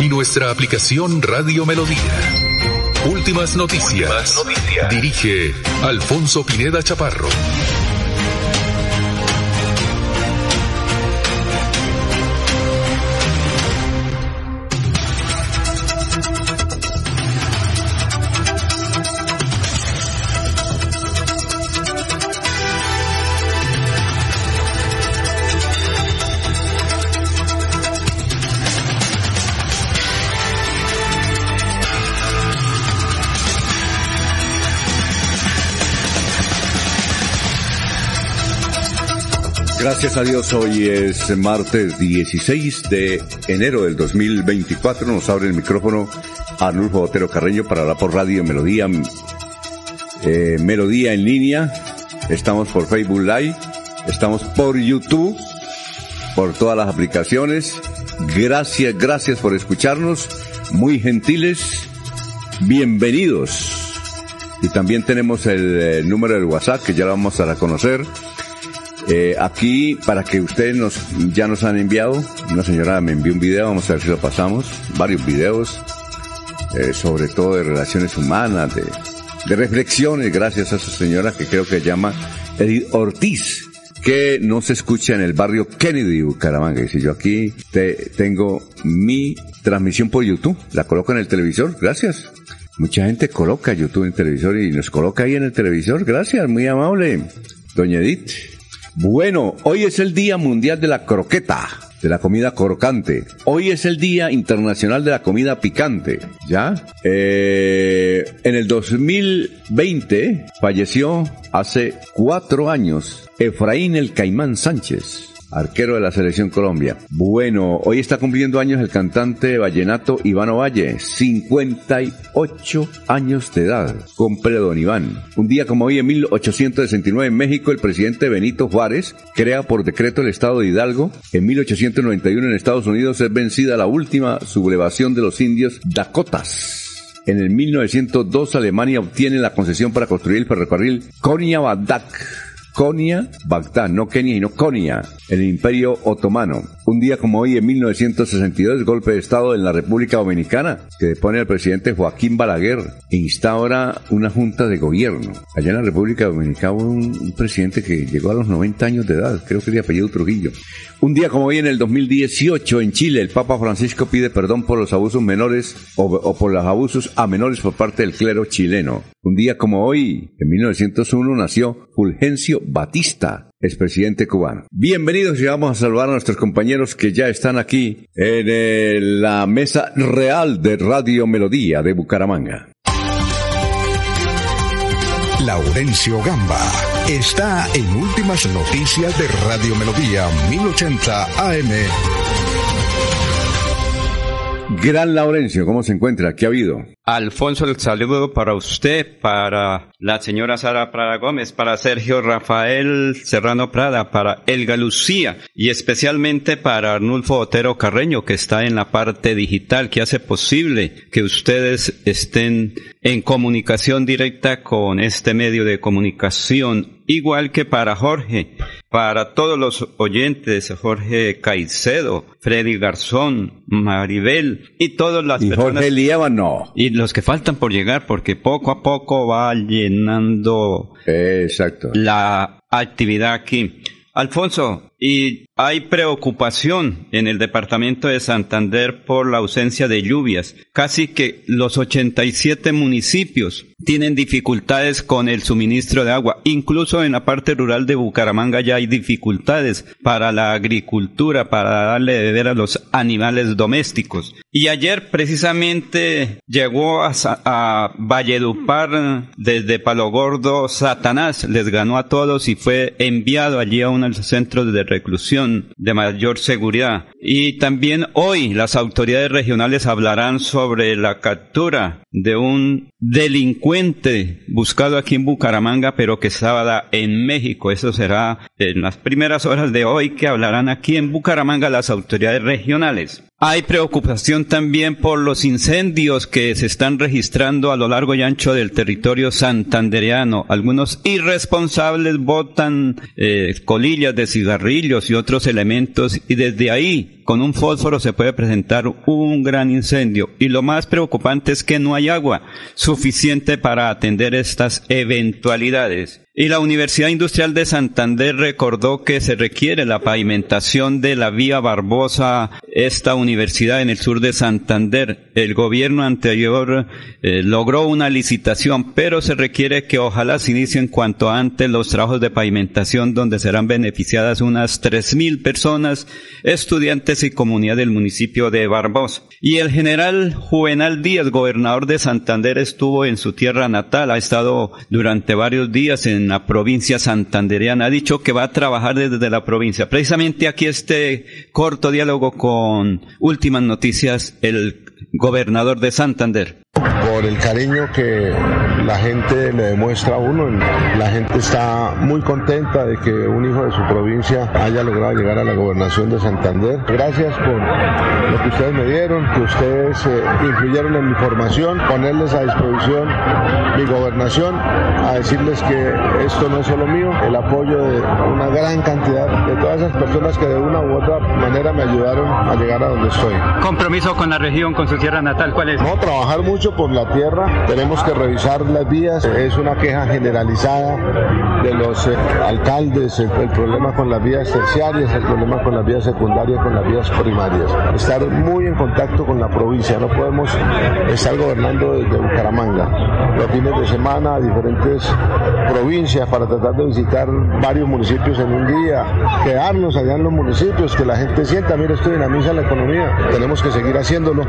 Y nuestra aplicación Radio Melodía. Últimas noticias. Dirige Alfonso Pineda Chaparro. Gracias a Dios, hoy es martes 16 de enero del 2024. Nos abre el micrófono Arnulfo Botero Carreño para hablar por Radio Melodía, eh, Melodía en línea. Estamos por Facebook Live, estamos por YouTube, por todas las aplicaciones. Gracias, gracias por escucharnos. Muy gentiles. Bienvenidos. Y también tenemos el, el número del WhatsApp que ya lo vamos a dar a conocer eh, aquí, para que ustedes nos, ya nos han enviado, una señora me envió un video, vamos a ver si lo pasamos, varios videos, eh, sobre todo de relaciones humanas, de, de reflexiones, gracias a esa señora que creo que se llama Edith Ortiz, que nos escucha en el barrio Kennedy, Bucaramanga. Y si yo aquí te, tengo mi transmisión por YouTube, la coloco en el televisor, gracias. Mucha gente coloca YouTube en el televisor y nos coloca ahí en el televisor, gracias, muy amable. Doña Edith. Bueno, hoy es el Día Mundial de la Croqueta, de la comida crocante. Hoy es el Día Internacional de la Comida Picante, ¿ya? Eh, en el 2020 falleció hace cuatro años Efraín el Caimán Sánchez arquero de la selección Colombia. Bueno, hoy está cumpliendo años el cantante vallenato Iván Valle, 58 años de edad. Compre don Iván. Un día como hoy en 1869 en México, el presidente Benito Juárez crea por decreto el estado de Hidalgo. En 1891 en Estados Unidos es vencida la última sublevación de los indios Dakotas. En el 1902 Alemania obtiene la concesión para construir el ferrocarril Konya-Bagdad Konya, Bagdad, no Kenia, sino Konya, el Imperio Otomano. Un día como hoy, en 1962, golpe de Estado en la República Dominicana, que depone al presidente Joaquín Balaguer e instaura una junta de gobierno. Allá en la República Dominicana hubo un, presidente que llegó a los 90 años de edad, creo que de apellido Trujillo. Un día como hoy, en el 2018, en Chile, el Papa Francisco pide perdón por los abusos menores o, o por los abusos a menores por parte del clero chileno. Un día como hoy, en 1901, nació Fulgencio Batista, expresidente cubano. Bienvenidos y vamos a saludar a nuestros compañeros que ya están aquí en eh, la mesa real de Radio Melodía de Bucaramanga. Laurencio Gamba está en Últimas Noticias de Radio Melodía 1080 AM. Gran Laurencio, ¿cómo se encuentra? ¿Qué ha habido? Alfonso, el saludo para usted, para la señora Sara Prada Gómez, para Sergio Rafael Serrano Prada, para Elga Lucía y especialmente para Arnulfo Otero Carreño, que está en la parte digital, que hace posible que ustedes estén en comunicación directa con este medio de comunicación, igual que para Jorge, para todos los oyentes, Jorge Caicedo, Freddy Garzón, Maribel y todas las y personas. Jorge Líbano. Y los que faltan por llegar, porque poco a poco va llenando Exacto. la actividad aquí. Alfonso, y hay preocupación en el departamento de Santander por la ausencia de lluvias. Casi que los 87 municipios tienen dificultades con el suministro de agua. Incluso en la parte rural de Bucaramanga ya hay dificultades para la agricultura, para darle de ver a los animales domésticos. Y ayer precisamente llegó a, Valledupar desde Palo Gordo Satanás, les ganó a todos y fue enviado allí a uno de los centros de reclusión de mayor seguridad. Y también hoy las autoridades regionales hablarán sobre la captura de un delincuente buscado aquí en Bucaramanga, pero que estaba en México. Eso será en las primeras horas de hoy que hablarán aquí en Bucaramanga las autoridades regionales. Hay preocupación también por los incendios que se están registrando a lo largo y ancho del territorio santandereano. Algunos irresponsables botan eh, colillas de cigarrillos y otros elementos y desde ahí con un fósforo se puede presentar un gran incendio. Y lo más preocupante es que no hay agua suficiente para atender estas eventualidades. Y la Universidad Industrial de Santander recordó que se requiere la pavimentación de la vía Barbosa, esta universidad en el sur de Santander. El gobierno anterior eh, logró una licitación, pero se requiere que ojalá se inicien cuanto antes los trabajos de pavimentación donde serán beneficiadas unas 3.000 personas, estudiantes y comunidad del municipio de Barbosa. Y el general Juvenal Díaz, gobernador de Santander, estuvo en su tierra natal, ha estado durante varios días en la provincia santandereana. Ha dicho que va a trabajar desde la provincia. Precisamente aquí este corto diálogo con últimas noticias, el gobernador de Santander por el cariño que la gente le demuestra a uno. La gente está muy contenta de que un hijo de su provincia haya logrado llegar a la gobernación de Santander. Gracias por lo que ustedes me dieron, que ustedes eh, influyeron en mi formación, ponerles a disposición mi gobernación, a decirles que esto no es solo mío, el apoyo de una gran cantidad de todas esas personas que de una u otra manera me ayudaron a llegar a donde estoy. ¿Compromiso con la región, con su tierra natal, cuál es? No, trabajar mucho por la tierra, tenemos que revisar las vías, es una queja generalizada de los eh, alcaldes, el, problema con las vías terciarias, el problema con las vías secundarias, con las vías primarias. Estar muy en contacto con la provincia, no podemos estar gobernando desde Bucaramanga. Los fines de semana a diferentes provincias para tratar de visitar varios municipios en un día, quedarnos allá en los municipios, que la gente sienta, mira, esto dinamiza la economía. Tenemos que seguir haciéndolo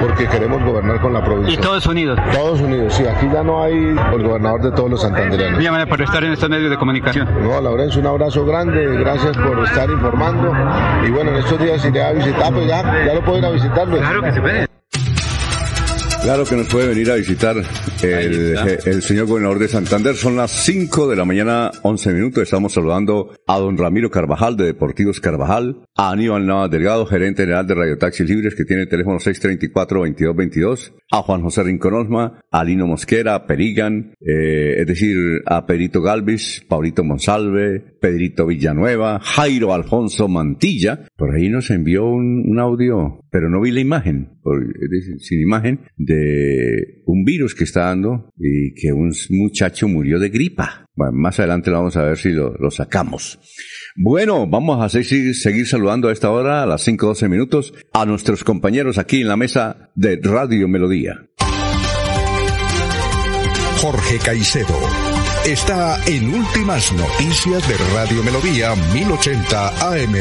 porque queremos gobernar con la provincia. ¿Y todos unidos? Todos unidos, sí. Aquí ya no hay el gobernador de todos los santandereanos. Llámame por estar en estos medios de comunicación. No, Laurencio, un abrazo grande. Gracias por estar informando. Y bueno, en estos días iré a visitar, pues ya, ya lo puedo ir a visitar. Claro que se puede. Claro que nos puede venir a visitar el, el, señor gobernador de Santander. Son las 5 de la mañana, 11 minutos. Estamos saludando a don Ramiro Carvajal de Deportivos Carvajal, a Aníbal Navas Delgado, gerente general de Radio Taxis Libres, que tiene el teléfono 634-2222, a Juan José Rincón Osma, a Lino Mosquera, a Perigan, eh, es decir, a Perito Galvis, Paulito Monsalve, Pedrito Villanueva, Jairo Alfonso Mantilla. Por ahí nos envió un, audio, pero no vi la imagen, sin imagen, de un virus que está dando y que un muchacho murió de gripa. Bueno, más adelante lo vamos a ver si lo, sacamos. Bueno, vamos a seguir, seguir saludando a esta hora, a las 5.12 minutos, a nuestros compañeros aquí en la mesa de Radio Melodía. Jorge Caicedo está en Últimas Noticias de Radio Melodía 1080 AM.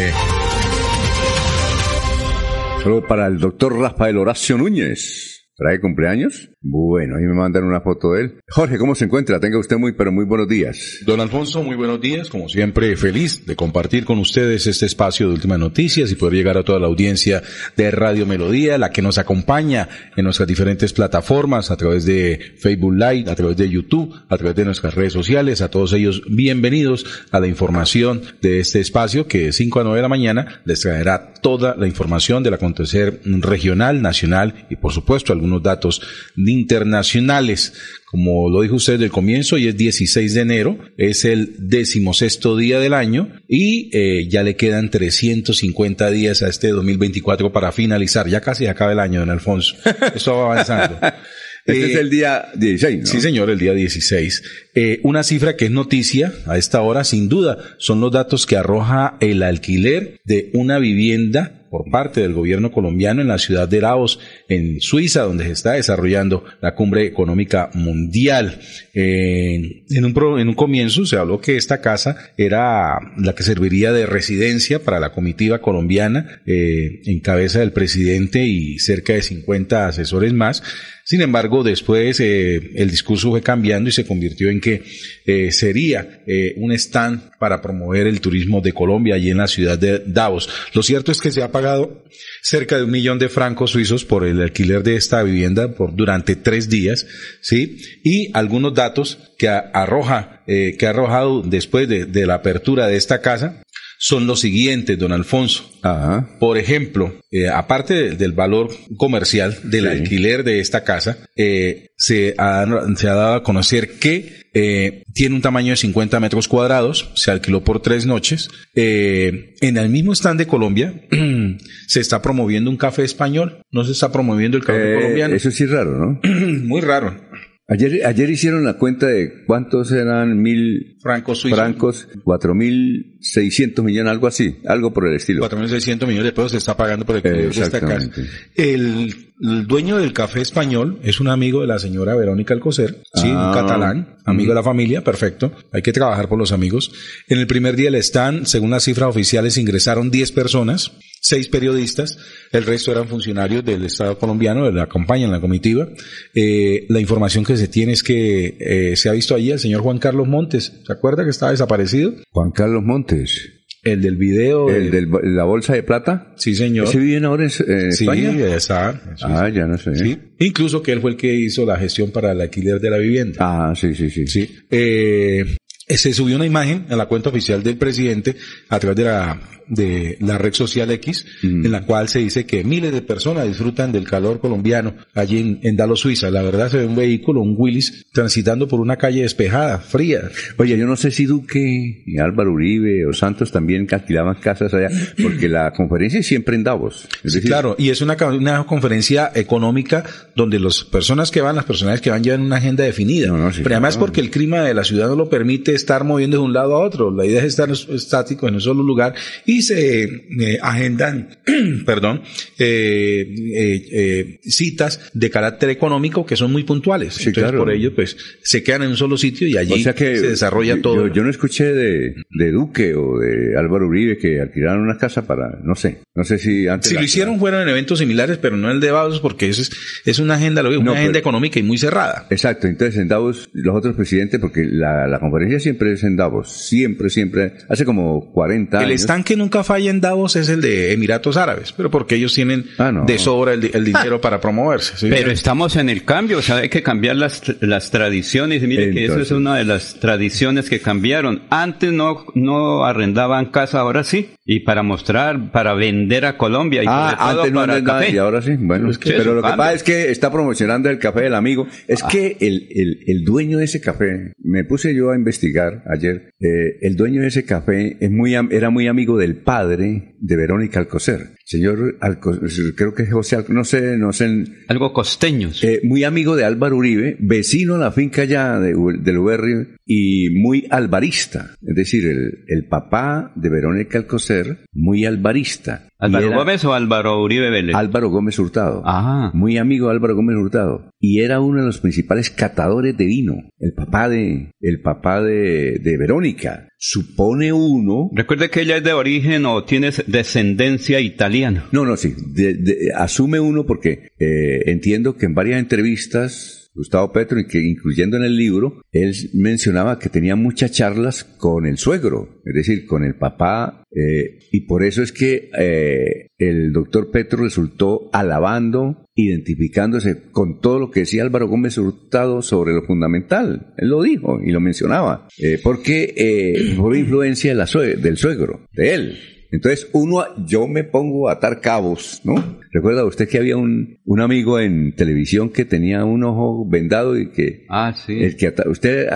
Solo para el doctor Rafael Horacio Núñez. ¿Trae cumpleaños? Bueno, ahí me mandan una foto de él. Jorge, ¿cómo se encuentra? Tenga usted muy, pero muy buenos días. Don Alfonso, muy buenos días. Como siempre, feliz de compartir con ustedes este espacio de últimas noticias y poder llegar a toda la audiencia de Radio Melodía, la que nos acompaña en nuestras diferentes plataformas, a través de Facebook Live, a través de YouTube, a través de nuestras redes sociales. A todos ellos, bienvenidos a la información de este espacio que de 5 a 9 de la mañana les traerá toda la información del acontecer regional, nacional y, por supuesto, algunos datos internacionales. Como lo dijo usted del comienzo, y es 16 de enero, es el decimosexto día del año y eh, ya le quedan 350 días a este 2024 para finalizar. Ya casi acaba el año, don Alfonso. Eso va avanzando. Este es el día 16, ¿no? Sí, señor, el día 16. Eh, una cifra que es noticia a esta hora, sin duda, son los datos que arroja el alquiler de una vivienda por parte del gobierno colombiano en la ciudad de Laos, en Suiza, donde se está desarrollando la cumbre económica mundial. En, un, en un comienzo se habló que esta casa era la que serviría de residencia para la comitiva colombiana eh, en cabeza del presidente y cerca de 50 asesores más. Sin embargo, después eh, el discurso fue cambiando y se convirtió en que eh, sería eh, un stand para promover el turismo de Colombia allí en la ciudad de Davos. Lo cierto es que se ha pagado cerca de un millón de francos suizos por el alquiler de esta vivienda por durante tres días, sí, y algunos datos que arroja que ha arrojado después de, de la apertura de esta casa son los siguientes, don Alfonso. Por ejemplo, eh, aparte del valor comercial del alquiler de esta casa, eh, se, ha, se, ha, dado a conocer que eh, tiene un tamaño de 50 metros cuadrados, se alquiló por tres noches. en el mismo stand de Colombia se está promoviendo un café español, no se está promoviendo el café colombiano. Eso sí es raro, ¿no? Muy raro. Ayer, ayer hicieron la cuenta de cuántos eran mil francos suizos. Francos, cuatro mil seiscientos millones, algo así, algo por el estilo. Cuatro mil seiscientos millones de pesos se está pagando por el de esta casa. El, el, dueño del café español es un amigo de la señora Verónica Alcocer, sí, un ah. catalán, amigo de la familia, perfecto. Hay que trabajar por los amigos. En el primer día del stand, según las cifras oficiales, ingresaron 10 personas seis periodistas, el resto eran funcionarios del Estado colombiano, de la campaña, en la comitiva. Eh, la información que se tiene es que eh, se ha visto allí al señor Juan Carlos Montes. ¿Se acuerda que estaba desaparecido? Juan Carlos Montes. El del video. ¿El de la bolsa de plata? Sí, señor. ¿Ese vive ahora en, España? Sí, ya está. Ah, ya no sé. Sí. Incluso que él fue el que hizo la gestión para el alquiler de la vivienda. Ah, sí, sí, sí. Sí. Eh, se subió una imagen a la cuenta oficial del presidente a través de la de la red social X, en la cual se dice que miles de personas disfrutan del calor colombiano allí en, en Dalo, Suiza. La verdad se ve un vehículo, un Willis, transitando por una calle despejada, fría. Oye, yo no sé si Duque y Álvaro Uribe o Santos también alquilaban casas allá, porque la conferencia es siempre en Davos. claro, y es una, una conferencia económica donde las personas que van, las personas que van llevan una agenda definida. Pero además porque el clima de la ciudad no lo permite estar moviendo de un lado a otro. La idea es estar estático en un solo lugar y se eh, agendan, perdón, eh, eh, citas de carácter económico que son muy puntuales. Entonces, por ello, pues, se quedan en un solo sitio y allí se desarrolla todo. Yo, no escuché de, Duque o de Álvaro Uribe que alquilaron una casa para, no sé, no sé si antes. Si lo hicieron fueron en eventos similares, pero no el de Davos, porque es, es una agenda, lo una agenda económica y muy cerrada. Exacto, entonces en Davos, los otros presidentes, porque la, la conferencia siempre es en Davos, siempre, siempre, hace como 40 años. El estanque nunca falla en Davos es el de Emiratos Árabes, pero porque ellos tienen ah, de sobra el, dinero para promoverse. Pero estamos en el cambio, o sea, hay que cambiar las, las tradiciones. Y mire que eso es una de las tradiciones que cambiaron. Antes no, no arrendaban casa, ahora sí. Y para mostrar, para vender a Colombia. Y ah, antes no para café. y ahora sí. Bueno, pero lo que pasa es que está promocionando el café del amigo. Es ah. que el, el, el, dueño de ese café, me puse yo a investigar ayer, eh, el dueño de ese café es muy, era muy amigo del padre de Verónica Alcocer. Señor creo que es José, no sé, no sé. Algo costeño. Eh, muy amigo de Álvaro Uribe, vecino a la finca ya de, del Uberri y muy alvarista. Es decir, el, el papá de Verónica Alcocer, muy alvarista. ¿Álvaro Gómez o Álvaro Uribe Vélez? Álvaro Gómez Hurtado. Ajá. Muy amigo de Álvaro Gómez Hurtado. Y era uno de los principales catadores de vino. El papá de, el papá de, de Verónica. Supone uno. Recuerde que ella es de origen o tiene descendencia italiana. No, no, sí. asume uno porque eh, entiendo que en varias entrevistas Gustavo Petro, incluyendo en el libro, él mencionaba que tenía muchas charlas con el suegro, es decir, con el papá, eh, y por eso es que eh, el doctor Petro resultó alabando, identificándose con todo lo que decía Álvaro Gómez Hurtado sobre lo fundamental. Él lo dijo y lo mencionaba, porque por influencia del suegro, de él. Entonces, uno, yo me pongo a atar cabos, ¿no? Recuerda usted que había un, un amigo en televisión que tenía un ojo vendado y que... Ah, sí. El que ¿Usted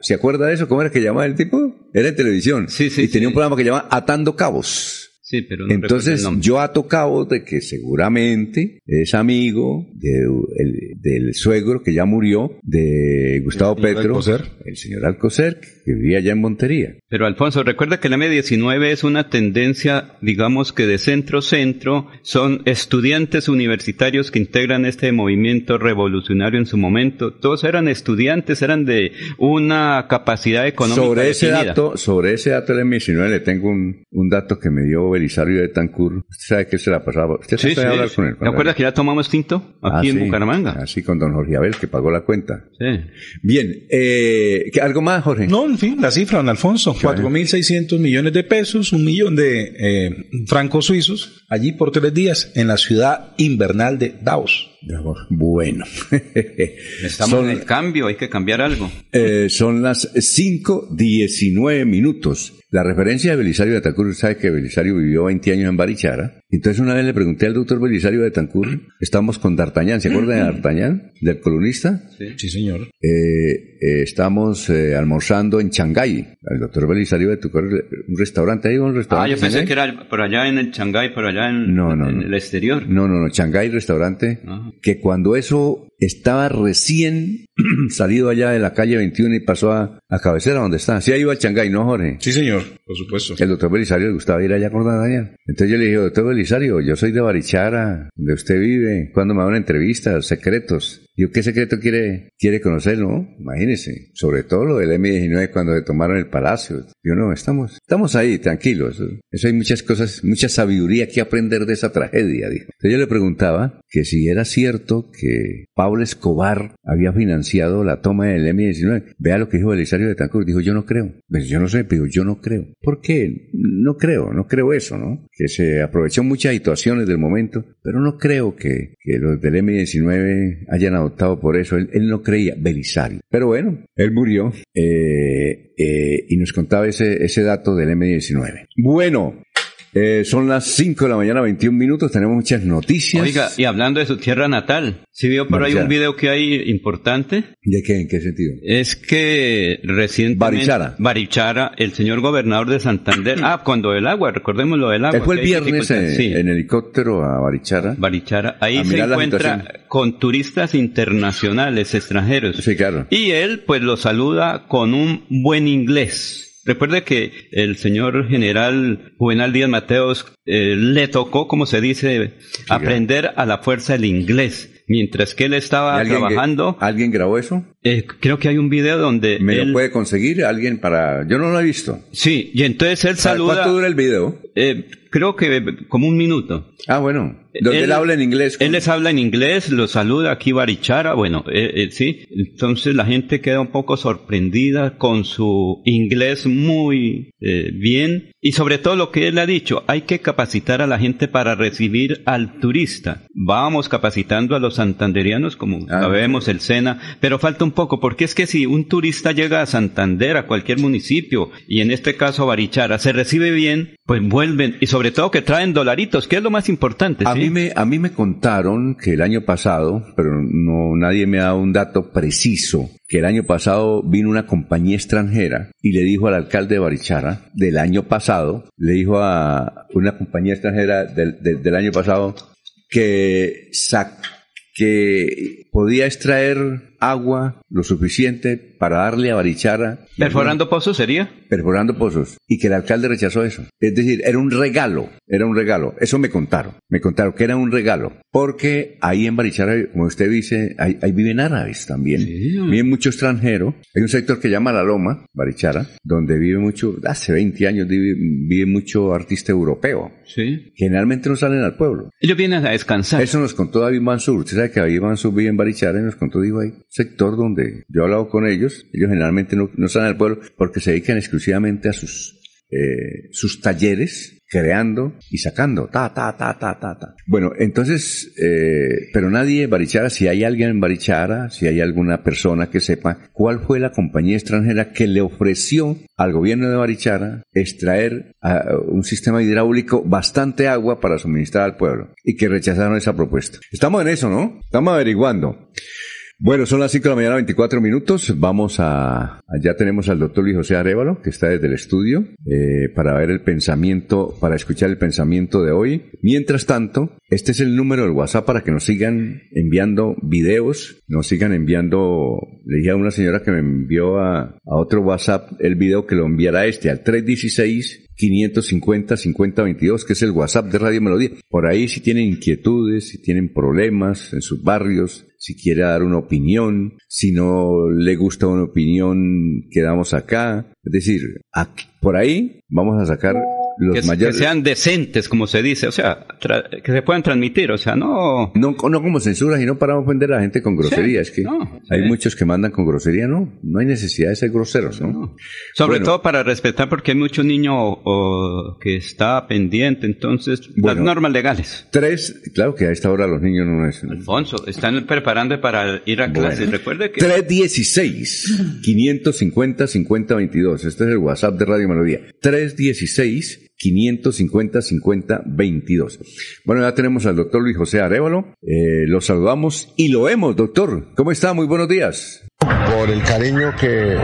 se acuerda de eso? ¿Cómo era que llamaba el tipo? Era en televisión. Sí, sí. Y tenía un programa que llamaba Atando Cabos. Sí, pero Entonces yo ha tocado de que seguramente es amigo del suegro que ya murió, de Gustavo Petro, el señor Alcocer, que vivía allá en Montería. Pero Alfonso, recuerda que la M19 es una tendencia, digamos que de centro-centro, son estudiantes universitarios que integran este movimiento revolucionario en su momento. Todos eran estudiantes, eran de una capacidad económica. Sobre ese dato, sobre ese dato del M19 le tengo un, dato que me dio Belisario de Tancur. Usted sabe que se la pasaba. Usted sí, sí, hablar con él. ¿Te acuerdas que ya tomamos tinto aquí ah, en Bucaramanga? Así con don Jorge Abel, que pagó la cuenta. Sí. Bien, eh, ¿algo más, Jorge? No, en fin, la cifra, don Alfonso. 4.600 millones de pesos, un millón de eh, francos suizos, allí por tres días, en la ciudad invernal de Davos. Bueno. Estamos en el cambio, hay que cambiar algo. Eh, son las 5.19 minutos. La referencia de Belisario de Tancur, sabe que Belisario vivió 20 años en Barichara. Entonces una vez le pregunté al doctor Belisario de Tancur, estamos con D'Artagnan, ¿se acuerda de D'Artagnan? Del columnista. Sí, señor. Eh, eh, estamos eh, almorzando en Shanghái. El doctor Belisario de Tancur, un restaurante ahí, un restaurante. Ah, yo pensé que era por allá en el Shanghái, por allá en, no, no, el exterior. No, no, no, Shanghái restaurante. Que cuando eso estaba recién salido allá de la calle 21 y pasó a, a cabecera donde está. Sí, ha ido al Shanghái, ¿no, Jorge? Sí, señor, por supuesto. El doctor Belisario le gustaba ir allá con Daniel. Entonces yo le dije, doctor Belisario, yo soy de Barichara, donde usted vive. cuando me da una entrevista? Secretos. Yo, ¿qué secreto quiere, quiere conocer, no? Imagínese. Sobre todo lo del M19 cuando se tomaron el palacio. Yo, no, estamos, estamos ahí, tranquilos. Eso hay muchas cosas, mucha sabiduría que aprender de esa tragedia, dijo. Entonces yo le preguntaba que si era cierto que Pablo Escobar había financiado la toma del M19. Vea lo que dijo Belisario de Tancur. Dijo, yo no creo. Pues yo no sé, pero yo no creo. ¿Por qué? No creo, no creo eso, ¿no? Que se aprovechó muchas situaciones del momento, pero no creo que, que los del M19 hayan adoptado por eso. Él, no creía, Belisario. Pero bueno, él murió eh, eh, y nos contaba ese, ese dato del M19. Bueno, eh, son las 5 de la mañana, 21 minutos, tenemos muchas noticias. Oiga, y hablando de su tierra natal, ¿sí vio por ahí un video que hay importante? ¿De qué? ¿En qué sentido? Es que recientemente... Barichara. Barichara, el señor gobernador de Santander, ah, cuando el agua, recordemos lo del agua. fue el viernes en helicóptero a Barichara. Barichara, ahí se encuentra con turistas internacionales, extranjeros. Sí, claro. Y él pues lo saluda con un buen inglés. Recuerde que el señor general Juvenal Díaz Mateos eh, le tocó, como se dice, aprender a la fuerza el inglés mientras que él estaba trabajando. ¿Alguien grabó eso? Eh, creo que hay un video donde. ¿Me lo puede conseguir alguien para.? Yo no lo he visto. Sí, y entonces él saluda. ¿Cuánto dura el video? Eh, creo que como un minuto. Ah, bueno. Donde él, habla en inglés. Él les habla en inglés, lo saluda aquí Barichara, bueno, eh, sí. Entonces la gente queda un poco sorprendida con su inglés muy bien y sobre todo lo que él ha dicho, hay que capacitar a la gente para recibir al turista. Vamos capacitando a los santanderianos, como ah, sabemos, el SENA, pero falta un poco, porque es que si un turista llega a Santander, a cualquier municipio, y en este caso a Barichara, se recibe bien, pues vuelven, y sobre todo que traen dolaritos, que es lo más importante. A, a mí me contaron que el año pasado, pero no nadie me ha dado un dato preciso, que el año pasado vino una compañía extranjera y le dijo al alcalde de Barichara del año pasado, le dijo a una compañía extranjera del, del año pasado que, que podía extraer agua lo suficiente para darle a Barichara. ¿Perforando pozos sería? Perforando pozos. Y que el alcalde rechazó eso. Es decir, era un regalo, era un regalo. Eso me contaron. Me contaron que era un regalo. Porque ahí en Barichara, como usted dice, ahí, viven árabes también. Sí. Viven mucho extranjero. Hay un sector que llama La Loma, Barichara, donde vive mucho, hace 20 años vive, mucho artista europeo. Sí. Generalmente no salen al pueblo. Ellos vienen a descansar. Eso nos contó David Mansur. Usted sabe que David Mansur vive en Barichara y nos contó, digo, ahí, sector donde yo he hablado con ellos. Ellos generalmente no, no salen al pueblo porque se dedican exclusivamente a sus, eh, sus talleres creando y sacando, ta, ta, ta, ta, ta, ta. Bueno, entonces, eh, pero nadie en Barichara, si hay alguien en Barichara, si hay alguna persona que sepa cuál fue la compañía extranjera que le ofreció al gobierno de Barichara extraer un sistema hidráulico bastante agua para suministrar al pueblo y que rechazaron esa propuesta. Estamos en eso, ¿no? Estamos averiguando. Bueno, son las 5 de la mañana, 24 minutos. Vamos a. Ya tenemos al doctor Luis José Arevalo, que está desde el estudio, eh, para ver el pensamiento, para escuchar el pensamiento de hoy. Mientras tanto, este es el número del WhatsApp para que nos sigan enviando videos, nos sigan enviando. Le dije a una señora que me envió a, a otro WhatsApp el video que lo enviara a este, al 316 550 5022, que es el WhatsApp de Radio Melodía. Por ahí si tienen inquietudes, si tienen problemas en sus barrios, si quiere dar una opinión, si no le gusta una opinión, quedamos acá. Es decir, por ahí vamos a sacar los que, mayores. que sean decentes, como se dice, o sea, que se puedan transmitir, o sea, no... No, no como censura, sino para ofender a la gente con grosería. es que no, hay sí. muchos que mandan con grosería, ¿no? No hay necesidad de ser groseros, ¿no? Sobre Bueno. todo para respetar, porque hay muchos niños o, que está pendiente, entonces, Bueno. las normas legales. Tres, claro que a esta hora los niños no es. Alfonso, están preparando para ir a clases. Bueno. Recuerde que 316 550 5022. Este es el WhatsApp de Radio Melodía. 316 550 5022. Bueno, ya tenemos al doctor Luis José Arevalo. Eh, lo saludamos y lo vemos, doctor. ¿Cómo está? Muy buenos días. por el cariño que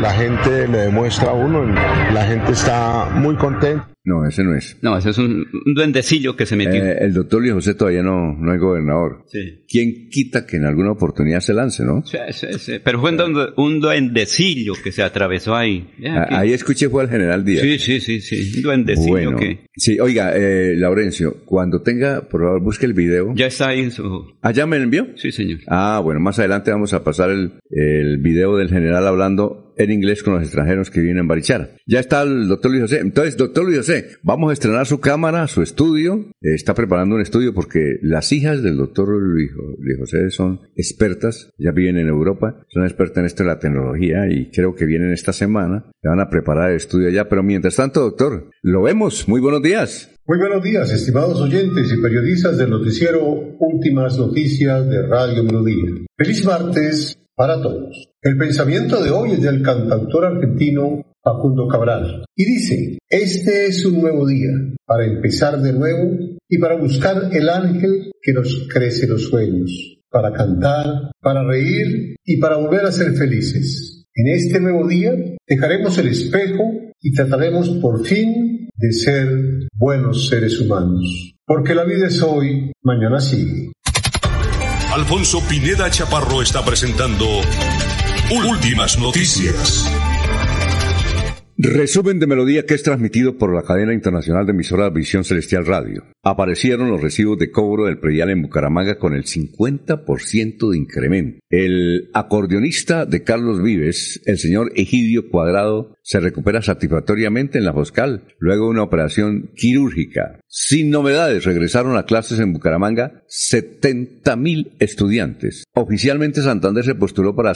la gente le demuestra a uno. La gente está muy contenta. No, ese no es. no, ese es un, un duendecillo que se metió. Eh, el doctor Luis José todavía no, no es gobernador. sí. ¿Quién quita que en alguna oportunidad se lance, no? Sí, sí, sí. Pero fue un, duende- un duendecillo que se atravesó ahí. Ah, Ahí escuché fue al general Díaz. Sí, sí, sí, sí. Un duendecillo bueno, que sí, oiga, eh, Laurencio, cuando tenga, por favor, busque el video. ya está ahí en su... ¿Allá me lo envió? Sí, señor. Ah, bueno, más adelante vamos a pasar el, el video del general hablando en inglés con los extranjeros que vienen en Barichara. Ya está el doctor Luis José. Entonces, doctor Luis José, vamos a estrenar su cámara, su estudio. Eh, está preparando un estudio porque las hijas del doctor Luis José son expertas, ya viven en Europa, son expertas en esto de la tecnología y creo que vienen esta semana. Le van a preparar el estudio allá. Pero mientras tanto, doctor, lo vemos. Muy buenos días. Muy buenos días, estimados oyentes y periodistas del noticiero Últimas Noticias de Radio Melodía. Feliz martes para todos. El pensamiento de hoy es del cantautor argentino Facundo Cabral y dice, este es un nuevo día para empezar de nuevo y para buscar el ángel que nos crece los sueños, para cantar, para reír y para volver a ser felices. En este nuevo día dejaremos el espejo y trataremos por fin de ser buenos seres humanos. Porque la vida es hoy, mañana sigue. Alfonso Pineda Chaparro está presentando Últimas Noticias. Resumen de melodía que es transmitido por la cadena internacional de emisoras Visión Celestial Radio. Aparecieron los recibos de cobro del predial en Bucaramanga con el 50% de incremento. El acordeonista de Carlos Vives, el señor Egidio Cuadrado, se recupera satisfactoriamente en la Foscal luego de una operación quirúrgica. Sin novedades, regresaron a clases en Bucaramanga 70 mil estudiantes. Oficialmente Santander se postuló para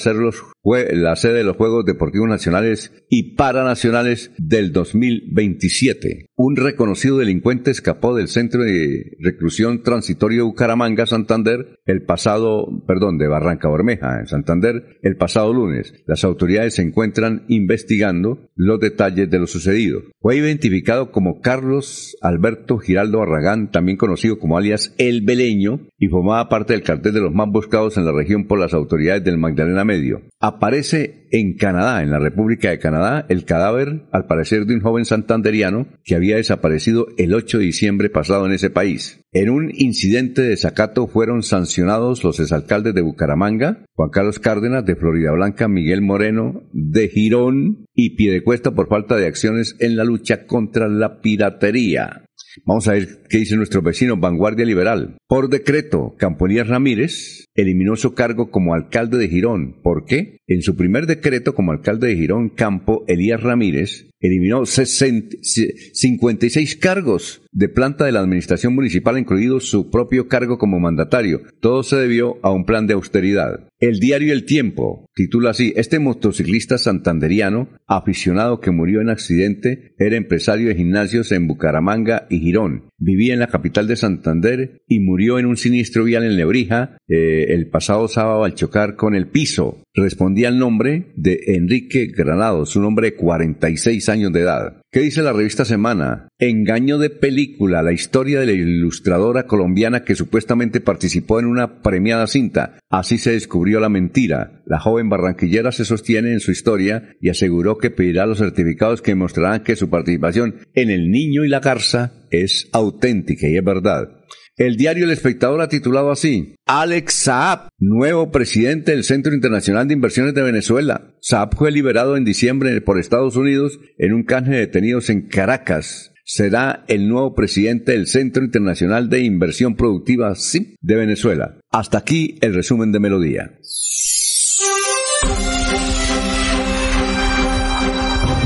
jue- la sede de los Juegos Deportivos Nacionales y Paranacionales del 2027. Un reconocido delincuente escapó del centro de reclusión transitorio de Bucaramanga, Santander, el pasado, perdón, de Barranca Bermeja, en Santander, el pasado lunes. Las autoridades se encuentran investigando los detalles de lo sucedido. Fue identificado como Carlos Alberto Giraldo Barragán, también conocido como alias El Beleño, y formaba parte del cartel de los más buscados en la región por las autoridades del Magdalena Medio. Aparece en Canadá, en la República de Canadá, el cadáver, al parecer, de un joven santanderiano que había desaparecido el 8 de diciembre pasado en ese país. En un incidente de desacato fueron sancionados los exalcaldes de Bucaramanga, Juan Carlos Cárdenas, de Florida Blanca, Miguel Moreno, de Girón y Piedecuesta por falta de acciones en la lucha contra la piratería. Vamos a ver qué dice nuestro vecino Vanguardia Liberal. Por decreto, Camponías Ramírez eliminó su cargo como alcalde de Girón. ¿Por qué? En su primer decreto como alcalde de Girón, Campo Elías Ramírez eliminó 60 56 cargos de planta de la administración municipal, incluido su propio cargo como mandatario. Todo se debió a un plan de austeridad. El diario El Tiempo titula así, este motociclista santanderiano, aficionado que murió en accidente, era empresario de gimnasios en Bucaramanga y Girón. Vivía en la capital de Santander y murió en un siniestro vial en Lebrija eh, el pasado sábado al chocar con el piso. Respondía al nombre de Enrique Granados, un hombre de 46 años de edad. ¿Qué dice la revista Semana? Engaño de película, la historia de la ilustradora colombiana que supuestamente participó en una premiada cinta. Así se descubrió la mentira. La joven barranquillera se sostiene en su historia y aseguró que pedirá los certificados que mostrarán que su participación en El Niño y la Garza es auténtica y es verdad. El diario El Espectador ha titulado así, Alex Saab, nuevo presidente del Centro Internacional de Inversiones de Venezuela. Saab fue liberado en diciembre por Estados Unidos en un canje de detenidos en Caracas. Será el nuevo presidente del Centro Internacional de Inversión Productiva CIP de Venezuela. Hasta aquí el resumen de Melodía.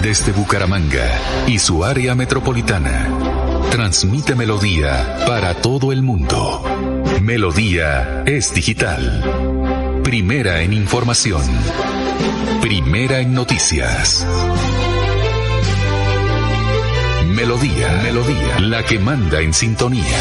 Desde Bucaramanga y su área metropolitana Transmite Melodía para todo el mundo. Melodía es digital. Primera en información. Primera en noticias. Melodía, Melodía, la que manda en sintonía.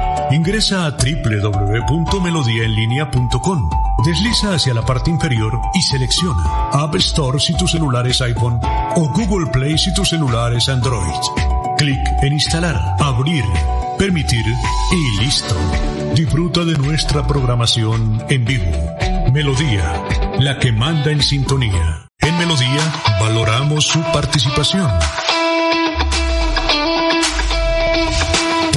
Ingresa a www.melodiaenlinea.com. Desliza hacia la parte inferior y selecciona App Store si tu celular es iPhone o Google Play si tu celular es Android. Clic en instalar, abrir, permitir y listo. Disfruta de nuestra programación en vivo. Melodía, la que manda en sintonía. En Melodía valoramos su participación.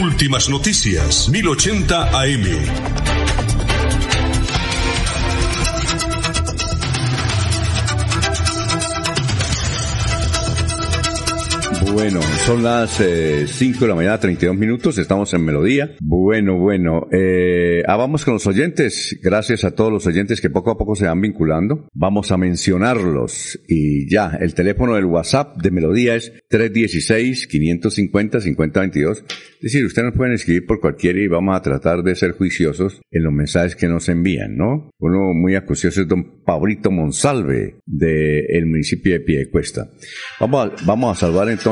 Últimas noticias, 1080 AM. Bueno, son las 5 eh, de la mañana, 32 minutos, estamos en Melodía. Bueno, bueno, eh, ah, vamos con los oyentes. Gracias a todos los oyentes que poco a poco se van vinculando. Vamos a mencionarlos y ya, el teléfono del WhatsApp de Melodía es 316-550-5022. Es decir, ustedes nos pueden escribir por cualquiera y vamos a tratar de ser juiciosos en los mensajes que nos envían, ¿no? Uno muy acucioso es don Pablito Monsalve del municipio de Piedecuesta. Vamos a, vamos a saludar entonces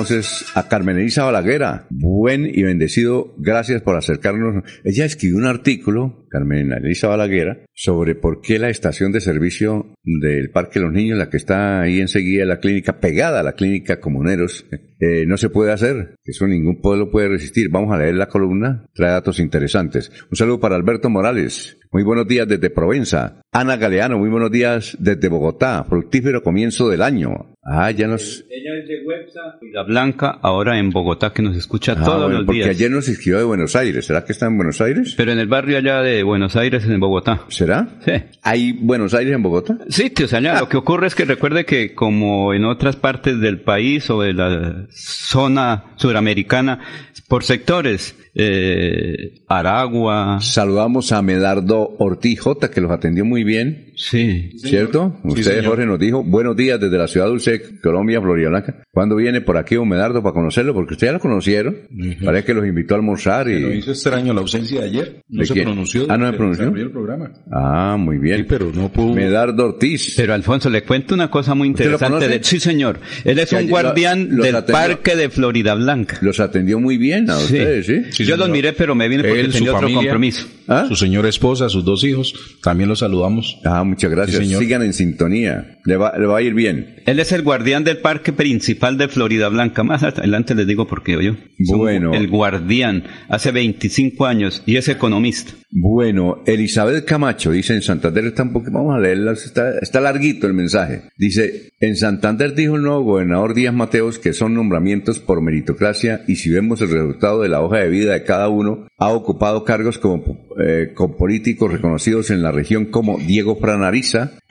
a Carmen Elisa Balaguera. Buen y bendecido, gracias por acercarnos. Ella escribió un artículo, Carmen Elisa Balaguera, sobre por qué la estación de servicio del Parque de los Niños, la que está ahí enseguida, la clínica, pegada a la clínica Comuneros, eh, no se puede hacer. Eso ningún pueblo puede resistir. Vamos a leer la columna, trae datos interesantes. Un saludo para Alberto Morales. Muy buenos días desde Provenza. Ana Galeano, muy buenos días desde Bogotá. Fructífero comienzo del año. Ah, ya nos... Ella es de Websa, La Blanca, ahora en Bogotá, que nos escucha ah, todos los porque días. Porque ayer nos escribió de Buenos Aires. ¿Será que está en Buenos Aires? Pero en el barrio allá de Buenos Aires, en Bogotá. ¿Será? Sí. ¿Hay Buenos Aires en Bogotá? Sí, tío, o sea, lo que ocurre es que recuerde que como en otras partes del país o de la zona suramericana, por sectores, eh, Aragua. Saludamos a Medardo Ortiz J, que los atendió muy bien. Sí. ¿Cierto? Usted, Jorge, nos dijo, buenos días desde la ciudad dulce, Colombia, Florida Blanca. ¿Cuándo viene por aquí un Medardo para conocerlo? Porque ustedes ya lo conocieron. Parece que los invitó a almorzar y... Pero hizo extraño la ausencia de ayer. No se pronunció. Ah, no se pronunció. El programa. Ah, muy bien. Sí, pero no pudo... Medardo Ortiz. Pero Alfonso, le cuento una cosa muy interesante. De... Sí, señor. Él es un guardián del parque de Florida Blanca. Los atendió muy bien a ustedes, ¿sí? sí Yo los miré, pero me vine porque tenía otro compromiso. ¿Ah? Su señora esposa, sus dos hijos, también los saludamos. Ah, muchas gracias. Sigan en sintonía. Le va, le va a ir bien. Él es el guardián del parque principal de Florida Blanca. Más adelante les digo por qué yo. Bueno. El guardián. Hace 25 años y es economista. Bueno, Elizabeth Camacho dice en Santander está un poco, vamos a leerla, está, está larguito el mensaje. Dice, en Santander dijo el nuevo gobernador Díaz Mateos que son nombramientos por meritocracia y si vemos el resultado de la hoja de vida de cada uno, ha ocupado cargos como, eh, con políticos reconocidos en la región como Diego Pranariza,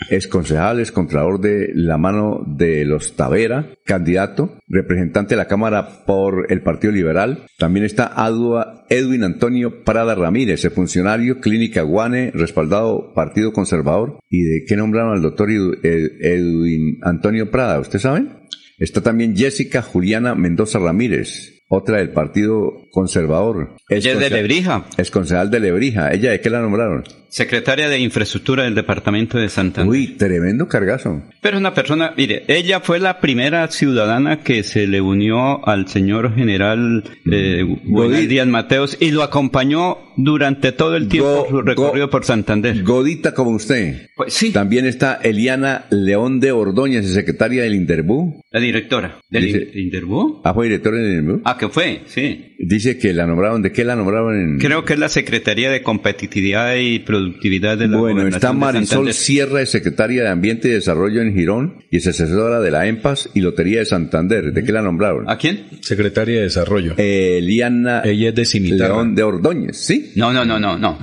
ex concejal, ex contralor de la mano de los Tavera, candidato, representante de la Cámara por el Partido Liberal. También está Adua Edwin Antonio Prada Ramírez, el funcionario Clínica Guane, respaldado Partido Conservador. ¿Y de qué nombraron al doctor Edwin Antonio Prada? ¿Usted sabe? Está también Jessica Juliana Mendoza Ramírez, otra del Partido Conservador. Ella es de Lebrija. Es concejal de Lebrija. ¿Ella de qué la nombraron? Secretaria de Infraestructura del Departamento de Santander. Uy, tremendo cargazo. Pero es una persona, mire, ella fue la primera ciudadana que se le unió al señor general eh, Díaz Mateos y lo acompañó durante todo el tiempo su recorrido por Santander. Godita como usted. Pues sí. También está Eliana León de Ordóñez, secretaria del Interbú. La directora del Interbú. Ah, fue directora del Interbú. Ah, que fue, sí. Dice que la nombraron, ¿de qué la nombraron? En... Creo que es la Secretaría de Competitividad y Productividad de la Bueno, está Marisol Sierra, es secretaria de Ambiente y Desarrollo en Girón y es asesora de la EMPAS y Lotería de Santander. ¿De qué la nombraron? ¿A quién? Secretaria de Desarrollo. Eliana Ella es de Cimitarra. León de Ordóñez, ¿sí? No, no, no, no, no.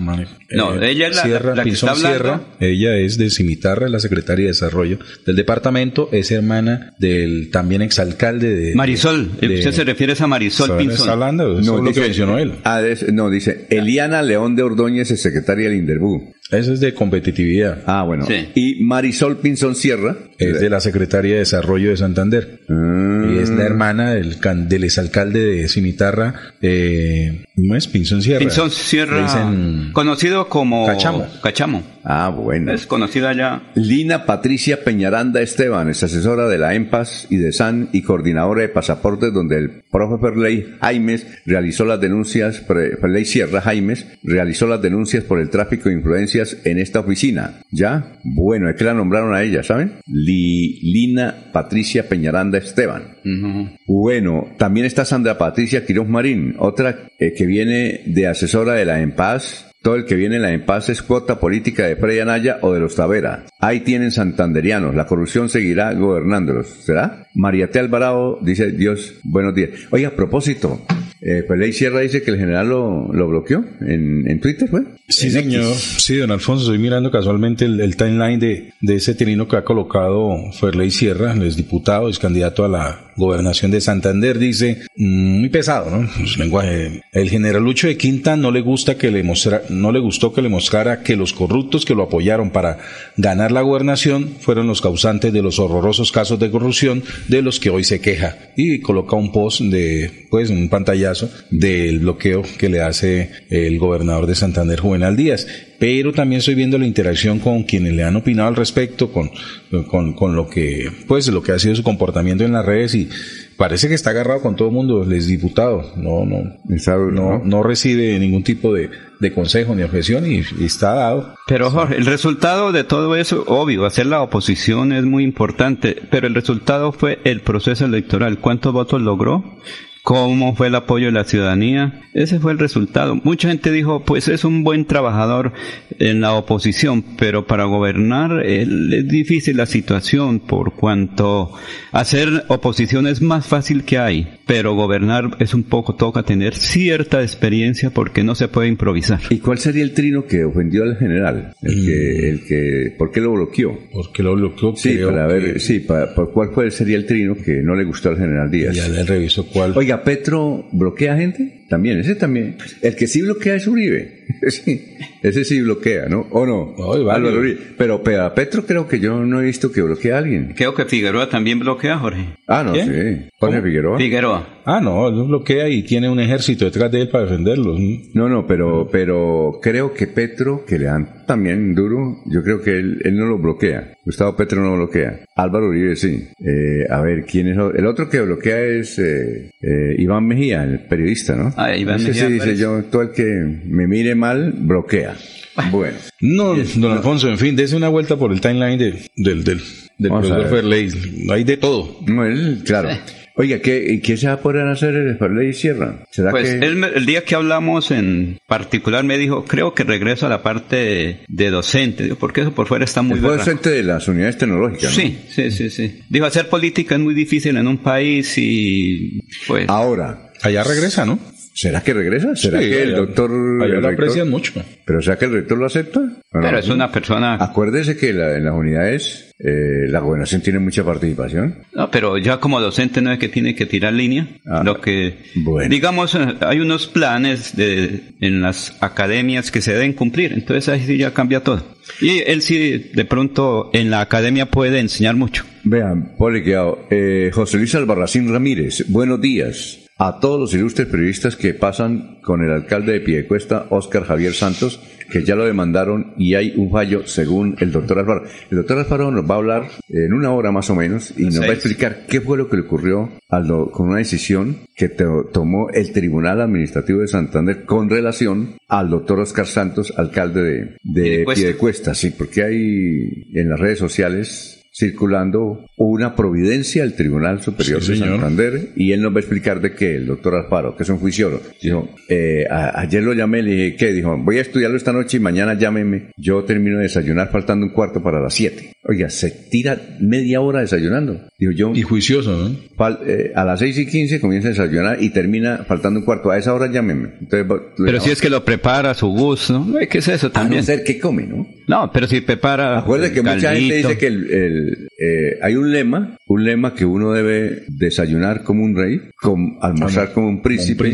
No, Eh, ella es la, Sierra, la que está Pinzón. Sierra, ella es de Cimitarra, la secretaria de Desarrollo del departamento, es hermana del también exalcalde de... Marisol, de- usted se refiere a Marisol. Pinzón. Está hablando, eso es lo que mencionó él. Ah, es- no, dice Eliana León de Ordóñez, es secretaria del Interbú. Eso es de competitividad. Ah, bueno. Sí. Y Marisol Pinzón Sierra. Es de la Secretaría de Desarrollo de Santander. Ah, Y es la hermana del, can- del exalcalde de Cimitarra, eh, ¿cómo es? Pinzón Sierra. Pinzón Sierra, dicen conocido como Cachamo. Cachamo. Ah, bueno. Es conocida ya. Lina Patricia Peñaranda Esteban es asesora de la EMPAS y de SAN y coordinadora de pasaportes donde el profe Ferley Jaimes realizó las denuncias, Ferley Sierra Jaimes realizó las denuncias por el tráfico de influencias en esta oficina. ¿Ya? Bueno, es que la nombraron a ella, ¿saben? Li- Lina Patricia Peñaranda Esteban. Bueno, también está Sandra Patricia Quiroz Marín, otra eh, que viene de asesora de la EMPAS. Todo el que viene en la EMPAS es cuota política de Freya Anaya o de los Tavera. Ahí tienen santanderianos. La corrupción seguirá gobernándolos. ¿Será? María T. Alvarado dice, Dios, buenos días. Oye, a propósito, eh, Peley Sierra dice que el general lo, lo bloqueó en, en Twitter, ¿fue? Sí, En señor. X. Sí, don Alfonso, estoy mirando casualmente el, el timeline de, de ese trino que ha colocado Ferley Sierra, el diputado, es candidato a la gobernación de Santander, dice, mm, muy pesado, ¿no? Pues, lenguaje. El general Lucho de Quinta no le gusta que le mostra, no le gustó que le mostrara que los corruptos que lo apoyaron para ganar la gobernación fueron los causantes de los horrorosos casos de corrupción de los que hoy se queja. Y coloca un post de, pues, un pantallazo del bloqueo que le hace el gobernador de Santander, Juvenal Díaz. Pero también estoy viendo la interacción con quienes le han opinado al respecto, con, con, con lo que, pues, lo que ha sido su comportamiento en las redes y parece que está agarrado con todo el mundo, el exdiputado. No, no, no, no recibe ningún tipo de, de consejo ni objeción y, y está dado. Pero Jorge, el resultado de todo eso, obvio, hacer la oposición es muy importante, pero el resultado fue el proceso electoral. ¿Cuántos votos logró? ¿Cómo fue el apoyo de la ciudadanía? Ese fue el resultado. Mucha gente dijo, pues es un buen trabajador en la oposición, pero para gobernar eh, es difícil la situación por cuanto hacer oposición es más fácil que hay, pero gobernar es un poco, toca tener cierta experiencia porque no se puede improvisar. ¿Y cuál sería el trino que ofendió al general? El que, el que, ¿por qué lo bloqueó? Porque lo bloqueó. Sí, para ver, que- sí, para, por cuál fue, sería el trino que no le gustó al general Díaz. Ya le reviso cuál. Oiga, Petro bloquea gente también, ese también. El que sí bloquea es Uribe. Sí, ese sí bloquea, ¿no? ¿O no? Álvaro Uribe. Pero, pero a Petro creo que yo no he visto que bloquee a alguien. Creo que Figueroa también bloquea, Jorge. Ah, no, ¿Quién? sí. Jorge ¿Cómo? Figueroa. Figueroa. Ah, no, él lo bloquea y tiene un ejército detrás de él para defenderlo. No, no, pero, pero creo que Petro, que le dan también duro, yo creo que él, él no lo bloquea. Gustavo Petro no lo bloquea. Álvaro Uribe sí. Eh, a ver, ¿quién es? El otro que bloquea es eh, eh, Iván Mejía, el periodista, ¿no? Ah, Iván Ese Mejía sí dice yo, todo el que me mire mal, bloquea. Bueno. No, don Alfonso, en fin, dése una vuelta por el timeline de- del, del, del profesor. Ferley. Hay de todo. No, él, claro. Oiga, ¿qué, ¿qué se va a poder hacer para ley Sierra? ¿Será pues que... el día que hablamos en particular me dijo, creo que regreso a la parte de, docente, porque eso por fuera está muy... Fue docente de las unidades tecnológicas. Sí, sí, sí, sí. Dijo, hacer política es muy difícil en un país y pues... Ahora. Allá regresa, ¿no? ¿Será que regresa? ¿Será que el doctor... Allá lo aprecian mucho. ¿Pero será que el rector lo acepta? Pero es una persona... Acuérdese que en las unidades eh, la gobernación tiene mucha participación. No, pero ya como docente no es que tiene que tirar línea. Ah, lo que... Digamos, eh, hay unos planes de, en las academias que se deben cumplir. Entonces ahí sí ya cambia todo. Y él sí, de pronto, en la academia puede enseñar mucho. Vean, poliqueado. Eh, José Luis Albarracín Ramírez, buenos días a todos los ilustres periodistas que pasan con el alcalde de Piedecuesta, Óscar Javier Santos, que ya lo demandaron y hay un fallo según el doctor Alfaro. El doctor Alfaro nos va a hablar en una hora más o menos y nos va a explicar qué fue lo que le ocurrió con una decisión que tomó el Tribunal Administrativo de Santander con relación al doctor Óscar Santos, alcalde de, de Piedecuesta. Sí, porque hay en las redes sociales circulando una providencia del Tribunal Superior de Santander y él nos va a explicar de qué, el doctor Alfaro, que es un juicio. Dijo, eh, ayer lo llamé, le dije, ¿qué? Dijo, voy a estudiarlo esta noche y mañana llámeme. Yo termino de desayunar faltando un cuarto para las siete. Oiga, se tira media hora desayunando. Dijo yo. Y juicioso, ¿no? Eh, a las seis y quince comienza a desayunar y termina faltando un cuarto. A esa hora llámeme. pero si es que lo prepara a su gusto, ¿no? ¿Qué es eso también? A no ser que come, ¿no? No, pero si prepara. Acuérdate que mucha gente dice que el eh, hay un lema, un lema que uno debe desayunar como un rey, almorzar como un príncipe,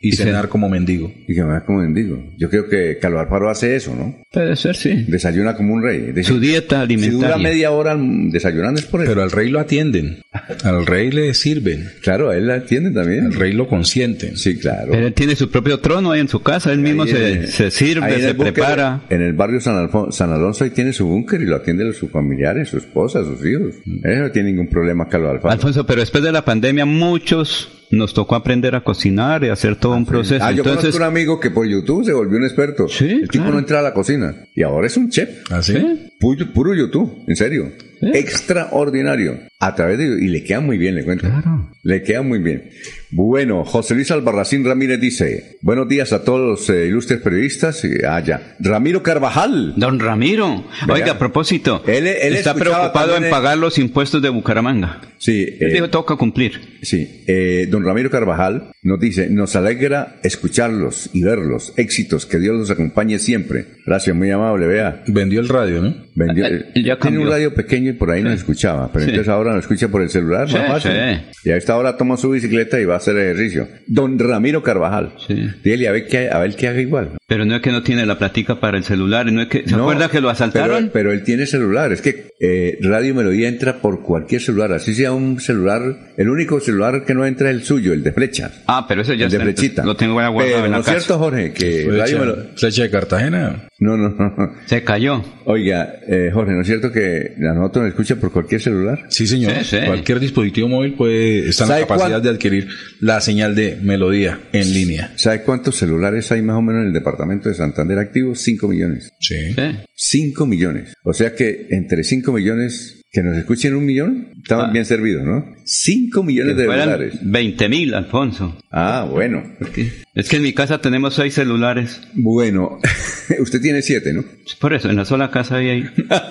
y, cenar como mendigo. Y cenar como mendigo. Yo creo que Calvar Faro hace eso, ¿no? Puede ser, sí. Desayuna como un rey. Su dieta alimentaria. Dura media hora desayunando es por eso. Pero al rey lo atienden. Al rey le sirven. Claro, a él le atienden también. El rey lo consiente. Sí, claro. él tiene su propio trono ahí en su casa, él mismo se, se, sirve, se prepara. En el barrio San, San Alonso ahí tiene su búnker y lo atiende sus familiares, su esposa, sus hijos. Él no tiene ningún problema, Carlos Alfonso. Alfonso, pero después de la pandemia muchos nos tocó aprender a cocinar y hacer todo un ah, proceso. Ah, yo conozco un amigo que por YouTube se volvió un experto. Sí, El tipo no entra a la cocina y ahora es un chef. ¿Ah, sí? Puro, YouTube, en serio. Extraordinario. A través de... Y le queda muy bien, le cuento. Claro. Le queda muy bien. Bueno, José Luis Albarracín Ramírez dice, buenos días a todos los eh, ilustres periodistas. Ah, ya. Ramiro Carvajal. Don Ramiro. Oiga, a propósito, él, está preocupado en pagar los impuestos de Bucaramanga. Sí. Él dijo, eh, toca cumplir. Sí. Eh, don Ramiro Carvajal nos dice, nos alegra escucharlos y verlos. Éxitos, que Dios los acompañe siempre. Gracias, muy amable, vea. Vendió el radio, ¿no? Vendió, ya tiene un radio pequeño y por ahí no escuchaba, pero entonces ahora lo escucha por el celular, más fácil. Y a esta hora toma su bicicleta y va hacer ejercicio. Don Ramiro Carvajal. Sí. Dile a ver qué, a ver qué haga igual. Pero no es que no tiene la platica para el celular, no es que, ¿se acuerda que lo asaltaron? Pero, él tiene celular, es que eh, Radio Melodía entra por cualquier celular, así sea un celular, el único celular que no entra es el suyo, el de flecha. Ah, pero eso ya el de flechita. Lo tengo guardado pero, en la ¿no es cierto, Jorge? Que flecha, Radio Melodía... ¿Flecha de Cartagena? No, no, no. Se cayó. Oiga, eh, Jorge, ¿no es cierto que la nota nos escucha por cualquier celular? Sí, señor. Cualquier dispositivo móvil puede estar en la capacidad de adquirir la señal de melodía en línea. ¿Sabe cuántos celulares hay más o menos en el departamento de Santander activos? 5 millones. Sí. 5 millones. O sea que entre 5 millones que nos escuchen un millón, estamos ah. bien servidos, ¿no? 5 millones de dólares. 20 mil, Alfonso. Ah, bueno. Es que en mi casa tenemos 6 celulares. Bueno, usted tiene 7, ¿no? Por eso, en la sola casa hay ahí.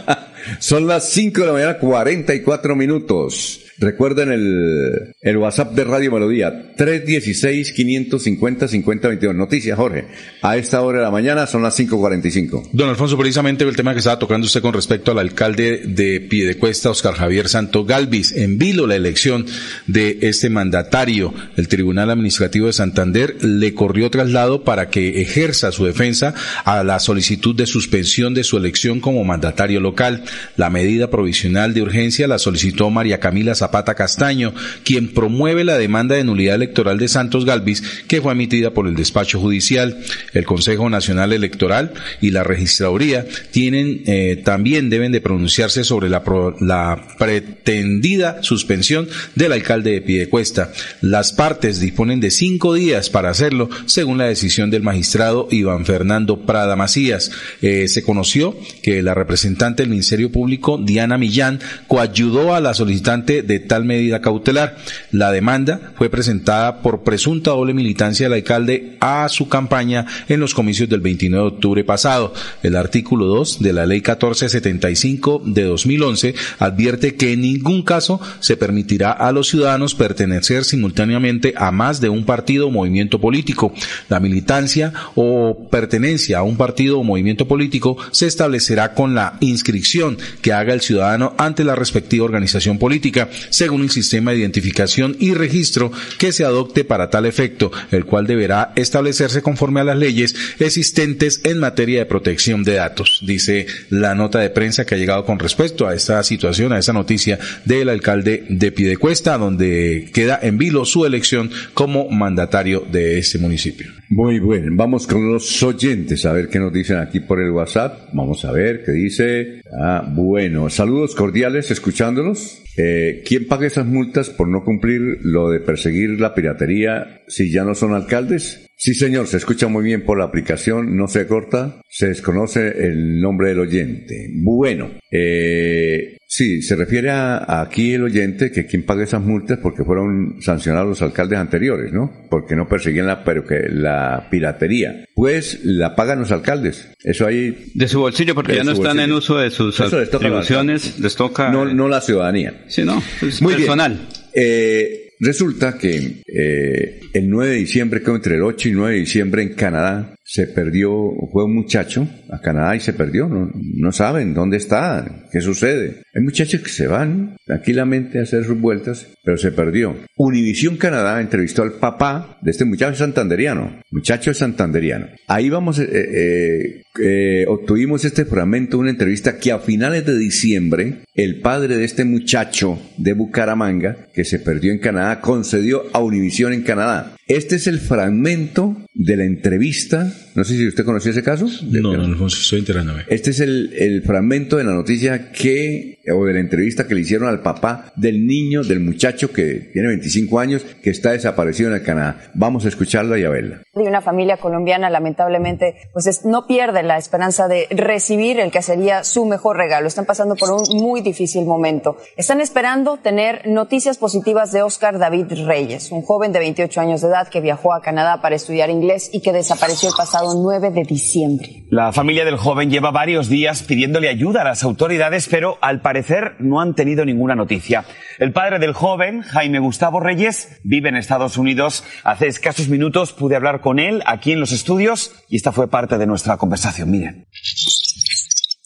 Son las 5 de la mañana, 44 minutos. Recuerden el, el WhatsApp de Radio Melodía, 316-550-5022. Noticias, Jorge. A esta hora de la mañana son las 5.45. Don Alfonso, precisamente el tema que estaba tocando usted con respecto al alcalde de Piedecuesta, Oscar Javier Santo Galvis, en vilo la elección de este mandatario. El Tribunal Administrativo de Santander le corrió traslado para que ejerza su defensa a la solicitud de suspensión de su elección como mandatario local. La medida provisional de urgencia la solicitó María Camila Zapata Castaño, quien promueve la demanda de nulidad electoral de Santos Galvis, que fue emitida por el despacho judicial. El Consejo Nacional Electoral y la Registraduría tienen, eh, también deben de pronunciarse sobre la, pretendida suspensión del alcalde de Piedecuesta. Las partes disponen de cinco días para hacerlo, según la decisión del magistrado Iván Fernando Prada Macías. Eh, se conoció que la representante del Ministerio Público, Diana Millán, coayudó a la solicitante de tal medida cautelar. La demanda fue presentada por presunta doble militancia del alcalde a su campaña en los comicios del 29 de octubre pasado. El artículo 2 de la ley 1475 de 2011 advierte que en ningún caso se permitirá a los ciudadanos pertenecer simultáneamente a más de un partido o movimiento político. La militancia o pertenencia a un partido o movimiento político se establecerá con la inscripción que haga el ciudadano ante la respectiva organización política, según el sistema de identificación y registro que se adopte para tal efecto, el cual deberá establecerse conforme a las leyes existentes en materia de protección de datos, dice la nota de prensa que ha llegado con respecto a esta situación, a esta noticia del alcalde de Piedecuesta, donde queda en vilo su elección como mandatario de este municipio. Muy bien, vamos con los oyentes a ver qué nos dicen aquí por el WhatsApp. Vamos a ver qué dice. Ah, bueno, saludos cordiales escuchándolos. Eh, ¿Quién paga esas multas por no cumplir lo de perseguir la piratería si ya no son alcaldes? Sí, señor, se escucha muy bien por la aplicación, no se corta, se desconoce el nombre del oyente. Bueno, eh, sí, se refiere a, aquí el oyente que quien paga esas multas porque fueron sancionados los alcaldes anteriores, ¿no? Porque no perseguían la, pero que la piratería. Pues la pagan los alcaldes. Eso ahí. De su bolsillo, porque ya no están en uso de sus atribuciones, les toca. No, no la ciudadanía. Sí, no, es muy personal. Eh, Resulta que eh, el 9 de diciembre, creo entre el 8 y 9 de diciembre en Canadá, se perdió, fue un muchacho a Canadá y se perdió, no, saben dónde está, qué sucede. Hay muchachos que se van tranquilamente a hacer sus vueltas, pero se perdió. Univisión Canadá entrevistó al papá de este muchacho santanderiano, muchacho santanderiano. Ahí vamos, eh, eh, eh, obtuvimos este fragmento, una entrevista que a finales de diciembre, el padre de este muchacho de Bucaramanga, que se perdió en Canadá, concedió a Univisión en Canadá. Este es el fragmento de la entrevista. No sé si usted conoció ese caso. No, no, no, estoy enterándome. Este es el, el fragmento de la noticia que, o de la entrevista que le hicieron al papá del niño, del muchacho que tiene 25 años, que está desaparecido en el Canadá. Vamos a escucharla y a verla. Y una familia colombiana, lamentablemente, pues es, no pierde la esperanza de recibir el que sería su mejor regalo. Están pasando por un muy difícil momento. Están esperando tener noticias positivas de Oscar David Reyes, un joven de 28 años de edad que viajó a Canadá para estudiar inglés y que desapareció el pasado 9 de diciembre. La familia del joven lleva varios días pidiéndole ayuda a las autoridades, pero al parecer no han tenido ninguna noticia. El padre del joven, Jaime Gustavo Reyes, vive en Estados Unidos. Hace escasos minutos pude hablar con él aquí en los estudios y esta fue parte de nuestra conversación. Miren.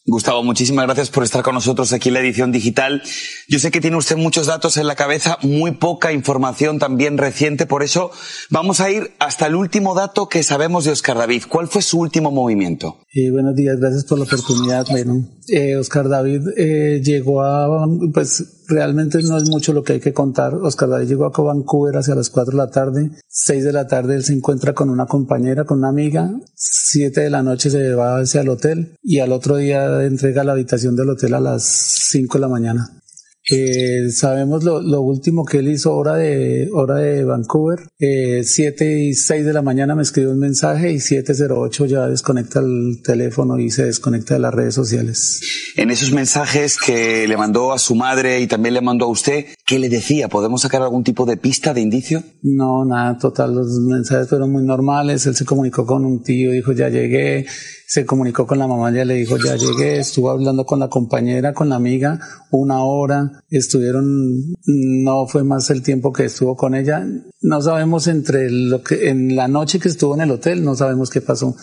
Gustavo, muchísimas gracias por estar con nosotros aquí en la edición digital. Yo sé que tiene usted muchos datos en la cabeza, muy poca información también reciente, por eso vamos a ir hasta el último dato que sabemos de Oscar David. ¿Cuál fue su último movimiento? Eh, buenos días, gracias por la oportunidad. Bueno, eh, Oscar David eh, llegó a, pues realmente no es mucho lo que hay que contar. Oscar David llegó a Vancouver hacia las 4 de la tarde, 6 de la tarde él se encuentra con una compañera, con una amiga, 7 de la noche se va hacia el hotel y al otro día entrega la habitación del hotel a las 5 de la mañana. Eh, sabemos lo, lo, último que él hizo hora de, hora de Vancouver. Eh, 7 y 6 de la mañana me escribió un mensaje y 7.08 ya desconecta el teléfono y se desconecta de las redes sociales. En esos mensajes que le mandó a su madre y también le mandó a usted, ¿qué le decía? ¿Podemos sacar algún tipo de pista, de indicio? No, nada, total. Los mensajes fueron muy normales. Él se comunicó con un tío, dijo ya llegué se comunicó con la mamá, ya le dijo, ya llegué, estuvo hablando con la compañera, con la amiga, una hora, estuvieron, no fue más el tiempo que estuvo con ella, no sabemos entre lo que, en la noche que estuvo en el hotel, no sabemos qué pasó.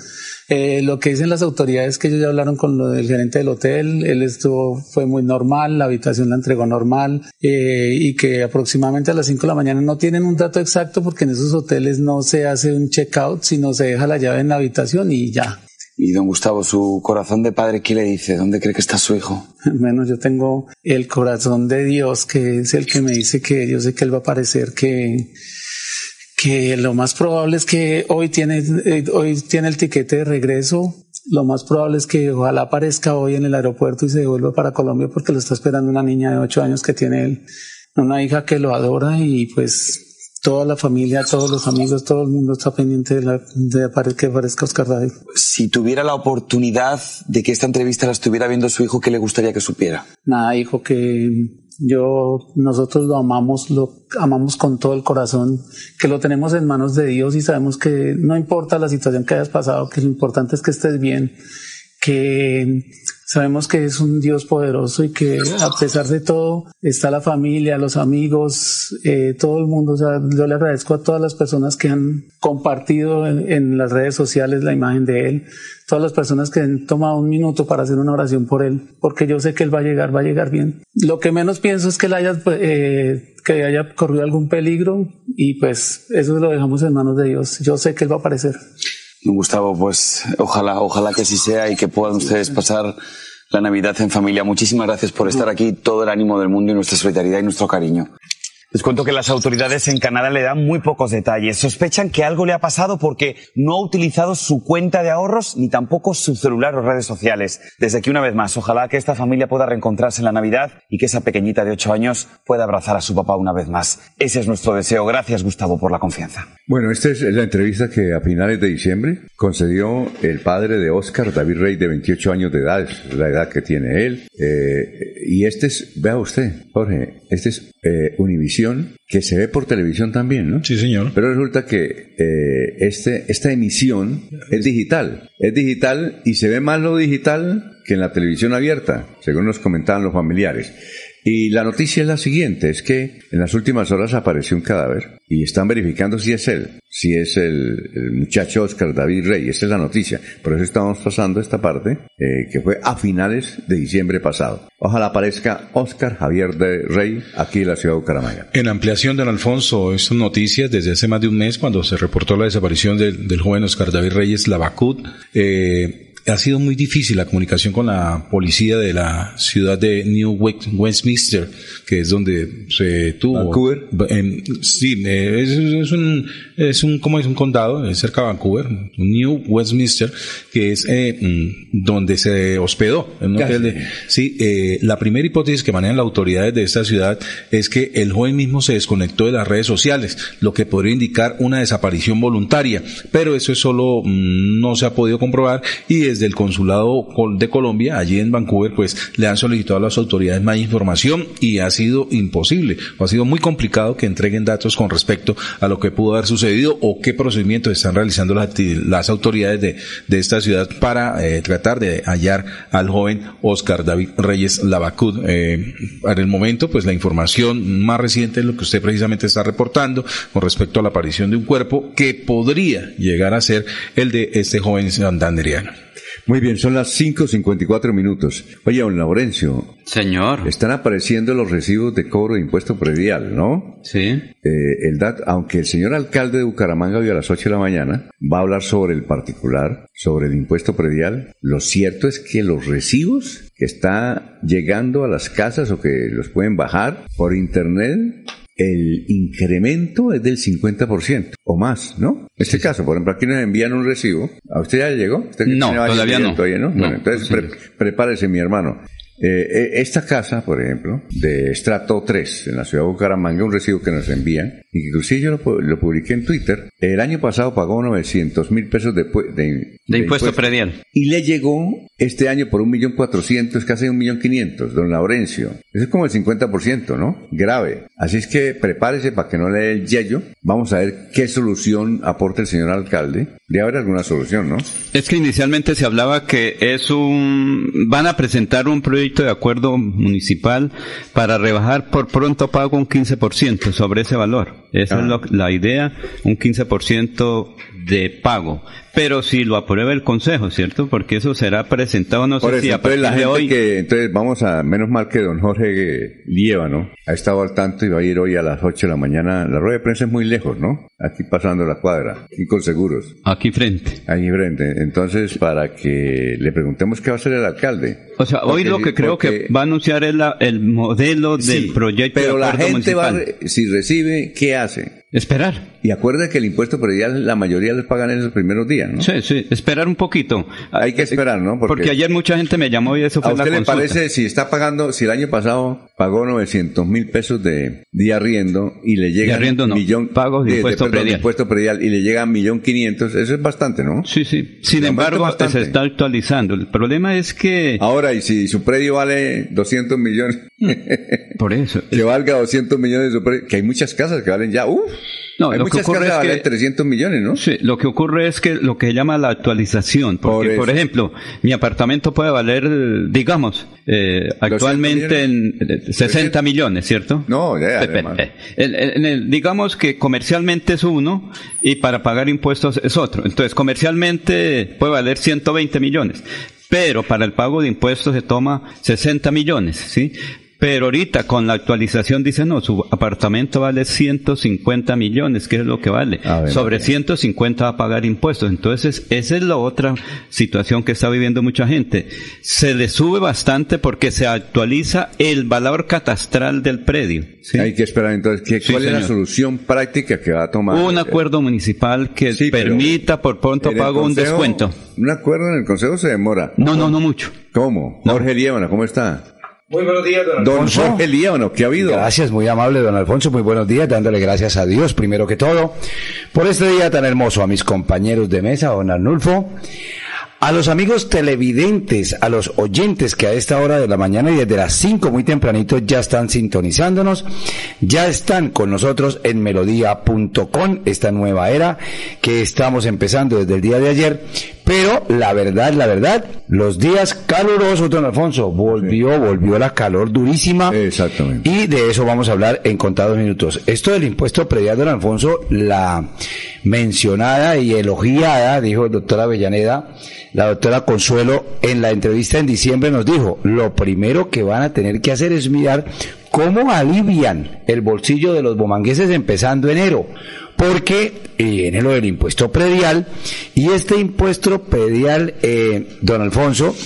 Eh, lo que dicen las autoridades es que ellos ya hablaron con el gerente del hotel, él estuvo, fue muy normal, la habitación la entregó normal eh, y que aproximadamente a las 5 de la mañana no tienen un dato exacto porque en esos hoteles no se hace un checkout, sino se deja la llave en la habitación y ya. Y don Gustavo, su corazón de padre, ¿qué le dice? ¿Dónde cree que está su hijo? Bueno, yo tengo el corazón de Dios, que es el que me dice que yo sé que él va a aparecer, que, que lo más probable es que hoy tiene, eh, hoy tiene el tiquete de regreso. Lo más probable es que ojalá aparezca hoy en el aeropuerto y se devuelva para Colombia porque lo está esperando una niña de ocho años que tiene él, una hija que lo adora y pues toda la familia, todos los amigos, todo el mundo está pendiente de, la, de que aparezca Oscar David. Si tuviera la oportunidad de que esta entrevista la estuviera viendo su hijo, ¿qué le gustaría que supiera? Nada, hijo, que Yo, nosotros lo amamos, lo amamos con todo el corazón, que lo tenemos en manos de Dios y sabemos que no importa la situación que hayas pasado, que lo importante es que estés bien, que sabemos que es un Dios poderoso y que a pesar de todo está la familia, los amigos, eh, todo el mundo. O sea, yo le agradezco a todas las personas que han compartido en, las redes sociales la imagen de él, todas las personas que han tomado un minuto para hacer una oración por él, porque yo sé que él va a llegar, va a llegar bien. Lo que menos pienso es que él haya, eh, que haya corrido algún peligro y pues eso lo dejamos en manos de Dios. Yo sé que él va a aparecer. Gustavo, pues ojalá, ojalá que así sea y que puedan ustedes pasar la Navidad en familia. Muchísimas gracias por estar aquí, todo el ánimo del mundo y nuestra solidaridad y nuestro cariño. Les cuento que las autoridades en Canadá le dan muy pocos detalles. Sospechan que algo le ha pasado porque no ha utilizado su cuenta de ahorros ni tampoco su celular o redes sociales. Desde aquí una vez más, ojalá que esta familia pueda reencontrarse en la Navidad y que esa pequeñita de ocho años pueda abrazar a su papá una vez más. Ese es nuestro deseo. Gracias, Gustavo, por la confianza. Bueno, esta es la entrevista que a finales de diciembre concedió el padre de Oscar, David Rey, de 28 años de edad, es la edad que tiene él. Eh, y este es, vea usted, Jorge, este es eh, Univision que se ve por televisión también, ¿no? Sí, señor. Pero resulta que eh, este, esta emisión es digital. Es digital y se ve más lo digital que en la televisión abierta, según nos comentaban los familiares. Y la noticia es la siguiente, es que en las últimas horas apareció un cadáver y están verificando si es él, si es el, muchacho Oscar David Rey, esa es la noticia. Por eso estamos pasando esta parte, eh, que fue a finales de diciembre pasado. Ojalá aparezca Oscar Javier de Rey aquí en la ciudad de Bucaramanga. En ampliación, don Alfonso, estas noticias desde hace más de un mes cuando se reportó la desaparición del, joven Oscar David Reyes Lavacut, eh, ha sido muy difícil la comunicación con la policía de la ciudad de New Westminster, que es donde se tuvo. Vancouver. En, sí, es, es, un, es un, ¿cómo es un condado? Es cerca de Vancouver, New Westminster, que es eh, donde se hospedó. En un hotel de, sí, eh, la primera hipótesis que manejan las autoridades de esta ciudad es que el joven mismo se desconectó de las redes sociales, lo que podría indicar una desaparición voluntaria, pero eso es solo mm, no se ha podido comprobar y desde el consulado de Colombia, allí en Vancouver, pues le han solicitado a las autoridades más información y ha sido imposible o ha sido muy complicado que entreguen datos con respecto a lo que pudo haber sucedido o qué procedimientos están realizando las, las autoridades de, de, esta ciudad para eh, tratar de hallar al joven Oscar David Reyes Lavacud. Eh, en el momento, pues la información más reciente es lo que usted precisamente está reportando con respecto a la aparición de un cuerpo que podría llegar a ser el de este joven santanderiano. Muy bien, son las 5.54 minutos. Oye, don Laurencio. Señor. Están apareciendo los recibos de cobro de impuesto predial, ¿no? Sí. Eh, el dat, aunque el señor alcalde de Bucaramanga hoy a las 8 de la mañana va a hablar sobre el particular, sobre el impuesto predial, lo cierto es que los recibos que está llegando a las casas o que los pueden bajar por internet el incremento es del 50% o más, ¿no? En este sí, caso, por ejemplo, aquí nos envían un recibo. ¿A usted ya llegó? ¿Usted no, todavía no. Todavía no. no bueno, entonces pre prepárese, mi hermano. Eh, esta casa, por ejemplo, de estrato 3 en la ciudad de Bucaramanga, un recibo que nos envían, inclusive yo lo, lo, publiqué en Twitter, el año pasado pagó 900 mil pesos de, de, de, de impuesto, predial. Y le llegó este año por un millón cuatrocientos, casi un millón quinientos, don Laurencio. Eso es como el 50%, ¿no? Grave. Así es que prepárese para que no le dé el yello. Vamos a ver qué solución aporta el señor alcalde. Debe haber alguna solución, ¿no? Es que inicialmente se hablaba que es un... van a presentar un proyecto de acuerdo municipal para rebajar por pronto pago un 15% sobre ese valor. Esa ah. es lo, la idea, un 15% de pago. Pero si lo aprueba el Consejo, ¿cierto? Porque eso será presentado, no Por sé eso, si a entonces, la gente de hoy... que, entonces vamos a, menos mal que don Jorge Liévano ha estado al tanto y va a ir hoy a las 8 de la mañana. La rueda de prensa es muy lejos, ¿no? Aquí pasando la cuadra, aquí con seguros. Aquí frente. Aquí frente. Entonces, para que le preguntemos qué va a hacer el alcalde. O sea, hoy lo que creo porque- que va a anunciar es la- el modelo del Sí, proyecto Pero de la gente va, municipal. si recibe, ¿qué hace? Esperar. Y acuerda que el impuesto predial la mayoría les pagan en los primeros días, ¿no? Sí, sí, esperar un poquito. Hay que esperar, ¿no? Porque, ayer mucha gente me llamó y eso ¿A fue la usted le consulta. parece si está pagando, si el año pasado pagó 900 mil pesos de, de arriendo y le llega De arriendo no, millón pagos de impuesto perdón, predial. impuesto predial y le llega a millón quinientos, eso es bastante, ¿no? Sí, sí. Sin embargo, bastante. se está actualizando. El problema es que... Ahora, y si su predio vale 200 millones, Por eso. que valga 200 millones de su predio, que hay muchas casas que valen ya, uff, No, hay lo que ocurre casas que es valen que- 300 millones, ¿no? Sí, lo que ocurre es que lo que se llama la actualización, Por porque por, ejemplo, mi apartamento puede valer, digamos, eh, actualmente en eh, 60 millones, ¿cierto? No, ya, además. eh, el- el- en el- digamos que comercialmente es uno y para pagar impuestos es otro. Entonces, comercialmente puede valer 120 millones, pero para el pago de impuestos se toma 60 millones, ¿sí? Pero ahorita con la actualización dice, no, su apartamento vale 150 millones, que es lo que vale. Ver, Sobre María. 150 va a pagar impuestos. Entonces, esa es la otra situación que está viviendo mucha gente. Se le sube bastante porque se actualiza el valor catastral del predio. ¿sí? Hay que esperar entonces, ¿qué, Sí, ¿cuál es la solución práctica que va a tomar? un acuerdo municipal que Sí, permita por pronto pago un descuento. Un acuerdo en el consejo se demora. No, no, no mucho. ¿Cómo? Jorge Líbano, ¿cómo está? Muy buenos días, don Don Alfonso. Jorge Líbano, ¿qué ha habido? Gracias, muy amable, don Alfonso. Muy buenos días, dándole gracias a Dios, primero que todo, por este día tan hermoso, a mis compañeros de mesa, don Arnulfo, a los amigos televidentes, a los oyentes que a esta hora de la mañana y desde las 5 muy tempranito ya están sintonizándonos, ya están con nosotros en melodía.com, esta nueva era que estamos empezando desde el día de ayer, pero la verdad, la verdad, los días calurosos, don Alfonso, volvió, volvió la calor durísima. Exactamente. Y de eso vamos a hablar en contados minutos. Esto del impuesto predial, don Alfonso, la mencionada y elogiada, dijo el doctor Avellaneda, la doctora Consuelo, en la entrevista en diciembre nos dijo, lo primero que van a tener que hacer es mirar cómo alivian el bolsillo de los bomangueses empezando enero. Porque viene lo del impuesto predial y este impuesto predial, eh, don Alfonso,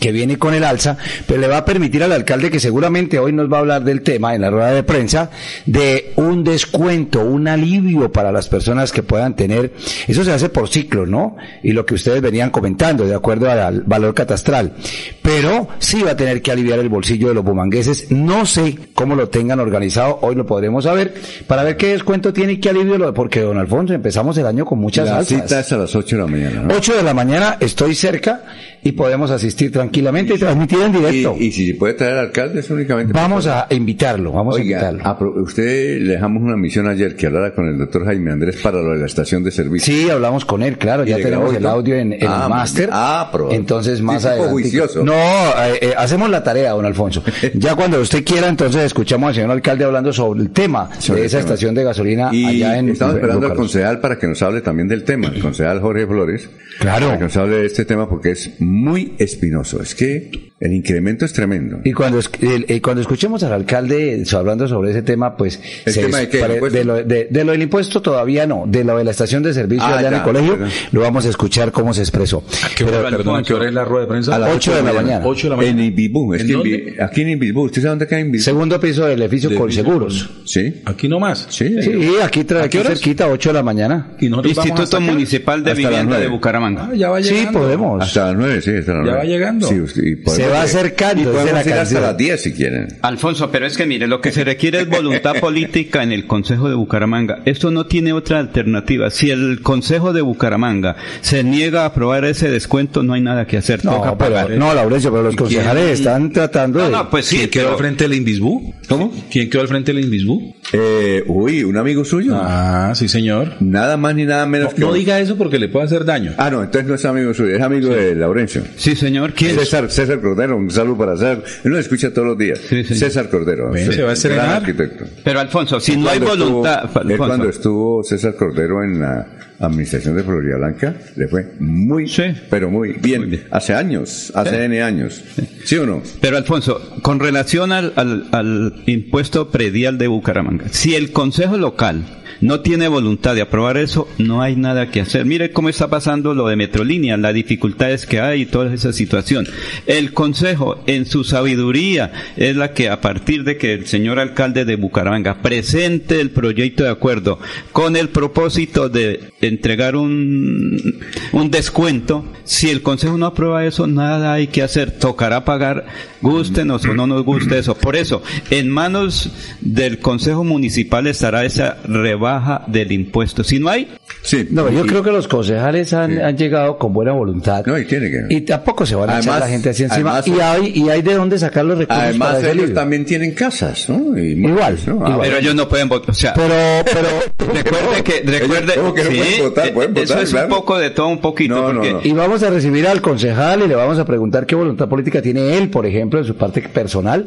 que viene con el alza, pero le va a permitir al alcalde que seguramente hoy nos va a hablar del tema en la rueda de prensa, de un descuento, un alivio para las personas que puedan tener, eso se hace por ciclo, ¿no? Y lo que ustedes venían comentando, de acuerdo al valor catastral. Pero sí va a tener que aliviar el bolsillo de los bumangueses, no sé cómo lo tengan organizado, hoy lo podremos saber, para ver qué descuento tiene y qué alivio, porque don Alfonso, empezamos el año con muchas La alzas. cita es a las 8 de la mañana, ¿no? 8 de la mañana estoy cerca y podemos asistir tranquilamente y transmitir en directo. Y, y si puede traer al alcalde es únicamente... Vamos a invitarlo, vamos Oiga, a invitarlo. usted le dejamos una misión ayer que hablara con el doctor Jaime Andrés para lo de la estación de servicio. Sí, hablamos con él, claro, ¿Y ya tenemos el audio en, en Ah, el máster. ah, pero- Entonces más sí, adelante. juicioso. No, eh, eh, hacemos la tarea, don Alfonso. Ya cuando usted quiera, entonces escuchamos al señor alcalde hablando sobre el tema Sobre de el esa tema. estación de gasolina Y allá en estamos en esperando al concejal para que nos hable también del tema, el concejal Jorge Flores. Claro. Para que nos hable de este tema porque es muy espinoso. Es que el incremento es tremendo. Y cuando, es- el- eh, cuando escuchemos al alcalde hablando sobre ese tema, pues... ¿El tema de qué? De, lo, de, de lo del impuesto todavía no, de lo de la estación de servicio Ah, allá en ya, el colegio, perdón. lo vamos a escuchar cómo se expresó. ¿Qué hora, Pero- perdón, ¿a qué hora es la rueda de prensa? A las ocho de la mañana. 8 de la En mañana. Ibibú, es ¿En que en dónde? Bi- aquí en Ibibú, ¿usted sabe dónde queda Ibibú? Segundo piso del edificio Del con edificio seguros. Sí. Aquí nomás. Sí. Sí, aquí, tra- ¿A qué aquí cerquita, 8 de la mañana. Y Instituto. Municipal de Vivienda de. Bucaramanga. Ah, ya va Sí, llegando. podemos. Hasta las nueve, sí, hasta las Ya nueve. va llegando. Sí, usted- y podemos Se va acercando, Y podemos la ir hasta las 10 si quieren. Alfonso, pero es que mire, lo que se requiere es voluntad política en el Consejo de Bucaramanga. Esto no tiene otra alternativa. Si el Consejo de Bucaramanga se niega a aprobar ese descuento, no hay nada que hacer. No, Toca pero, no, Laurencio, pero los concejales están tratando No, de... no, pues sí, ¿Quién quedó pero- al frente del Invisbú? ¿Cómo? ¿Quién quedó al frente del Invisbú? Eh, uy, un amigo suyo. Ah, sí, señor. Nada más ni nada menos que. No diga eso porque le puede hacer daño. Ah, no, entonces no es amigo suyo, es amigo de Laurencio. Sí, señor. ¿Quién? César, César Cordero, un saludo para César. Él nos escucha todos los días. Sí, sí. César Cordero. Ven, se va a estrenar. gran arquitecto. Pero Alfonso, si no hay estuvo- voluntad, él Alfonso, cuando estuvo César Cordero en la administración de Florida Blanca, le fue muy, Sí. pero muy bien. Muy bien. Hace años, hace N años. ¿Sí o no? Pero Alfonso, con relación al, al- al impuesto predial de Bucaramanga, si el Consejo Local no tiene voluntad de aprobar eso, no hay nada que hacer. Mire cómo está pasando lo de Metrolínea, las dificultades que hay y toda esa situación. El Consejo, en su sabiduría, es la que a partir de que el señor alcalde de Bucaramanga presente el proyecto de acuerdo con el propósito de entregar un, un descuento. Si el Consejo no aprueba eso, nada hay que hacer. Tocará pagar, gustenos o no nos guste eso. Por eso, en manos del Consejo Municipal estará esa rebaja del impuesto. Si no hay, Sí. No, yo y- creo que los concejales han, han llegado con buena voluntad. No, y tiene que. Y tampoco se van a echar la gente así encima. además- y, hay, y hay de dónde sacar los recursos Además, para ese ellos también tienen casas, ¿no? Y Igual, muebles, ¿no? Ah, igual. pero ellos no pueden votar. O sea, Pero, pero, recuerde que, recuerde, ¿Cómo que no sí, pueden votar? Pueden eh, eso votar, es claro. un poco de todo, un poquito, No, no, porque no. Y vamos a recibir al concejal y le vamos a preguntar qué voluntad política tiene él, por ejemplo, en su parte personal,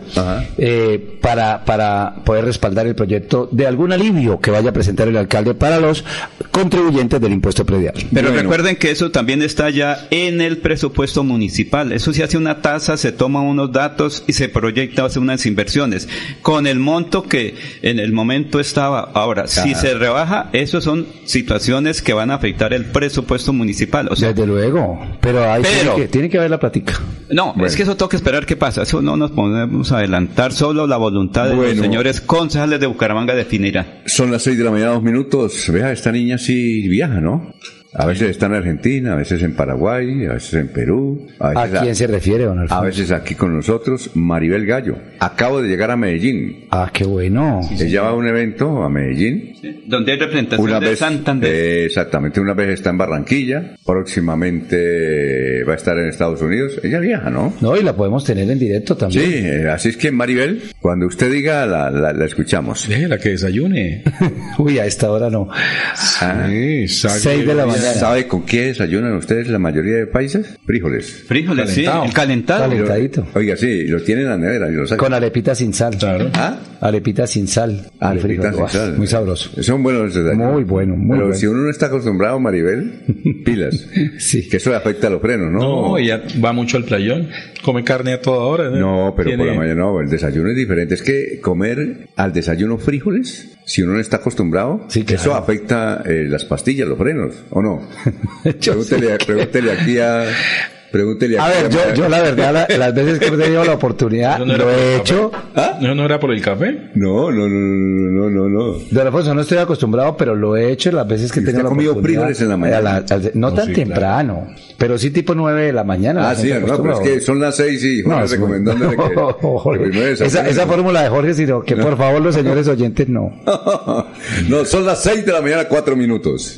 eh, para, para poder respaldar el proyecto de algún alivio que vaya a presentar el alcalde para los contribuyentes del impuesto predial. Pero Bueno. recuerden que eso también está ya en el presupuesto municipal. Eso se hace una tasa, se toman unos datos y se proyecta hacer unas inversiones. Con el monto que en el momento estaba. Ahora, si se rebaja, eso son situaciones que van a afectar el presupuesto municipal. O sea, Desde luego, pero ahí Pero- tiene, que, tiene que haber la plática. no, es que eso toca esperar qué pasa. Eso no nos podemos adelantar. Solo la voluntad de Bueno. los señores concejales de Bucaramanga definirá. Son las seis de la mañana, dos minutos. Vea, esta niña sí viaja, ¿no? A veces está en Argentina, a veces en Paraguay, a veces en Perú. ¿A veces quién se refiere, don A Alfonso? veces aquí con nosotros, Maribel Gallo. Acabo de llegar a Medellín. Ah, qué bueno. Ella va a un evento a Medellín. Donde hay representación Una de vez, Santander. eh, exactamente, una vez está en Barranquilla, próximamente va a estar en Estados Unidos. Ella viaja, ¿no? No, y la podemos tener en directo Sí, también. eh, así es que Maribel, cuando usted diga, la, la, la escuchamos. Déjela que desayune. Uy, a esta hora no. Ah, Sí, saque- Seis de la mañana. ¿Sabe con qué desayunan ustedes la mayoría de países? Frijoles. Frijoles, sí, Calentado. el calentado. Calentadito. Oiga, sí, lo tienen en la nevera. y lo sacan. Con arepita sin sal. Claro. ¿Ah? Arepita sin sal. Sin sal. Muy sabroso. Son buenos los desayunos. Muy bueno, muy Pero bueno. si uno no está acostumbrado, Maribel, pilas. Sí. Que eso le afecta a los frenos, ¿no? No, ella va mucho al playón. Come carne a toda hora. No, pero por la mañana no, el desayuno es diferente. Es que comer al desayuno frijoles, si uno no está acostumbrado, Sí, claro. eso afecta eh, las pastillas, los frenos, ¿o no? Yo pregúntele, aquí a... Pregúntele A ver, yo, yo la verdad, la- las veces que he tenido la oportunidad, no lo he hecho. café. ¿No, ¿No era por el café? No, no, no, no, no, no, no. Don Alfonso, no estoy acostumbrado, pero lo he hecho las veces que he ¿Y usted tenido la comido oportunidad. frijoles en la mañana? La- no, tan sí, temprano, pero sí tipo nueve de la mañana. Ah, la sí, no, pero es que son las seis y No, Jorge muy- recomendándole que, No, que primero esa, esa fórmula de Jorge, sino que por favor los señores oyentes no. no, son las seis de la mañana, cuatro minutos.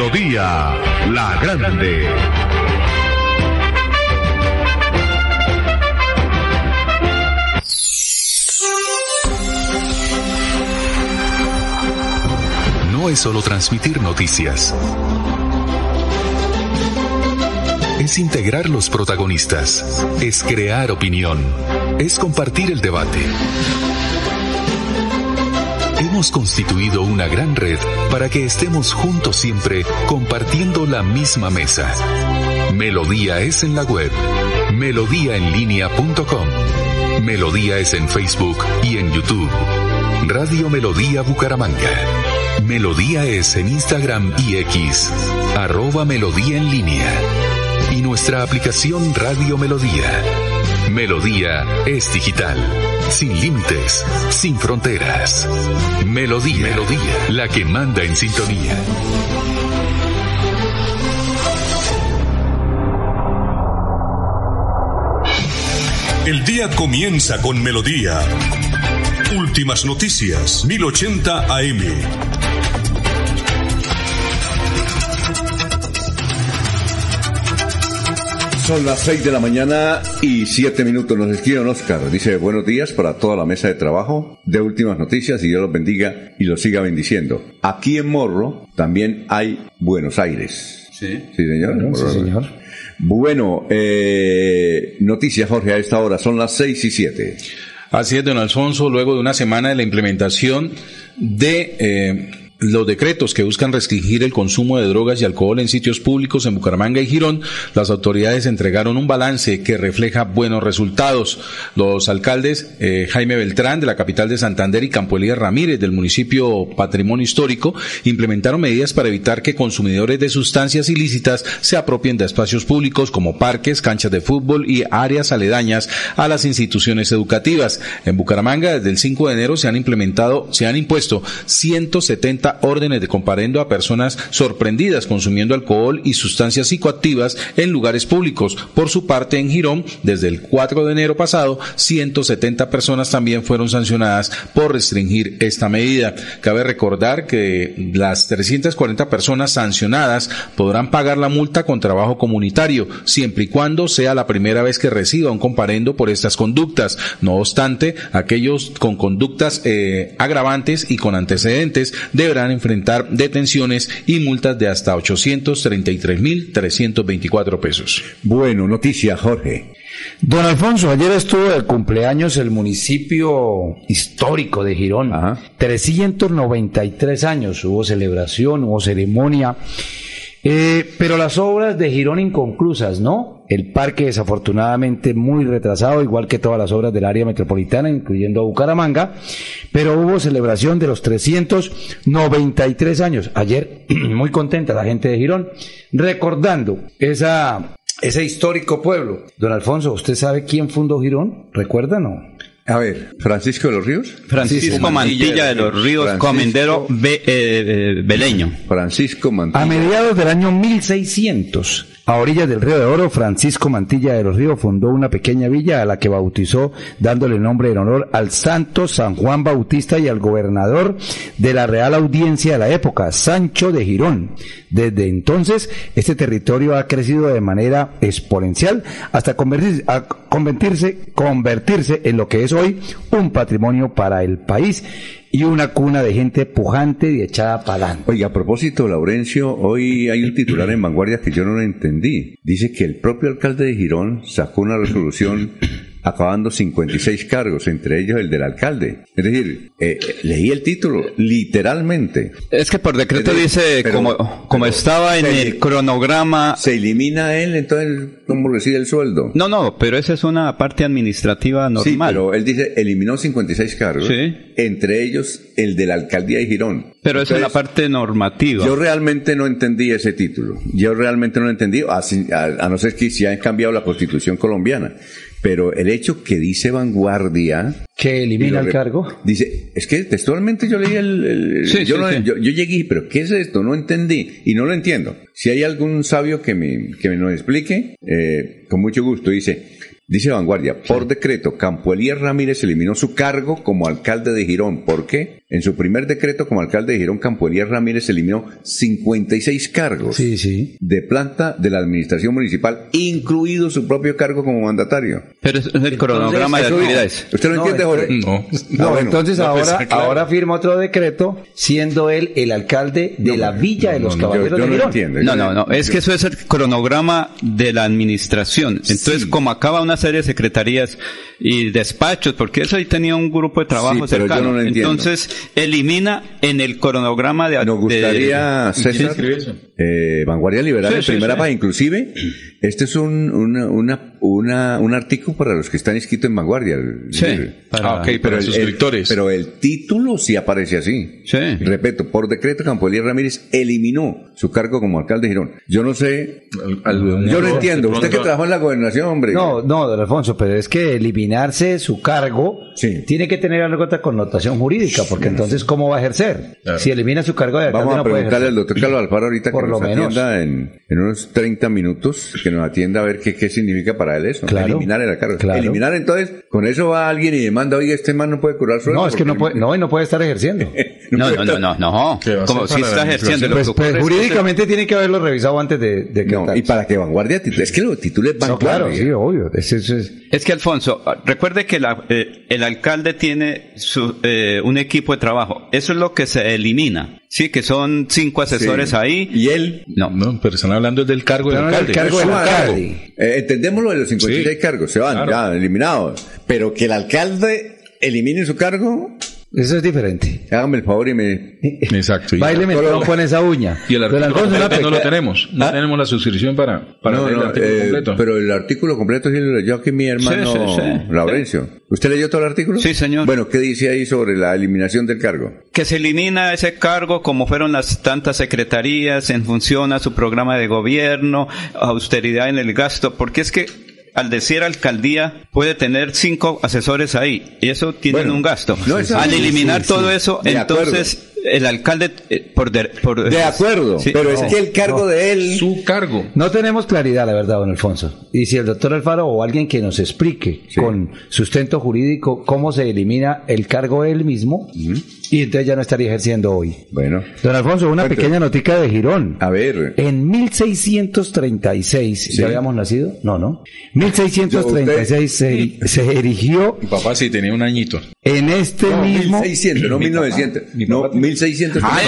Melodía La Grande. No es solo transmitir noticias. Es integrar los protagonistas. Es crear opinión. Es compartir el debate. Hemos constituido una gran red para que estemos juntos siempre compartiendo la misma mesa. Melodía es en la web. Melodíaenlínea.com. Melodía es en Facebook y en YouTube. Radio Melodía Bucaramanga. Melodía es en Instagram y X, arroba Melodía en línea. Y nuestra aplicación Radio Melodía. Melodía es digital, sin límites, sin fronteras. Melodía, Melodía, la que manda en sintonía. El día comienza con melodía. Últimas noticias, 1080 AM. Son las 6 de la mañana y 7 minutos. Nos escribe Oscar. Dice buenos días para toda la mesa de trabajo de últimas noticias y Dios los bendiga y los siga bendiciendo. Aquí en Morro también hay Buenos Aires. Sí. Sí, señor. Sí, Morro. señor. Bueno, eh, noticias, Jorge, a esta hora. Son las 6 y 7. Así es, don Alfonso, luego de una semana de la implementación de eh, los decretos que buscan restringir el consumo de drogas y alcohol en sitios públicos en Bucaramanga y Girón, las autoridades entregaron un balance que refleja buenos resultados. Los alcaldes eh, Jaime Beltrán de la capital de Santander y Campo Elías Ramírez del municipio Patrimonio Histórico implementaron medidas para evitar que consumidores de sustancias ilícitas se apropien de espacios públicos como parques, canchas de fútbol y áreas aledañas a las instituciones educativas. En Bucaramanga desde el 5 de enero se han implementado, se han impuesto 170 órdenes de comparendo a personas sorprendidas consumiendo alcohol y sustancias psicoactivas en lugares públicos. Por su parte, en Girón, desde el 4 de enero pasado, 170 personas también fueron sancionadas por restringir esta medida. Cabe recordar que las 340 personas sancionadas podrán pagar la multa con trabajo comunitario, siempre y cuando sea la primera vez que reciba un comparendo por estas conductas. No obstante, aquellos con conductas eh, agravantes y con antecedentes deberán enfrentar detenciones y multas de hasta 833.324 pesos. Bueno, noticias, Jorge. Don Alfonso, ayer estuvo de cumpleaños el municipio histórico de Girón. 393 años, hubo celebración, hubo ceremonia. Eh, pero las obras de Girón inconclusas, ¿no? El parque desafortunadamente muy retrasado, igual que todas las obras del área metropolitana, incluyendo Bucaramanga, pero hubo celebración de los 393 años. Ayer, muy contenta la gente de Girón, recordando ese histórico pueblo. Don Alfonso, ¿usted sabe quién fundó Girón? ¿Recuerda no? A ver, Francisco de los Ríos. Francisco Mantilla de los Ríos, Francisco- comendero be- eh, beleño. Francisco Mantilla. A mediados del año 1600, a orillas del Río de Oro, Francisco Mantilla de los Ríos fundó una pequeña villa a la que bautizó dándole nombre en honor al santo San Juan Bautista y al gobernador de la Real Audiencia de la época, Sancho de Girón. Desde entonces, este territorio ha crecido de manera exponencial hasta convertirse, en lo que es hoy un patrimonio para el país y una cuna de gente pujante y echada para adelante. Oiga, a propósito, Laurencio, hoy hay un titular en Vanguardia que yo no lo entendí. Dice que el propio alcalde de Girón sacó una resolución acabando 56 cargos, entre ellos el del alcalde. Es decir, eh, eh, leí el título, literalmente. Es que por decreto decir, dice, pero- como, como pero estaba en el cronograma... Se elimina él, entonces, ¿cómo recibe el sueldo? No, no, pero esa es una parte administrativa Sí, normal. pero él dice, eliminó 56 cargos, Sí. entre ellos el de la alcaldía de Girón. pero esa es la parte normativa. Yo realmente no entendí ese título. Yo realmente no lo entendí, a, a no ser que si han cambiado la constitución colombiana. Pero el hecho que dice vanguardia. Que elimina el cargo. Dice, es que textualmente yo leí el. el- Sí, yo, sí, no- sí. yo- yo llegué, pero ¿qué es esto? No entendí. Y no lo entiendo. Si hay algún sabio que me, que me lo explique, eh, con mucho gusto. Dice. Dice Vanguardia, por decreto, Campo Elías Ramírez eliminó su cargo como alcalde de Girón. ¿Por qué? En su primer decreto como alcalde de Girón, Campo Elías Ramírez eliminó 56 cargos Sí, sí. de planta de la administración municipal, incluido su propio cargo como mandatario. Pero es es el cronograma de actividades. ¿Usted lo No, entiende, Jorge? No. No, bueno. entonces no, ahora, pues, claro. ahora firma otro decreto, siendo él el alcalde de la Villa de los no, yo- Caballeros yo de no Girón. entiendo. No, no, no, es que eso es el cronograma de la administración. Entonces, Sí. como acaba una serie de secretarías y despachos, porque eso ahí tenía un grupo de trabajo Sí, pero yo cercano. no lo entiendo. Entonces, elimina en el cronograma de... Nos gustaría, de- César, eh, Vanguardia Liberal Sí, en sí, primera sí. página. Inclusive, este es un, una, una, una- un artículo para los que están inscritos en Vanguardia. Sí, para- Ah, ok, para el- suscriptores. pero el título sí aparece así. Sí. Repito, por decreto, Campo Elías Ramírez eliminó su cargo como alcalde de Girón. Yo no sé, Al- al- yo no entiendo. Usted que trabajó en la gobernación, hombre. No, no, don Alfonso, pero es que eliminarse su cargo Sí. tiene que tener alguna otra connotación jurídica, porque entonces, ¿cómo va a ejercer? Claro. Si elimina su cargo de alcalde, Vamos a no puede preguntarle al doctor Carlos Alfaro ahorita Por que nos atienda en, en unos 30 minutos, que nos atienda a ver qué, qué significa para él eso. Claro. Eliminar el cargo. Claro. Eliminar entonces, con eso va alguien y demanda, oye, este man no puede curar sueldo. No, es que no puede, no, y no puede estar ejerciendo. No, no, no, no, no. ¿Qué va a Como si está ejerciendo. lo Pues, que pues, jurídicamente tiene que haberlo revisado antes de, de que No, y para que Vanguardia titule, es que lo titule No, claro, Vanguardia. sí, obvio. Es- es- es- Es que Alfonso, ah, recuerde que la- eh, el alcalde tiene su, eh, un equipo de trabajo. Eso es lo que se elimina. Sí, que son cinco asesores Sí. ahí. Y él, No. No, pero están hablando del cargo del Pero no del alcalde. cargo del alcalde. Eh, entendemos lo de los 56 Sí, cargos, se van, claro. ya, eliminados. Pero que el alcalde elimine su cargo, Eso es diferente. hágame el favor y me... Exacto. Y, Baileme el trompo en esa uña. y el artículo completo no lo tenemos. No ¿Ah? tenemos la suscripción para, para no, leer no, el artículo eh, completo. pero el artículo completo sí lo leyó aquí mi hermano Sí, sí, sí. Laurencio. ¿Usted leyó todo el artículo? Sí, señor. Bueno, ¿qué dice ahí sobre la eliminación del cargo? que se elimina ese cargo como fueron las tantas secretarías en función a su programa de gobierno, austeridad en el gasto, porque es que al decir alcaldía puede tener cinco asesores ahí y eso tiene Bueno, un gasto. no, al eliminar sí, todo sí. eso, De entonces el alcalde eh, por, de, por- De acuerdo, Sí. pero es que el cargo no. de él... Su cargo. No tenemos claridad, la verdad, don Alfonso. Y si el doctor Alfaro o alguien que nos explique Sí. con sustento jurídico cómo se elimina el cargo él mismo, y entonces ya no estaría ejerciendo hoy. Bueno, Don Alfonso, una pequeña notica de Girón. a ver... En 1636, Sí. ¿ya habíamos nacido? No, no. 1636 se, se erigió Mi papá sí tenía un añito. en este No, mismo... 1600, no Mi papá. 1900. Mi No, papá- 1600. Ah,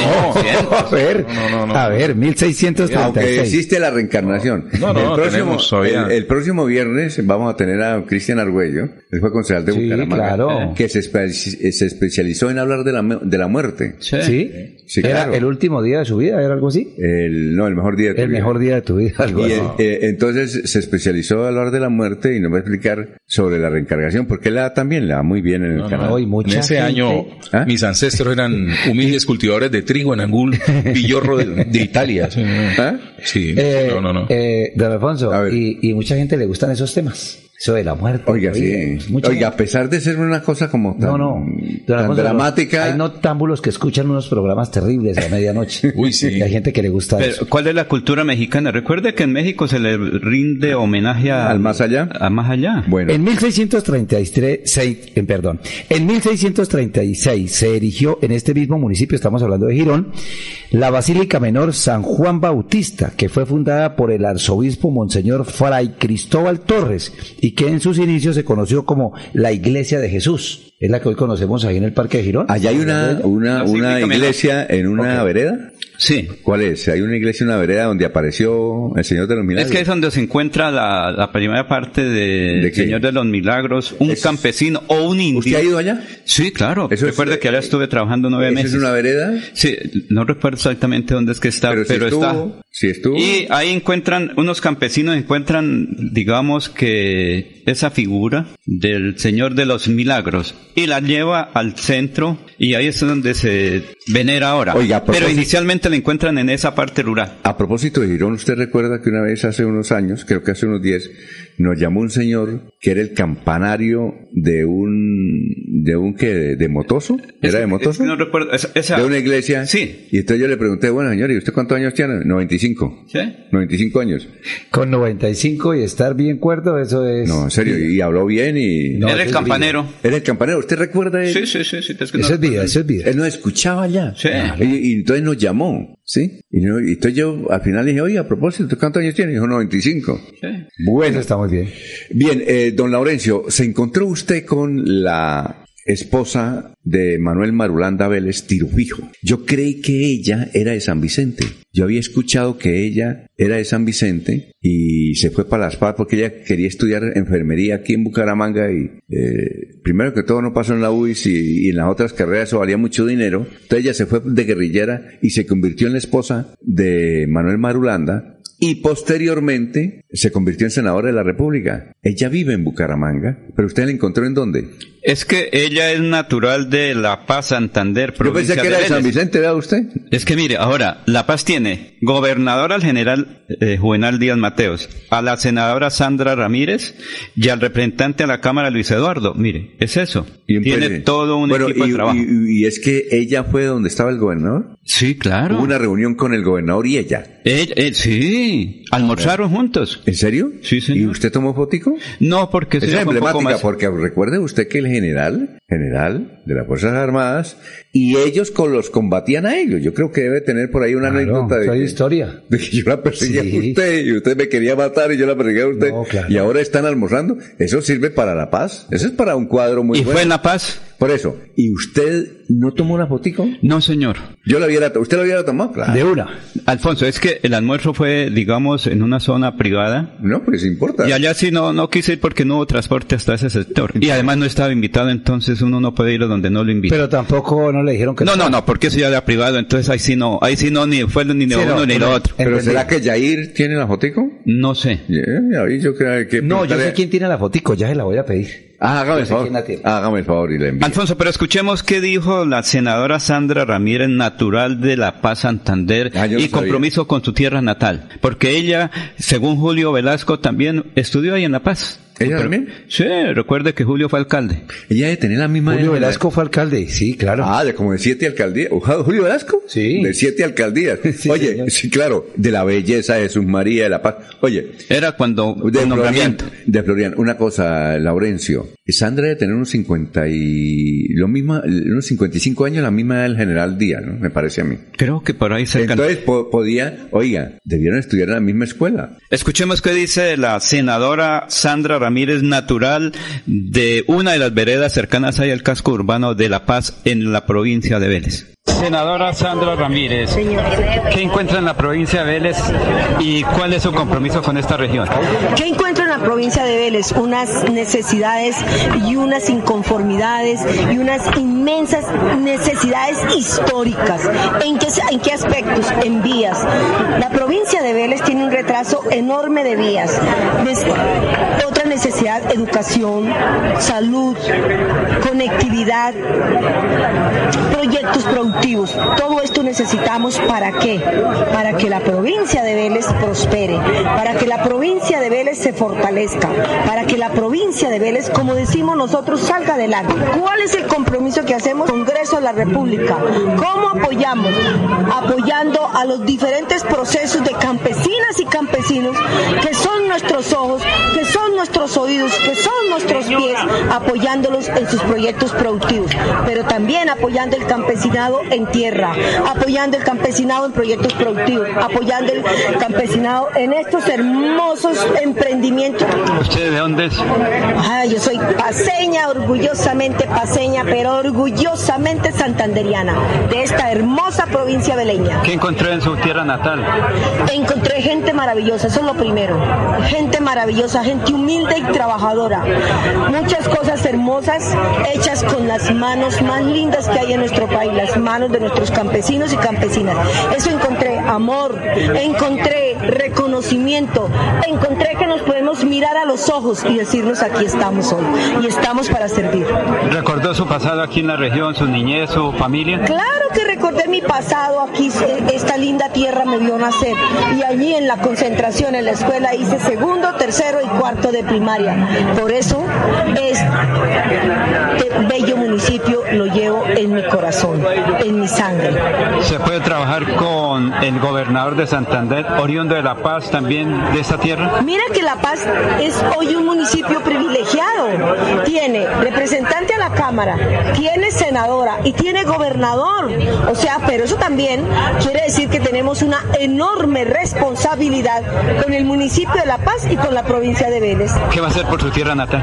no, a ver, No, no, no. a ver, Aunque 1636. existe la reencarnación. No, no, el, próximo, tenemos el, el próximo viernes vamos a tener a Cristian Argüello, él fue concejal de Sí, Bucaramanga, claro. que se, espe- se especializó en hablar de la, de la muerte. Sí. ¿Sí? Sí, ¿Era claro. el último día de su vida? ¿Era algo así? El, no, el mejor día de tu El vida. mejor día de tu vida, algo Y así. eh, eh, entonces se especializó en hablar de la muerte y nos va a explicar sobre la reencarnación, porque él la, también le da muy bien en el No, canal. Hoy mucha en ese gente- año, ¿Ah? mis ancestros eran humildes cultivadores de trigo en Angul, Villorro de, de Italia. Sí, ¿Ah? Sí, Eh, no, no, no. eh, don Alfonso, A y mucha gente le gustan esos temas. Eso de la muerte. Oiga, sí. Oiga, a pesar de ser una cosa como tan, No, no. Tan Alfonso, dramática, Hay noctámbulos que escuchan unos programas terribles a medianoche. Uy, sí. Y hay gente que le gusta Pero, eso. ¿Cuál es la cultura mexicana? Recuerde que en México se le rinde homenaje a, al más allá. a más allá. Bueno, En 1633, seis- eh, perdón, en 1636 se erigió en este mismo municipio, estamos hablando de Girón, la Basílica Menor San Juan Bautista, que fue fundada por el arzobispo Monseñor Fray Cristóbal Torres y que en sus inicios se conoció como la Iglesia de Jesús. Es la que hoy conocemos ahí en el Parque de Girón. allá hay una, una, una iglesia en una vereda. Sí. ¿Cuál es? Hay una iglesia en una vereda donde apareció el Señor de los Es Milagros. que es donde se encuentra la, la primera parte de, ¿De? Señor de los Milagros, un es- campesino o un indio. ¿Usted ha ido allá? Sí, claro. Eso es- Recuerde que allá estuve trabajando nueve ¿Eso meses. es una vereda? Sí, no recuerdo exactamente dónde es que está, Pero pero, si está. estuvo, si estuvo. Y ahí encuentran, unos campesinos encuentran, digamos que esa figura del Señor de los Milagros y la lleva al centro y ahí es donde se venera ahora. Oiga, pero inicialmente la encuentran en esa parte rural. A propósito de Girón, ¿usted recuerda que una vez hace unos años, creo que hace unos 10, nos llamó un señor que era el campanario de un, de un que, de, de Motoso? ¿Era de Es- Motoso? No recuerdo. esa- esa- de una iglesia. Sí. Y entonces yo le pregunté, bueno señor, ¿y usted cuántos años tiene? 95. ¿Sí? 95 años. Con 95 y estar bien cuerdo, eso es... No, en serio, y habló bien y... No, Era eso el es campanero. Era el campanero, ¿usted recuerda? él? Sí, sí, sí, sí. es que no vida, recuerdo. eso es vida. Él nos escuchaba ya. Sí. Y, y entonces nos llamó, ¿sí? Y, no- y entonces yo al final le dije, oye, a propósito, ¿tú ¿cuántos años tienes? Dijo, 95. Sí. Bueno, está muy bien. Bien, eh, don Laurencio, ¿se encontró usted con la esposa de Manuel Marulanda Vélez Tirufijo. Yo creí que ella era de San Vicente. Yo había escuchado que ella era de San Vicente y se fue para las paz porque ella quería estudiar enfermería aquí en Bucaramanga y eh, primero que todo no pasó en la UIS y, y, en las otras carreras eso valía mucho dinero. Entonces ella se fue de guerrillera y se convirtió en la esposa de Manuel Marulanda y posteriormente se convirtió en senadora de la República. Ella vive en Bucaramanga, pero usted la encontró en dónde? Es que ella es natural de La Paz, Santander, Yo pensé que era de San Vicente, vea usted. Es que mire, ahora, La Paz tiene gobernador al general eh, Juvenal Díaz Mateos, a la senadora Sandra Ramírez y al representante a la Cámara Luis Eduardo. Mire, es eso. Y en tiene Pérez. todo un Bueno, equipo y, de trabajo. y- y es que ella fue donde estaba el gobernador. sí, claro. Hubo una reunión con el gobernador y ella. Ella- eh, sí, almorzaron juntos. ¿En serio? Sí, ¿Y señor. usted tomó fotico? No, porque es emblemática porque recuerde usted que el general, general de las Fuerzas Armadas, y ellos con los combatían a ellos. Yo creo que debe tener por ahí una anécdota de que, historia. de que yo la perseguía Sí. a usted y usted me quería matar y yo la perseguía a usted. No, claro. Y ahora están almorzando. Eso sirve para la paz. Eso es para un cuadro muy ¿Y bueno. fue en La Paz? Por eso. ¿Y usted no tomó una fotico? No, señor. Yo la hubiera, ¿usted la hubiera tomado? Claro. De una. Alfonso, es que el almuerzo fue, digamos, en una zona privada. No, pues importa. Y allá sí no, no quise ir porque no hubo transporte hasta ese sector. Y además no estaba invitado, entonces uno no puede ir a donde no lo invita. Pero tampoco no le dijeron que no, no, no, porque eso ya era privado, entonces ahí sí no, ahí sí no, ni fue ni lo Sí, no, uno ni lo no. otro. Pero Entendí. ¿será que Yair tiene la fotico? No sé. Yeah, ahí yo creo que... No, yo sé quién tiene la fotico, ya se la voy a pedir. Ah, hágame el sé favor. tiene. Hágame el favor y le envío. Alfonso, pero escuchemos qué dijo la senadora Sandra Ramírez, natural de La Paz, Santander, Ah, y compromiso con su tierra natal. Porque ella, según Julio Velasco, también estudió ahí en La Paz. ¿Ella Pero- también? Sí, recuerde que Julio fue alcalde. Ella debe tener la misma... Julio Velasco fue alcalde, sí, claro. Ah, de como de siete alcaldías. ¿Julio Velasco? Sí. De siete alcaldías. Sí, Oye, señor. sí, claro, de la belleza de Jesús María de la Paz. Oye, Era cuando, de Florian, nombramiento. de Florian, una cosa, Laurencio. Sandra debe tener unos 50 y... Lo misma, unos 55 años, la misma edad del general Díaz, ¿no? Me parece a mí. Creo que por ahí cerca. Entonces po- podía, oiga, debieron estudiar en la misma escuela. Escuchemos qué dice la senadora Sandra Ramírez, natural de una de las veredas cercanas ahí al casco urbano de La Paz en la provincia de Vélez. Senadora Sandra Ramírez, ¿qué encuentra en la provincia de Vélez y cuál es su compromiso con esta región? ¿Qué encuentro en la provincia de Vélez? Unas necesidades y unas inconformidades y unas inmensas necesidades históricas. ¿En qué, en qué aspectos? En vías. La provincia de Vélez tiene un retraso enorme de vías. Otra necesidad, educación, salud, conectividad, proyectos productivos. Todo esto necesitamos para qué? Para que la provincia de Vélez prospere, para que la provincia de Vélez se fortalezca, para que la provincia de Vélez, como decimos nosotros, salga adelante. ¿Cuál es el compromiso que hacemos? Congreso de la República. ¿Cómo apoyamos? Apoyando a los diferentes procesos de campesinas y campesinos que son nuestros ojos, que son nuestros oídos, que son nuestros pies, apoyándolos en sus proyectos productivos, pero también apoyando el campesinado en tierra, apoyando el campesinado en proyectos productivos, apoyando el campesinado en estos hermosos emprendimientos. ¿Usted de dónde es? Ah, yo soy paseña, orgullosamente paseña, pero orgullosamente santanderiana, de esta hermosa provincia beleña. ¿Qué encontró en su tierra natal? Encontré gente maravillosa, eso es lo primero. Gente maravillosa, gente humilde y trabajadora. Muchas cosas hermosas hechas con las manos más lindas que hay en nuestro país, las manos de nuestros campesinos y campesinas. Eso encontré amor, encontré reconocimiento, encontré que nos podemos mirar a los ojos y decirnos aquí estamos hoy y estamos para servir. ¿Recordó su pasado aquí en la región, su niñez, su familia? Claro que recordé mi pasado aquí, esta linda tierra me vio nacer y allí en la concentración en la escuela hice segundo, tercero y cuarto de primaria. Por eso este bello municipio lo llevo en mi corazón, en mi sangre. ¿Se puede trabajar con el gobernador de Santander, oriundo de La Paz, también de esta tierra? Mira que La Paz es hoy un municipio privilegiado. Tiene representante a la Cámara, tiene senadora y tiene gobernador. O sea, pero eso también quiere decir que tenemos una enorme responsabilidad con el municipio de La Paz y con la provincia de Vélez. ¿Qué va a hacer por su tierra natal?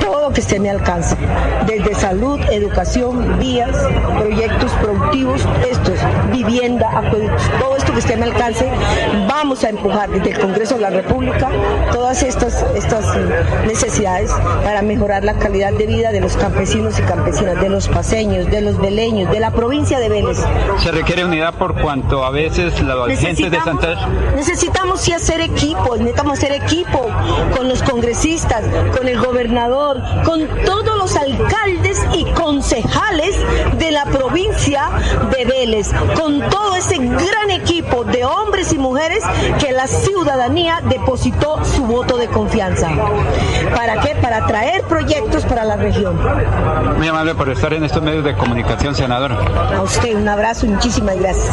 Todo que esté a mi alcance, desde salud, educación, vías, proyectos productivos, esto es vivienda, acueductos, todo esto que esté a mi alcance, vamos a empujar desde el Congreso de la República todas estas, estas necesidades para mejorar la calidad de vida de los campesinos y campesinas, de los paseños, de los veleños, de la provincia de Vélez. Se requiere unidad por cuanto a veces la gente de Santa... Necesitamos sí hacer equipo, necesitamos hacer equipo con los congresistas, con el gobernador, con todos los alcaldes y concejales de la provincia de Vélez, con todo ese gran equipo de hombres y mujeres que la ciudadanía depositó su voto de confianza. ¿Para qué? Para traer proyectos para la región. Muy amable por estar en estos medios de comunicación, senador. A usted un abrazo y muchísimas gracias.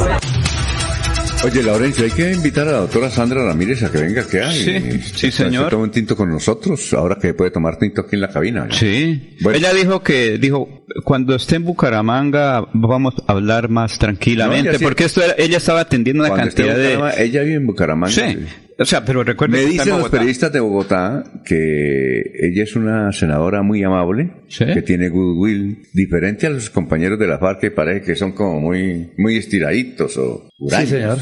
Oye, Laurencio, hay que invitar a la doctora Sandra Ramírez a que venga que hay. Sí, sí, señor. tome un tinto con nosotros, ahora que puede tomar tinto aquí en la cabina. ¿no? Sí. Ella dijo que, dijo, cuando esté en Bucaramanga vamos a hablar más tranquilamente, No, ella sí- porque esto era- ella estaba atendiendo una Cuando esté en cantidad de... Ella vive en Bucaramanga. Sí. O sea, pero recuerde Me que dicen los periodistas de Bogotá que ella es una senadora muy amable, que tiene goodwill, diferente a los compañeros de la FARC que parece que son como muy, muy estiraditos o huraños. señor.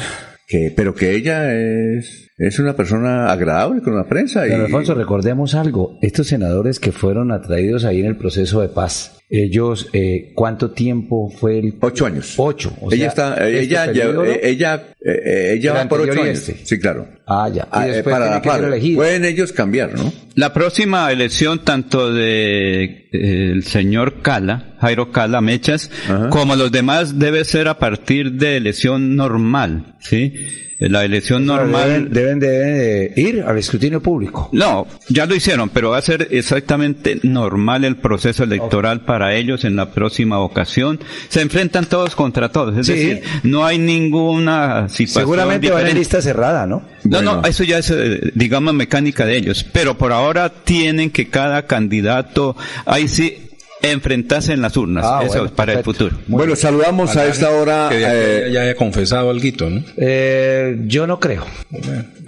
Que, pero que ella es, es una persona agradable con la prensa. Y, Don Alfonso, recordemos algo. Estos senadores que fueron atraídos ahí en el proceso de paz, ellos, eh, ¿cuánto tiempo fue el...? Ocho años. Ocho. o ella sea, está, este ella, periodo- ella, ella, eh, eh, ella El va por ocho años. este. Sí, claro. Ah, ya. Y Ah, eh, después para tiene la que ser FARC. elegido. Pueden ellos cambiar, ¿no? La próxima elección, tanto de eh, el señor Cala, Jairo Cala Mechas, como los demás, debe ser a partir de elección normal, ¿sí? La elección normal... Deben, deben de ir al escrutinio público. No, ya lo hicieron, pero va a ser exactamente normal el proceso electoral para ellos en la próxima ocasión. Se enfrentan todos contra todos, es Sí. decir, no hay ninguna situación Seguramente en diferente. lista cerrada, ¿no? No, no, eso ya es, eh, digamos, mecánica de ellos. Pero por ahora tienen que cada candidato, ahí sí, enfrentarse en las urnas. Ah, eso bueno, es para el futuro. Bueno, saludamos a esta hora. Que eh, ya haya confesado algo, ¿no? Eh, yo no creo.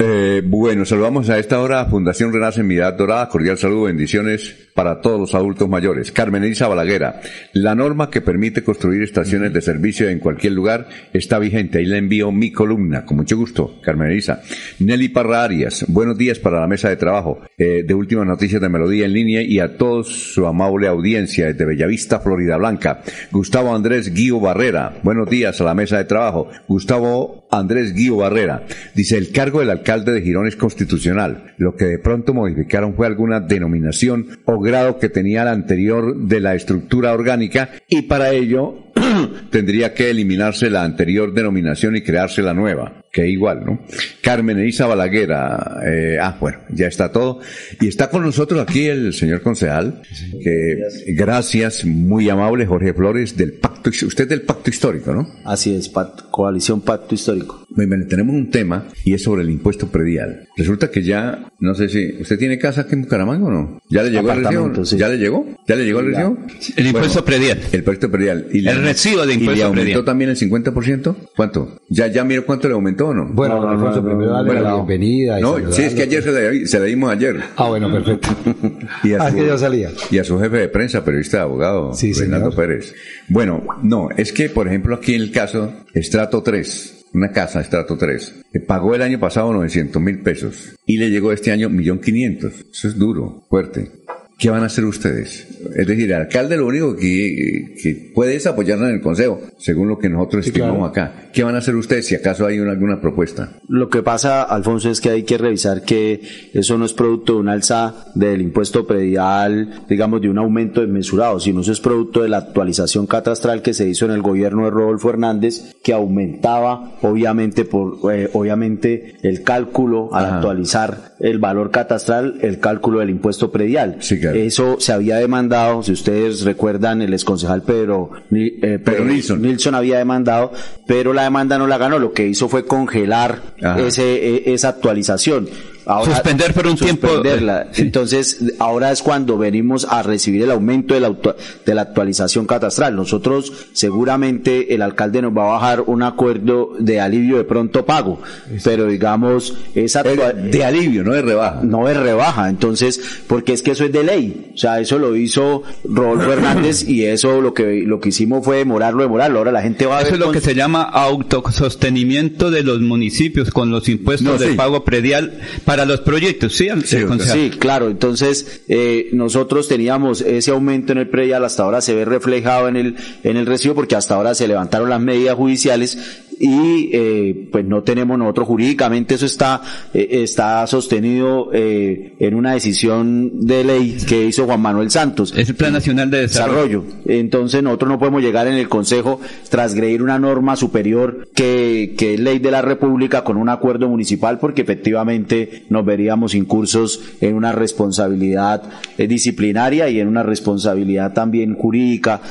Eh, bueno, saludamos a esta hora a Fundación Renace Mirada Dorada. Cordial saludo, bendiciones para todos los adultos mayores. Carmen Elisa Balaguera, la norma que permite construir estaciones de servicio en cualquier lugar está vigente. Ahí le envío mi columna, con mucho gusto, Carmen Elisa. Nelly Parra Arias, buenos días para la mesa de trabajo eh, de Últimas Noticias de Melodía en línea y a todos su amable audiencia desde Bellavista, Florida Blanca. Gustavo Andrés Guío Barrera, buenos días a la mesa de trabajo. Gustavo Andrés Guío Barrera, dice, el cargo del alcalde de Girón es constitucional. Lo que de pronto modificaron fue alguna denominación o grado que tenía la anterior de la estructura orgánica y para ello tendría que eliminarse la anterior denominación y crearse la nueva, que igual, ¿no? Carmen Elisa Balaguera, eh, ah, bueno, ya está todo. Y está con nosotros aquí el señor concejal, que gracias, muy amable, Jorge Flores, del Pacto, usted es del Pacto Histórico, ¿no? Así es, Coalición Pacto Histórico. Muy bien, tenemos un tema y es sobre el impuesto predial. Resulta que ya, no sé si, ¿usted tiene casa aquí en Bucaramanga o no? ¿Ya le llegó el recibo? Sí. ¿Ya le llegó? ¿Ya le llegó el recibo? El impuesto predial. El impuesto predial. ¿Y le- El recibo de ¿Y le impuesto aumentó predial. también el 50%? ¿Cuánto? ¿Ya, ya miró cuánto le aumentó no? Bueno, don Alfonso, primero darle la bienvenida. y No, sí, es que ayer se la, se la dimos ayer. Ah, bueno, perfecto. Y a, Ah, su, que ya salía. y a su jefe de prensa, periodista abogado, Sí, señor. Pérez. Bueno, no, es que, por ejemplo, aquí en el caso, Estrato 3, una casa, Estrato 3, que pagó el año pasado 900 mil pesos y le llegó este año 1.500.000. Eso es duro, fuerte. ¿Qué van a hacer ustedes? Es decir, el alcalde lo único que, que puede es apoyarnos en el consejo, según lo que nosotros estimamos acá. ¿Qué van a hacer ustedes si acaso hay una- alguna propuesta? Lo que pasa, Alfonso, es que hay que revisar que eso no es producto de un alza del impuesto predial, digamos, de un aumento desmesurado, sino eso es producto de la actualización catastral que se hizo en el gobierno de Rodolfo Hernández, que aumentaba, obviamente, por, eh, obviamente, el cálculo al Ajá. actualizar el valor catastral, el cálculo del impuesto predial. Sí, claro. Eso se había demandado, si ustedes recuerdan, el exconcejal Pedro, eh, Pedro Nilsson. Nilsson había demandado, pero la demanda no la ganó. Lo que hizo fue congelar ese, e- esa actualización. Ahora, suspender por un tiempo. Eh, Entonces, ahora es cuando venimos a recibir el aumento de la, de la actualización catastral. Nosotros, seguramente, el alcalde nos va a bajar un acuerdo de alivio de pronto pago, pero digamos, esa de alivio, no de rebaja. No de rebaja, entonces, porque es que eso es de ley. O sea, eso lo hizo Rodolfo Hernández y eso lo que, lo que hicimos fue demorarlo, demorarlo. Ahora la gente va a Eso es lo que se llama autosostenimiento de los municipios con los impuestos de pago predial para los proyectos, ¿sí? Sí, claro. Entonces, eh, nosotros teníamos ese aumento en el predial, hasta ahora se ve reflejado en el, en el recibo porque hasta ahora se levantaron las medidas judiciales y eh, pues no tenemos nosotros jurídicamente eso está eh, está sostenido eh, en una decisión de ley que hizo Juan Manuel Santos. Es el Plan Nacional de Desarrollo. entonces nosotros no podemos llegar en el Consejo transgredir una norma superior que, que es ley de la República con un acuerdo municipal porque efectivamente nos veríamos incursos en una responsabilidad disciplinaria y en una responsabilidad también jurídica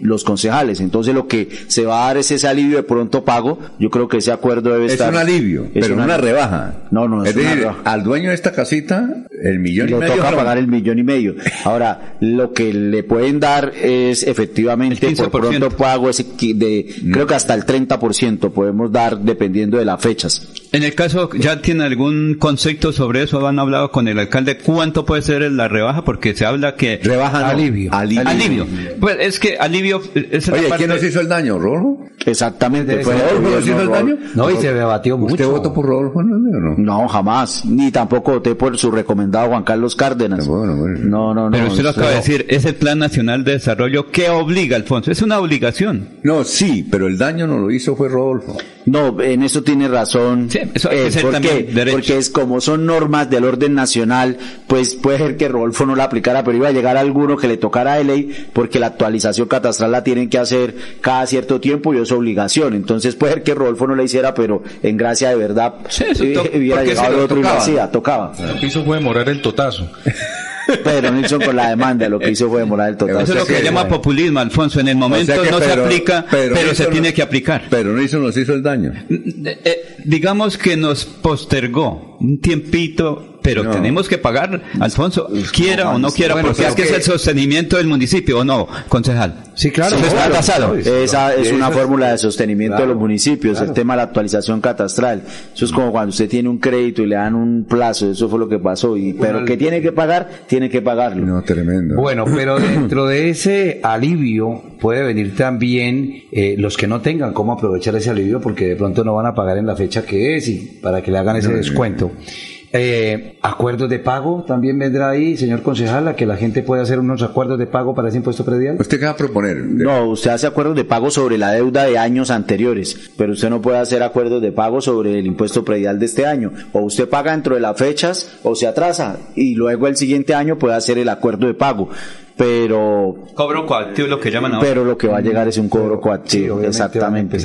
los concejales. Entonces lo que se va a dar es ese alivio de pronto pago, yo creo que ese acuerdo debe estar. Es un alivio, pero no una rebaja. No, no, es, decir, al dueño de esta casita, el millón y medio. toca pagar el millón y medio. Ahora, lo que le pueden dar es efectivamente por pronto pago ese de, mm. creo que hasta el 30% podemos dar dependiendo de las fechas. En el caso, ¿ya tiene algún concepto sobre eso? ¿Han hablado con el alcalde? ¿Cuánto puede ser la rebaja? Porque se habla que... Rebaja alivio. alivio. Pues es que alivio... Es Oye, ¿quién nos hizo el daño, Rolo? Exactamente. ¿Rodolfo nos hizo el daño? No, y se debatió mucho. ¿Usted votó por Rodolfo o no? No, jamás. Ni tampoco voté por su recomendado Juan Carlos Cárdenas. No, no, no. Pero usted lo acaba de decir, es el Plan Nacional de Desarrollo que obliga, Alfonso. Es una obligación. No, sí, pero el daño no lo hizo fue Rodolfo. No, en eso tiene razón. Sí, eso hay que ¿por qué? Porque es como son normas del orden nacional, pues puede ser que Rodolfo no la aplicara, pero iba a llegar alguno que le tocara a ley, porque la actualización catastral la tienen que hacer cada cierto tiempo y es obligación. Entonces puede ser que Rodolfo no la hiciera, pero en gracia de verdad sí, eh, hubiera llegado otro tocaba. y hacía, tocaba. Lo que hizo fue demorar el totazo. Pedro Nilsson con la demanda lo que hizo fue demorar el totazo. Eso es lo que se llama populismo, Alfonso. En el momento no se aplica, pero, se tiene que aplicar. Pero Nilsson nos hizo el daño. Eh, digamos que nos postergó un tiempito pero tenemos que pagar, Alfonso, quiera o no quiera, porque es que, es el sostenimiento del municipio, ¿o no, concejal? Sí, claro. está pasado. Esa es una fórmula de sostenimiento de los municipios, el tema de la actualización catastral. Eso es como cuando usted tiene un crédito y le dan un plazo, eso fue lo que pasó. Y, pero que tiene que pagar, tiene que pagarlo. No, tremendo. Bueno, pero dentro de ese alivio puede venir también eh, los que no tengan cómo aprovechar ese alivio porque de pronto no van a pagar en la fecha que es y para que le hagan ese descuento. Eh, acuerdos de pago también vendrá ahí, señor concejal, a que la gente pueda hacer unos acuerdos de pago para ese impuesto predial. ¿Usted qué va a proponer? No, usted hace acuerdos de pago sobre la deuda de años anteriores, pero usted no puede hacer acuerdos de pago sobre el impuesto predial de este año. O usted paga dentro de las fechas o se atrasa y luego el siguiente año puede hacer el acuerdo de pago pero cobro coactivo lo que llaman ahora. pero lo que va a llegar es un cobro coactivo exactamente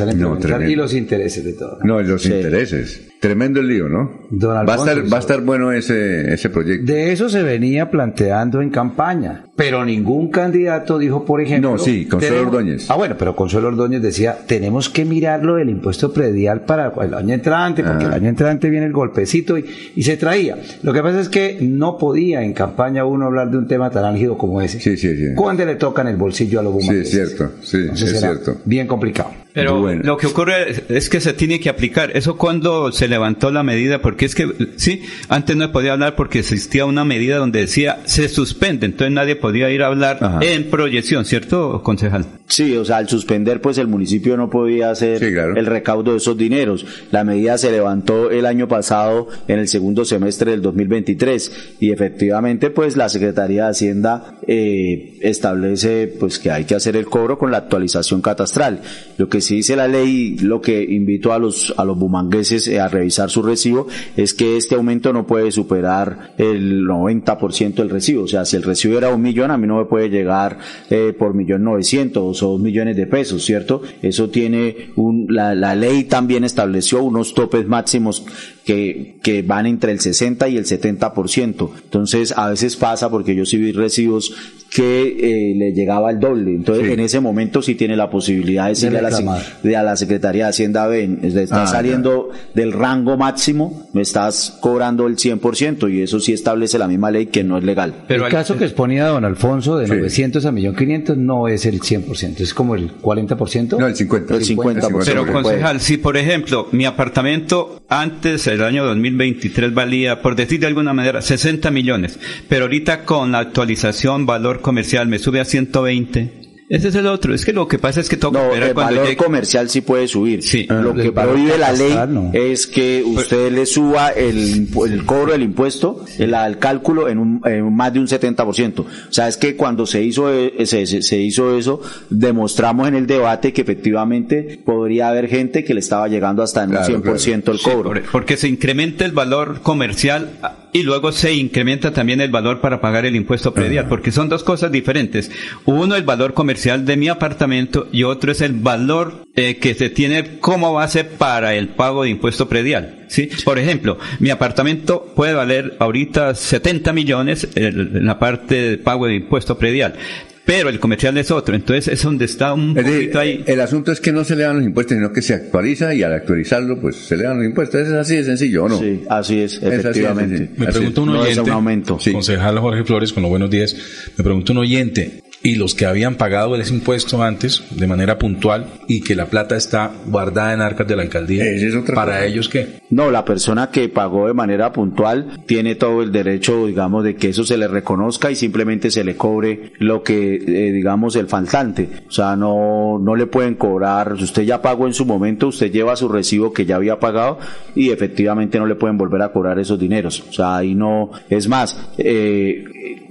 y los intereses de todo no los intereses Tremendo el lío, ¿no? va, a estar, va a estar bueno ese, ese proyecto. De eso se venía planteando en campaña, pero ningún candidato dijo, por ejemplo... No, sí, Consuelo Ordóñez. Ah, bueno, pero Consuelo Ordóñez decía, tenemos que mirarlo del impuesto predial para el año entrante, porque el ah. año entrante viene el golpecito y, y, se traía. Lo que pasa es que no podía en campaña uno hablar de un tema tan álgido como ese. Sí, sí, sí. Cuando le tocan el bolsillo a los bumangueses. Sí, es cierto, sí, es cierto. Bien complicado. Pero lo que ocurre es que se tiene que aplicar. Eso cuando se levantó la medida, porque es que, sí, antes no se podía hablar porque existía una medida donde decía se suspende, entonces nadie podía ir a hablar en proyección, ¿cierto, concejal? Sí, o sea, al suspender, pues el municipio no podía hacer el recaudo de esos dineros. La medida se levantó el año pasado en el segundo semestre del 2023 y efectivamente, pues la Secretaría de Hacienda eh, establece, pues que hay que hacer el cobro con la actualización catastral. Lo que sí dice la ley, lo que invito a los a los bumangueses a revisar su recibo es que este aumento no puede superar el 90% del recibo. O sea, si el recibo era un millón, a mí no me puede llegar eh, por millón novecientos o dos millones de pesos, ¿cierto? Eso tiene un, la, la ley también estableció unos topes máximos que, que van entre el 60 y el 70%. Entonces, a veces pasa porque yo sí vi recibos que eh, le llegaba el doble. Entonces, en ese momento sí tiene la posibilidad de decirle a la de a la Secretaría de Hacienda ven, estás Ah, saliendo del rango máximo, me estás cobrando el 100% y eso sí establece la misma ley que no es legal. el caso que exponía don Alfonso de 900 a 1.500 no es el 100%, es como el 40%. No, el 50%. El 50%. Pero puede. concejal, si por ejemplo mi apartamento antes, el año 2023, valía, por decir de alguna manera, 60 millones, pero ahorita con la actualización valor comercial me sube a 120. Ese es el otro. Es que lo que pasa es que toca No, el valor llegue- comercial sí puede subir. Sí. Lo el que prohíbe la ley no. es que usted le suba el, el cobro del impuesto, el, el cálculo en, un, en más de un 70%. O sea, es que cuando se hizo, eh, se, se- hizo eso, demostramos en el debate que efectivamente podría haber gente que le estaba llegando hasta en Claro, un 100% el Sí, cobro. por- porque se incrementa el valor comercial ah, y luego se incrementa también el valor para pagar el impuesto predial, porque son dos cosas diferentes. Uno, el valor comercial de mi apartamento y otro es el valor eh, que se tiene como base para el pago de impuesto predial. ¿sí? Por ejemplo, mi apartamento puede valer ahorita 70 millones el- en la parte de pago de impuesto predial. Pero el comercial es otro, entonces es donde está un Es decir, poquito ahí. el asunto es que no se le dan los impuestos, sino que se actualiza y al actualizarlo, pues se le dan los impuestos. Es así de sencillo, ¿o no? Sí, así es, así efectivamente. sencillo. Me Así pregunta un No es oyente, un aumento. concejal Jorge Flores, con los buenos días, me pregunta un oyente, y los que habían pagado ese impuesto antes de manera puntual y que la plata está guardada en arcas de la alcaldía, es ¿para cosa. ellos qué? No, la persona que pagó de manera puntual tiene todo el derecho, digamos, de que eso se le reconozca y simplemente se le cobre lo que, eh, digamos, el faltante. O sea, no, no le pueden cobrar, si usted ya pagó en su momento, usted lleva su recibo que ya había pagado y efectivamente no le pueden volver a cobrar esos dineros. O sea, ahí no, es más, eh,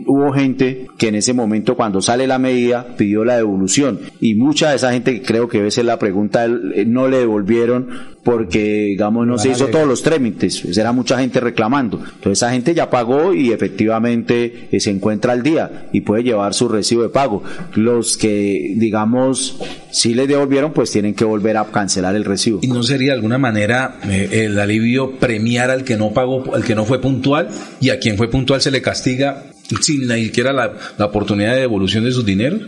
hubo gente que en ese momento cuando sale la medida pidió la devolución y mucha de esa gente, creo que debe ser la pregunta, eh, no le devolvieron porque, digamos, no se hizo todos los trámites, pues era mucha gente reclamando. Entonces esa gente ya pagó y efectivamente eh, se encuentra al día y puede llevar su recibo de pago. Los que, digamos, sí les devolvieron, pues tienen que volver a cancelar el recibo. ¿Y no sería de alguna manera eh, el alivio premiar al que no pagó, al que no fue puntual y a quien fue puntual se le castiga sin ni siquiera la, la oportunidad de devolución de sus dineros?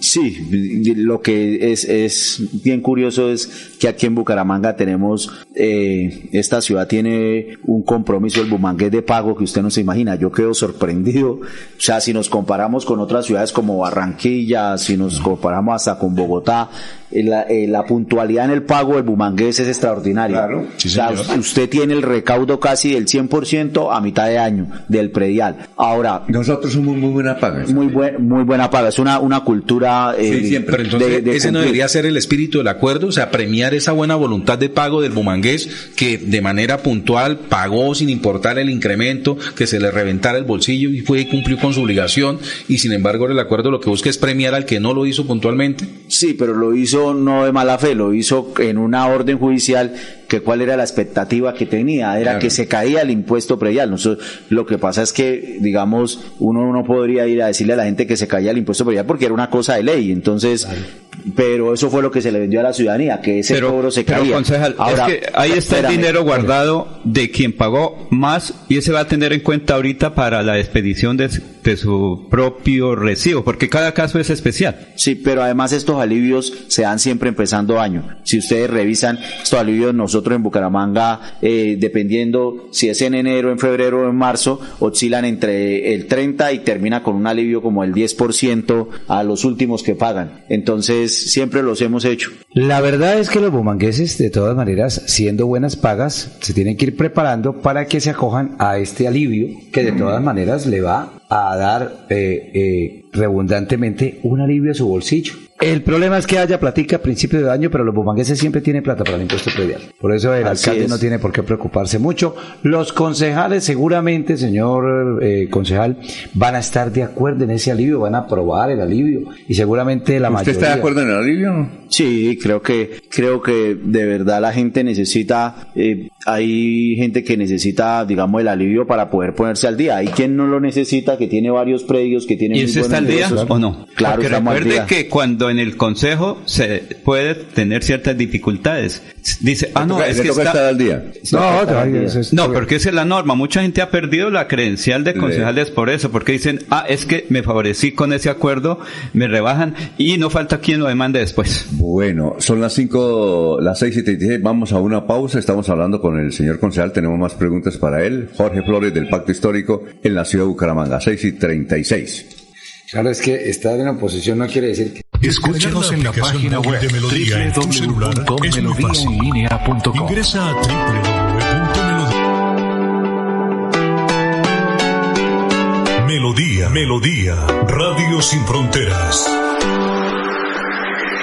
Sí, lo que es, es bien curioso es que aquí en Bucaramanga tenemos, eh, esta ciudad tiene un compromiso, el bumangués de pago que usted no se imagina. Yo quedo sorprendido. O sea, si nos comparamos con otras ciudades como Barranquilla, si nos comparamos hasta con Bogotá, la, eh, la puntualidad en el pago del bumangués es extraordinaria. Claro. Sí, o sea, usted tiene el recaudo casi del 100% a mitad de año del predial. Ahora, Nosotros somos muy buena paga. muy buen, muy buena paga. Es una, una cultura eh, Sí, siempre. Pero entonces de- de ese no debería ser el espíritu del acuerdo, o sea, premiar esa buena voluntad de pago del bumangués que de manera puntual pagó sin importar el incremento, que se le reventara el bolsillo y fue y cumplió con su obligación y sin embargo el acuerdo lo que busca es premiar al que no lo hizo puntualmente. Sí, pero lo hizo no de mala fe, lo hizo en una orden judicial que cuál era la expectativa que tenía, era Claro. que se caía el impuesto predial. Nosotros, lo que pasa es que, digamos, uno no podría ir a decirle a la gente que se caía el impuesto predial porque era una cosa de ley, entonces, pero eso fue lo que se le vendió a la ciudadanía, que ese pero, cobro se pero, caía. concejal, Ahora, es que ahí está espérame. el dinero guardado de quien pagó más y ese va a tener en cuenta ahorita para la expedición de, de su propio recibo, porque cada caso es especial. Sí, pero además estos alivios se dan siempre empezando año. Si ustedes revisan estos alivios, nosotros en Bucaramanga, eh, dependiendo si es en enero, en febrero o en marzo, oscilan entre el 30 y termina con un alivio como el 10% a los últimos que pagan. Entonces, siempre los hemos hecho. La verdad es que los bumangueses, de todas maneras, siendo buenas pagas, se tienen que ir preparando para que se acojan a este alivio que de todas maneras le va a dar eh, eh, redundantemente un alivio a su bolsillo. El problema es que haya platica a principio de año, pero los bumangueses siempre tienen plata para el impuesto predial. Por eso el Así alcalde es. no tiene por qué preocuparse mucho. Los concejales seguramente, señor eh, concejal, van a estar de acuerdo en ese alivio, van a aprobar el alivio y seguramente la ¿Usted mayoría... está de acuerdo en el alivio? Sí, creo que creo que de verdad la gente necesita, eh, hay gente que necesita, digamos, el alivio para poder ponerse al día. Hay quien no lo necesita, que tiene varios predios, que tiene ¿Y buenos está al día o no? Claro, Porque estamos al recuerde día. que cuando en el consejo se puede tener ciertas dificultades. Dice, ah, no, toca- es que está... estar al día. No, No, porque esa es la norma. Mucha gente ha perdido la credencial de concejales por eso, porque dicen, ah, es que me favorecí con ese acuerdo, me rebajan y no falta quien lo demande después. Bueno, son las 5, las 6 y 36. Vamos a una pausa. Estamos hablando con el señor concejal. Tenemos más preguntas para él. Jorge Flores del Pacto Histórico en la ciudad de Bucaramanga. 6 y 36. Claro, es que estar en oposición no quiere decir que... Escúchenos en la página web de Melodía en tu celular. Es muy fácil. Ingresa a www.melodía. Melodía, Melodía, Radio Sin Fronteras.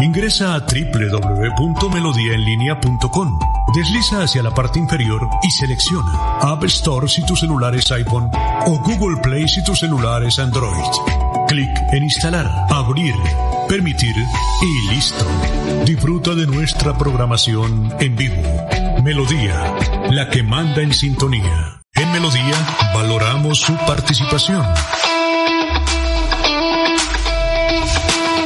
Ingresa a www.melodiaenlinea.com. Desliza hacia la parte inferior y selecciona App Store si tu celular es iPhone o Google Play si tu celular es Android. Clic en instalar, abrir, permitir y listo. Disfruta de nuestra programación en vivo. Melodía, la que manda en sintonía. En Melodía valoramos su participación.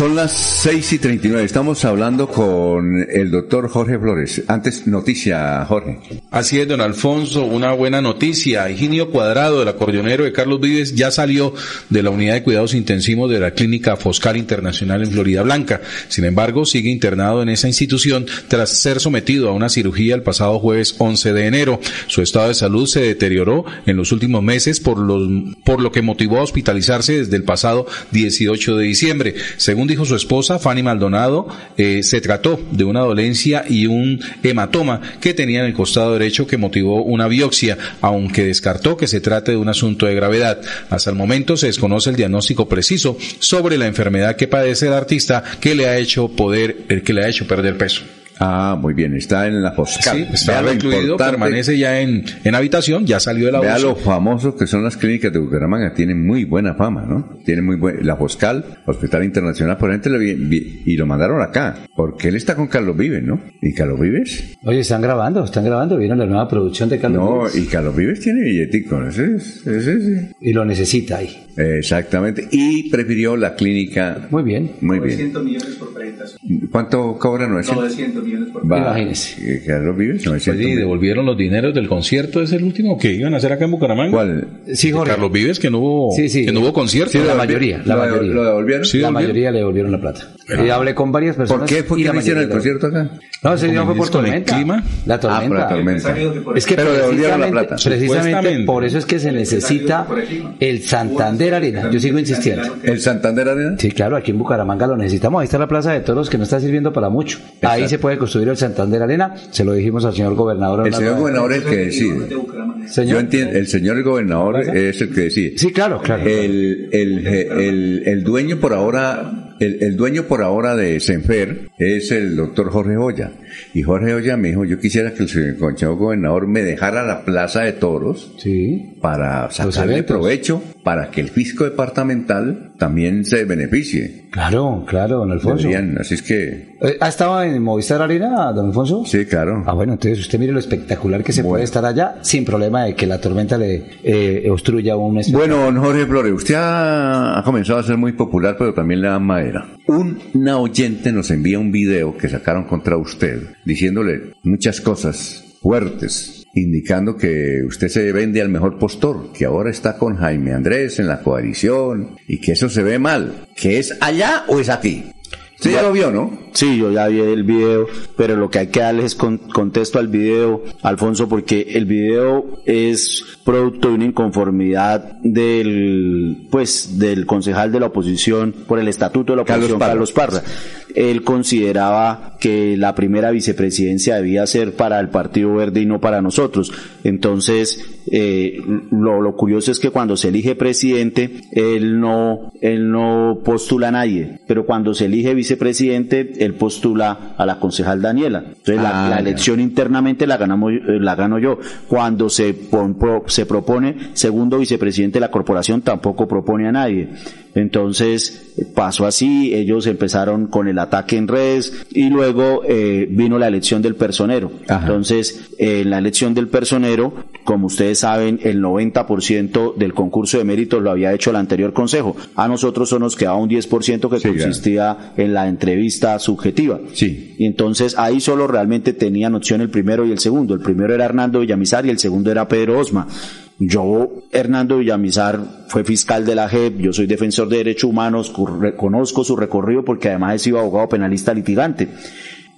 son las 6 y 39. Estamos hablando con el doctor Jorge Flores. Antes, noticia, Jorge. Así es, don Alfonso, una buena noticia. Higinio Cuadrado, el acordeonero de Carlos Vives, ya salió de la unidad de cuidados intensivos de la Clínica Foscal Internacional en Florida Blanca. Sin embargo, sigue internado en esa institución tras ser sometido a una cirugía el pasado jueves 11 de enero. Su estado de salud se deterioró en los últimos meses por, los, por lo que motivó a hospitalizarse desde el pasado 18 de diciembre. Según dijo su esposa, Fanny Maldonado, eh, se trató de una dolencia y un hematoma que tenía en el costado derecho que motivó una biopsia, aunque descartó que se trate de un asunto de gravedad. Hasta el momento se desconoce el diagnóstico preciso sobre la enfermedad que padece el artista que le ha hecho poder, el que le ha hecho perder peso. Ah, muy bien, está en la Foscal. Sí, está Vea lo recluido, importante- permanece ya en, en habitación, ya salió de la Vea UCI. lo famosos que son las clínicas de Bucaramanga, tienen muy buena fama, ¿no? Tienen muy buena, la Foscal, Hospital Internacional, por ejemplo, y lo mandaron acá, porque él está con Carlos Vives, ¿no? ¿Y Carlos Vives? Oye, están grabando, están grabando, vieron la nueva producción de Carlos No, Vives? y Carlos Vives tiene billetico, ese es, ese es- Y lo necesita ahí. Exactamente, y prefirió la clínica. Muy bien. Muy bien. 900 millones por presentación. ¿Cuánto cobra 900? 900 millones. Imagínese. Carlos Vives, sí, devolvieron los dineros del concierto, es el último que iban a hacer acá en Bucaramanga. ¿Cuál? Sí, Jorge. Carlos Vives, que no hubo, Sí, sí. que no hubo concierto. la mayoría, la ¿Lo- mayoría. lo devolvieron? Sí, la devolvieron. mayoría le devolvieron la plata. Y hablé con varias ¿Por personas. qué? ¿Por y qué no hicieron el concierto acá? No, ese día fue por con el tormenta. clima. La Ah, por tormenta. la tormenta. Es que Pero devolvieron la precisamente- plata. Precisamente por eso es que se necesita el Santander Arena. Yo sigo insistiendo. ¿El Santander Arena? Sí, claro, aquí en Bucaramanga lo necesitamos. Ahí está la Plaza de Toros que no está sirviendo para mucho. Ahí se puede construir el Santander Arena. Se lo dijimos al señor gobernador. El señor gobernador es el que decide. Señor. Yo entiendo, el señor gobernador es el que decide. Sí, claro, claro. El, el, el, el dueño por ahora, el, el dueño por ahora de Senfer es el doctor Jorge Olla. Y Jorge Olla me dijo, yo quisiera que el señor gobernador me dejara la plaza de toros Sí. para sacarle provecho, para que el fisco departamental también se beneficie. Claro, claro, don Alfonso. Deberían, así es que, Eh, ¿Ha estado en Movistar Arena, don Alfonso? sí, claro. Ah, bueno, entonces usted mire lo espectacular que se puede estar allá sin problema de que la tormenta le eh, obstruya un espectáculo. Bueno, don Jorge Flores, usted ha, ha comenzado a ser muy popular, pero también le da madera. Una oyente nos envía un video que sacaron contra usted, diciéndole muchas cosas fuertes, indicando que usted se vende al mejor postor, que ahora está con Jaime Andrés en la coalición y que eso se ve mal. ¿Que es allá o es aquí? Usted ya lo vio, ¿no? Sí, yo ya vi el video, pero lo que hay que darle es con- contexto al video, Alfonso, porque el video es producto de una inconformidad del, pues, del concejal de la oposición por el estatuto de la Carlos oposición, Parra. Carlos Parra. Él consideraba que la primera vicepresidencia debía ser para el Partido Verde y no para nosotros. Entonces, eh, lo, lo curioso es que cuando se elige presidente, él no, él no postula a nadie, pero cuando se elige vicepresidente, él postula a la concejal Daniela. Entonces, la, Ah, la elección internamente la ganamos, eh, la gano yo. Cuando se, pon- pro- se propone segundo vicepresidente de la corporación, tampoco propone a nadie. Entonces, pasó así, ellos empezaron con el ataque en redes y luego eh, vino la elección del personero. Entonces, eh, en la elección del personero, como ustedes saben, el 90% del concurso de méritos lo había hecho el anterior consejo. A nosotros solo nos quedaba un 10% que consistía en la entrevista subjetiva. Sí. Y entonces ahí solo realmente tenían opción el primero y el segundo. El primero era Hernando Villamizar y el segundo era Pedro Osma. Yo, Hernando Villamizar, fue fiscal de la JEP, yo soy defensor de derechos humanos, conozco su recorrido porque además he sido abogado penalista litigante.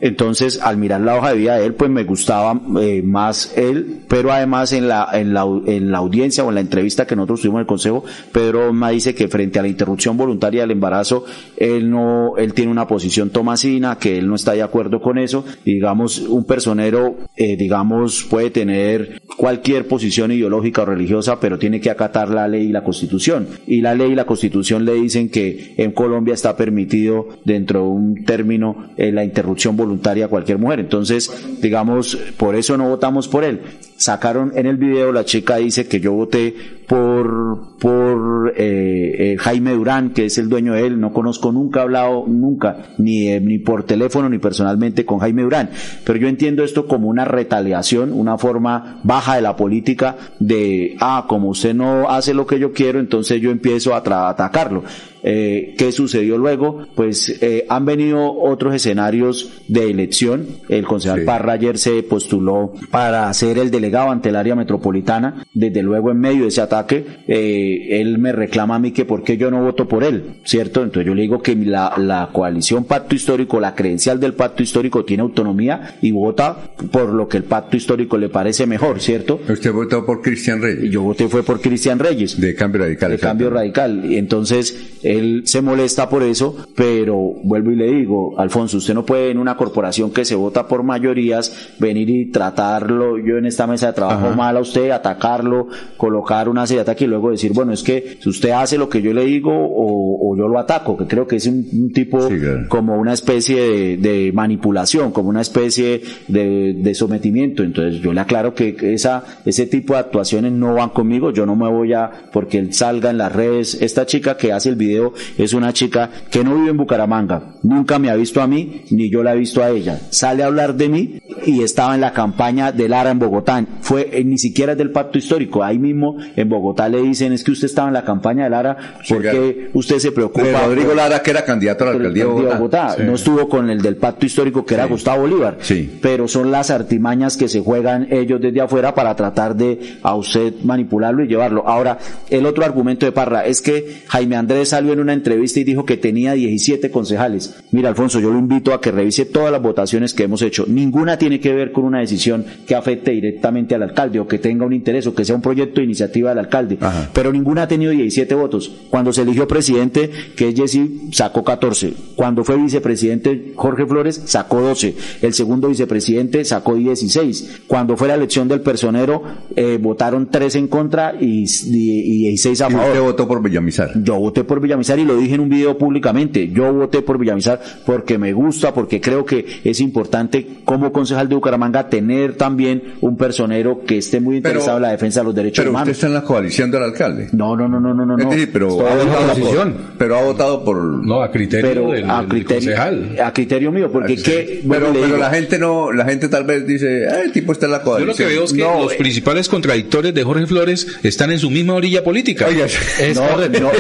Entonces, al mirar la hoja de vida de él, pues me gustaba eh, más él, pero además en la, en, la, en la audiencia o en la entrevista que nosotros tuvimos en el Consejo, Pedro Osma dice que frente a la interrupción voluntaria del embarazo, él no, él tiene una posición tomasina, que él no está de acuerdo con eso, digamos, un personero, eh, digamos, puede tener cualquier posición ideológica o religiosa, pero tiene que acatar la ley y la constitución. Y la ley y la constitución le dicen que en Colombia está permitido dentro de un término eh, la interrupción voluntaria a cualquier mujer. Entonces, digamos, por eso no votamos por él. Sacaron en el video, la chica dice que yo voté por, por eh, eh, Jaime Durán, que es el dueño de él. No conozco, nunca he hablado, nunca, ni, eh, ni por teléfono ni personalmente con Jaime Durán. Pero yo entiendo esto como una retaliación, una forma baja de la política de, ah, como usted no hace lo que yo quiero, entonces yo empiezo a atacarlo. Eh, ¿Qué sucedió luego? Pues eh, han venido otros escenarios de elección. El concejal Parra ayer se postuló para ser el delegado ante el área metropolitana. Desde luego, en medio de ese ataque, eh, él me reclama a mí que por qué yo no voto por él, ¿cierto? Entonces yo le digo que la, la coalición Pacto Histórico, la credencial del Pacto Histórico tiene autonomía y vota por lo que el Pacto Histórico le parece mejor, ¿cierto? Usted votó por Cristian Reyes. Yo voté fue por Cristian Reyes. De Cambio Radical. De Cambio Radical. Y entonces él se molesta por eso, pero vuelvo y le digo, Alfonso, usted no puede en una corporación que se vota por mayorías venir y tratarlo, yo en esta mesa de trabajo Ajá. mal a usted, atacarlo, colocar una serie de ataques y luego decir, bueno, es que si usted hace lo que yo le digo o, o yo lo ataco, que creo que es un, un tipo como una especie de, de manipulación, como una especie de, de sometimiento. Entonces yo le aclaro que esa, ese tipo de actuaciones no van conmigo, yo no me voy a, porque él salga en las redes, esta chica que hace el video video es una chica que no vive en Bucaramanga, nunca me ha visto a mí, ni yo la he visto a ella. Sale a hablar de mí y estaba en la campaña de Lara en Bogotá. Fue eh, ni siquiera es del pacto histórico. Ahí mismo en Bogotá le dicen es que usted estaba en la campaña de Lara porque usted se preocupa. Rodrigo Lara, que era candidato a la alcaldía de Bogotá. Bogotá. No estuvo con el del pacto histórico que era Gustavo Bolívar. Sí. Pero son las artimañas que se juegan ellos desde afuera para tratar de a usted manipularlo y llevarlo. Ahora, el otro argumento de Parra es que Jaime Andrés salió en una entrevista y dijo que tenía 17 concejales. Mira, Alfonso, yo lo invito a que revise todas las votaciones que hemos hecho. Ninguna tiene que ver con una decisión que afecte directamente al alcalde o que tenga un interés o que sea un proyecto de iniciativa del alcalde. Pero ninguna ha tenido 17 votos. Cuando se eligió presidente, que es Jesse, sacó 14. Cuando fue vicepresidente Jorge Flores, sacó 12. El segundo vicepresidente sacó 16. Cuando fue la elección del personero, eh, votaron 3 en contra y, y, y 6 a ¿Y favor. usted votó por Villamizar? Yo voté por Villamizar y lo dije en un video públicamente. Yo voté por Villamizar porque me gusta, porque creo que es importante como concejal de Bucaramanga tener también un personero que esté muy interesado en la defensa de los derechos Pero humanos. usted está en la coalición del alcalde. No, no, no, no, no, no. Es decir, pero, ha votado por, pero ha votado por... No, a criterio Pero del, a del criterio, concejal. a criterio mío, porque qué, pero, bueno, pero la gente no, la gente tal vez dice, ah, el tipo está en la Yo coalición. lo que veo es que No, los eh. principales contradictores de Jorge Flores están en su misma orilla política. Oiga, Es no,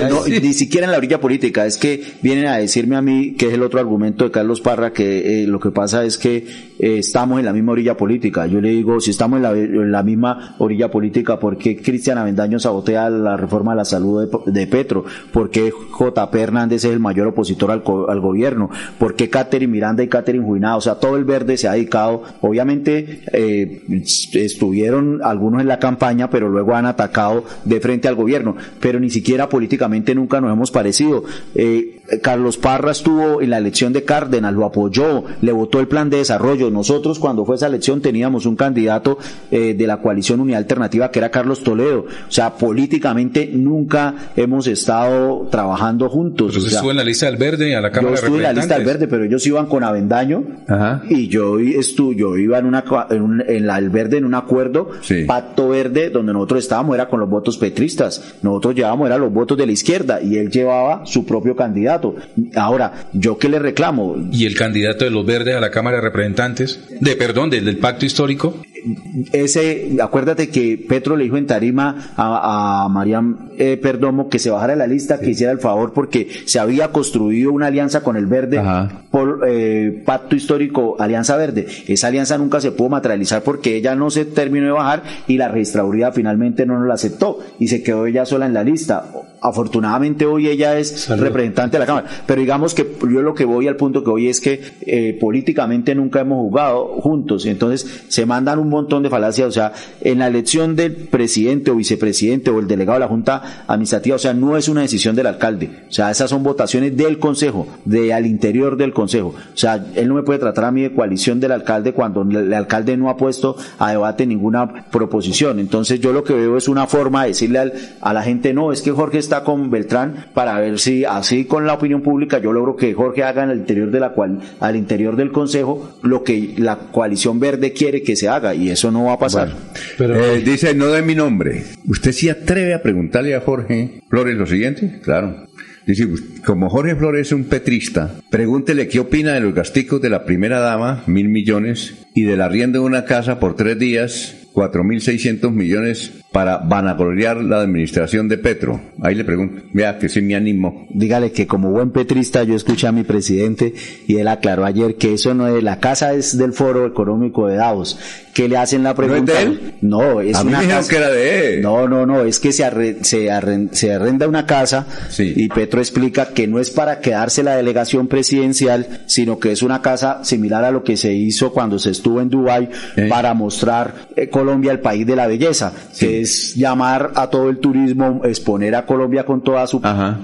no, ni siquiera en la orilla política, es que vienen a decirme a mí, que es el otro argumento de Carlos Parra, que eh, lo que pasa es que eh, estamos en la misma orilla política. Yo le digo, si estamos en la, la misma orilla política, ¿por qué Cristian Avendaño sabotea la reforma de la salud de, de Petro? ¿Por qué JP Hernández es el mayor opositor al, al gobierno? ¿Por qué Catherine Miranda y Catherine Juinado? O sea, todo el verde se ha dedicado, obviamente eh, estuvieron algunos en la campaña, pero luego han atacado de frente al gobierno, pero ni siquiera políticamente nunca nos hemos parecido. Eh, Carlos Parra estuvo en la elección de Cárdenas, lo apoyó, le votó el plan de desarrollo. Nosotros cuando fue esa elección teníamos un candidato eh, de la coalición Unidad Alternativa que era Carlos Toledo. O sea, políticamente nunca hemos estado trabajando juntos. Pero O usted sea, estuvo en la lista del verde a la yo Cámara de estuve en la lista del verde, pero ellos iban con Avendaño Ajá. y yo estu, yo iba en una en, un- en la el verde en un acuerdo Sí. pacto verde donde nosotros estábamos era con los votos petristas nosotros llevábamos era los votos de la izquierda y él llevaba su propio candidato ahora yo qué le reclamo Y el candidato de los verdes a la Cámara de Representantes, de perdón, del, del pacto histórico, ese acuérdate que Petro le dijo en tarima a, a Mariam eh, Perdomo que se bajara de la lista que hiciera el favor porque se había construido una alianza con el verde Ajá. por eh, pacto histórico Alianza Verde. Esa alianza nunca se pudo materializar porque ella no se terminó de bajar y la registraduría finalmente no nos la aceptó y se quedó ella sola en la lista afortunadamente hoy ella es representante de la Cámara. Pero digamos que yo lo que voy al punto que hoy es que eh, políticamente nunca hemos jugado juntos. Entonces se mandan un montón de falacias. O sea en la elección del presidente o vicepresidente o el delegado de la Junta Administrativa o sea no es una decisión del alcalde. O sea esas son votaciones del Consejo de al interior del Consejo. O sea él no me puede tratar a mí de coalición del alcalde cuando el, el alcalde no ha puesto a debate ninguna proposición. Entonces yo lo que veo es una forma de decirle al- a la gente no es que Jorge está con Beltrán para ver si así con la opinión pública yo logro que Jorge haga en el interior de la cual al interior del Consejo lo que la coalición verde quiere que se haga y eso no va a pasar Eh, dice, no de mi nombre. ¿Usted sí atreve a preguntarle a Jorge Flores lo siguiente? Claro. Dice, "Us- como Jorge Flores es un petrista, pregúntele qué opina de los gasticos de la primera dama, mil millones, y del arriendo de una casa por tres días, cuatro mil seiscientos millones, para vanagloriar la administración de Petro. Ahí le pregunto, vea que sí me animo. dígale que como buen petrista yo escuché a mi presidente y él aclaró ayer que eso no es la casa es del foro económico de Davos que le hacen la pregunta de él? no es A mí una me casa- que era de él. no no no es que se, arre- se, arren- se arrenda una casa y Petro explica que no es para quedarse la delegación presidencial sino que es una casa similar a lo que se hizo cuando se estuvo en Dubái para mostrar eh, Colombia el país de la belleza que es llamar a todo el turismo exponer a Colombia con toda su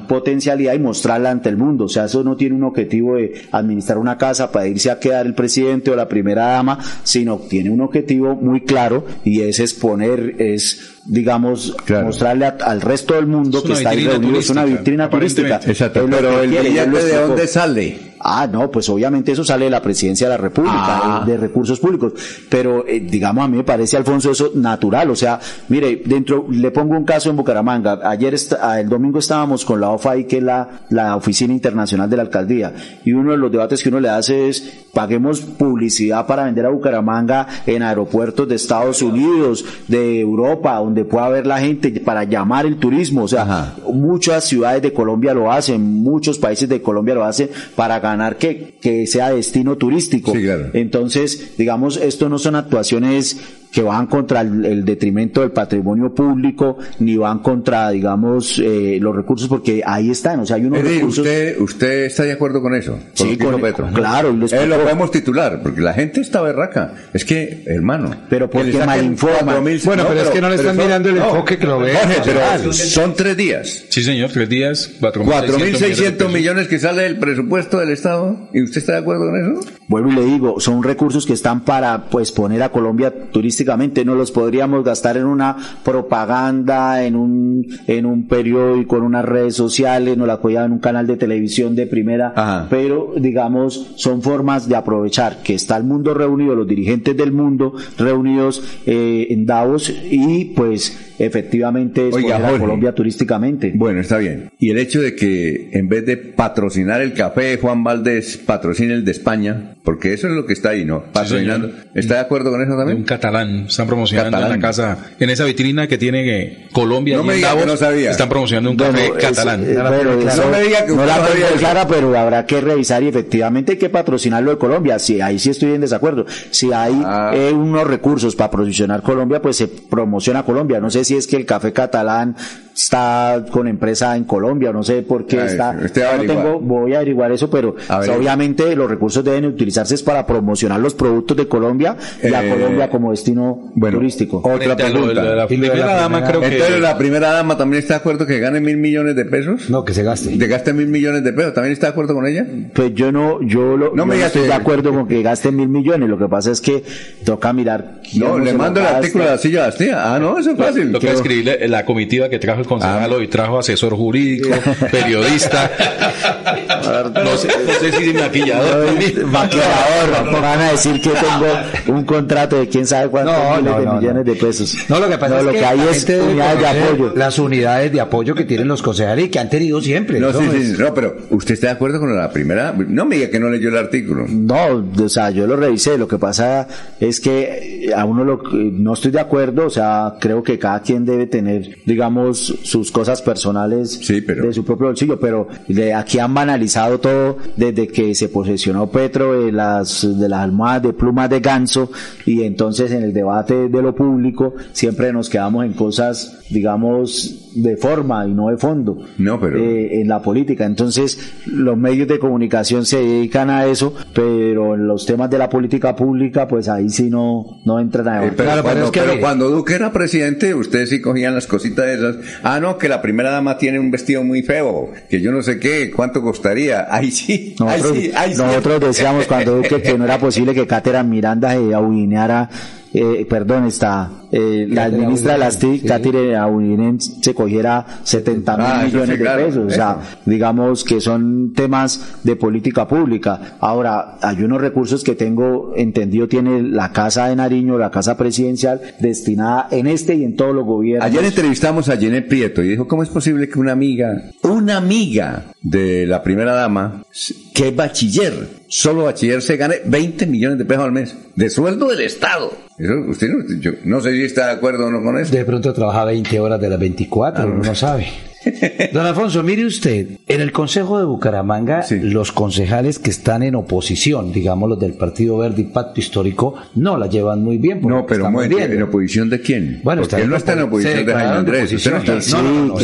potencialidad y mostrarla ante el mundo. O sea, eso no tiene un objetivo de administrar una casa para irse a quedar el presidente o la primera dama, sino tiene un objetivo muy claro y es exponer, es digamos, mostrarle a- al resto del mundo Es que está ahí reunido, es una vitrina turística. Exacto, pero el billete de dónde sale? Ah, no, pues obviamente eso sale de la presidencia de la República, Ah. de, de recursos públicos. Pero, eh, digamos, a mí me parece, Alfonso, eso natural. O sea, mire, dentro, le pongo un caso en Bucaramanga. Ayer, esta- ah, el domingo estábamos con la OFAI, que es la, la Oficina Internacional de la Alcaldía. Y uno de los debates que uno le hace es, paguemos publicidad para vender a Bucaramanga en aeropuertos de Estados Unidos, de Europa, donde pueda haber la gente para llamar el turismo. O sea, muchas ciudades de Colombia lo hacen, muchos países de Colombia lo hacen para ganar que, que sea destino turístico. Entonces, digamos, esto no son actuaciones que van contra el, el detrimento del patrimonio público, ni van contra, digamos, eh, los recursos, porque ahí están, o sea, hay unos Es decir, recursos... usted, ¿Usted está de acuerdo con eso? Con Sí, lo que hizo con- Petro. claro, lo Eh, lo podemos titular, porque la gente está berraca. Es que, hermano. Pero porque malinforman. 4.000 Bueno, pero es que no le están mirando el enfoque que lo ve Jorge, pero general. son tres días. Sí, señor, tres días, 4.600 millones que sale del presupuesto del Estado. ¿Y usted está de acuerdo con eso? Vuelvo y le digo, son recursos que están para pues poner a Colombia turísticamente, no los podríamos gastar en una propaganda, en un en un periódico, en unas redes sociales, no la apoyaba en un canal de televisión de primera, pero digamos son formas de aprovechar que está el mundo reunido, los dirigentes del mundo reunidos eh, en Davos y pues efectivamente Oiga, exponer a. Colombia turísticamente. Bueno, está bien. Y el hecho de que en vez de patrocinar el café, Juan Valdés patrocine el de España, porque eso es lo que está ahí, ¿no? Patrocinando. ¿Está de acuerdo con eso también? Un catalán, están promocionando Catalán. en la casa, en esa vitrina que tiene eh, Colombia No y me diga que Davos, no sabía. están promocionando un café Bueno, es- catalán. eh, eso- no me diga que no la clara, pero habrá que revisar y efectivamente hay que patrocinarlo de Colombia. Si ahí sí estoy en desacuerdo. Si hay Ah. eh, unos recursos para posicionar Colombia, pues se promociona Colombia. No sé si es que el café catalán está con empresa en Colombia, no sé por qué Ah, está. usted no tengo, voy a averiguar eso, pero A ver. obviamente los recursos deben utilizarse es para promocionar los productos de Colombia y a Eh, Colombia como destino turístico. Otra pregunta. la- primera dama, creo que- Entonces, ¿la primera dama también está de acuerdo que gane mil millones de pesos? No, que se gaste. ¿De gaste mil millones de pesos? ¿También está de acuerdo con ella? Pues yo no, yo lo, No yo me digas estoy de acuerdo con que gasten mil millones. Lo que pasa es que toca mirar. quién No, le mando el artículo de la silla Bastía. Ah, no, eso es fácil. Toca escribirle la comitiva que trajo el concejal hoy, trajo asesor jurídico, periodista, no sé, no sé si maquillador. Maquillador, van a decir que tengo un contrato de quién sabe cuántos No, miles no, de no, no. millones de pesos. No, lo que pasa No, es lo que, que hay es unidades de apoyo. Las unidades de apoyo que tienen los concejales y que han tenido siempre. No, sí, sí, no, pero ¿usted está de acuerdo con la primera? No me diga que no leyó el artículo. No, o sea, yo lo revisé. Lo que pasa es que eh, a uno lo, no estoy de acuerdo. O sea, creo que cada quien debe tener, digamos, sus cosas personales de su propio bolsillo. Pero de aquí han banalizado todo desde que se posesionó Petro de las, de las almohadas de plumas de ganso. Y entonces en el debate de lo público siempre nos quedamos en cosas, digamos, de forma y no de fondo. No, pero. Eh, en la política. Entonces, los medios de comunicación se dedican a eso, pero en los temas de la política pública, pues ahí sí no, no entran a Eh, pero cuando, pero cuando Duque era presidente, ustedes sí cogían las cositas esas. Ah, no, que la primera dama tiene un vestido muy feo, que yo no sé qué, cuánto costaría. Ahí sí, ahí Nosotros, sí, ahí sí. nosotros decíamos cuando Duque que no era posible que Cátera Miranda se audineara, eh, perdón, está, eh, la Cátera ministra de las TIC, Auninen, se cogiera 70 mil Ah, millones sí, de claro, pesos. O sea, digamos que son temas de política pública. Ahora, hay unos recursos que tengo entendido tiene la Casa de Nariño, la Casa Presidencial, destinada en este y en todos los gobiernos. Ayer entrevistamos a Jenny Prieto y dijo, ¿cómo es posible que una amiga, una amiga de la primera dama, que es bachiller, solo bachiller se gane 20 millones de pesos al mes, de sueldo del Estado? Eso, usted no, yo no sé está de acuerdo o no con eso. De pronto trabaja 20 horas de las 24, uno no sabe. Don Alfonso, mire usted, en el Consejo de Bucaramanga, los concejales que están en oposición, digamos los del Partido Verde y Pacto Histórico, no la llevan muy bien. No, pero estamos ¿en, viendo. ¿en oposición de quién? Bueno, Porque está él no en está en opo- oposición se de Jaime Andrés. Usted no está. oposición. No, no, no,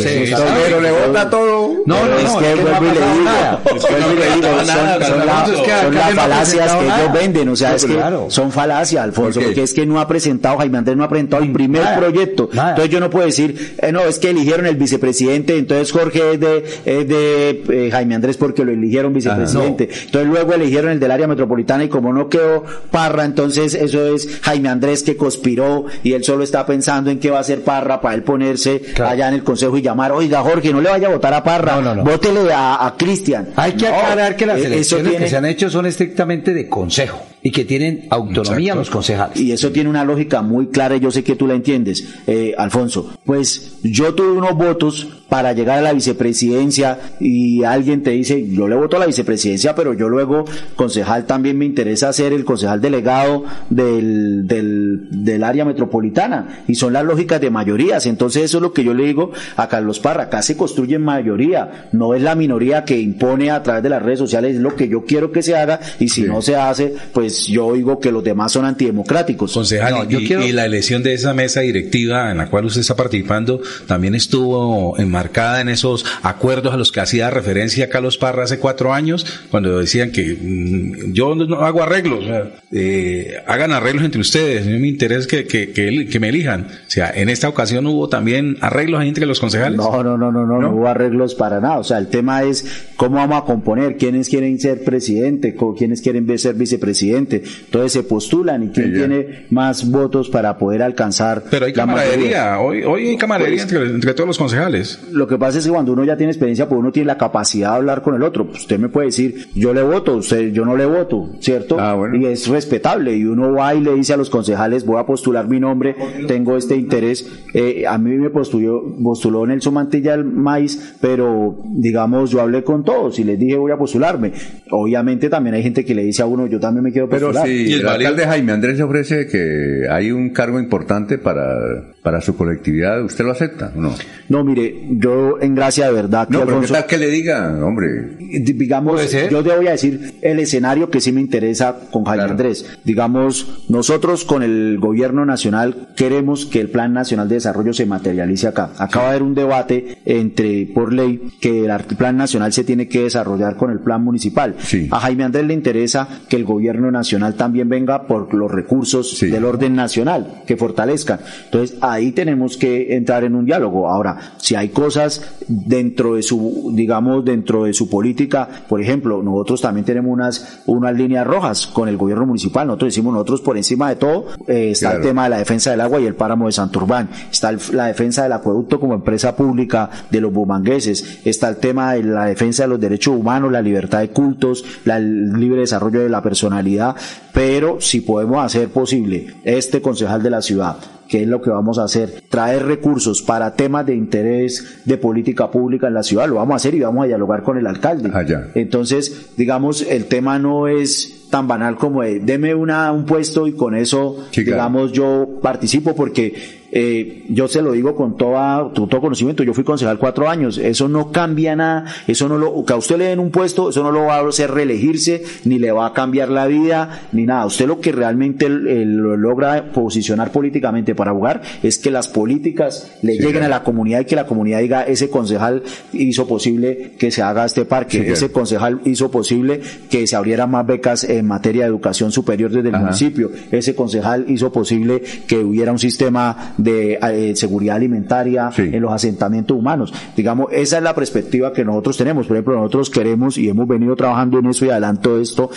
pero le vota todo. No, no, es no, que es que no vuelvo y le vuelvo y digo, son, las falacias que ellos venden, o sea, No, es que son falacias, Alfonso, porque es que no ha presentado, Jaime Andrés no ha presentado el primer proyecto. Entonces yo no puedo decir, eh, no, es que eligieron el vicepresidente vicepresidente, entonces Jorge es de, es de eh, Jaime Andrés porque lo eligieron vicepresidente. Entonces luego eligieron el del área metropolitana y como no quedó Parra, entonces eso es Jaime Andrés que conspiró y él solo está pensando en qué va a hacer Parra para él ponerse allá en el consejo y llamar, oiga Jorge, no le vaya a votar a Parra, No, no, no. vótele a, a Cristian. Hay que aclarar que las eh, elecciones que se han hecho son estrictamente de consejo y que tienen autonomía los concejales. Y eso tiene una lógica muy clara y yo sé que tú la entiendes, eh, Alfonso. Pues yo tuve unos votos para llegar a la vicepresidencia y alguien te dice, yo le voto a la vicepresidencia, pero yo luego, concejal, también me interesa ser el concejal delegado del, del, del área metropolitana. Y son las lógicas de mayorías. Entonces eso es lo que yo le digo a Carlos Parra. Acá se construye en mayoría. No es la minoría que impone a través de las redes sociales, es lo que yo quiero que se haga. Y si no se hace, pues yo digo que los demás son antidemocráticos. Concejal, y, y la elección de esa mesa directiva en la cual usted está participando también estuvo enmarcada en esos acuerdos a los que hacía referencia Carlos Parra hace cuatro años, cuando decían que mm, yo no hago arreglos, o sea, eh, hagan arreglos entre ustedes, no me interesa que, que, que, que me elijan. O sea, en esta ocasión hubo también arreglos entre los concejales. No, no, no, no, no, no, hubo arreglos para nada. O sea, el tema es cómo vamos a componer, quiénes quieren ser presidente, quiénes quieren ser vicepresidente. Entonces se postulan y quién tiene más votos para poder alcanzar. Pero hay la mayoría. camaradería, hoy, hoy hay camaradería Pues, entre, entre todos los concejales. Lo que pasa es que cuando uno ya tiene experiencia, pues uno tiene la capacidad de hablar con el otro. Pues usted me puede decir, yo le voto, usted, yo no le voto, ¿cierto? Y es respetable. Y uno va y le dice a los concejales, voy a postular mi nombre, tengo este interés. Eh, a mí me postuló, postuló Nelson Mantilla el maíz, pero digamos, yo hablé con todos y les dije, voy a postularme. Obviamente también hay gente que le dice a uno, yo también me quiero Pero postular. si el alcalde Jaime Andrés le ofrece que hay un cargo importante para, para su colectividad, ¿usted lo acepta o no? No, mire, yo en gracia de verdad. que No, pero ¿qué Alfonso- tal que le diga, hombre? digamos, yo te voy a decir el escenario que sí me interesa con Jaime Andrés. Digamos, nosotros con el gobierno nacional queremos que el Plan Nacional de Desarrollo se materialice acá. Acaba de haber un debate entre, por ley, que el Plan Nacional se tiene que desarrollar con el Plan Municipal. A Jaime Andrés le interesa que el gobierno nacional también venga por los recursos del orden nacional, que fortalezcan. Entonces, ahí tenemos que entrar en un diálogo. Ahora, si hay cosas dentro de su, digamos, dentro de su política, por ejemplo, nosotros también tenemos unas, unas líneas rojas con el gobierno municipal. Nosotros decimos, nosotros por encima de todo, eh, está Claro. el tema de la defensa del agua y el páramo de Santurbán. Está el- la defensa del acueducto como empresa pública de los bumangueses. Está el tema de la defensa de los derechos humanos, la libertad de cultos, la- el libre desarrollo de la personalidad. Pero si podemos hacer posible este concejal de la ciudad ¿Qué es lo que vamos a hacer? Traer recursos para temas de interés de política pública en la ciudad, lo vamos a hacer y vamos a dialogar con el alcalde. Entonces, digamos, el tema no es tan banal como de, deme una, un puesto y con eso, digamos, yo participo porque eh, yo se lo digo con toda, con todo conocimiento, yo fui concejal cuatro años, eso no cambia nada, eso no lo, que a usted le den un puesto, eso no lo va a hacer reelegirse, ni le va a cambiar la vida, ni nada. Usted lo que realmente eh, lo logra posicionar políticamente para jugar es que las políticas le Sí, lleguen claro. a la comunidad y que la comunidad diga, ese concejal hizo posible que se haga este parque, Sí, claro. ese concejal hizo posible que se abrieran más becas en materia de educación superior desde el Ajá. municipio, ese concejal hizo posible que hubiera un sistema de eh, seguridad alimentaria en los asentamientos humanos. Digamos, esa es la perspectiva que nosotros tenemos. Por ejemplo, nosotros queremos y hemos venido trabajando en eso y adelanto esto.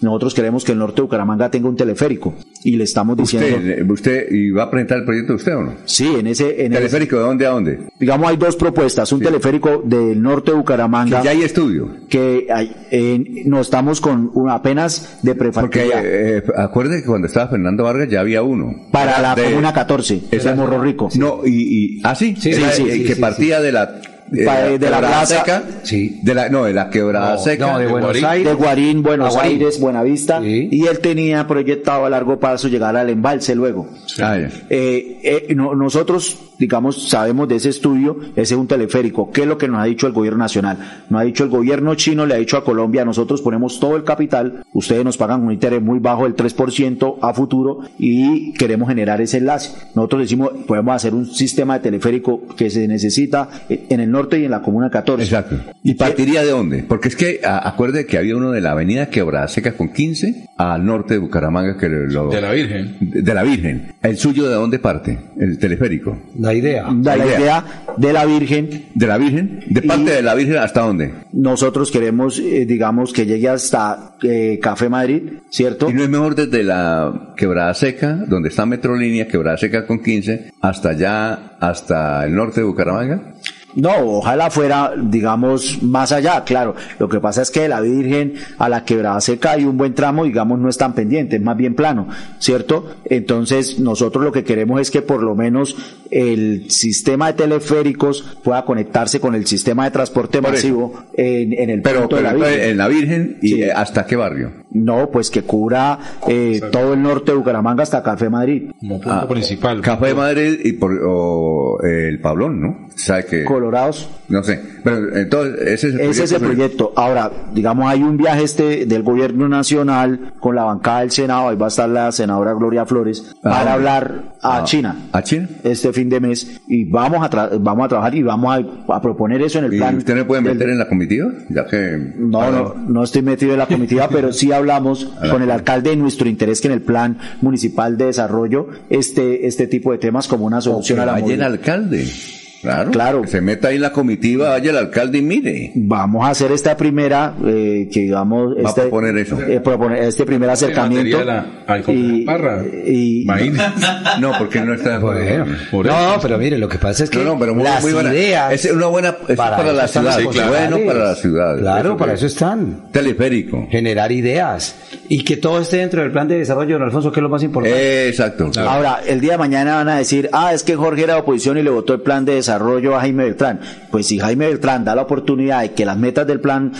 Nosotros queremos que el norte de Bucaramanga tenga un teleférico y le estamos diciendo. ¿Usted, usted y va a presentar el proyecto de usted o no? Sí, en ese. En ¿Teleférico de dónde a dónde? Digamos, hay dos propuestas. Un teleférico del norte de Bucaramanga. Que ya hay estudio. Que hay, eh, no estamos con un- apenas de Porque prefactoría. eh, acuerde que cuando estaba Fernando Vargas ya había uno. para la De- comuna 14, Esa- de Morro Rico. No, y, y ah, sí, Sí, sí, sí, sí, que sí, partía de la de Pa- la, de la quebrada plaza- seca, de la no, de la quebrada No, seca, no, de Buenos Guarín. Aires. de Guarín, Buenos Guarín. Aires, Buenavista, y él tenía proyectado a largo plazo llegar al embalse luego. Ah. Eh, eh, no- nosotros, digamos, sabemos de ese estudio, ese es un teleférico. ¿Qué es lo que nos ha dicho el gobierno nacional? Nos ha dicho el gobierno chino, le ha dicho a Colombia, nosotros ponemos todo el capital, ustedes nos pagan un interés muy bajo del 3% a futuro y queremos generar ese enlace. Nosotros decimos, podemos hacer un sistema de teleférico que se necesita en el Norte y en la Comuna 14. Exacto. ¿Y partiría de dónde? Porque es que a- acuerde que había uno de la avenida Quebrada Seca con 15 al norte de Bucaramanga que lo... De la Virgen. De la Virgen. ¿El suyo de dónde parte? El teleférico. La idea. La idea de la Virgen. ¿De la Virgen? ¿De parte de la Virgen hasta dónde? Nosotros queremos, eh, digamos, que llegue hasta eh, Café Madrid, ¿cierto? ¿Y no es mejor desde la Quebrada Seca, donde está Metrolínea, Quebrada Seca con 15, hasta allá, hasta el norte de Bucaramanga? No, ojalá fuera, digamos, más allá, claro. Lo que pasa es que de la Virgen a la quebrada seca hay un buen tramo, digamos, no es tan pendiente, es más bien plano, ¿cierto? Entonces, nosotros lo que queremos es que por lo menos el sistema de teleféricos pueda conectarse con el sistema de transporte masivo en, en el Pero, punto de la pero Virgen. en la Virgen, ¿y hasta qué barrio? No, pues que cubra eh, todo el norte de Bucaramanga hasta Café Madrid. Como punto principal. Café de Madrid y por, o, eh, el Pablón, ¿no? ¿Sabe que Colorados. No sé. Pero entonces, ese es el Ese es el proyecto. Ahora, digamos, hay un viaje este del gobierno nacional con la bancada del Senado, ahí va a estar la senadora Gloria Flores, para dónde? hablar a Ah, China. ¿A China? Este fin de mes, y vamos a, tra- vamos a trabajar y vamos a, a proponer eso en el ¿Y plan. usted no puede del- meter en la comitiva? Ya que... no, no, no estoy metido en la comitiva, pero sí hablamos con el alcalde de nuestro interés que en el plan municipal de desarrollo este, este tipo de temas como una solución que a la vaya el alcalde. Claro. Claro. Que se meta ahí en la comitiva, vaya el alcalde y mire. Vamos a hacer esta primera, eh, que digamos, Va a este, proponer eso. eh, proponer este primer acercamiento. al y, Parra. y- No, porque no está... Por no, eso. pero mire, lo que pasa es que No, no, pero muy, las muy buena. ideas Es una buena... eso es para, eso la ciudad. las Bueno para la ciudad. Claro, para que- eso están. Teleférico. Generar ideas. Y que todo esté dentro del plan de desarrollo, don Alfonso, que es lo más importante. Exacto. Ahora, el día de mañana van a decir, ah, es que Jorge era de oposición y le votó el plan de desarrollo a Jaime Beltrán. Pues si Jaime Beltrán da la oportunidad de que las metas del plan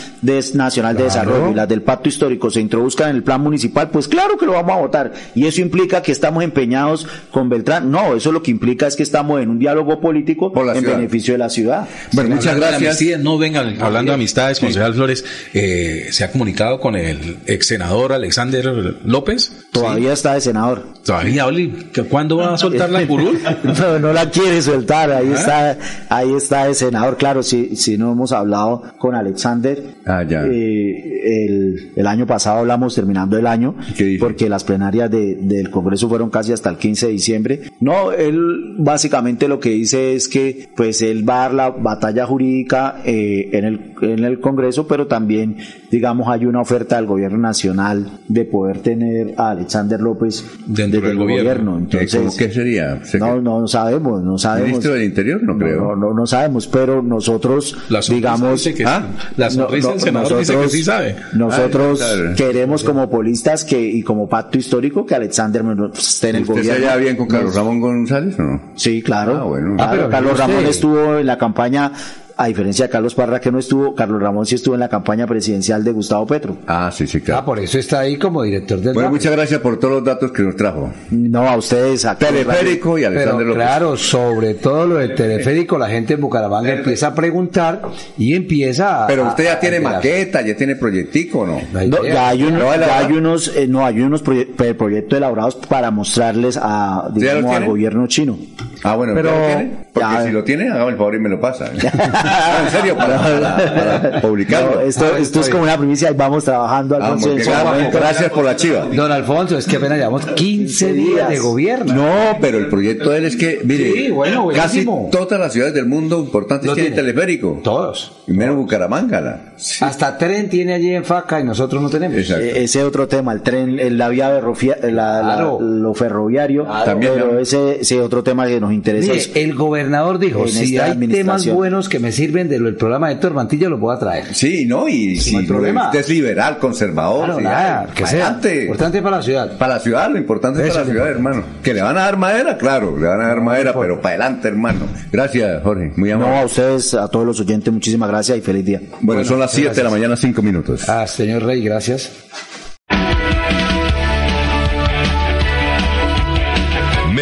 nacional de desarrollo y las del pacto histórico se introduzcan en el plan municipal, pues claro que lo vamos a votar. Y eso implica que estamos empeñados con Beltrán. No, eso lo que implica es que estamos en un diálogo político en ciudad. beneficio de la ciudad. Bueno, muchas gracias. amistades, no vengan, hablando de amistades, concejal Flores, eh, se ha comunicado con el ex senador Alexander López. Todavía está de senador. Todavía, Oli, ¿que ¿cuándo va a soltar la curul? No, no la quiere soltar, ahí ¿Ah? Está, ahí está el senador, claro, si, si no hemos hablado con Alexander, Ah, ya. eh, el, el año pasado hablamos terminando el año, porque las plenarias de- del Congreso fueron casi hasta el 15 de diciembre. No, él básicamente lo que dice es que pues él va a dar la batalla jurídica eh, en, el, en el Congreso, pero también, digamos, hay una oferta del gobierno nacional de poder tener a Alexander López Dentro del el gobierno. Entonces, Eh, ¿Cómo qué sería? ¿Se- no, no sabemos, no sabemos. ¿Ministro del Interior? No creo. No, no, no sabemos, pero nosotros, La digamos, dice que ¿Ah? sí. La sonrisa no, del senador dice que nosotros- sí sabe. Nosotros claro. queremos como polistas que y como pacto histórico que Alexander pues, esté en el ¿Usted se gobierno. bien con Carlos Ramón González o no? Sí, claro. Ah, bueno. Ah, pero Carlos Ramón estuvo en la campaña, a diferencia de Carlos Parra que no estuvo, Carlos Ramón sí estuvo en la campaña presidencial de Gustavo Petro. Ah, sí, sí, Ah, claro. por eso está ahí como director del Bueno, DAP. muchas gracias por todos los datos que nos trajo. No, a ustedes, a Teleférico y Pero Alexander López. claro, sobre todo lo del teleférico, la gente en Bucaramanga empieza a preguntar y empieza a... Pero usted ya a- tiene a- maqueta, ya tiene proyectico, ¿o ¿no? No, ya hay, unos, ¿Lo va a ya hay unos, eh, no, hay unos proye- pre- proyectos elaborados para mostrarles a, ¿Ya los digamos, al gobierno chino. Ah, bueno, Pero- ¿ya lo tiene? Porque Ya. si lo tiene, hágame el favor y me lo pasa. Ah, en serio, para, para- para publicarlo. No, esto, esto es como una primicia y vamos trabajando al Ah, consenso. Gracias por la chiva. Don Alfonso, es que apenas llevamos 15 días de gobierno. No, pero el proyecto de él es que, mire, Sí, bueno, casi todas las ciudades del mundo importantes Lo tienen tiene. teleférico. Todos. Primero Bucaramanga. la- Hasta tren tiene allí en Faca y nosotros no tenemos. Exacto. Eh, ese otro tema, el tren, el- la vía ferrofia- la- la- Claro. lo ferroviario, También, pero ¿no? ese, ese otro tema que nos interesa Mire, es el gobernador dijo, En si hay temas buenos que me sirven de lo del programa de Héctor Mantilla, los voy a traer. Sí, ¿no? Y si no hay problema. usted es liberal, conservador, Claro, nada, que para sea. adelante. Importante para la ciudad. Para la ciudad, lo importante es Eso para la es ciudad, hermano. Que le van a dar madera, claro, le van a dar madera, pero para adelante, hermano. Gracias, Jorge, muy No, amable. a ustedes, a todos los oyentes, muchísimas gracias y feliz día. bueno, son las 7 de la mañana, 5 minutos. Ah, señor Rey, gracias.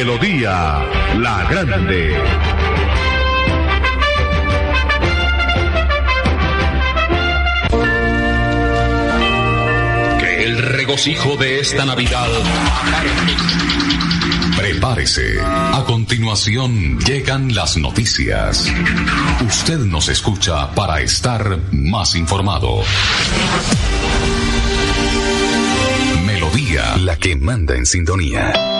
Melodía La Grande. Que el regocijo de esta Navidad Prepárese. A continuación llegan las noticias. Usted nos escucha para estar más informado. Melodía, la que manda en sintonía.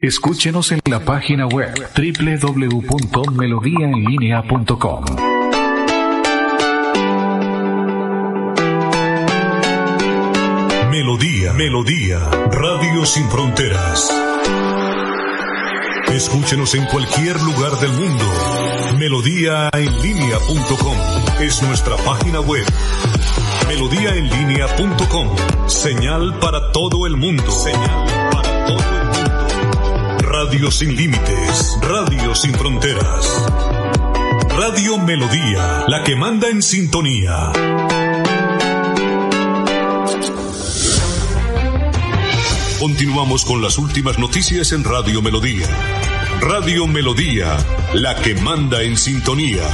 Escúchenos en la página web www.melodiaenlinea.com. Melodía, Melodía, Radio Sin Fronteras. Escúchenos en cualquier lugar del mundo. Melodíaenlínea.com es nuestra página web. Melodíaenlínea.com, señal para todo el mundo. Radio sin límites, Radio sin fronteras. Radio Melodía, la que manda en sintonía. Continuamos con las últimas noticias en Radio Melodía. Radio Melodía, la que manda en sintonía.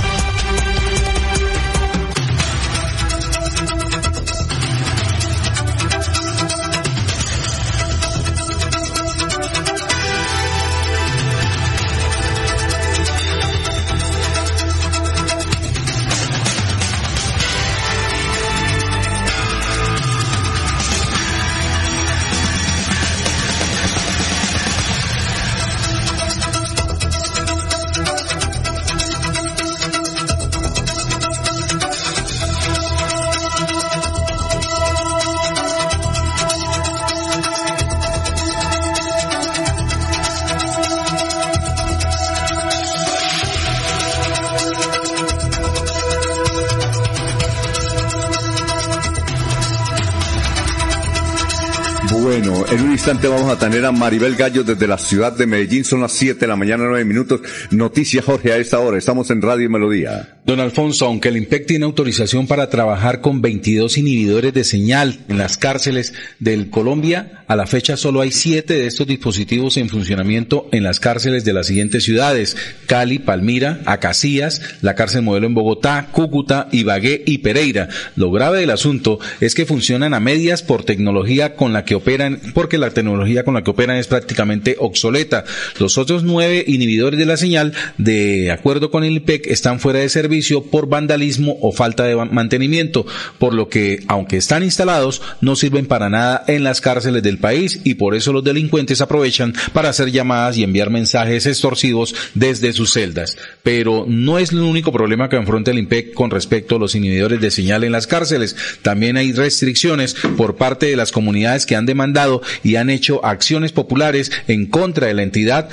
Instante vamos a tener a Maribel Gallo desde la ciudad de Medellín. Son las 7 de la mañana, 9 minutos. Noticias, Jorge, a esta hora. Estamos en Radio Melodía. Don Alfonso, aunque el IMPEC tiene autorización para trabajar con 22 inhibidores de señal en las cárceles del Colombia, a la fecha solo hay 7 de estos dispositivos en funcionamiento en las cárceles de las siguientes ciudades, Cali, Palmira, Acacías, la cárcel modelo en Bogotá, Cúcuta, Ibagué y Pereira. Lo grave del asunto es que funcionan a medias por tecnología con la que operan, porque la tecnología con la que operan es prácticamente obsoleta. Los otros nueve inhibidores de la señal, de acuerdo con el IPEC, están fuera de servicio por vandalismo o falta de mantenimiento, por lo que, aunque están instalados, no sirven para nada en las cárceles del país y por eso los delincuentes aprovechan para hacer llamadas y enviar mensajes extorsivos desde sus celdas. Pero no es el único problema que enfrenta el IMPEC con respecto a los inhibidores de señal en las cárceles. También hay restricciones por parte de las comunidades que han demandado y han hecho acciones populares en contra de la entidad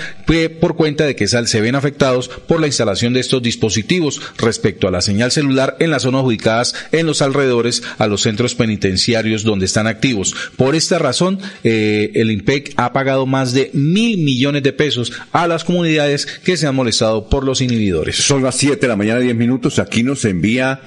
por cuenta de que se ven afectados por la instalación de estos dispositivos respecto a la señal celular en las zonas ubicadas en los alrededores a los centros penitenciarios donde están activos. Por esta razón, eh, el IMPEC ha pagado más de mil millones de pesos a las comunidades que se han molestado por los inhibidores. Son las 7 de la mañana, 10 minutos. Aquí nos envía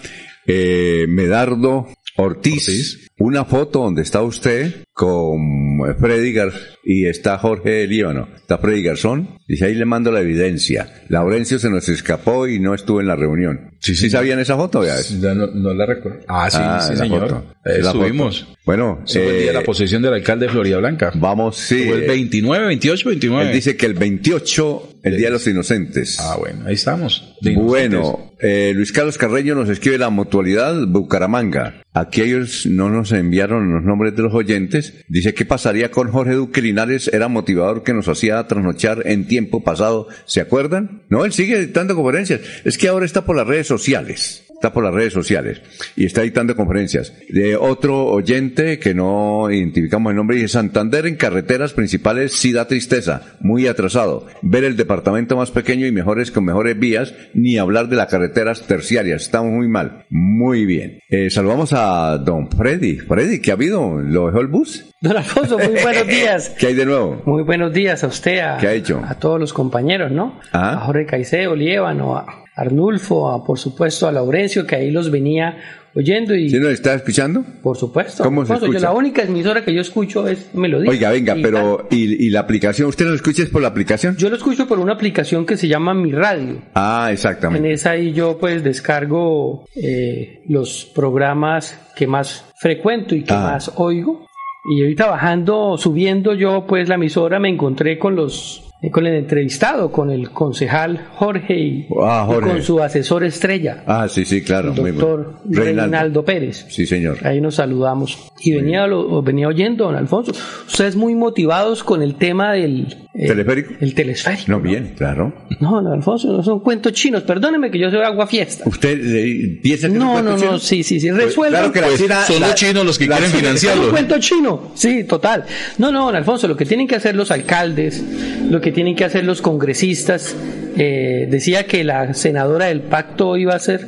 eh, Medardo Ortiz, una foto donde está usted con Freddy Gar y está Jorge Líbano, está Freddy Garzón, dice ahí le mando la evidencia. Laurencio se nos escapó y no estuvo en la reunión. Sí, sí, sabían esa foto. No, no, la recuerdo. Ah, sí, Ah, sí, señor. foto. Eh, La subimos. foto. Bueno, el día de la eh, posesión del alcalde de Florida Blanca. Vamos, sí. Fue el eh, 29, 28, 29. Él dice que el 28, el Día de los Inocentes. Ah, bueno, ahí estamos. Bueno, eh, Luis Carlos Carreño nos escribe la mutualidad Bucaramanga. Aquí ellos no nos enviaron los nombres de los oyentes. Dice qué pasaría con Jorge Duque Linares, era motivador que nos hacía trasnochar en tiempo pasado. ¿Se acuerdan? No, él sigue dictando conferencias. Es que ahora está por las redes sociales. Está por las redes sociales y está dictando conferencias. De otro oyente que no identificamos el nombre, dice Santander en carreteras principales sí da tristeza, muy atrasado. Ver el departamento más pequeño y mejores con mejores vías, ni hablar de las carreteras terciarias. Estamos muy mal. Muy bien. Eh, saludamos a don Freddy. Freddy, ¿qué ha habido? ¿Lo dejó el bus? Don Alfonso, muy buenos días. ¿Qué hay de nuevo? Muy buenos días a usted, a, ¿Qué ha hecho? a todos los compañeros, ¿no? Ah. A Jorge Caicedo, Liévano, a Arnulfo, a, por supuesto a Laurencio, que ahí los venía oyendo y... ¿Sí nos está escuchando? Por supuesto. ¿Cómo se Alfonso, yo escucha? la única emisora que yo escucho es Melodía. Oiga, venga, Y pero ¿y, y la aplicación? ¿Usted lo escucha es por la aplicación? Yo lo escucho por una aplicación que se llama Mi Radio. Ah, En exactamente. esa ahí yo pues descargo eh, los programas que más frecuento y que Ah. más oigo. Y ahorita bajando, subiendo yo pues la emisora me encontré con los con el entrevistado, con el concejal Jorge y, Ah, y Jorge. con su asesor estrella, Ah, sí, sí, claro. el muy doctor bueno. Reinaldo. Pérez. Sí, señor. Ahí nos saludamos. Y venía, lo, venía oyendo, don Alfonso, ustedes muy motivados con el tema del... eh, ¿Teleférico? El telesférico. No, bien, claro. No, don Alfonso, no son cuentos chinos. Perdóneme que yo soy agua fiesta. ¿Usted eh, piensa que No, no, chino? no, sí, sí, sí. Pues, Resuelvan. claro que la China- son la- los chinos los que la quieren China- Es un financiarlo. cuento chino. Sí, total. No, no, don Alfonso, lo que tienen que hacer los alcaldes, lo que tienen que hacer los congresistas, eh, decía que la senadora del pacto iba a ser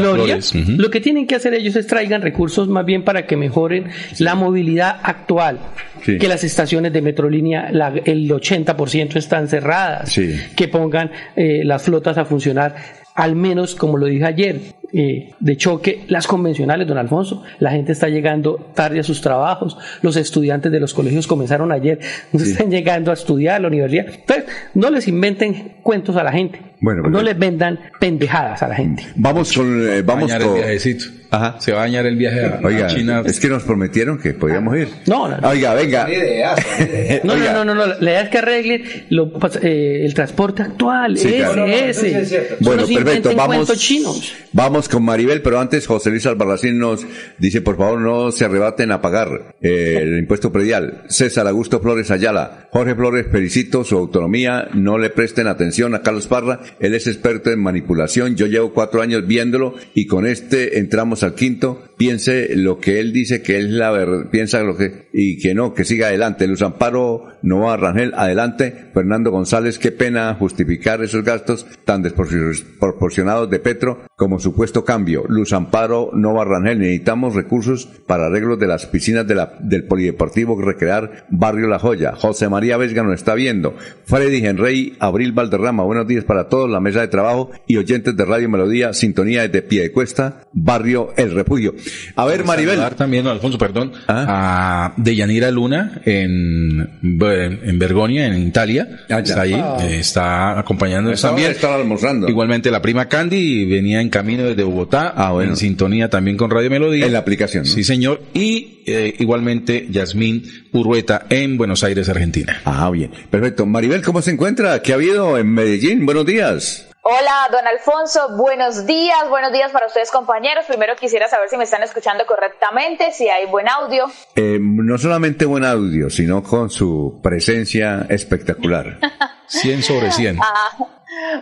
Gloria ujú. Lo que tienen que hacer ellos es traigan recursos más bien para que mejoren la movilidad actual. Sí. Que las estaciones de Metrolínea, la- el 80% están cerradas. Sí. Que pongan eh, las flotas a funcionar al menos, como lo dije ayer, eh, de choque, las convencionales, don Alfonso. La gente está llegando tarde a sus trabajos. Los estudiantes de los colegios comenzaron ayer, no están llegando a estudiar a la universidad. Entonces, no les inventen cuentos a la gente. Bueno, no les vendan pendejadas a la gente. Vamos con... eh, vamos con... el viajecito. Ajá. Se va a bañar el viaje a, a Oiga, China. es que nos prometieron que podíamos ir. No, no, no. Oiga, venga. No, Oiga, no, no, no, no, la idea es que arreglen lo, pas- eh, el transporte actual, Sí, ese, claro. ese. No Bueno, perfecto, vamos, chinos. vamos con Maribel, pero antes José Luis Albarracín nos dice, por favor, no se arrebaten a pagar eh, el impuesto predial. César Augusto Flores Ayala, Jorge Flores, felicito su autonomía, no le presten atención a Carlos Parra, él es experto en manipulación, yo llevo cuatro años viéndolo y con este entramos al quinto, piense lo que él dice que es la verdad, piensa lo que, y que no, que siga adelante. Luz Amparo Novoa Rangel, adelante. Fernando González, qué pena justificar esos gastos tan desproporcionados de Petro como supuesto cambio. Luz Amparo Nova Rangel, necesitamos recursos para arreglos de las piscinas de la, del Polideportivo Recrear Barrio La Joya. José María Vesga nos está viendo. Freddy Henrey, Abril Valderrama, buenos días para todos, la mesa de trabajo y oyentes de Radio Melodía, sintonía desde Piedecuesta, Barrio El Refugio. A ver, Maribel. También, Alfonso, perdón, Ah. a Deyanira Luna en, en Bergonia, en Italia. Ah, está ahí, Ah. eh, está hora también. estaba almorzando. Igualmente la prima Candy venía en camino desde Bogotá, Ah, bueno. en sintonía también con Radio Melodía. En la aplicación, ¿no? Sí, señor. Y eh, igualmente Yasmín Urrueta en Buenos Aires, Argentina. Ah, bien. Perfecto. Maribel, ¿cómo se encuentra? ¿Qué ha habido en Medellín? Buenos días. Hola, don Alfonso, buenos días, buenos días para ustedes compañeros. Primero quisiera saber si me están escuchando correctamente, si hay buen audio. Eh, no solamente buen audio, sino con su presencia espectacular. 100 sobre 100. Ah,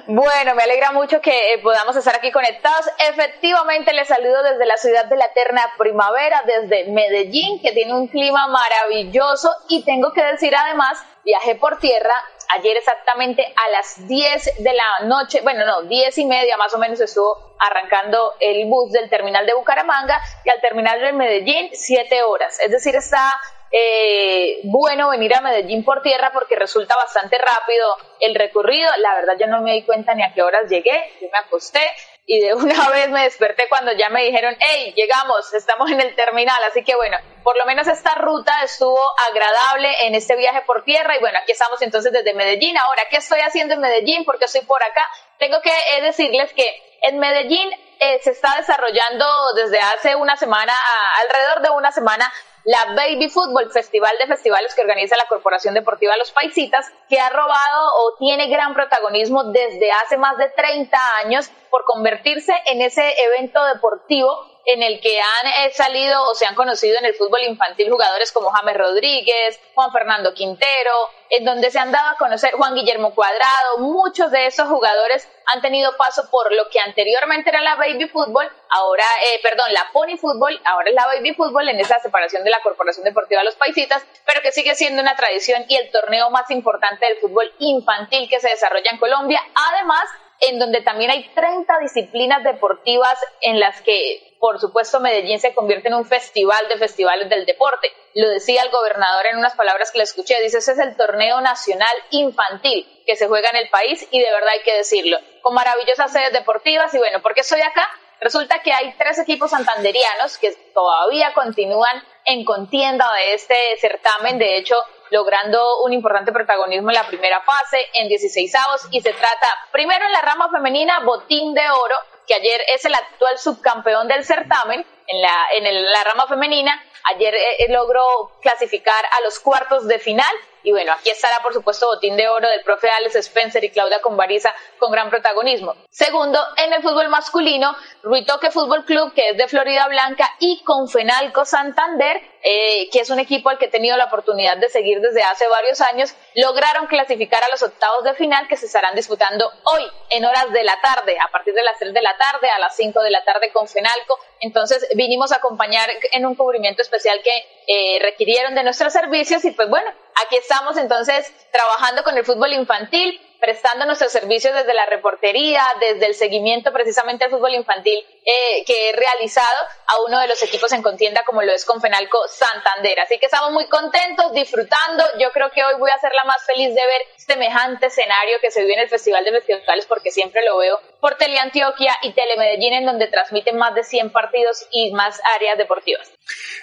bueno, me alegra mucho que eh, podamos estar aquí conectados. Efectivamente, les saludo desde la ciudad de la eterna primavera, desde Medellín, que tiene un clima maravilloso. Y tengo que decir además, viajé por tierra ayer exactamente a las 10 de la noche, bueno, no, 10 y media más o menos estuvo arrancando el bus del terminal de Bucaramanga y al terminal de Medellín 7 horas. Es decir, está eh, bueno venir a Medellín por tierra porque resulta bastante rápido el recorrido. La verdad yo no me di cuenta ni a qué horas llegué, yo me acosté y de una vez me desperté cuando ya me dijeron, hey, llegamos, estamos en el terminal, así que bueno, por lo menos esta ruta estuvo agradable en este viaje por tierra y bueno, aquí estamos entonces desde Medellín. Ahora, ¿qué estoy haciendo en Medellín? Porque estoy por acá. Tengo que eh, decirles que en Medellín eh, se está desarrollando desde hace una semana, alrededor de una semana, la Baby Football, festival de festivales que organiza la Corporación Deportiva Los Paisitas, que ha robado o tiene gran protagonismo desde hace más de 30 años por convertirse en ese evento deportivo en el que han eh, salido o se han conocido en el fútbol infantil jugadores como James Rodríguez, Juan Fernando Quintero, en donde se han dado a conocer Juan Guillermo Cuadrado, muchos de esos jugadores han tenido paso por lo que anteriormente era la baby fútbol, ahora, eh, perdón, la pony fútbol, ahora es la baby fútbol en esa separación de la Corporación Deportiva de los Paisitas, pero que sigue siendo una tradición y el torneo más importante del fútbol infantil que se desarrolla en Colombia, además en donde también hay 30 disciplinas deportivas en las que, por supuesto, Medellín se convierte en un festival de festivales del deporte. Lo decía el gobernador en unas palabras que le escuché, dice, ese es el torneo nacional infantil que se juega en el país y de verdad hay que decirlo, con maravillosas sedes deportivas y bueno, ¿por qué estoy acá? Resulta que hay tres equipos santanderianos que todavía continúan en contienda de este certamen. De hecho, logrando un importante protagonismo en la primera fase, en 16 avos, y se trata primero en la rama femenina, Botín de Oro, que ayer es el actual subcampeón del certamen en la, en la rama femenina, ayer eh, eh, logró clasificar a los cuartos de final y bueno, aquí estará, por supuesto, Botín de Oro del profe Alex Spencer y Claudia Convariza con gran protagonismo. Segundo, en el fútbol masculino, Ruitoque Fútbol Club, que es de Florida Blanca, y Confenalco Santander, eh, que es un equipo al que he tenido la oportunidad de seguir desde hace varios años, lograron clasificar a los octavos de final que se estarán disputando hoy en horas de la tarde, a partir de las 3 de la tarde a las 5 de la tarde con Fenalco. Entonces vinimos a acompañar en un cubrimiento especial que eh, requirieron de nuestros servicios y pues bueno, Aquí estamos entonces trabajando con el fútbol infantil, prestando nuestros servicios desde la reportería, desde el seguimiento precisamente al fútbol infantil eh, que he realizado a uno de los equipos en contienda como lo es Confenalco Santander. Así que estamos muy contentos, disfrutando. Yo creo que hoy voy a ser la más feliz de ver semejante escenario que se vive en el Festival de Festivales porque siempre lo veo por Teleantioquia y Telemedellín en donde transmiten más de 100 partidos y más áreas deportivas.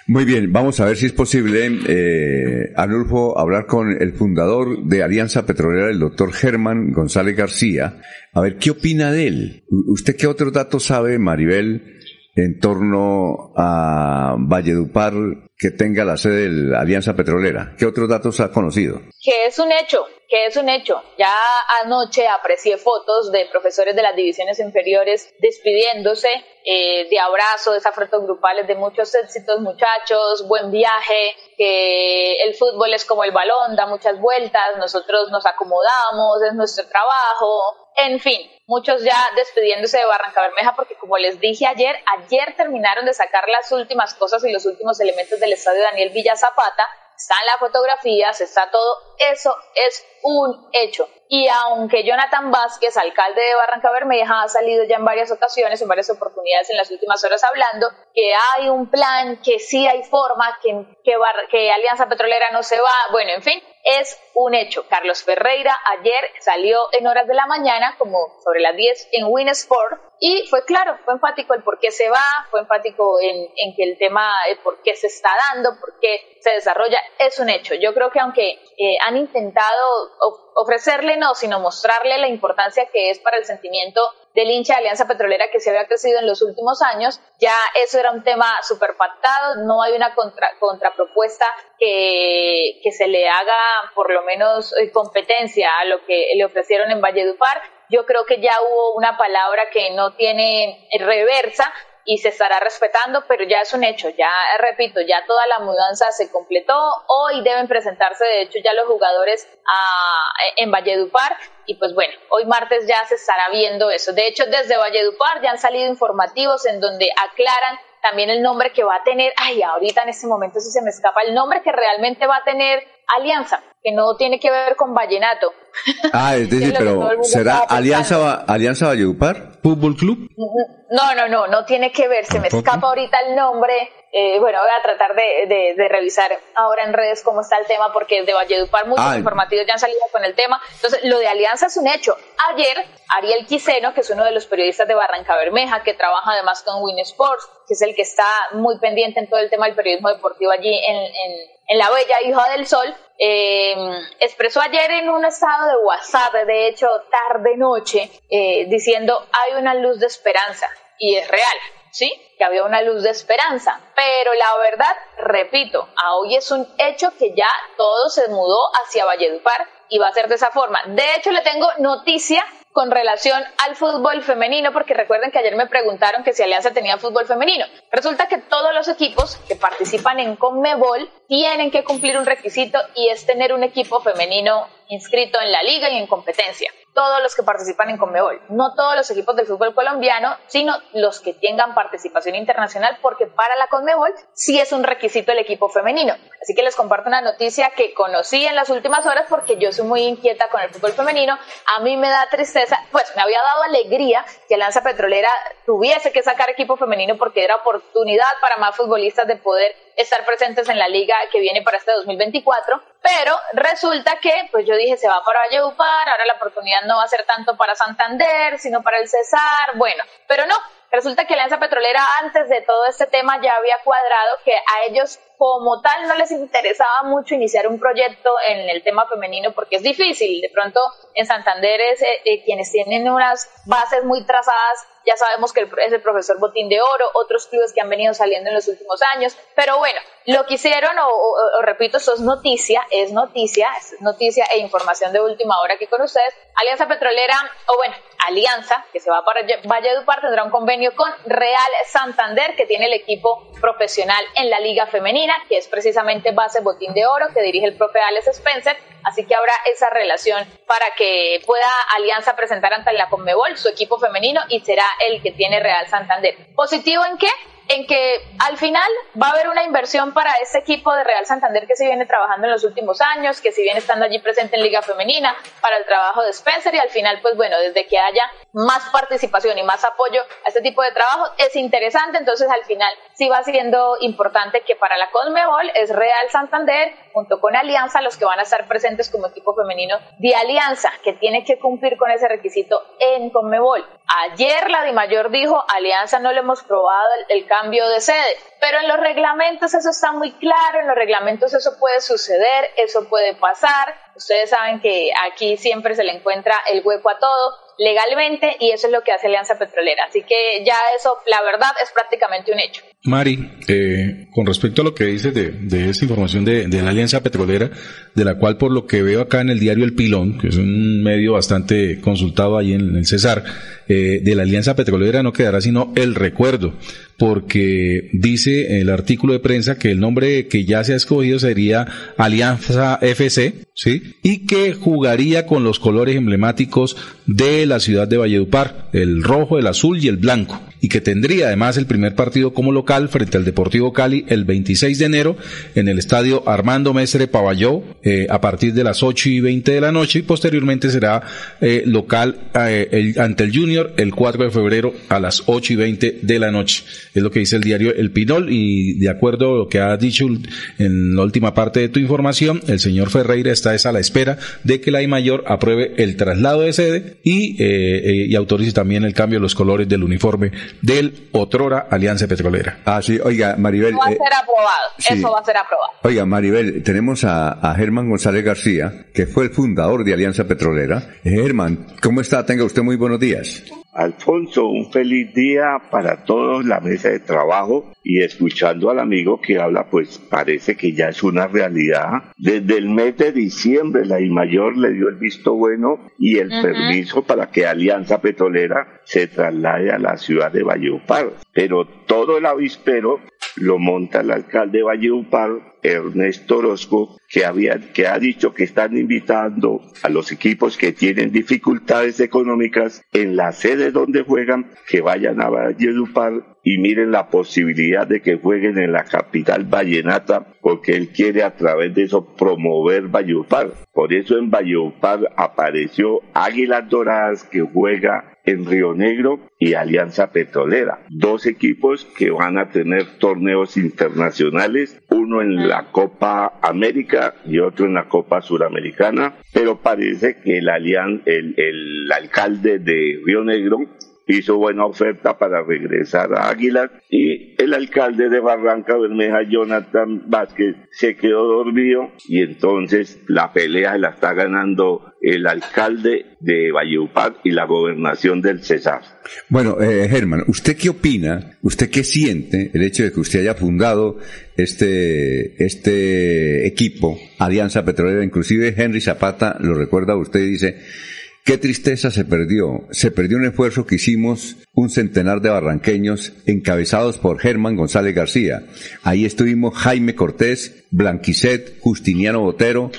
Muy bien, vamos a ver si es posible, eh, Anulfo, hablar con el fundador de Alianza Petrolera, el doctor Germán González García. A ver, ¿qué opina de él? ¿Usted qué otro dato sabe, Maribel, en torno a Valledupar que tenga la sede de la Alianza Petrolera? ¿Qué otros datos ha conocido? Que es un hecho, que es un hecho. Ya anoche aprecié fotos de profesores de las divisiones inferiores despidiéndose eh, de abrazos, desafretos grupales, de muchos éxitos, muchachos, buen viaje, que el fútbol es como el balón, da muchas vueltas, nosotros nos acomodamos, es nuestro trabajo, en fin, muchos ya despidiéndose de Barranca Bermeja porque como les dije ayer, ayer terminaron de sacar las últimas cosas y los últimos elementos del estadio Daniel Villa Zapata, están las fotografías, está todo, eso es un hecho. Y aunque Jonathan Vázquez, alcalde de Barranca Bermeja, ha salido ya en varias ocasiones, en varias oportunidades en las últimas horas hablando que hay un plan, que sí hay forma, que, que, Alianza Petrolera no se va, bueno, en fin, es un hecho. Carlos Ferreira ayer salió en horas de la mañana, como sobre las 10, en Winsport, y fue claro, fue enfático el por qué se va, fue enfático en, en que el tema, el por qué se está dando, por qué se desarrolla, es un hecho. Yo creo que aunque eh, han intentado ofrecerle no, sino mostrarle la importancia que es para el sentimiento del hincha de Alianza Petrolera que se había crecido en los últimos años. Ya eso era un tema súper pactado, no hay una contra, contrapropuesta que, que se le haga por lo menos eh, competencia a lo que le ofrecieron en Valledupar. Yo creo que ya hubo una palabra que no tiene reversa, y se estará respetando, pero ya es un hecho, ya repito, ya toda la mudanza se completó, hoy deben presentarse de hecho ya los jugadores a, en Valledupar y pues bueno, hoy martes ya se estará viendo eso. De hecho, desde Valledupar ya han salido informativos en donde aclaran también el nombre que va a tener, ay, ahorita en este momento si se me escapa, el nombre que realmente va a tener Alianza, que no tiene que ver con Vallenato. Ah, es decir, pero ¿será Alianza, Alianza Valledupar? ¿Fútbol Club? No, no, no, no tiene que ver, se me escapa ahorita el nombre eh, bueno, voy a tratar de, de, revisar ahora en redes cómo está el tema, porque de Valledupar muchos ah, informativos ya han salido con el tema. Entonces, lo de Alianza es un hecho. Ayer, Ariel Quiseno, que es uno de los periodistas de Barranca Bermeja, que trabaja además con Win Sports, que es el que está muy pendiente en todo el tema del periodismo deportivo allí en, en, en la bella hija del sol, eh, expresó ayer en un estado de WhatsApp, de hecho tarde-noche, eh, diciendo hay una luz de esperanza y es real. ¿sí? Que había una luz de esperanza. Pero la verdad, repito, a hoy es un hecho que ya todo se mudó hacia Valledupar y va a ser de esa forma. De hecho, le tengo noticia con relación al fútbol femenino, porque recuerden que ayer me preguntaron que si Alianza tenía fútbol femenino. Resulta que todos los equipos que participan en Conmebol tienen que cumplir un requisito y es tener un equipo femenino inscrito en la liga y en competencia todos los que participan en Conmebol, no todos los equipos del fútbol colombiano, sino los que tengan participación internacional, porque para la Conmebol sí es un requisito el equipo femenino. Así que les comparto una noticia que conocí en las últimas horas porque yo soy muy inquieta con el fútbol femenino. A mí me da tristeza, pues me había dado alegría que Lanza Petrolera tuviese que sacar equipo femenino porque era oportunidad para más futbolistas de poder estar presentes en la liga que viene para este 2024, pero resulta que, pues yo dije, se va para Valledupar, ahora la oportunidad no va a ser tanto para Santander, sino para el Cesar, bueno, pero no, resulta que Alianza Petrolera antes de todo este tema ya había cuadrado que a ellos como tal no les interesaba mucho iniciar un proyecto en el tema femenino porque es difícil. De pronto en Santander es eh, eh, quienes tienen unas bases muy trazadas ya sabemos que es el profesor Botín de Oro, otros clubes que han venido saliendo en los últimos años, pero bueno, lo que hicieron, o, repito, eso es noticia, es noticia, es noticia e información de última hora aquí con ustedes. Alianza Petrolera, o bueno, Alianza, que se va para Valledupar, tendrá un convenio con Real Santander, que tiene el equipo profesional en la Liga Femenina, que es precisamente base Botín de Oro, que dirige el propio Alex Spencer. Así que habrá esa relación para que pueda Alianza presentar ante la Conmebol su equipo femenino y será el que tiene Real Santander. ¿Positivo en qué? En que al final va a haber una inversión para ese equipo de Real Santander que se viene trabajando en los últimos años, que se viene estando allí presente en Liga Femenina para el trabajo de Spencer y al final, pues bueno, desde que haya más participación y más apoyo a este tipo de trabajo es interesante, entonces al final sí va siendo importante que para la Conmebol es Real Santander junto con Alianza los que van a estar presentes como equipo femenino de Alianza, que tiene que cumplir con ese requisito en Conmebol. Ayer la Mayor dijo, Alianza no le hemos probado el, el cambio de sede. Pero en los reglamentos eso está muy claro, en los reglamentos eso puede suceder, eso puede pasar. Ustedes saben que aquí siempre se le encuentra el hueco a todo legalmente y eso es lo que hace Alianza Petrolera. Así que ya eso, la verdad, es prácticamente un hecho. Mari, eh, con respecto a lo que dices de, de esta información de, de, la Alianza Petrolera, de la cual por lo que veo acá en el diario El Pilón, que es un medio bastante consultado ahí en el Cesar, eh, de la Alianza Petrolera no quedará sino el recuerdo, porque dice el artículo de prensa que el nombre que ya se ha escogido sería Alianza FC, ¿sí? Y que jugaría con los colores emblemáticos de la ciudad de Valledupar, el rojo, el azul y el blanco y que tendría además el primer partido como local frente al Deportivo Cali el 26 de enero en el estadio Armando Mestre Pavalló eh, a partir de las 8 y 20 de la noche y posteriormente será eh, local eh, ante el Junior el 4 de febrero a las 8 y 20 de la noche. Es lo que dice el diario El Pinol y de acuerdo a lo que ha dicho en la última parte de tu información, el señor Ferreira está a la espera de que la I mayor apruebe el traslado de sede y, y autorice también el cambio de los colores del uniforme del Otrora Alianza Petrolera. Ah, sí, oiga, Maribel. Eso va a eh, ser aprobado, eso va a ser aprobado. Oiga, Maribel, tenemos a, a, Germán González García, que fue el fundador de Alianza Petrolera. Eh, Germán, ¿cómo está? Tenga usted muy buenos días. Alfonso, un feliz día para todos, la mesa de trabajo y escuchando al amigo que habla, pues parece que ya es una realidad. Desde el mes de diciembre la IMAYOR le dio el visto bueno y el permiso para que Alianza Petrolera se traslade a la ciudad de Valledupar. Pero todo el avispero lo monta el alcalde de Valledupar Ernesto Orozco, que, había, que ha dicho que están invitando a los equipos que tienen dificultades económicas en la sede donde juegan, que vayan a Valledupar y miren la posibilidad de que jueguen en la capital vallenata, porque él quiere a través de eso promover Valledupar. Por eso en Valledupar apareció Águilas Doradas que juega en Río Negro y Alianza Petrolera. Dos equipos que van a tener torneos internacionales, uno en Copa América y otro en la Copa Suramericana, pero parece que el, el, el alcalde de Río Negro hizo buena oferta para regresar a Águilas y el alcalde de Barranca Bermeja, Jonathan Vázquez, se quedó dormido y entonces la pelea la está ganando el alcalde de Valledupar y la gobernación del Cesar. Bueno, eh, Germán, ¿usted qué opina? ¿Usted qué siente el hecho de que usted haya fundado este, este equipo, Alianza Petrolera? Inclusive Henry Zapata lo recuerda, usted dice, Qué tristeza se perdió. Se perdió un esfuerzo que hicimos un centenar de barranqueños encabezados por Germán González García. Ahí estuvimos Jaime Cortés, Blanquicet, Justiniano Botero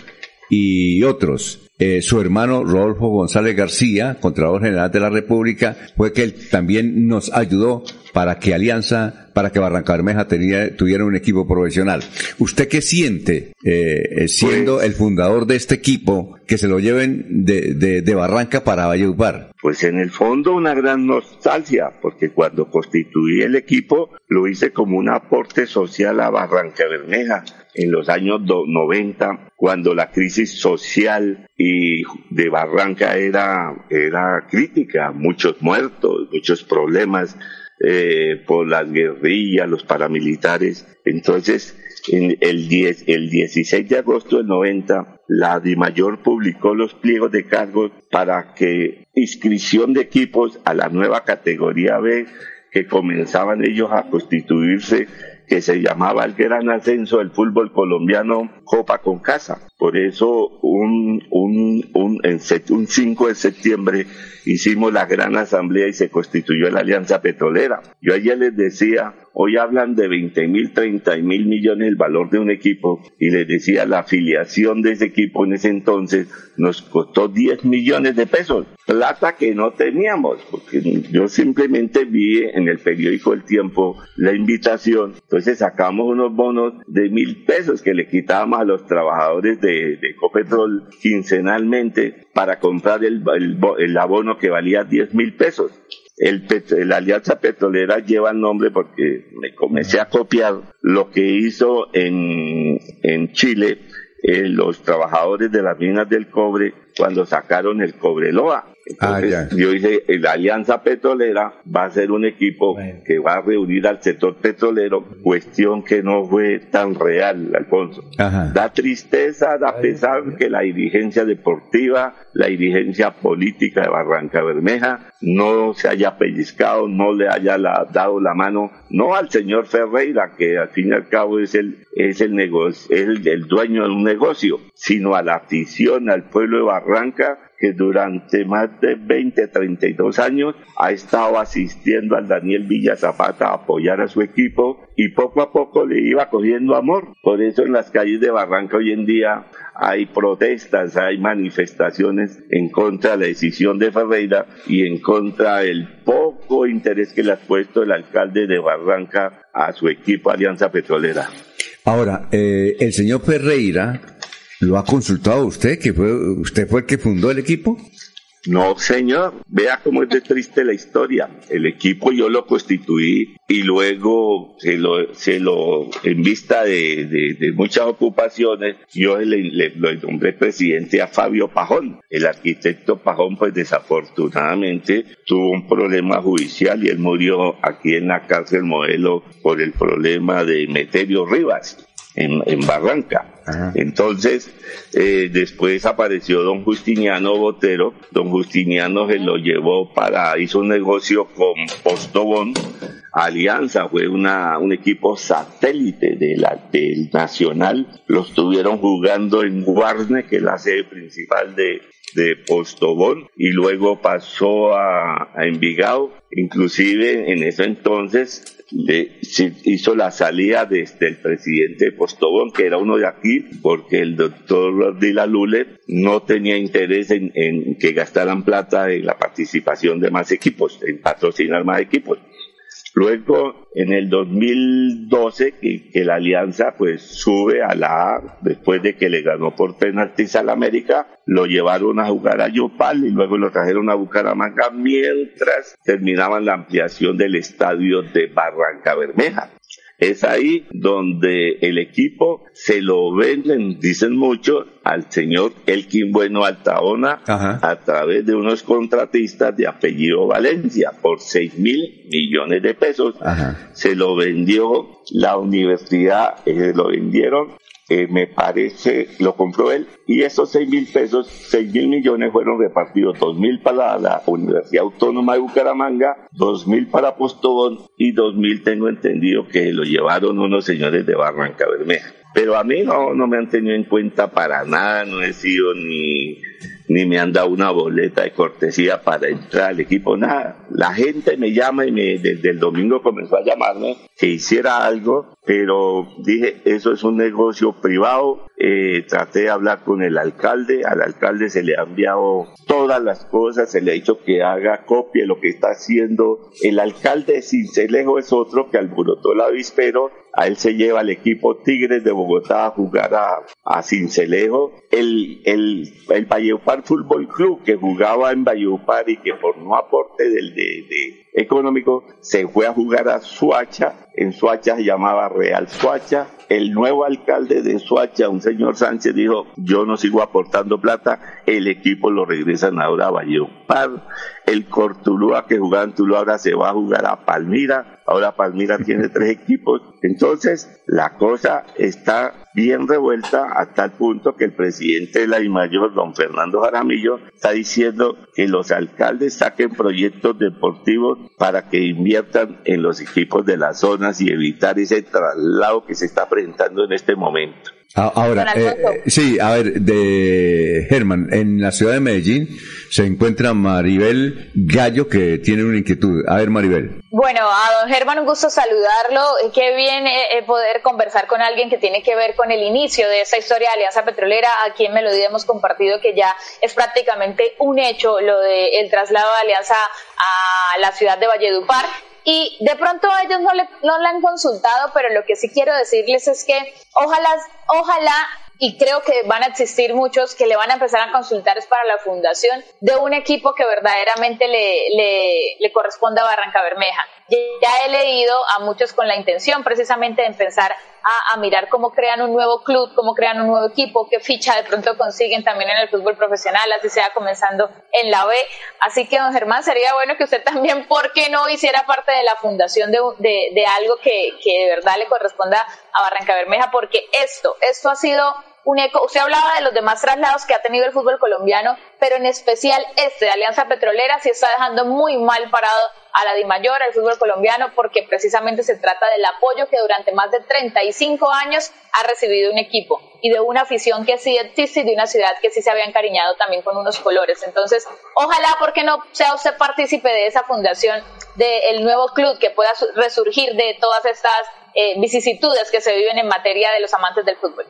y otros. Eh, su hermano Rodolfo González García, Contralor General de la República, fue que él también nos ayudó para que Alianza, para que Barranca Bermeja tuviera un equipo profesional. ¿Usted qué siente eh, siendo pues- el fundador de este equipo que se lo lleven de, de, Barranca para Valledupar? Pues en el fondo una gran nostalgia, porque cuando constituí el equipo lo hice como un aporte social a Barranca Bermeja en los años 90, cuando la crisis social y de Barranca era, era crítica, muchos muertos, muchos problemas eh, por las guerrillas, los paramilitares. Entonces, en el, 10, el 16 de agosto del 90, la DIMAYOR publicó los pliegos de cargos para que inscripción de equipos a la nueva categoría B que comenzaban ellos a constituirse que se llamaba el gran ascenso del fútbol colombiano Copa con Casa. Por eso un, un, un, un 5 de septiembre hicimos la gran asamblea y se constituyó la Alianza Petrolera. Yo ayer les decía, hoy hablan de 20 mil, 30 mil millones el valor de un equipo y les decía, la afiliación de ese equipo en ese entonces nos costó 10 millones de pesos, plata que no teníamos, porque yo simplemente vi en el periódico El Tiempo la invitación, entonces sacamos unos bonos de mil pesos que le quitábamos a los trabajadores de, de Copetrol quincenalmente para comprar el, el abono que valía 10 mil pesos. El, la Alianza Petrolera lleva el nombre porque me comencé a copiar lo que hizo en, en Chile eh, los trabajadores de las minas del cobre cuando sacaron el Ah, yo hice, la Alianza Petrolera va a ser un equipo que va a reunir al sector petrolero, cuestión que no fue tan real, Alfonso. Da tristeza, da pesar que la dirigencia deportiva, la dirigencia política de Barranca Bermeja no se haya pellizcado, no le haya dado la mano, no al señor Ferreira, que al fin y al cabo es el, es el negocio, es el dueño de un negocio, sino a la afición, al pueblo de Barranca, que durante más de 20, 32 años ha estado asistiendo al Daniel Villa Zapata a apoyar a su equipo y poco a poco le iba cogiendo amor. Por eso en las calles de Barranca hoy en día hay protestas, hay manifestaciones en contra de la decisión de Ferreira y en contra del poco interés que le ha puesto el alcalde de Barranca a su equipo Alianza Petrolera. Ahora, eh, el señor Ferreira ¿Lo ha consultado usted, que fue, usted fue el que fundó el equipo? No, señor. Vea cómo es de triste la historia. El equipo yo lo constituí y luego se lo, se lo en vista de, de, muchas ocupaciones, yo le, le, nombré presidente a Fabio Pajón. El arquitecto Pajón, pues desafortunadamente tuvo un problema judicial y él murió aquí en la cárcel modelo por el problema de Meterio Rivas en, en Barranca. Entonces, eh, después apareció don Justiniano Botero. Don Justiniano se lo llevó para, hizo un negocio con Postobón. Alianza fue una, un equipo satélite de la, del Nacional. Los tuvieron jugando en Guarne, que es la sede principal de, de Postobón, y luego pasó a, a Envigado. Inclusive en ese entonces le hizo la salida desde el presidente Postobón, que era uno de aquí, porque el doctor Dila Lule no tenía interés en que gastaran plata en la participación de más equipos, en patrocinar más equipos. Luego, en el 2012, que, que, la alianza pues sube a la A, después de que le ganó por penaltis al América, lo llevaron a jugar a Yopal y luego lo trajeron a Bucaramanga mientras terminaban la ampliación del estadio de Barranca Bermeja. Es ahí donde el equipo se lo venden, dicen mucho, al señor Elkin Bueno Altaona a través de unos contratistas de apellido Valencia por 6 mil millones de pesos. Se lo vendió la universidad, eh, lo vendieron eh, me parece, lo compró él, y esos 6 mil pesos, 6 mil millones fueron repartidos, 2 mil para la Universidad Autónoma de Bucaramanga, 2 mil para Postobón y 2 mil tengo entendido que lo llevaron unos señores de Barranca Bermeja. Pero a mí no, no me han tenido en cuenta para nada, no he sido ni ni me han dado una boleta de cortesía para entrar al equipo, nada. La gente me llama y me, desde el domingo comenzó a llamarme que hiciera algo, pero dije, eso es un negocio privado. Eh, traté de hablar con el alcalde, al alcalde se le ha enviado todas las cosas, se le ha dicho que haga copia de lo que está haciendo. El alcalde de Cincelejo es otro que alborotó el avispero a él se lleva el equipo Tigres de Bogotá a jugar a, a Cincelejo. El, el, el Valleupar Fútbol Club que jugaba en Valleupar y que por no aporte del de, de económico se fue a jugar a Suacha. En Suacha se llamaba Real Suacha. El nuevo alcalde de Suacha, un señor Sánchez, dijo, yo no sigo aportando plata, el equipo lo regresan ahora a Valleupar. El Cortulúa que jugaba en Tuluá ahora se va a jugar a Palmira. Ahora Palmira tiene tres equipos. Entonces, la cosa está bien revuelta hasta el punto que el presidente de la IMAYOR, don Fernando Jaramillo, está diciendo que los alcaldes saquen proyectos deportivos para que inviertan en los equipos de las zonas y evitar ese traslado que se está presentando en este momento. Ahora, eh, sí, a ver, de Germán, en la ciudad de Medellín se encuentra Maribel Gallo que tiene una inquietud. A ver, Maribel. Bueno, a don Germán, un gusto saludarlo. Qué bien eh, poder conversar con alguien que tiene que ver con el inicio de esa historia de Alianza Petrolera. Aquí en Melodía hemos compartido que ya es prácticamente un hecho lo del traslado de Alianza a la ciudad de Valledupar y de pronto ellos no, le, no la han consultado, pero lo que sí quiero decirles es que ojalá, ojalá y creo que van a existir muchos que le van a empezar a consultar es para la fundación de un equipo que verdaderamente le, le, le corresponda a Barranca Bermeja. Ya he leído a muchos con la intención precisamente de empezar a, a, mirar cómo crean un nuevo club, cómo crean un nuevo equipo, qué ficha de pronto consiguen también en el fútbol profesional, así sea comenzando en la B. Así que, don Germán, sería bueno que usted también, ¿por qué no hiciera parte de la fundación de, de, de algo que, que de verdad le corresponda a Barranca Bermeja? Porque esto, esto ha sido un eco. Usted hablaba de los demás traslados que ha tenido el fútbol colombiano, pero en especial este de Alianza Petrolera sí está dejando muy mal parado a la DIMAYOR, al fútbol colombiano, porque precisamente se trata del apoyo que durante más de 35 años ha recibido un equipo y de una afición que sí existe y de una ciudad que sí se había encariñado también con unos colores. Entonces, ojalá, porque no sea usted partícipe de esa fundación, del nuevo club que pueda resurgir de todas estas eh, vicisitudes que se viven en materia de los amantes del fútbol.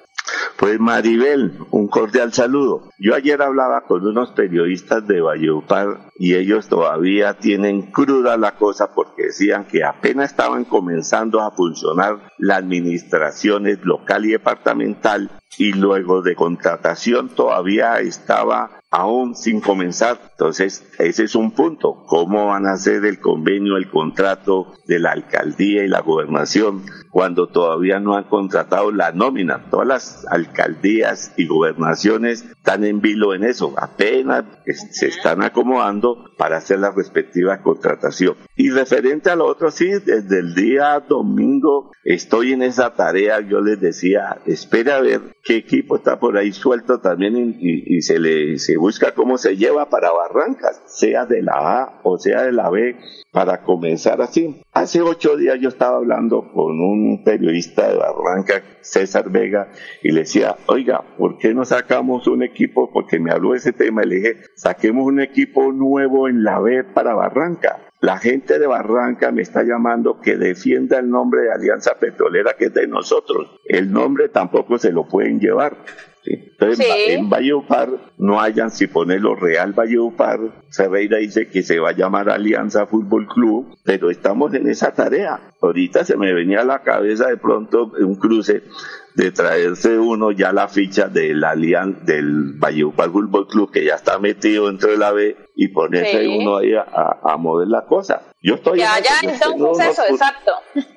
Pues Maribel, un cordial saludo. Yo ayer hablaba con unos periodistas de Valledupar y ellos todavía tienen cruda la cosa porque decían que apenas estaban comenzando a funcionar las administraciones local y departamental y luego de contratación todavía estaba aún sin comenzar. Entonces, ese es un punto. ¿Cómo van a hacer el convenio, el contrato de la alcaldía y la gobernación cuando todavía no han contratado la nómina? Todas las alcaldías y gobernaciones están en vilo en eso. Apenas se están acomodando para hacer la respectiva contratación. Y referente a lo otro, sí, desde el día domingo estoy en esa tarea. Yo les decía, espera a ver qué equipo está por ahí suelto también y, y se le se busca cómo se lleva para Barrancas, sea de la A o sea de la B, para comenzar así. Hace ocho días yo estaba hablando con un periodista de Barranca, César Vega, y le decía, oiga, ¿por qué no sacamos un equipo? Porque me habló de ese tema y le dije, saquemos un equipo nuevo en la B para Barranca. la gente de Barranca me está llamando que defienda el nombre de Alianza Petrolera que es de nosotros. El nombre tampoco se lo pueden llevar. Entonces, en Valledupar no hayan si ponerlo Real Valledupar. Ferreira dice que se va a llamar Alianza Fútbol Club, pero estamos en esa tarea. Ahorita se me venía a la cabeza de pronto un cruce de traerse uno ya la ficha del Alianza del Valledupar Fútbol Club que ya está metido dentro de la B y ponerse uno ahí a, a mover la cosa. Yo estoy ya, ya, está un proceso, exacto.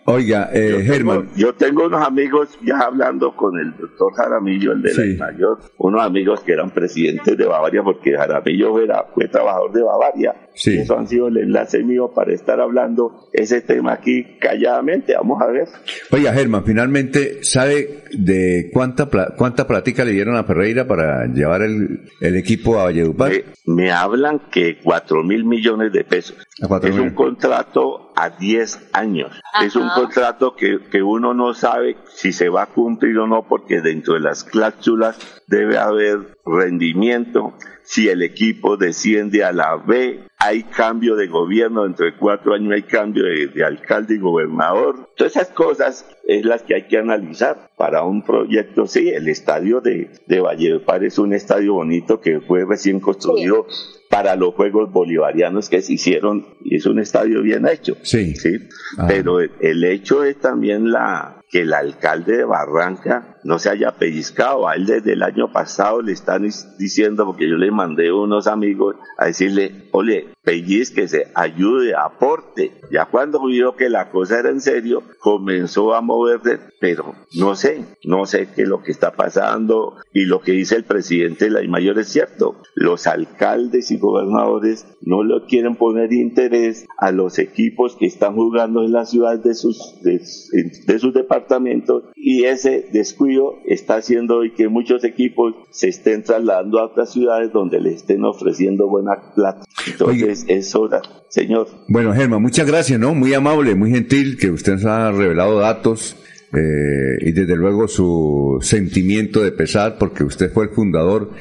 Oiga, eh, Germán. yo tengo unos amigos, ya hablando con el doctor Jaramillo, el de la mayor, unos amigos que eran presidentes de Bavaria, porque Jaramillo era, fue trabajador de Bavaria. Sí. Eso han sido el enlace mío para estar hablando ese tema aquí calladamente. Vamos a ver. Oiga, Germán, finalmente, ¿sabe de cuánta cuánta plática le dieron a Ferreira para llevar el, el equipo a Valledupar? Me, hablan que cuatro mil millones de pesos. es un contrato a 10 años. Es un contrato que, que uno no sabe si se va a cumplir o no porque dentro de las cláusulas debe haber rendimiento. Si el equipo desciende a la B, hay cambio de gobierno, dentro de cuatro años hay cambio de, alcalde y gobernador. Todas esas cosas es las que hay que analizar para un proyecto. Sí, el estadio de, de Valledupar es un estadio bonito que fue recién construido para los Juegos Bolivarianos que se hicieron y es un estadio bien hecho. Sí. ¿sí? Ah. Pero el hecho es también la que el alcalde de Barranca no se haya pellizcado. A él desde el año pasado le están diciendo, porque yo le mandé unos amigos a decirle, ole, pellizquese, ayude, aporte. Ya cuando vio que la cosa era en serio, comenzó a moverse, pero no sé, no sé qué es lo que está pasando y lo que dice el presidente de la mayor es cierto. Los alcaldes y gobernadores no le quieren poner interés a los equipos que están jugando en la ciudad de sus, de sus departamentos y ese descuido está haciendo hoy que muchos equipos se estén trasladando a otras ciudades donde les estén ofreciendo buena plata. Entonces, es hora, señor. Bueno, Germán, muchas gracias, ¿no? Muy amable, muy gentil que usted nos ha revelado datos. Eh, y desde luego su sentimiento de pesar porque usted fue el fundador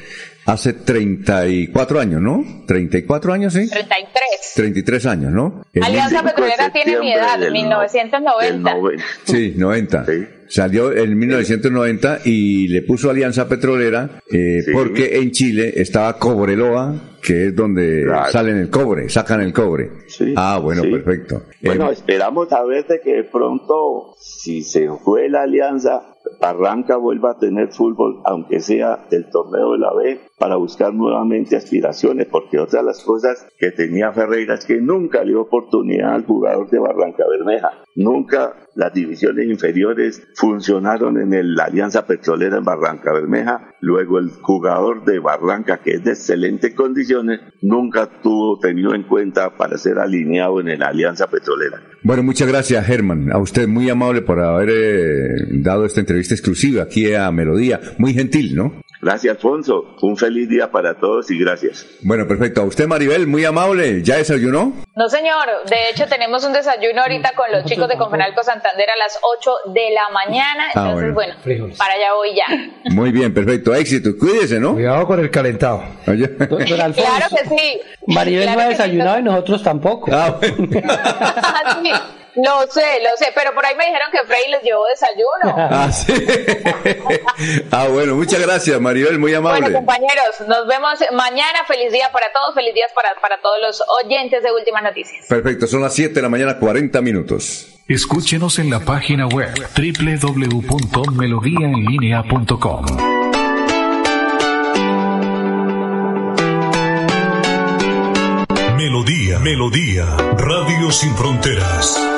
hace 34 años, ¿no? 34 años, ¿sí? 33. 33 años, ¿no? Alianza Petrolera tiene mi edad, 1990. Sí, 90. Sí. Salió en 1990 y le puso Alianza Petrolera eh, porque en Chile estaba Cobreloa, que es donde salen el cobre, sacan el cobre. ah, bueno, perfecto. Bueno, eh, esperamos a ver de que pronto, si se fue la Alianza, Barranca vuelva a tener fútbol, aunque sea del torneo de la B, para buscar nuevamente aspiraciones, porque otra de las cosas que tenía Ferreira es que nunca le dio oportunidad al jugador de Barranca Bermeja. Nunca las divisiones inferiores funcionaron en la Alianza Petrolera en Barranca Bermeja. Luego el jugador de Barranca, que es de excelentes condiciones, nunca tuvo tenido en cuenta para ser alineado en la Alianza Petrolera. Bueno, muchas gracias, Germán. A usted muy amable por haber eh, dado esta entrevista exclusiva aquí a Melodía. Muy gentil, ¿no? Gracias, Alfonso. Un feliz día para todos y gracias. Bueno, perfecto. A usted, Maribel, muy amable. ¿Ya desayunó? No, señor. De hecho, tenemos un desayuno ahorita con los chicos de Confenalco Santander a las 8 de la mañana. Ah, Entonces, bueno, para allá voy ya. Muy bien, perfecto. Éxito. Cuídese, ¿no? Cuidado con el calentado. claro que sí. Maribel no ha desayunado y nosotros tampoco. Ah, Lo sé, lo sé, pero por ahí me dijeron que Frey les llevó desayuno. Ah, sí. ah, bueno, muchas gracias, Maribel, muy amable. Bueno, compañeros, nos vemos mañana. Feliz día para todos, feliz día para, para todos los oyentes de Últimas Noticias. Perfecto, son las 7 de la mañana, 40 minutos. Escúchenos en la página web www.melodiaenlinea.com. Melodía, Melodía, Radio Sin Fronteras.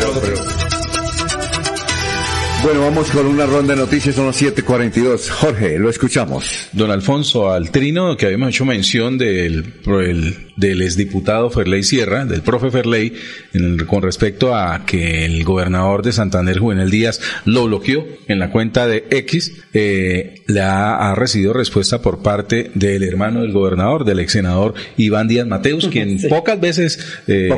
Pero. Bueno, vamos con una ronda de noticias, son las 7:42. Jorge, lo escuchamos. Don Alfonso Altrino, que habíamos hecho mención del, el, del exdiputado Ferley Sierra, del profe Ferley, en, con respecto a que el gobernador de Santander, Juvenal Díaz, lo bloqueó en la cuenta de X, eh, le ha, recibido respuesta por parte del hermano del gobernador, del ex senador Iván Díaz Mateus, quien sí. pocas veces eh,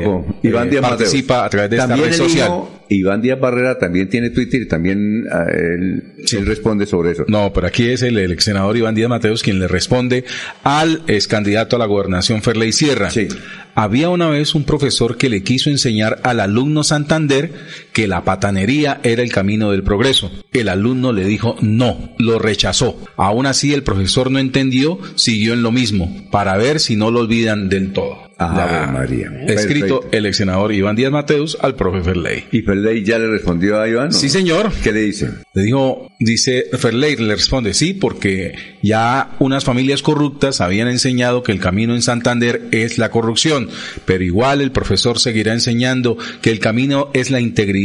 Iván Díaz participa Mateus. a través de También esta red social. Hijo, Iván Díaz Barrera también tiene Twitter y también él, responde sobre eso. No, pero aquí es el, el ex senador Iván Díaz Mateos quien le responde al ex candidato a la gobernación Ferley Sierra. Sí. Había una vez un profesor que le quiso enseñar al alumno Santander que la patanería era el camino del progreso. El alumno le dijo no, lo rechazó. Aún así el profesor no entendió, siguió en lo mismo, para ver si no lo olvidan del todo. Ah, María. Escrito Perfecto. el ex senador Iván Díaz Mateus al profe Ferley. ¿Y Ferley ya le respondió a Iván? Sí, señor. ¿Qué le dice? Le dijo, dice Ferley, le responde, sí, porque ya unas familias corruptas habían enseñado que el camino en Santander es la corrupción, pero igual el profesor seguirá enseñando que el camino es la integridad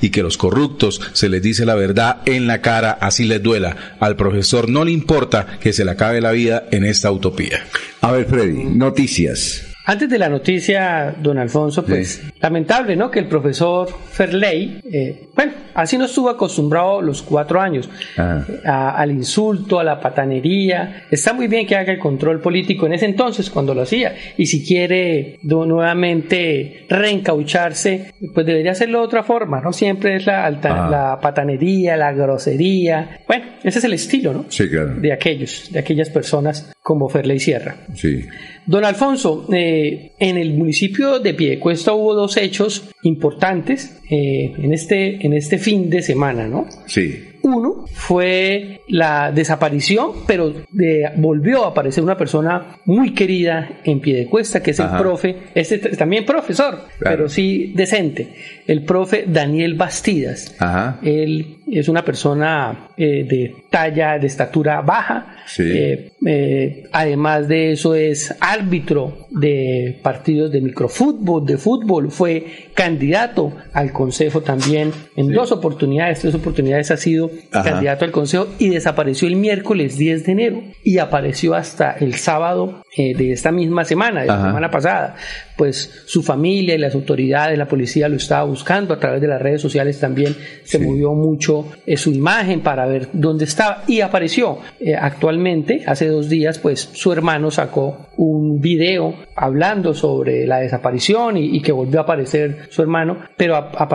y que los corruptos se les dice la verdad en la cara, así les duela. Al profesor no le importa que se le acabe la vida en esta utopía. A ver, Freddy, noticias. Antes de la noticia, don Alfonso, pues sí. lamentable, ¿no? Que el profesor Ferley, eh, bueno, así no estuvo acostumbrado los cuatro años ah. a, al insulto, a la patanería. Está muy bien que haga el control político en ese entonces, cuando lo hacía. Y si quiere nuevamente reencaucharse, pues debería hacerlo de otra forma, ¿no? Siempre es la, alta, ah. la patanería, la grosería. Bueno, ese es el estilo, ¿no? Sí, claro. De aquellos, de aquellas personas como Ferley Sierra. Sí. Don Alfonso, eh, en el municipio de Piedecuesta hubo dos hechos importantes eh, en, este, en este fin de semana, ¿no? Sí. Uno fue la desaparición, pero de, volvió a aparecer una persona muy querida en Piedecuesta, que es Ajá. el profe, este también profesor, claro. pero sí decente, el profe Daniel Bastidas. Ajá. Él es una persona eh, de talla, de estatura baja. Sí. Eh, eh, además de eso es árbitro de partidos de microfútbol, de fútbol. Fue candidato al consejo también en sí. dos oportunidades, tres oportunidades ha sido Ajá. candidato al consejo y desapareció el miércoles 10 de enero y apareció hasta el sábado eh, de esta misma semana, de la Ajá. semana pasada. Pues su familia y las autoridades, la policía lo estaba buscando a través de las redes sociales también se sí. movió mucho eh, su imagen para ver dónde estaba y apareció. Eh, actualmente, hace dos días, pues su hermano sacó un video hablando sobre la desaparición y, y que volvió a aparecer su hermano, pero a, a,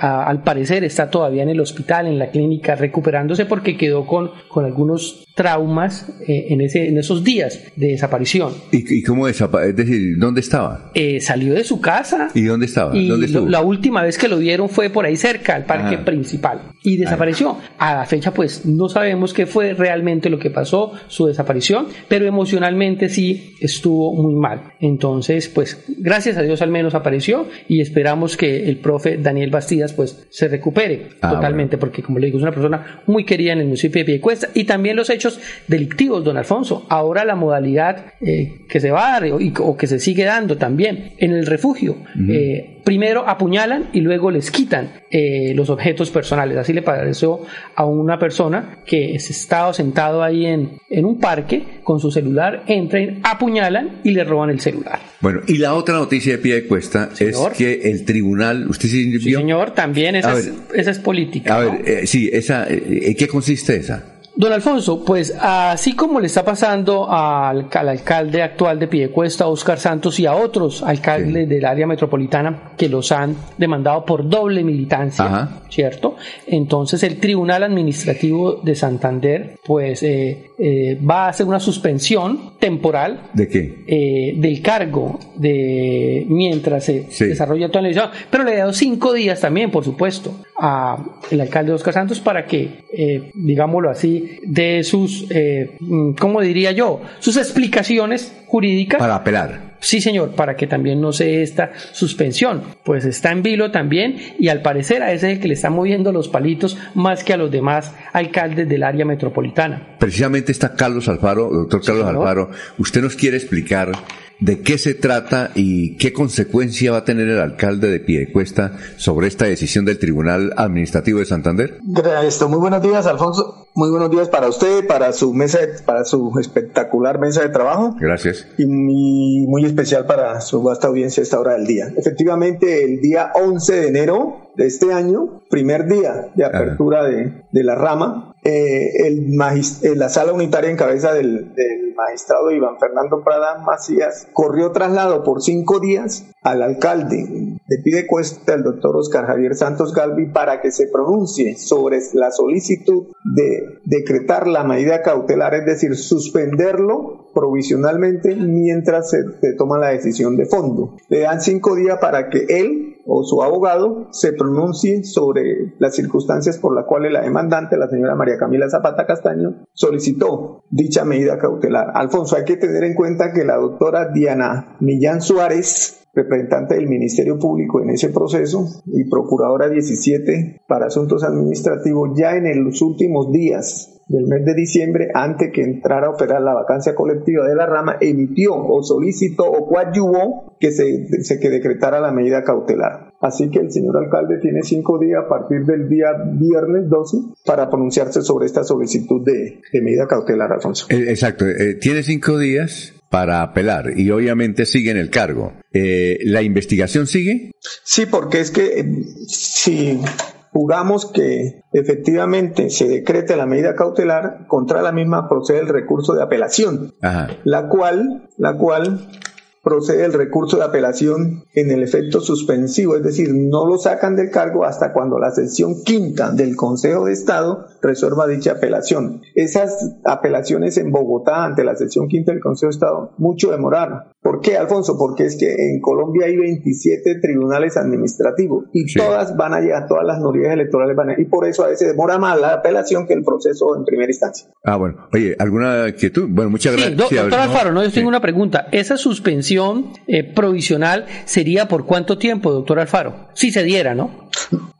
a, al parecer está todavía en el hospital, en la clínica, recuperándose porque quedó con, con algunos traumas eh, en, ese, en esos días de desaparición. ¿Y, y cómo desapareció? Es decir, ¿dónde estaba? Eh, salió de su casa. ¿Y dónde estaba? Y ¿Dónde lo, la última vez que lo vieron fue por ahí cerca, al parque Ajá. principal. Y desapareció. Ajá. A la fecha, pues, no sabemos qué fue realmente lo que pasó, su desaparición, pero emocionalmente sí estuvo muy mal. Entonces, pues, gracias a Dios al menos apareció y esperamos que el profe Daniel Bastidas, pues, se recupere ah, totalmente, bueno. porque, como le digo, es una persona muy querida en el municipio de Piedecuesta y también los hechos delictivos, don Alfonso. Ahora la modalidad eh, que se va a dar o, o, que se sigue dando también en el refugio. Uh -huh. eh, primero apuñalan y luego les quitan eh, los objetos personales. Así le pareció a una persona que estaba sentado ahí en, en un parque con su celular, entran, apuñalan y le roban el celular. Bueno, y la otra noticia de pie de cuesta es que el tribunal, ¿usted sí, sí señor, también esa, es, esa es política. A ver, eh, sí, esa, eh, ¿en qué consiste esa? Don Alfonso, pues así como le está pasando al, alcalde actual de Piedecuesta, Oscar Santos, y a otros alcaldes del área metropolitana que los han demandado por doble militancia, ¿cierto? Entonces el Tribunal Administrativo de Santander, pues eh, eh, va a hacer una suspensión temporal. ¿De qué? Eh, del cargo de mientras se desarrolla toda la elección, pero le he dado cinco días también, por supuesto, al alcalde Oscar Santos para que, digámoslo así, de sus, eh, ¿cómo diría yo? Sus explicaciones jurídicas. Para apelar. Sí, señor, para que también no se esta suspensión. Pues está en vilo también y al parecer a ese es el que le está moviendo los palitos más que a los demás alcaldes del área metropolitana. Precisamente está Carlos Alfaro, doctor Carlos Alfaro. Usted nos quiere explicar de qué se trata y qué consecuencia va a tener el alcalde de Piedecuesta sobre esta decisión del Tribunal Administrativo de Santander. Esto, muy buenos días, Alfonso. Muy buenos días para usted, para su mesa, para su espectacular mesa de trabajo. Gracias. Y muy, muy especial para su vasta audiencia a esta hora del día. Efectivamente, el día 11 de enero de este año, primer día de apertura de, de, la rama, eh, el eh, la sala unitaria en cabeza del, del magistrado Iván Fernando Prada Macías corrió traslado por cinco días al alcalde de Pidecuesta, el doctor Oscar Javier Santos Galvi, para que se pronuncie sobre la solicitud de decretar la medida cautelar, es decir, suspenderlo provisionalmente mientras se, se toma la decisión de fondo. Le dan cinco días para que él o su abogado se pronuncie sobre las circunstancias por las cuales la demandante, la señora María Camila Zapata Castaño, solicitó dicha medida cautelar. Alfonso, hay que tener en cuenta que la doctora Diana Millán Suárez representante del Ministerio Público en ese proceso y procuradora 17 para asuntos administrativos, ya en los últimos días del mes de diciembre, antes que entrara a operar la vacancia colectiva de la rama, emitió o solicitó o coadyuvó que se, que decretara la medida cautelar. Así que el señor alcalde tiene cinco días a partir del día viernes 12 para pronunciarse sobre esta solicitud de, medida cautelar, Alfonso. Eh, exacto, eh, tiene cinco días para apelar y obviamente sigue en el cargo. Eh, ¿La investigación sigue? Sí, porque es que si jugamos que efectivamente se decrete la medida cautelar, contra la misma procede el recurso de apelación, la cual, la cual procede el recurso de apelación en el efecto suspensivo, es decir, no lo sacan del cargo hasta cuando la sesión quinta del Consejo de Estado resuelva dicha apelación. Esas apelaciones en Bogotá ante la sesión quinta del Consejo de Estado mucho demoraron. ¿Por qué, Alfonso? Porque es que en Colombia hay 27 tribunales administrativos y todas van a llegar, todas las nulidades electorales van a y por eso a veces demora más la apelación que el proceso en primera instancia. Ah, bueno. Oye, ¿alguna quietud? Bueno, muchas gracias. doctor Alfaro, no, yo tengo una pregunta. ¿Esa suspensión eh, provisional sería por cuánto tiempo, doctor Alfaro? Si se diera, ¿no?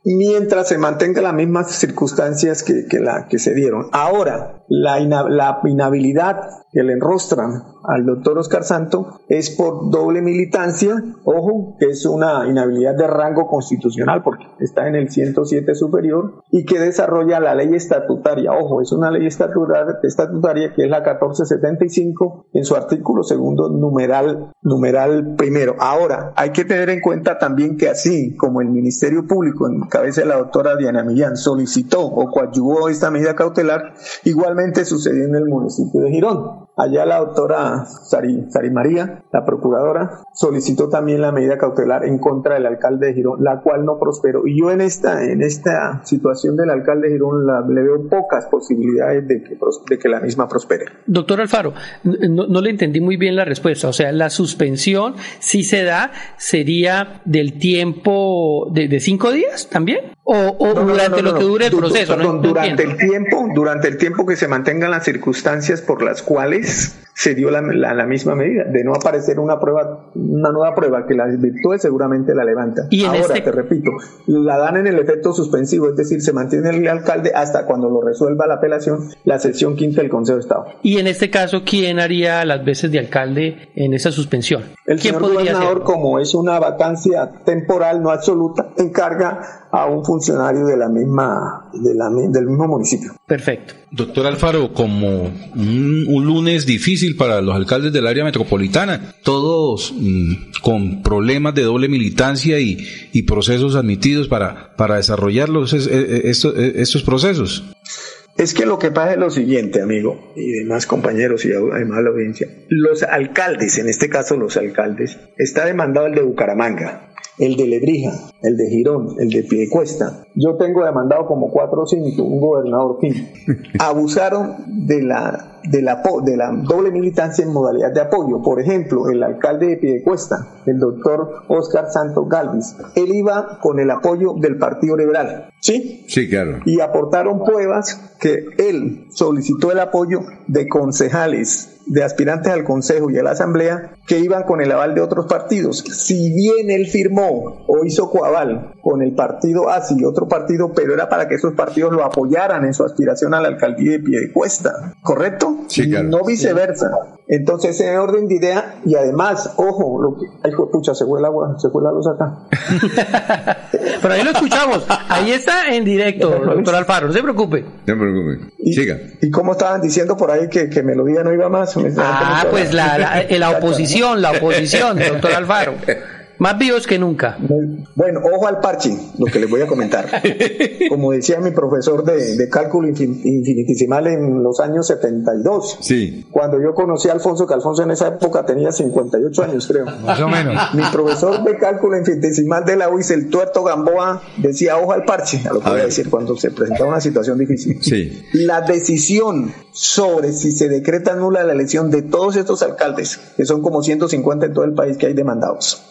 Mientras se mantenga las mismas circunstancias que, que, la, que se dieron. Ahora, la, la inhabilidad que le enrostran al doctor Oscar Santo es por doble militancia, ojo, que es una inhabilidad de rango constitucional porque está en el 107 superior y que desarrolla la ley estatutaria, ojo, es una ley estatutaria, estatutaria que es la 1475 en su artículo segundo numeral, numeral primero. Ahora, hay que tener en cuenta también que así como el Ministerio Público en cabeza de la doctora Diana Millán solicitó o coadyuvó esta medida cautelar, igualmente sucedió en el municipio de Girón. Allá la doctora Sari, María, la procuradora, solicitó también la medida cautelar en contra del alcalde de Girón, la cual no prosperó. Y yo en esta, en esta situación del alcalde de Girón le veo pocas posibilidades de que, de que la misma prospere. Doctor Alfaro, no, le entendí muy bien la respuesta. O sea, la suspensión, si se da, sería del tiempo de, cinco días también? ¿O, durante lo que dure el proceso? durante el tiempo, durante el tiempo que se mantengan las circunstancias por las cuales se dio la, la, la, misma medida, de no aparecer una prueba, una nueva prueba que las virtudes seguramente la levanta. Y Ahora, este... te repito, la dan en el efecto suspensivo, es decir, se mantiene el alcalde hasta cuando lo resuelva la apelación, la sección quinta del Consejo de Estado. Y en este caso, ¿quién haría las veces de alcalde en esa suspensión? El ¿Quién señor podría gobernador, hacerlo? como es una vacancia temporal, no absoluta, encarga a un funcionario de la misma, de la, del mismo municipio. Perfecto. Doctor Alfaro, como un, un, lunes difícil para los alcaldes del área metropolitana, todos mmm, con problemas de doble militancia y, y procesos admitidos para, para desarrollar los, estos, estos procesos. Es que lo que pasa es lo siguiente, amigo, y demás compañeros y además la audiencia. Los alcaldes, en este caso los alcaldes, está demandado el de Bucaramanga, el de Lebrija, el de Girón, el de Piedecuesta. Yo tengo demandado como cuatro o cinco, un gobernador fin. Abusaron de la, de, la, de la doble militancia en modalidad de apoyo. Por ejemplo, el alcalde de Piedecuesta, el doctor Oscar Santos Galvis, él iba con el apoyo del Partido Liberal. ¿Sí? Sí, claro. Y aportaron pruebas que él solicitó el apoyo de concejales de aspirantes al Consejo y a la Asamblea que iban con el aval de otros partidos. Si bien él firmó o hizo con el partido ASI y otro partido, pero era para que esos partidos lo apoyaran en su aspiración a la alcaldía de Piedecuesta, ¿correcto? Sí, claro. No viceversa. Entonces, ese orden de idea, y además, ojo, lo que, ay, pucha, se fue el agua, se fue la luz acá. Pero ahí lo escuchamos, ahí está en directo, doctor Alfaro, no se preocupe. No se preocupe, siga. ¿Y cómo estaban diciendo por ahí que, que Melodía no iba más? Ah, pues la, la, la oposición, la oposición, doctor Alfaro. Más vivos que nunca. Bueno, ojo al parche, lo que les voy a comentar. Como decía mi profesor de, de cálculo infinitesimal en los años 72. Sí. Cuando yo conocí a Alfonso, que Alfonso en esa época tenía 58 años, creo. Más o menos. Mi profesor de cálculo infinitesimal de la UIS, el tuerto Gamboa, decía ojo al parche, a lo que a voy a decir cuando se presentaba una situación difícil. Sí. La decisión sobre si se decreta nula la elección de todos estos alcaldes, que son como 150 en todo el país que hay demandados.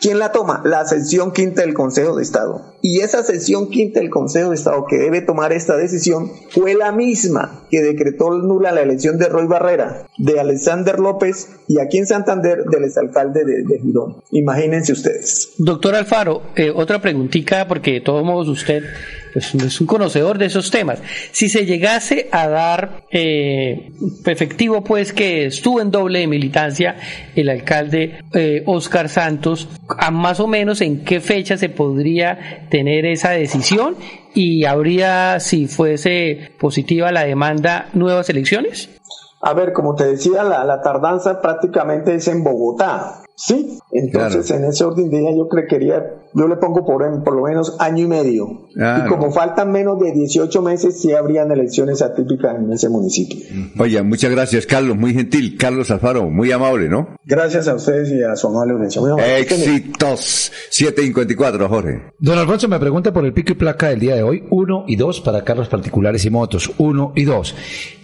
¿Quién la toma? La sesión quinta del Consejo de Estado. Y esa sesión quinta del Consejo de Estado que debe tomar esta decisión fue la misma que decretó nula la elección de Roy Barrera, de Alexander López y aquí en Santander del exalcalde de, de Girón. Imagínense ustedes. Doctor Alfaro, eh, otra preguntita, porque de todos modos usted pues, es un conocedor de esos temas. Si se llegase a dar eh, efectivo, pues que estuvo en doble de militancia el alcalde eh, Oscar Santos, a más o menos en qué fecha se podría tener esa decisión y habría, si fuese positiva la demanda, nuevas elecciones? A ver, como te decía, la tardanza prácticamente es en Bogotá. Sí, entonces claro. en ese orden de día yo creería, yo le pongo por, por lo menos año y medio. Claro. Y como faltan menos de 18 meses, sí habrían elecciones atípicas en ese municipio. Oye, muchas gracias, Carlos, muy gentil. Carlos Alfaro, muy amable, ¿no? Gracias a ustedes y a su amable audiencia. Éxitos. 754, Jorge. Don Alfonso me pregunta por el pico y placa del día de hoy, 1 y 2 para carros particulares y motos, 1 y 2.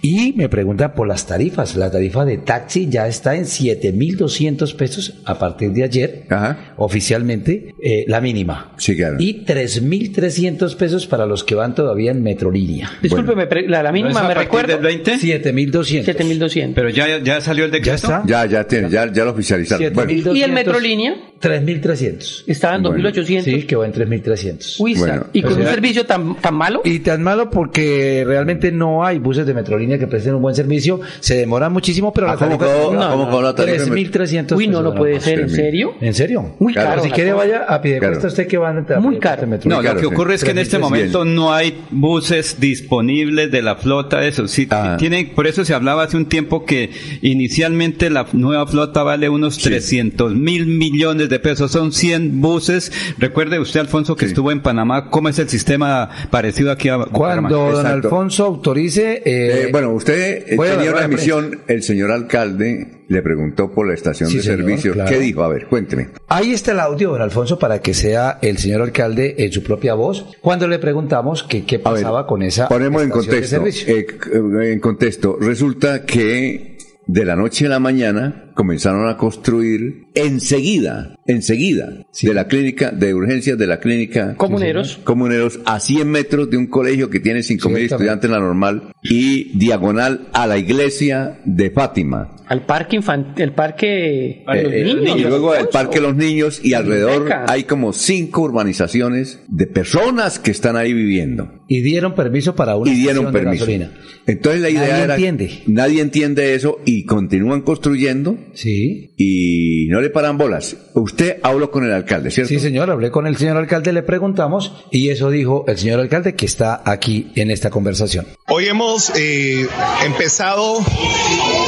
Y me pregunta por las tarifas. La tarifa de taxi ya está en 7.200 pesos a partir de ayer, Ajá. oficialmente, eh, la mínima. Sí, claro. Y 3.300 pesos para los que van todavía en Metrolínea. Disculpe, bueno. la, la, mínima ¿No me recuerda. del 20? 7.200. 7.200. Pero ya, ya salió el decreto. ¿Ya está? Ya, ya tiene, ya, ya lo oficializaron. Bueno. ¿Y el Metrolínea? 3.300. Estaba en 2.800. Sí, que va en 3.300. Uy, bueno, ¿y con un servicio tan, tan malo? Y tan malo porque realmente no hay buses de Metrolínea que presten un buen servicio. Se demoran muchísimo, pero ¿A la cómo tarifa no, ¿cómo tarifa? 3.300 Uy, no, no puede ser, ¿en serio? ¿En serio? Muy caro. Claro, si quiere vaya a pie de Claro. cuesta usted que van a Muy caro. No, lo que ocurre es que en este 3.300. momento no hay buses disponibles de la flota, eso sí, Ah. tienen, por eso se hablaba hace un tiempo que inicialmente la nueva flota vale unos 300 mil millones de pesos, son 100 buses. Recuerde usted, Alfonso, que Sí. estuvo en Panamá, ¿cómo es el sistema parecido aquí a? Cuando don Exacto. Alfonso autorice... eh, Eh, bueno, usted eh, tenía una de emisión, el señor alcalde le preguntó por la estación Sí, de señor, servicio. claro. ¿Qué dijo? A ver, cuénteme. Ahí está el audio, don Alfonso, para que sea el señor alcalde en su propia voz, cuando le preguntamos que qué ver, pasaba con esa Ponemos en estación de contexto. servicio. eh, en contexto. Resulta que de la noche a la mañana comenzaron a construir enseguida, enseguida, de la clínica de urgencias de la clínica Comuneros. Comuneros a 100 metros de un colegio que tiene 5.000 estudiantes en la normal y diagonal a la iglesia de Fátima. Al parque infantil, el parque a los Eh, niños. y luego el Parque Los Niños y alrededor hay como cinco urbanizaciones de personas que están ahí viviendo. Y dieron permiso para una y dieron de permiso. gasolina. Entonces la idea Nadie era entiende. nadie entiende eso y continúan construyendo. Sí. Y no le paran bolas. Usted habló con el alcalde, ¿cierto? Sí, señor, hablé con el señor alcalde, le preguntamos y eso dijo el señor alcalde que está aquí en esta conversación. Hoy hemos eh, empezado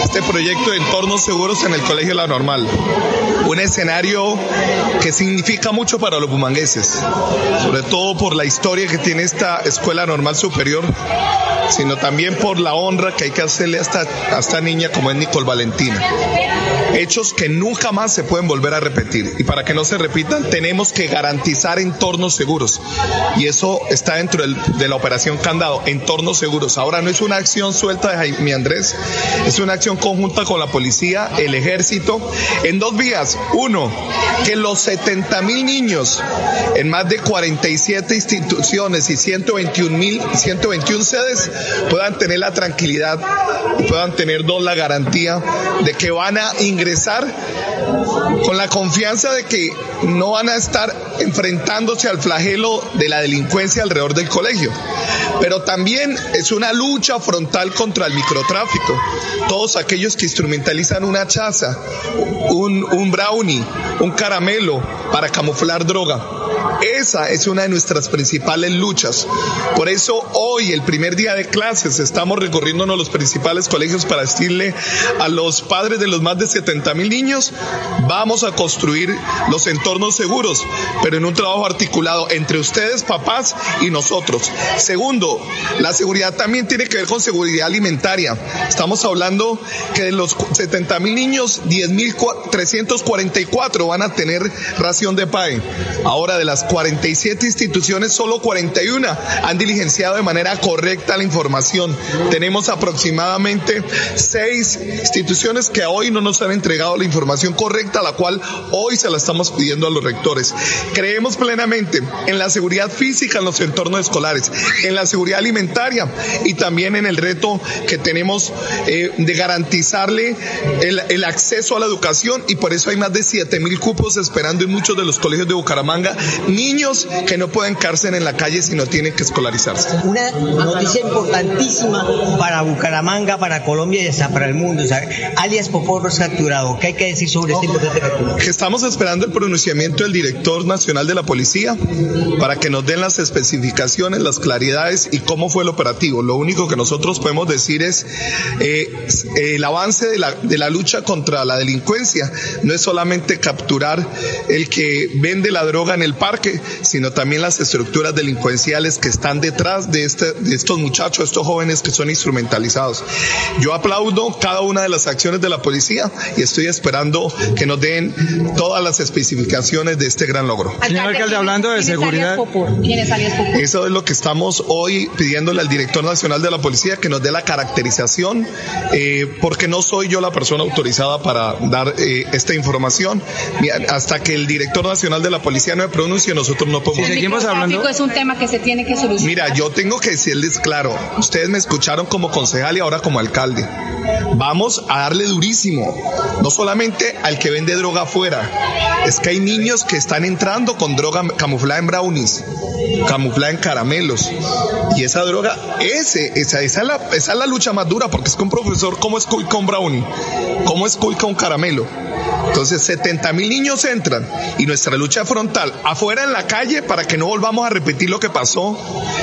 este proyecto de entornos seguros en el Colegio La Normal. Un escenario que significa mucho para los bumangueses, sobre todo por la historia que tiene esta escuela normal superior, sino también por la honra que hay que hacerle a esta, a esta niña como es Nicole Valentina. Hechos que nunca más se pueden volver a repetir. Y para que no se repitan, tenemos que garantizar entornos seguros. Y eso está dentro de la operación Candado, entornos seguros. Ahora no es una acción suelta de Jaime Andrés, es una acción conjunta con la policía, el ejército, en dos vías. Uno, que los 70 mil niños en más de 47 instituciones y 121 mil, 121 sedes puedan tener la tranquilidad y puedan tener dos la garantía de que van a ingresar con la confianza de que no van a estar enfrentándose al flagelo de la delincuencia alrededor del colegio. Pero también es una lucha frontal contra el microtráfico. Todos aquellos que instrumentalizan una chaza, un, un brownie, un caramelo para camuflar droga. Esa es una de nuestras principales luchas. Por eso hoy, el primer día de clases, estamos recorriéndonos los principales colegios para decirle a los padres de los más de 70 mil niños, vamos a construir los entornos seguros, pero en un trabajo articulado entre ustedes, papás, y nosotros. Segundo, la seguridad también tiene que ver con seguridad alimentaria. Estamos hablando que de los 70 mil niños, 10 mil 344 van a tener ración de PAE. Ahora, de las 47 instituciones, solo 41 han diligenciado de manera correcta la información. Tenemos aproximadamente seis instituciones que hoy no nos han entregado la información correcta, la cual hoy se la estamos pidiendo a los rectores. Creemos plenamente en la seguridad física en los entornos escolares, en la seguridad alimentaria y también en el reto que tenemos eh, de garantizarle el, el acceso a la educación y por eso hay más de 7 mil cupos esperando en muchos de los colegios de Bucaramanga, niños que no pueden quedarse en la calle si no tienen que escolarizarse. Una noticia importantísima para Bucaramanga, para Colombia y hasta para el mundo. O sea, alias Poporro es capturado. ¿Qué hay que decir sobre este importante captura? que estamos esperando el pronunciamiento del director nacional de la policía para que nos den las especificaciones, las claridades y cómo fue el operativo. Lo único que nosotros podemos decir es eh, el avance de la, de la lucha contra la delincuencia. No es solamente capturar el que vende la droga en el parque, sino también las estructuras delincuenciales que están detrás de, este, de estos muchachos, estos jóvenes que son instrumentalizados. Yo aplaudo cada una de las acciones de la policía y estoy esperando que nos den todas las especificaciones de este gran logro. Señor alcalde, hablando de seguridad. Eso es lo que estamos hoy pidiéndole al director nacional de la policía que nos dé la caracterización, eh, porque no soy yo la persona autorizada para dar eh, esta información. Hasta que el director nacional de la policía no me pronuncie, nosotros no podemos. El microtráfico es un tema que se tiene que solucionar. Mira, yo tengo que decirles claro, ustedes me escucharon como concejal y ahora como alcalde. Vamos a darle durísimo, no solamente al que vende droga afuera, es que hay niños que están entrando con droga camuflada en brownies, camuflada en caramelos. Y esa droga, ese, esa, esa, es la, esa es la lucha más dura, porque es que un profesor, ¿cómo es cool con brownie? ¿Cómo es cool con caramelo? Entonces 70 mil niños entran y nuestra lucha frontal afuera en la calle para que no volvamos a repetir lo que pasó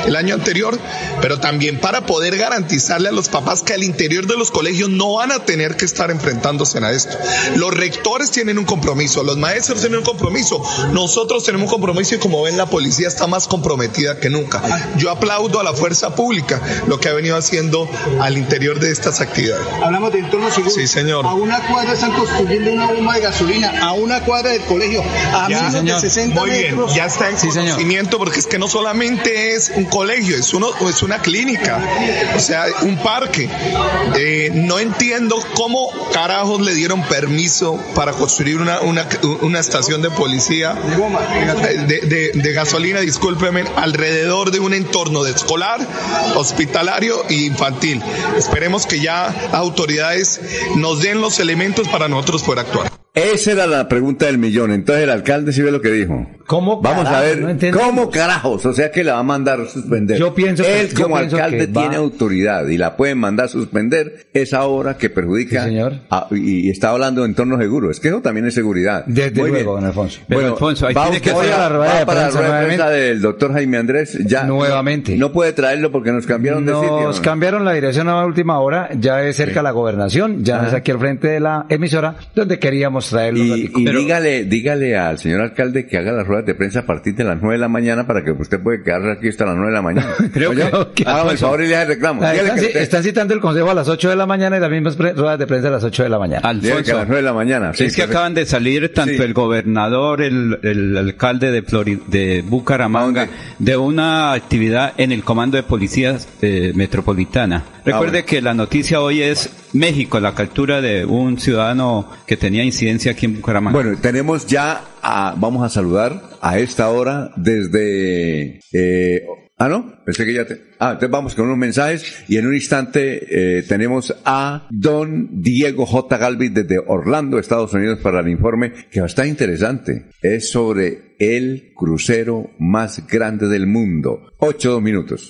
el año anterior, pero también para poder garantizarle a los papás que al interior de los colegios no van a tener que estar enfrentándose a esto. Los rectores tienen un compromiso, los maestros tienen un compromiso, nosotros tenemos un compromiso y como ven la policía está más comprometida que nunca. Yo aplaudo a la fuerza pública lo que ha venido haciendo al interior de estas actividades. Hablamos de entornos seguros. Sí, señor. A una cuadra están construyendo una bomba de gasolina a una cuadra del colegio, a Ya, menos señor. de 60 Muy ya está en conocimiento porque es que no solamente es un colegio, es, uno, es una clínica, o sea, un parque. Eh, no entiendo cómo carajos le dieron permiso para construir una, una, una estación de policía de, de- de gasolina, discúlpeme, alrededor de un entorno de escolar, hospitalario e infantil. Esperemos que ya autoridades nos den los elementos para nosotros poder actuar. Esa era la pregunta del millón. Entonces el alcalde sí ve lo que dijo. ¿Cómo? Vamos a ver, No. ¿cómo carajos? O sea que la va a mandar suspender. Yo pienso que- Él como pienso alcalde que va- tiene autoridad y la pueden mandar suspender esa obra que perjudica. a- y, y está hablando de entorno seguro. Es que eso también es seguridad. Desde Muy luego, bien. don Alfonso. Bueno, Alfonso, ahí va tiene que hacer para la rueda de para la prensa rueda prensa del doctor Jaime Andrés. Ya Nuevamente. No puede traerlo porque nos cambiaron de sitio. Nos cambiaron la dirección a la última hora, ya es cerca de la gobernación, ya Ajá. es aquí al frente de la emisora, donde queríamos traerlo. Y, y dígale, dígale al señor alcalde que haga las ruedas de prensa a partir de las 9 de la mañana para que usted puede quedar aquí hasta las 9 de la mañana. Creo Oye, que- hágame el favor y le reclamo. Ah, Están, que ci- usted- están citando el consejo a las 8 de la mañana y las mismas ruedas de prensa a las 8 de la mañana. Dígale que a las 9 de la mañana. sí, es que acaban de salir tanto el gobernador, el, el alcalde de, Flori- de Bucaramanga, de una actividad en el Comando de Policías eh, Metropolitana. Recuerde bueno. que la noticia hoy es México, la captura de un ciudadano que tenía incidencia aquí en Bucaramanga. Bueno, tenemos ya, a- vamos a saludar a esta hora desde... eh, ah, no, pensé que ya te... Ah, entonces vamos con unos mensajes y en un instante eh, tenemos a don Diego J. Galvis desde Orlando, Estados Unidos, para el informe que estar interesante. Es sobre el crucero más grande del mundo. Ocho, dos minutos.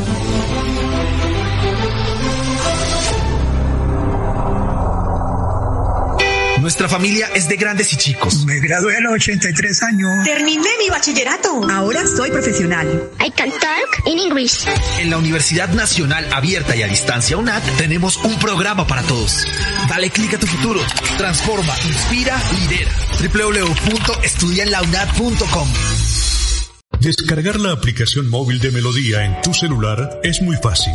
Nuestra familia es de grandes y chicos. Me gradué a los 83 años. Terminé mi bachillerato. Ahora soy profesional. I can talk in English. En la Universidad Nacional Abierta y a Distancia UNAT tenemos un programa para todos. Dale clic a tu futuro. Transforma, inspira, lidera. www.estudianlaunat.com Descargar la aplicación móvil de Melodía en tu celular es muy fácil.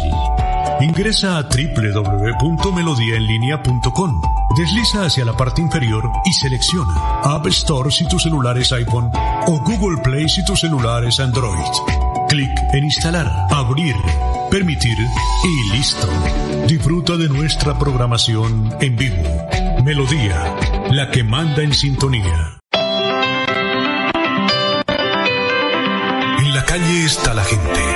Ingresa a www.melodiaenlinea.com. Desliza hacia la parte inferior y selecciona App Store si tu celular es iPhone o Google Play si tu celular es Android. Clic en instalar, abrir, permitir y listo. Disfruta de nuestra programación en vivo. Melodía, la que manda en sintonía. En la calle está la gente.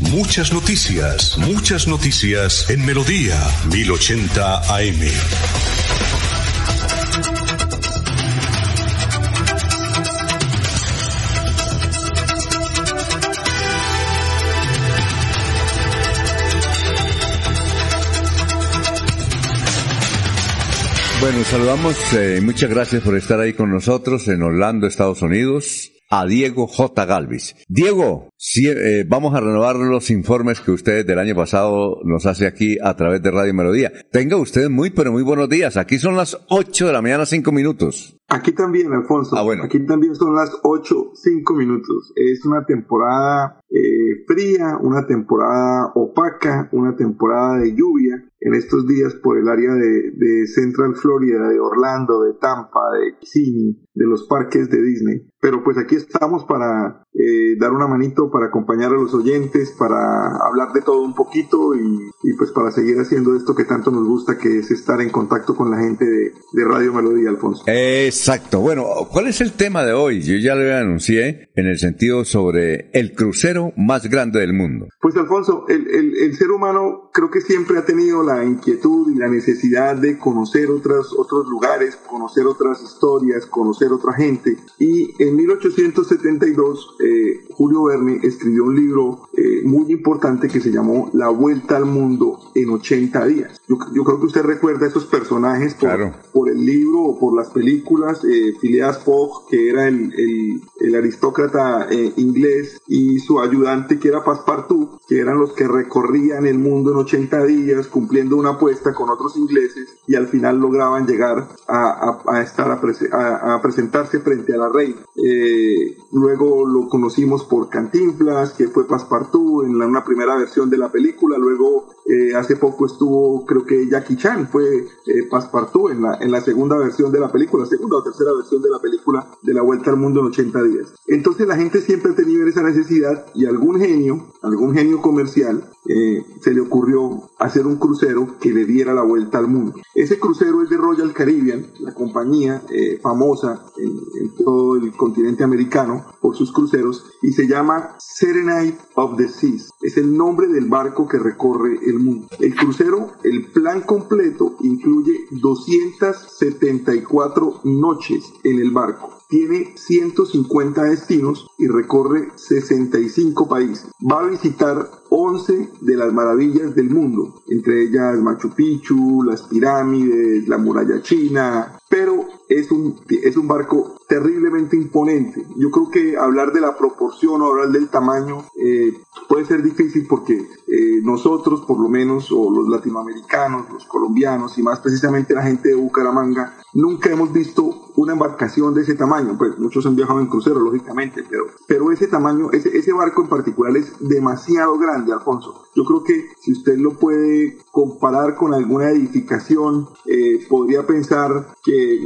Muchas noticias, muchas noticias en Melodía 1080 AM. Bueno, saludamos, eh, muchas gracias por estar ahí con nosotros en Orlando, Estados Unidos, a Diego J. Galvis. Diego, sí, eh, vamos a renovar los informes que usted del año pasado nos hace aquí a través de Radio Melodía. Tenga usted muy, pero muy buenos días. Aquí son las 8 de la mañana, 5 minutos. Aquí también, Alfonso. Ah, bueno. Aquí también son las 8, 5 minutos. Es una temporada eh, fría, una temporada opaca, una temporada de lluvia en estos días por el área de, de Central Florida, de Orlando, de Tampa, de Kissimmee, de los parques de Disney. Pero pues aquí estamos para eh, dar una manito, para acompañar a los oyentes, para hablar de todo un poquito y, y, pues para seguir haciendo esto que tanto nos gusta, que es estar en contacto con la gente de, de Radio Melodía, Alfonso. Exacto. Bueno, ¿cuál es el tema de hoy? Yo ya lo anuncié en el sentido sobre el crucero más grande del mundo. Pues Alfonso, el, el, el ser humano creo que siempre ha tenido la inquietud y la necesidad de conocer otras, otros lugares, conocer otras historias, conocer otra gente. Y en 1872, eh, Julio Verne escribió un libro eh, muy importante que se llamó La Vuelta al Mundo en 80 días. Yo, yo creo que usted recuerda esos personajes por, Claro. por el libro o por las películas. Eh, Phileas Fogg, que era el, el- el aristócrata eh, inglés, y su ayudante, que era Passepartout, que eran los que recorrían el mundo en 80 días, cumpliendo una apuesta con otros ingleses, y al final lograban llegar a, a- a estar a, a- a presentarse frente a la reina. Luego lo conocimos por Cantinflas, que fue Passepartout en la- una primera versión de la película. Luego, eh, hace poco estuvo, creo que Jackie Chan fue eh, Passepartout en la, en la segunda versión de la película, segunda o tercera versión de la película de la Vuelta al Mundo en 80 días. Entonces la gente siempre ha tenido esa necesidad y algún genio, algún genio comercial, eh, se le ocurrió hacer un crucero que le diera la vuelta al mundo. Ese crucero es de Royal Caribbean, la compañía eh, famosa en, todo el continente americano por sus cruceros, y se llama Serenade of the Seas. Es el nombre del barco que recorre el mundo. El crucero, el plan completo, incluye 274 noches en el barco. Tiene 150 destinos y recorre 65 países. Va a visitar 11 de las maravillas del mundo, entre ellas Machu Picchu, las pirámides, la muralla china, pero es un, es un barco terriblemente imponente. Yo creo que hablar de la proporción o hablar del tamaño eh, puede ser difícil porque eh, nosotros, por lo menos, o los latinoamericanos, los colombianos y más precisamente la gente de Bucaramanga, nunca hemos visto una embarcación de ese tamaño. Pues muchos han viajado en crucero, lógicamente, pero, pero ese tamaño, ese, ese barco en particular es demasiado grande, Alfonso. Yo creo que si usted lo puede comparar con alguna edificación, eh, podría pensar que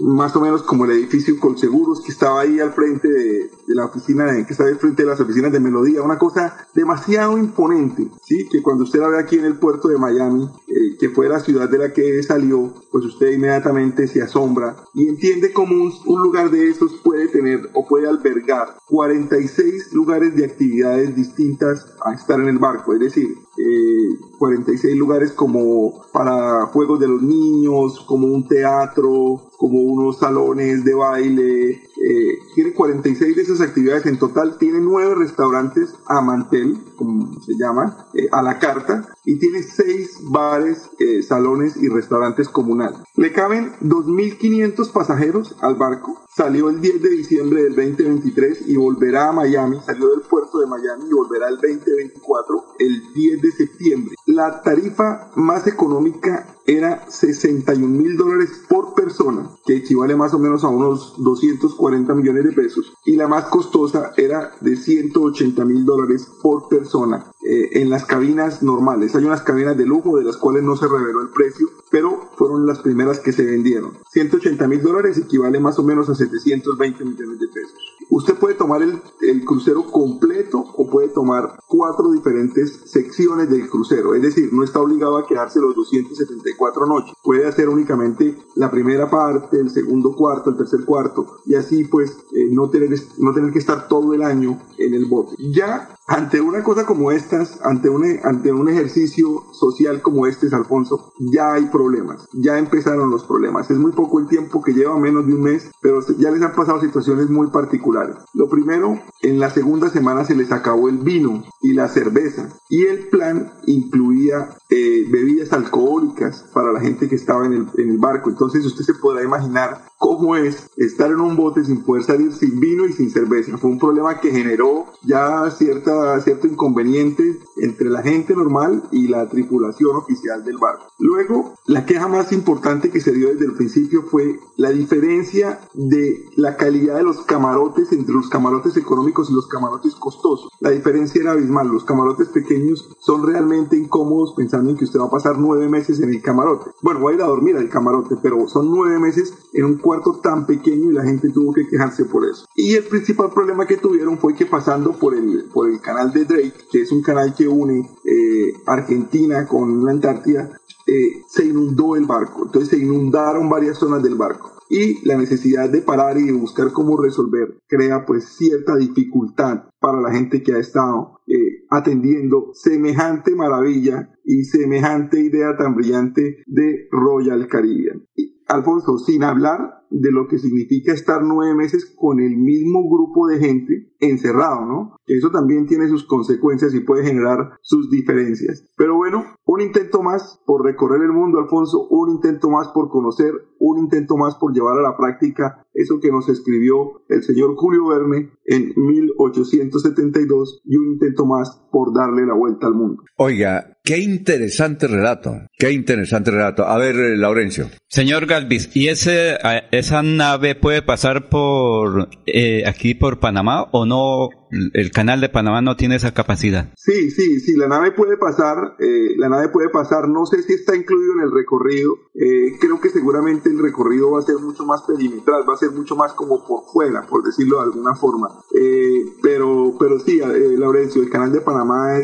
más o menos como el edificio Colseguros que estaba ahí al frente de, la oficina, de, que está al frente de las oficinas de Melodía, una cosa demasiado imponente, ¿sí? Que cuando usted la ve aquí en el puerto de Miami, eh, que fue la ciudad de la que salió, pues usted inmediatamente se asombra y entiende cómo un, un lugar de esos puede tener o puede albergar 46 lugares de actividades distintas a estar en el barco, es decir, eh, 46 lugares como para juegos de los niños, como un teatro, como unos salones de baile. Eh, tiene 46 de esas actividades en total. Tiene 9 restaurantes a mantel, como se llama, eh, a la carta. Y tiene 6 bares, eh, salones y restaurantes comunales. Le caben 2.500 pasajeros al barco. Salió el 10 de diciembre del 2023 y volverá a Miami. Salió del puerto de Miami y volverá el 2024, el 10 de septiembre. La tarifa más económica era 61 mil dólares por persona, que equivale más o menos a unos 240 millones de pesos. Y la más costosa era de 180 mil dólares por persona eh, en las cabinas normales. Hay unas cabinas de lujo de las cuales no se reveló el precio, pero fueron las primeras que se vendieron. 180 mil dólares equivale más o menos a 720 millones de pesos. Usted puede tomar el, crucero completo o puede tomar cuatro diferentes secciones del crucero. Es decir, no está obligado a quedarse los 274 noches. Puede hacer únicamente la primera parte, el segundo cuarto, el tercer cuarto y así pues eh, no, tener, no tener que estar todo el año en el bote. Ya ante una cosa como estas, ante un, ante un ejercicio social como este, Alfonso, ya hay problemas, ya empezaron los problemas. Es muy poco el tiempo que lleva, menos de un mes, pero ya les han pasado situaciones muy particulares. Lo primero, en la segunda semana se les acabó el vino y la cerveza y el plan incluía eh, bebidas alcohólicas para la gente que estaba en el, en el barco. Entonces usted se podrá imaginar cómo es estar en un bote sin poder salir sin vino y sin cerveza. Fue un problema que generó ya cierta, cierto inconveniente entre la gente normal y la tripulación oficial del barco. Luego, la queja más importante que se dio desde el principio fue la diferencia de la calidad de los camarotes entre los camarotes económicos y los camarotes costosos. La diferencia era abismal. Los camarotes pequeños son realmente incómodos pensando en que usted va a pasar nueve meses en el camarote. Bueno, va a ir a dormir al camarote, pero son nueve meses en un cuarto tan pequeño y la gente tuvo que quejarse por eso. Y el principal problema que tuvieron fue que pasando por el, por el canal de Drake, que es un canal que une eh, Argentina con la Antártida, eh, se inundó el barco. Entonces se inundaron varias zonas del barco y la necesidad de parar y de buscar cómo resolver crea pues cierta dificultad para la gente que ha estado eh, atendiendo semejante maravilla y semejante idea tan brillante de Royal Caribbean. Alfonso, sin hablar de lo que significa estar nueve meses con el mismo grupo de gente encerrado, ¿no? Eso también tiene sus consecuencias y puede generar sus diferencias. Pero bueno, un intento más por recorrer el mundo, Alfonso, un intento más por conocer, un intento más por llevar a la práctica eso que nos escribió el señor Julio Verne en 1872 y un intento más por darle la vuelta al mundo. Oiga, qué interesante relato, qué interesante relato. A ver, eh, Laurencio. Señor Galvis, ¿y ese, esa nave puede pasar por eh, aquí por Panamá o no el canal de Panamá no tiene esa capacidad. Sí, sí, sí, la nave puede pasar, eh, la nave puede pasar, no sé si está incluido en el recorrido, eh, creo que seguramente el recorrido va a ser mucho más perimetral, va a ser mucho más como por fuera, por decirlo de alguna forma. Eh, pero, pero sí, Laurencio, el canal de Panamá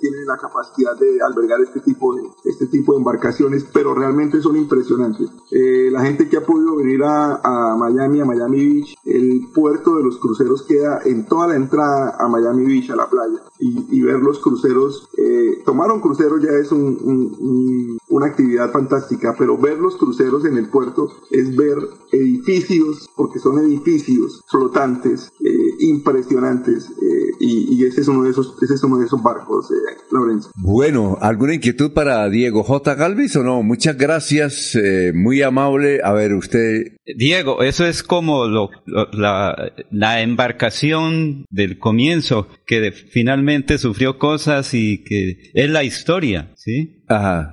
tiene la capacidad de albergar este tipo de, este tipo de embarcaciones, pero realmente son impresionantes. la gente que ha podido venir a, a Miami, a Miami Beach, el puerto de los cruceros queda en toda la entrada a Miami Beach, a la playa, y, ver los cruceros, eh, tomar un crucero ya es una actividad fantástica, pero ver los cruceros en el puerto es ver edificios, porque son edificios flotantes, eh, impresionantes, eh, y, ese es uno de esos, ese es uno de esos barcos, Lorenzo. Bueno, ¿alguna inquietud para Diego J. Galvis o no? Muchas gracias, muy amable. A ver, usted... Diego, eso es como la, la embarcación del comienzo, que finalmente sufrió cosas y que es la historia, ¿sí?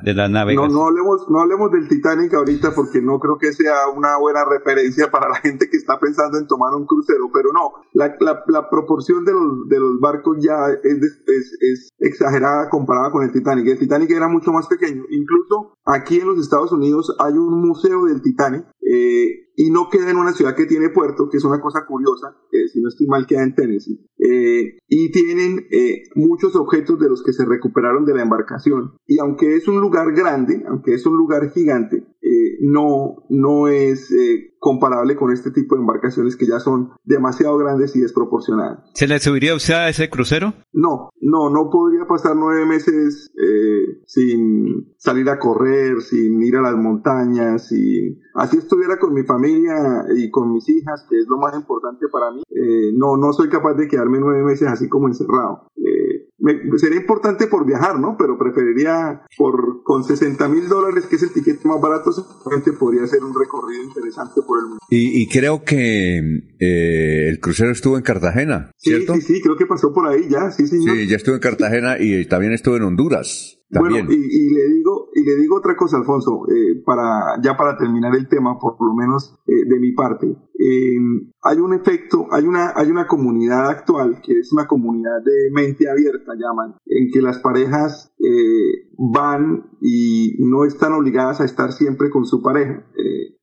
de la navegación. No, no, hablemos, no hablemos del Titanic ahorita porque no creo que sea una buena referencia para la gente que está pensando en tomar un crucero, pero no, la, la, proporción de los, de los barcos ya es, es, es, exagerada comparada con el Titanic. El Titanic era mucho más pequeño. Incluso aquí en los Estados Unidos hay un museo del Titanic eh, y no queda en una ciudad que tiene puerto, que es una cosa curiosa, eh, si no estoy mal queda en Tennessee, eh, y tienen muchos objetos de los que se recuperaron de la embarcación. Y aunque es un lugar grande, aunque es un lugar gigante, no, no es comparable con este tipo de embarcaciones que ya son demasiado grandes y desproporcionadas. ¿Se le subiría usted a ese crucero? No, no, no podría pasar nueve meses sin salir a correr, sin ir a las montañas, sin... Así estuviera con mi familia y con mis hijas, que es lo más importante para mí, eh, no, no soy capaz de quedarme nueve meses así como encerrado. Eh, sería importante por viajar, ¿no? Pero preferiría por con 60 mil dólares, que es el tiquete más barato, seguramente podría ser un recorrido interesante por el mundo. Y, creo que eh, el crucero estuvo en Cartagena, ¿cierto? Sí, sí, creo que pasó por ahí ya, sí, señor. Sí, ya estuvo en Cartagena y también estuvo en Honduras. Bueno, y, le digo, y le digo otra cosa, Alfonso, eh, para, ya para terminar el tema, por lo menos eh, de mi parte. Eh, hay un efecto, hay una, hay una comunidad actual que es una comunidad de mente abierta, llaman, en que las parejas van y no están obligadas a estar siempre con su pareja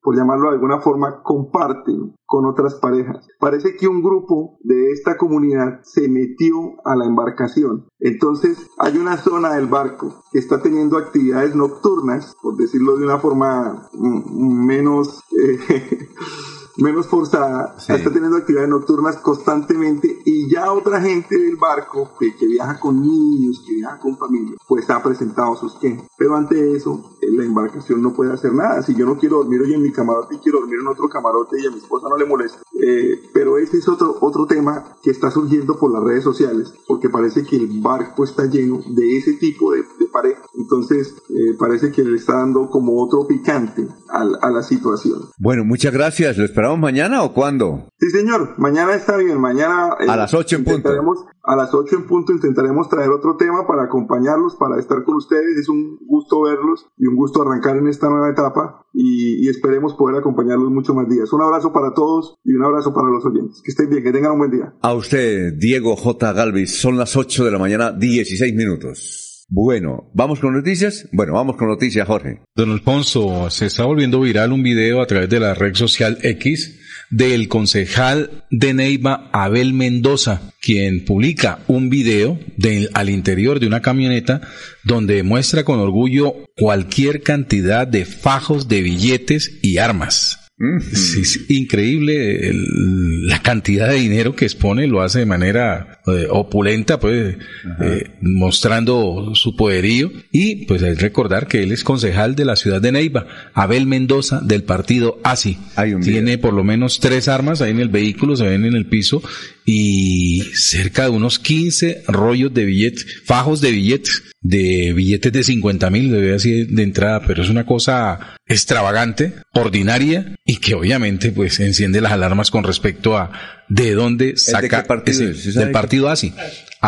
por llamarlo de alguna forma, comparten con otras parejas. Parece que un grupo de esta comunidad se metió a la embarcación. Entonces hay una zona del barco que está teniendo actividades nocturnas, por decirlo de una forma mm, menos... Menos forzada, está teniendo actividades nocturnas constantemente y ya otra gente del barco que, viaja con niños, que viaja con familia, pues ha presentado sus quejas. Pero ante eso, la embarcación no puede hacer nada. Si yo no quiero dormir hoy en mi camarote y quiero dormir en otro camarote y a mi esposa no le molesta. Eh, pero ese es otro, otro tema que está surgiendo por las redes sociales, porque parece que el barco está lleno de ese tipo de, pareja. Entonces, eh, parece que le está dando como otro picante a, a la situación. Bueno, muchas gracias. Lo esperamos mañana o cuándo? Sí, señor. Mañana está bien. Mañana. a eh, las 8 en punto. A las 8 en punto intentaremos traer otro tema para acompañarlos, para estar con ustedes. Es un gusto verlos y un gusto arrancar en esta nueva etapa y, y esperemos poder acompañarlos mucho más días. Un abrazo para todos y un abrazo para los oyentes. Que estén bien, que tengan un buen día. A usted, Diego J. Galvis. Son las 8 de la mañana, 16 minutos. Bueno, ¿vamos con noticias? Bueno, vamos con noticias, Jorge. Don Alfonso, se está volviendo viral un video a través de la red social X del concejal de Neiva, Abel Mendoza, quien publica un video al interior de una camioneta donde muestra con orgullo cualquier cantidad de fajos de billetes y armas. Es increíble la cantidad de dinero que expone, lo hace de manera eh, opulenta, pues eh, mostrando su poderío. Y pues hay que recordar que él es concejal de la ciudad de Neiva, Abel Mendoza del partido ASI. Tiene por lo menos tres armas ahí en el vehículo, se ven en el piso, y cerca de unos 15 rollos de billetes, fajos de billetes, de billetes de 50 mil, de así de entrada, pero es una cosa extravagante, ordinaria y que obviamente pues enciende las alarmas con respecto a de dónde saca partido ese, del partido ASI.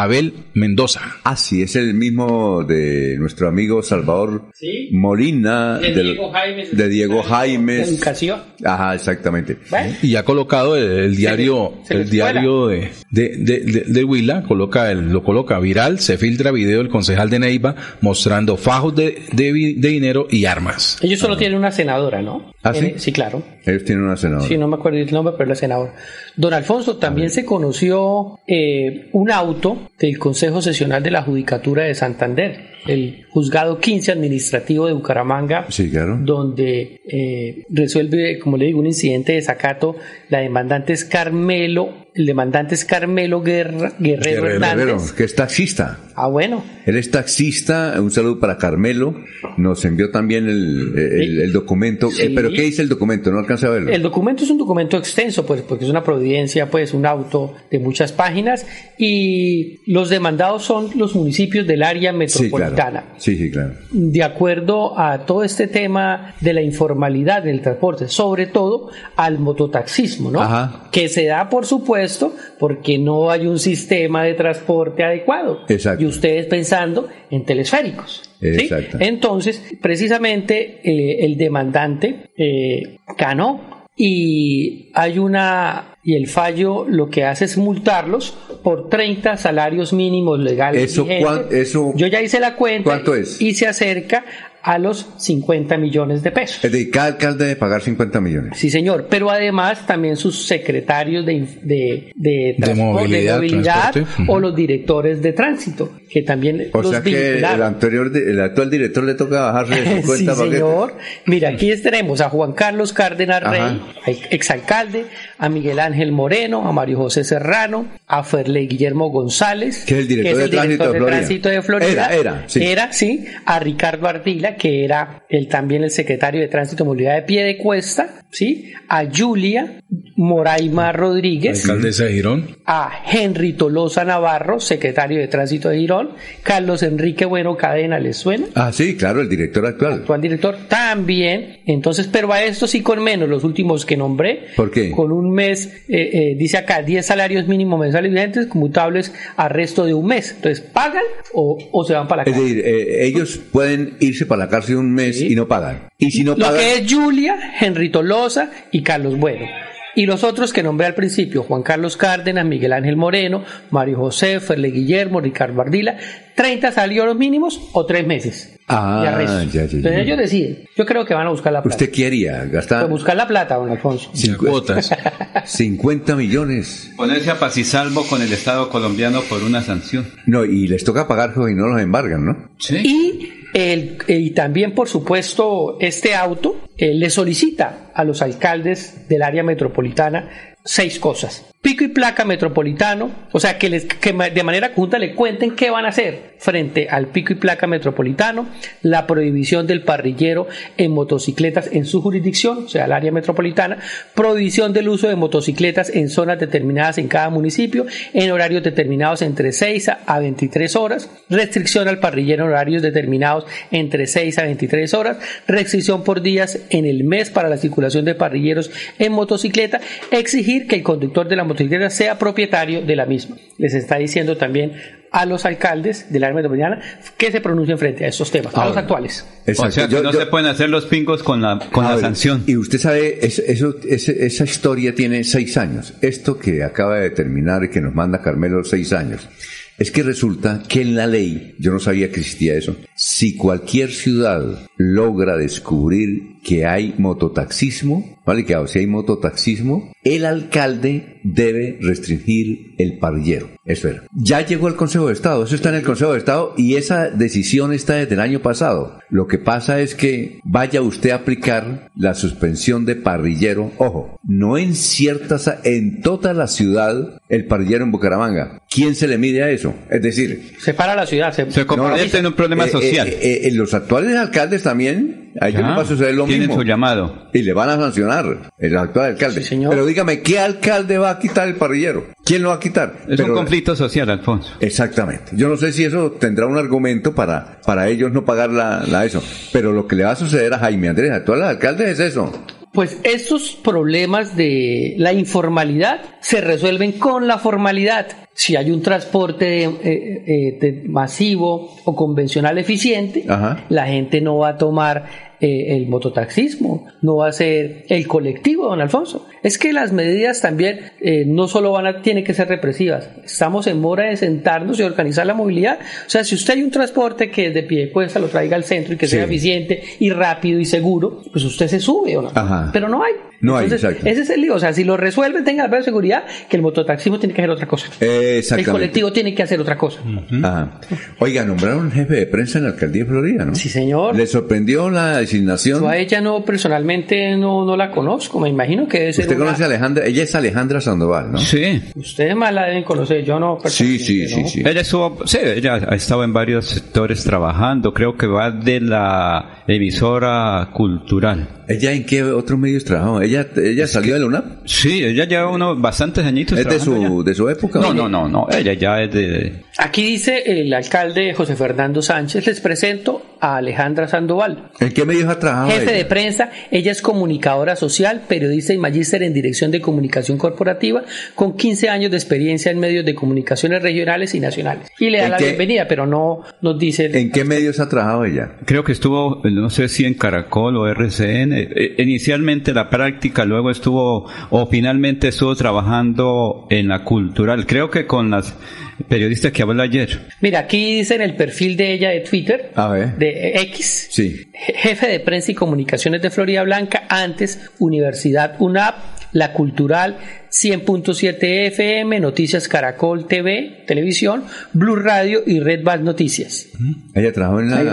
Abel Mendoza. Ah, sí, es el mismo de nuestro amigo Salvador Molina, De del- Diego Jaimes. de Diego Jaimes. Educación. Ajá, exactamente. Y ha colocado el, el diario, se le el diario de, de, de, de- de Huila, coloca el, lo coloca viral, se filtra video del concejal de Neiva mostrando fajos de, de, vi- de dinero y armas. Ellos solo tienen una senadora, ¿no? ¿Ah, sí, claro. Ellos tienen una senadora. Sí, no me acuerdo el nombre, pero la senadora. Don Alfonso, también se conoció eh, un auto del Consejo Sesional de la Judicatura de Santander, el Juzgado 15 Administrativo de Bucaramanga, Sí, claro. donde eh, resuelve, como le digo, un incidente de sacato. La demandante es Carmelo, el demandante es Carmelo Guerra, Guerrero, Guerrero, Hernández. Guerrero, que es taxista. Ah, bueno. Él es taxista, un saludo para Carmelo. Nos envió también el, el- el documento. Sí. Eh, ¿Pero qué dice el documento? No alcanza a verlo. El documento es un documento extenso, pues, porque es una providencia, pues, un auto de muchas páginas, y los demandados son los municipios del área sí, metropolitana. claro. Sí, sí, claro. De acuerdo a todo este tema de la informalidad en el transporte, sobre todo al mototaxismo, ¿no? Ajá. Que se da, por supuesto, porque no hay un sistema de transporte adecuado. Exacto. Y ustedes pensando en telesféricos. ¿sí? Entonces, precisamente eh, el demandante eh, ganó y hay una y el fallo lo que hace es multarlos por 30 salarios mínimos legales. Eso, eso- Yo ya hice la cuenta ¿Cuánto es? y se acerca a los 50 millones de pesos. Es decir, cada alcalde debe pagar 50 millones. Sí, señor, pero además también sus secretarios de, de, de, transpor- movilidad, o los directores de tránsito, que también O los sea que el, anterior, el actual director le toca bajarle sí, 50 paquetes. señor. Mira, aquí tenemos a Juan Carlos Cárdenas Ajá. Rey, al exalcalde, a Miguel Ángel Moreno, a Mario José Serrano, a Ferley Guillermo González, Que es el director de Tránsito de director Florida. Tránsito de Florida. Era, era, sí. Era, sí. A Ricardo Ardila, que era el, también el secretario de Tránsito y Movilidad de Pie de Cuesta, ¿sí? A Julia Moraima Rodríguez Alcaldesa de Girón. a Henry Tolosa Navarro, secretario de Tránsito de Girón, Carlos Enrique Bueno Cadena, ¿les suena? Ah, sí, claro, el director actual. Actual director también, entonces, pero a esto sí con menos, los últimos que nombré, ¿Por qué? con un mes, eh, eh, dice acá, 10 salarios mínimos mensuales vigentes, conmutables a resto de un mes, entonces, ¿pagan o, o se van para la Es cárcel? decir, eh, ellos pueden irse para la cárcel un mes y no pagan. Y si no Lo pagan, que es Julia, Henry Tolosa y Carlos Bueno. Y los otros que nombré al principio, Juan Carlos Cárdenas, Miguel Ángel Moreno, Mario José, Ferle Guillermo, Ricardo Ardila, 30 salarios mínimos o tres meses. Ah, ya, ya, ya. Entonces ellos deciden. Yo creo que van a buscar la plata. ¿usted qué haría? ¿Gastar Pues buscar la plata, don Alfonso. cuotas? 50 millones. Ponerse a paz y salvo con el Estado colombiano por una sanción. No, y les toca pagar y no los embargan, ¿no? Y, el, y también, por supuesto, este auto eh, le solicita a los alcaldes del área metropolitana seis cosas. Pico y placa metropolitano, o sea, que, les, que de manera conjunta le cuenten qué van a hacer frente al pico y placa metropolitano, la prohibición del parrillero en motocicletas en su jurisdicción, o sea, el área metropolitana, prohibición del uso de motocicletas en zonas determinadas en cada municipio, en horarios determinados entre 6 a- a 23 horas, restricción al parrillero en horarios determinados entre 6 a 23 horas, restricción por días en el mes para la circulación de parrilleros en motocicleta, exigir que el conductor de la motocicleta sea propietario de la misma. Les está diciendo también a los alcaldes del área metropolitana que se pronuncien frente a estos temas, a los actuales. O sea, que no se pueden hacer los pingos con la, con la ver, sanción. Y usted sabe, es- eso, ese- esa historia tiene seis años. Esto que acaba de terminar y que nos manda Carmelo, seis años. Es que resulta que en la ley, yo no sabía que existía eso, si cualquier ciudad logra descubrir que hay mototaxismo, ¿vale? Que si hay mototaxismo, el alcalde debe restringir el parrillero. Eso era. Ya llegó el Consejo de Estado, eso está en el Consejo de Estado y esa decisión está desde el año pasado. Lo que pasa es que vaya usted a aplicar la suspensión de parrillero, ojo, no en ciertas, en toda la ciudad, el parrillero en Bucaramanga. ¿Quién se le mide a eso? Es decir, Separa la ciudad. Se, Se convierte en un problema eh, social. eh, eh, eh, los actuales alcaldes también, a ellos les va a suceder lo tienen su llamado. Y le van a sancionar el actual alcalde. Pero dígame, ¿qué alcalde va a quitar el parrillero? ¿Quién lo va a quitar? Es Pero- un conflicto social, Alfonso. Exactamente. Yo no sé si eso tendrá un argumento para, para ellos no pagar la, la eso. Pero lo que le va a suceder a Jaime Andrés, actual alcalde, es eso. Pues estos problemas de la informalidad se resuelven con la formalidad. Si hay un transporte eh, eh, de- masivo o convencional eficiente, Ajá. la gente no va a tomar eh, el mototaxismo, no va a ser el colectivo, don Alfonso. Es que las medidas también eh, no solo van a, tienen que ser represivas. Estamos en mora de sentarnos y organizar la movilidad. O sea, si usted hay un transporte que de pie de cuesta lo traiga al centro y que sea eficiente y rápido y seguro, pues usted se sube o no. Ajá. Pero no hay. No hay, exacto. Ese es el lío. O sea, si lo resuelven, tengan la seguridad que el mototaxismo tiene que hacer otra cosa. El colectivo tiene que hacer otra cosa. Ajá. Oiga, nombraron jefe de prensa en la alcaldía de Florida, ¿no? Sí, señor. ¿Le sorprendió la designación? Yo a ella no, personalmente no, no la conozco. Me imagino que ser Usted una- conoce a Alejandra, ella es Alejandra Sandoval, ¿no? Sí. Ustedes más la deben conocer, yo no. Sí, sí, sí, sí. Ella estuvo, sí, ella ha estado en varios sectores trabajando, creo que va de la emisora cultural. ¿Ella en qué otros medios trabajó? ¿Ella, ella salió de la UNAP? Sí, ella lleva unos bastantes añitos ¿Es de trabajando su, de su época? ya. No, no, no, no, ella ya es de... Aquí dice el alcalde José Fernando Sánchez, les presento a Alejandra Sandoval. ¿En qué medios ha trabajado Jefe ella? de prensa, ella es comunicadora social, periodista y magíster en Dirección de Comunicación Corporativa, con 15 años de experiencia en medios de comunicaciones regionales y nacionales. Y le da ¿En la qué- bienvenida, pero no nos dice... ¿En qué medios ha trabajado ella? Creo que estuvo, no sé si en Caracol o RCN, eh, inicialmente la práctica, luego estuvo, o finalmente estuvo trabajando en la cultural, creo que con las periodistas que habló ayer. Mira, aquí dice en el perfil de ella de Twitter, A ver. de X, Sí. Je- jefe de prensa y comunicaciones de Florida Blanca, antes Universidad UNAP, La Cultural, 100.7 FM, Noticias Caracol TV, Televisión, Blue Radio y Red Band Noticias. ¿Ella trabajó en la, en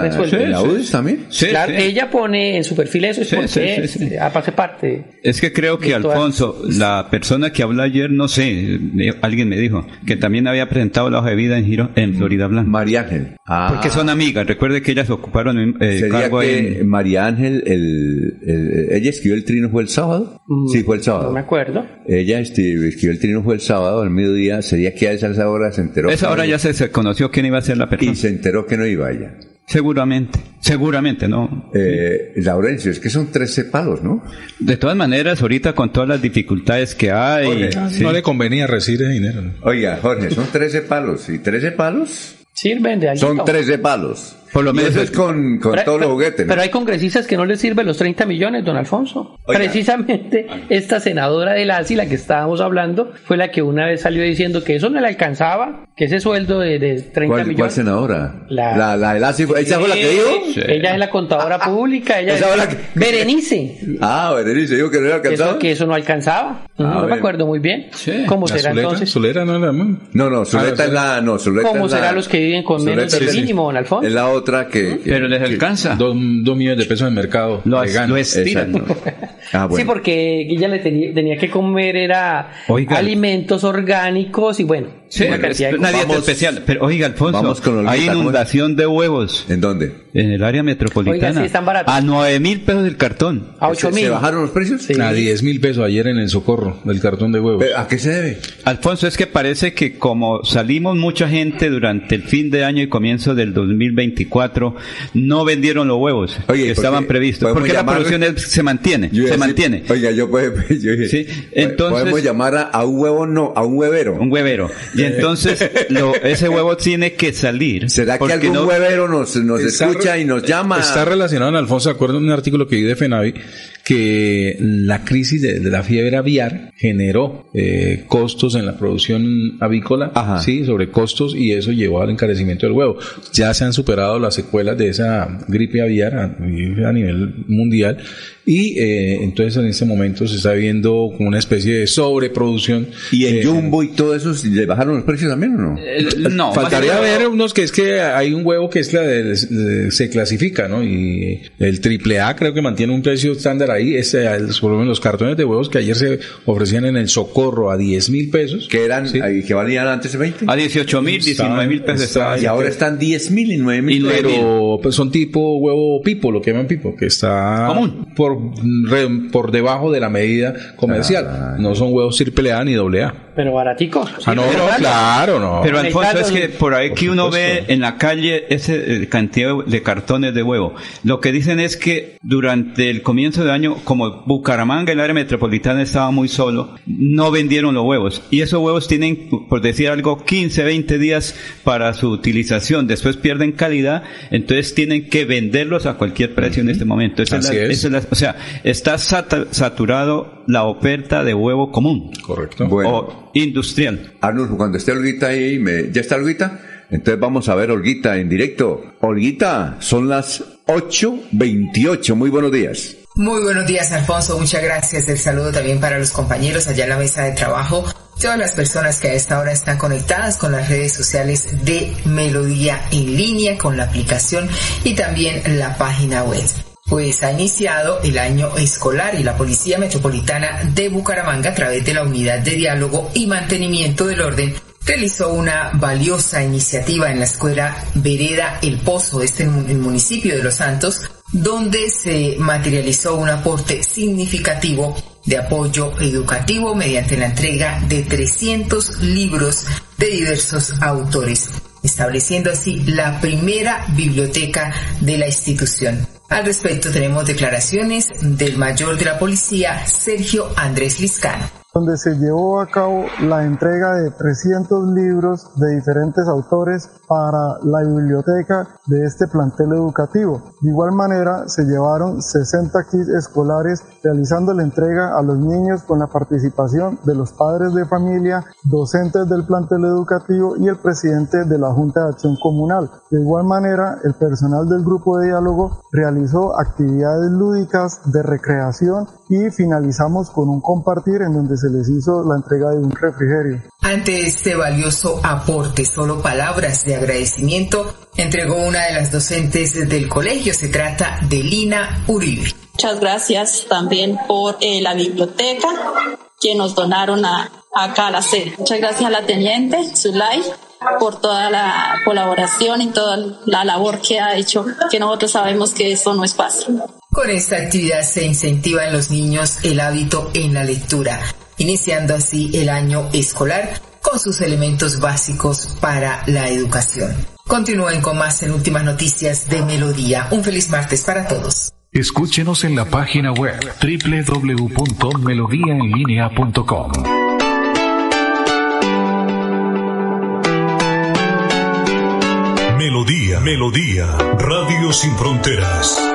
la Sí, también? claro, ella pone en su perfil eso, es Sí, porque sí, sí, es, sí. hace parte. Es que creo que todas- Alfonso, la persona que habló ayer, no sé, alguien me dijo, que también había presentado la hoja de vida en, Giro, en Florida Blanca. María Ángel. Ah. Porque son amigas, recuerde que ellas ocuparon eh, Sería cargo que en... María Ángel, el, el- ella escribió el trino fue el sábado. sí, fue el sábado. Mm, No me acuerdo. Ella este, escribió el trino fue el sábado al mediodía. Sería que a esa hora se enteró. Esa hora ya se, se conoció quién iba a ser la persona. Y se enteró que no iba ella. Seguramente, seguramente, ¿no? Eh, Laurencio, es que son 13 palos, ¿no? De todas maneras, ahorita con todas las dificultades que hay... Jorge, sí. No le convenía recibir ese dinero. ¿no? Oiga, Jorge, son 13 palos. ¿Y 13 palos? Sirven de algo. Son 13 palos. Por lo Y menos eso es con, con Pero- todos los pero- juguetes, ¿no? Pero hay congresistas que no les sirven los 30 millones, don Alfonso. Oiga. Precisamente esta senadora de la ASI, la que estábamos hablando, fue la que una vez salió diciendo que eso no le alcanzaba, que ese sueldo de, de 30 ¿Cuál, cuál millones. senadora? La- La, la, de la- ¿Esa fue la que dijo? Sí, Ella es la contadora pública, ella Esa es fue la que- Berenice. Ah, Berenice dijo que no le Que alcanzaba. eso, que eso no alcanzaba. no me acuerdo muy bien. ¿Cómo será Zuleta, entonces? Zuleta no No, no, Zuleta Ah, es la... No, Zuleta ¿Cómo es la- será los que viven con menos del mínimo, don Alfonso? Es la otra que... que- Pero les que- alcanza. Dos, dos millones de pesos en el mercado. Lo, lo estiran. Ah, bueno. Sí, porque ella le tenía, tenía que comer era Oiga. alimentos orgánicos y bueno, Sí, de dieta Vamos- especial. Pero oiga, Alfonso, vamos con Olguita, hay ¿cómo es? inundación de huevos ¿En dónde? en el área metropolitana. Oiga, sí, están baratos. A nueve mil pesos el cartón. a 8 ¿Se, mil. se bajaron los precios? Sí. A 10 mil pesos ayer en el socorro del cartón de huevos. ¿A qué se debe? Alfonso, es que parece que como salimos mucha gente durante el fin de año y comienzo del 2024, no vendieron los huevos Oye, que ¿por estaban previstos. ¿Podemos Porque la producción es- se mantiene, Yo se decir, mantiene. Oiga, yo, puedo, yo dije, Sí, entonces- podemos llamar a, a un huevo, no, a un huevero. Un huevero. Y entonces lo, ese huevo tiene que salir. ¿Será que algún huevero nos, nos escucha y nos llama? Está relacionado, en Alfonso, acuerdo en un artículo que vi de FENAVI, que la crisis de, la fiebre aviar generó eh, costos en la producción avícola, sí, sobre costos y eso llevó al encarecimiento del huevo. Ya se han superado las secuelas de esa gripe aviar a, nivel mundial y eh, entonces en este momento se está viendo como una especie de sobreproducción. ¿Y en eh, Jumbo y todo eso le bajaron los precios también o no? no. Faltaría ver unos que es que hay un huevo que es la de, se clasifica, ¿no? Y el triple A creo que mantiene un precio estándar ahí, este, por lo menos los cartones de huevos que ayer se ofrecían en el Socorro a 10 mil pesos. Que eran, que valían antes 20? A 18 mil, 19 mil pesos. y ahora están 10 mil y 9 mil. Pero pues, son tipo huevo pipo, lo que llaman pipo, que está común por, por debajo de la medida comercial. Ah. no son huevos triple A ni doble A. Pero baratico. ah, no, claro, no. Pero Alfonso, es que por ahí que uno ve en la calle ese eh, cantidad de cartones de huevo. Lo que dicen es que durante el comienzo de año, como Bucaramanga, el área metropolitana estaba muy solo, no vendieron los huevos. Y esos huevos tienen, por decir algo, 15, 20 días para su utilización. Después pierden calidad, entonces tienen que venderlos a cualquier precio en este momento. es. o sea, está saturado la oferta de huevo común. Correcto. O industrial. Arnulfo, cuando esté Olguita ahí, me... ¿ya está Olguita? Entonces vamos a ver Olguita en directo. Olguita, son las 8.28. Muy buenos días. Muy buenos días, Alfonso. Muchas gracias. El saludo también para los compañeros allá en la mesa de trabajo. Todas las personas que a esta hora están conectadas con las redes sociales de Melodía en línea, con la aplicación y también la página web pues ha iniciado el año escolar y la Policía Metropolitana de Bucaramanga, a través de la Unidad de Diálogo y Mantenimiento del Orden, realizó una valiosa iniciativa en la escuela Vereda El Pozo, este municipio de Los Santos, donde se materializó un aporte significativo de apoyo educativo mediante la entrega de 300 libros de diversos autores, estableciendo así la primera biblioteca de la institución. Al respecto tenemos declaraciones del mayor de la policía, Sergio Andrés Liscano donde se llevó a cabo la entrega de 300 libros de diferentes autores para la biblioteca de este plantel educativo. De igual manera, se llevaron 60 kits escolares realizando la entrega a los niños con la participación de los padres de familia, docentes del plantel educativo y el presidente de la Junta de Acción Comunal. De igual manera, el personal del grupo de diálogo realizó actividades lúdicas de recreación y finalizamos con un compartir en donde se les hizo la entrega de un refrigerio. Ante este valioso aporte, solo palabras de agradecimiento entregó una de las docentes del colegio. Se trata de Lina Uribe. Muchas gracias también por eh, la biblioteca que nos donaron a, acá a la sede. Muchas gracias a la teniente Zulay por toda la colaboración y toda la labor que ha hecho, que nosotros sabemos que eso no es fácil. Con esta actividad se incentiva en los niños el hábito en la lectura, iniciando así el año escolar con sus elementos básicos para la educación. Continúen con más en Últimas Noticias de Melodía. Un feliz martes para todos. Escúchenos en la página web www.melodiaenlinea.com. Melodía, Melodía, Radio Sin Fronteras.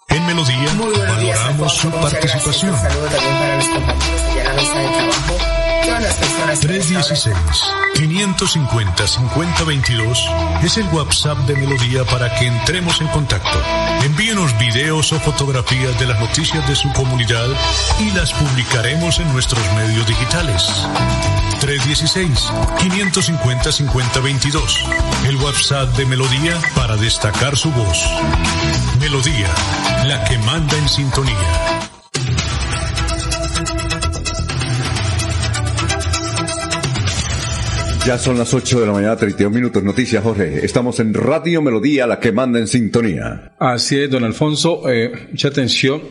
En Melodía valoramos su participación. Saludo también para los compañeros de la mesa de trabajo, todas las personas personas. 316-550-5022 es el WhatsApp de Melodía para que entremos en contacto. Envíenos videos o fotografías de las noticias de su comunidad y las publicaremos en nuestros medios digitales. 316-550-5022. El WhatsApp de Melodía para destacar su voz. Melodía, la que manda en sintonía. Ya son las 8 de la mañana, 32 minutos. Noticias, Jorge. Estamos en Radio Melodía, la que manda en sintonía. Así es, don Alfonso. Eh, mucha atención.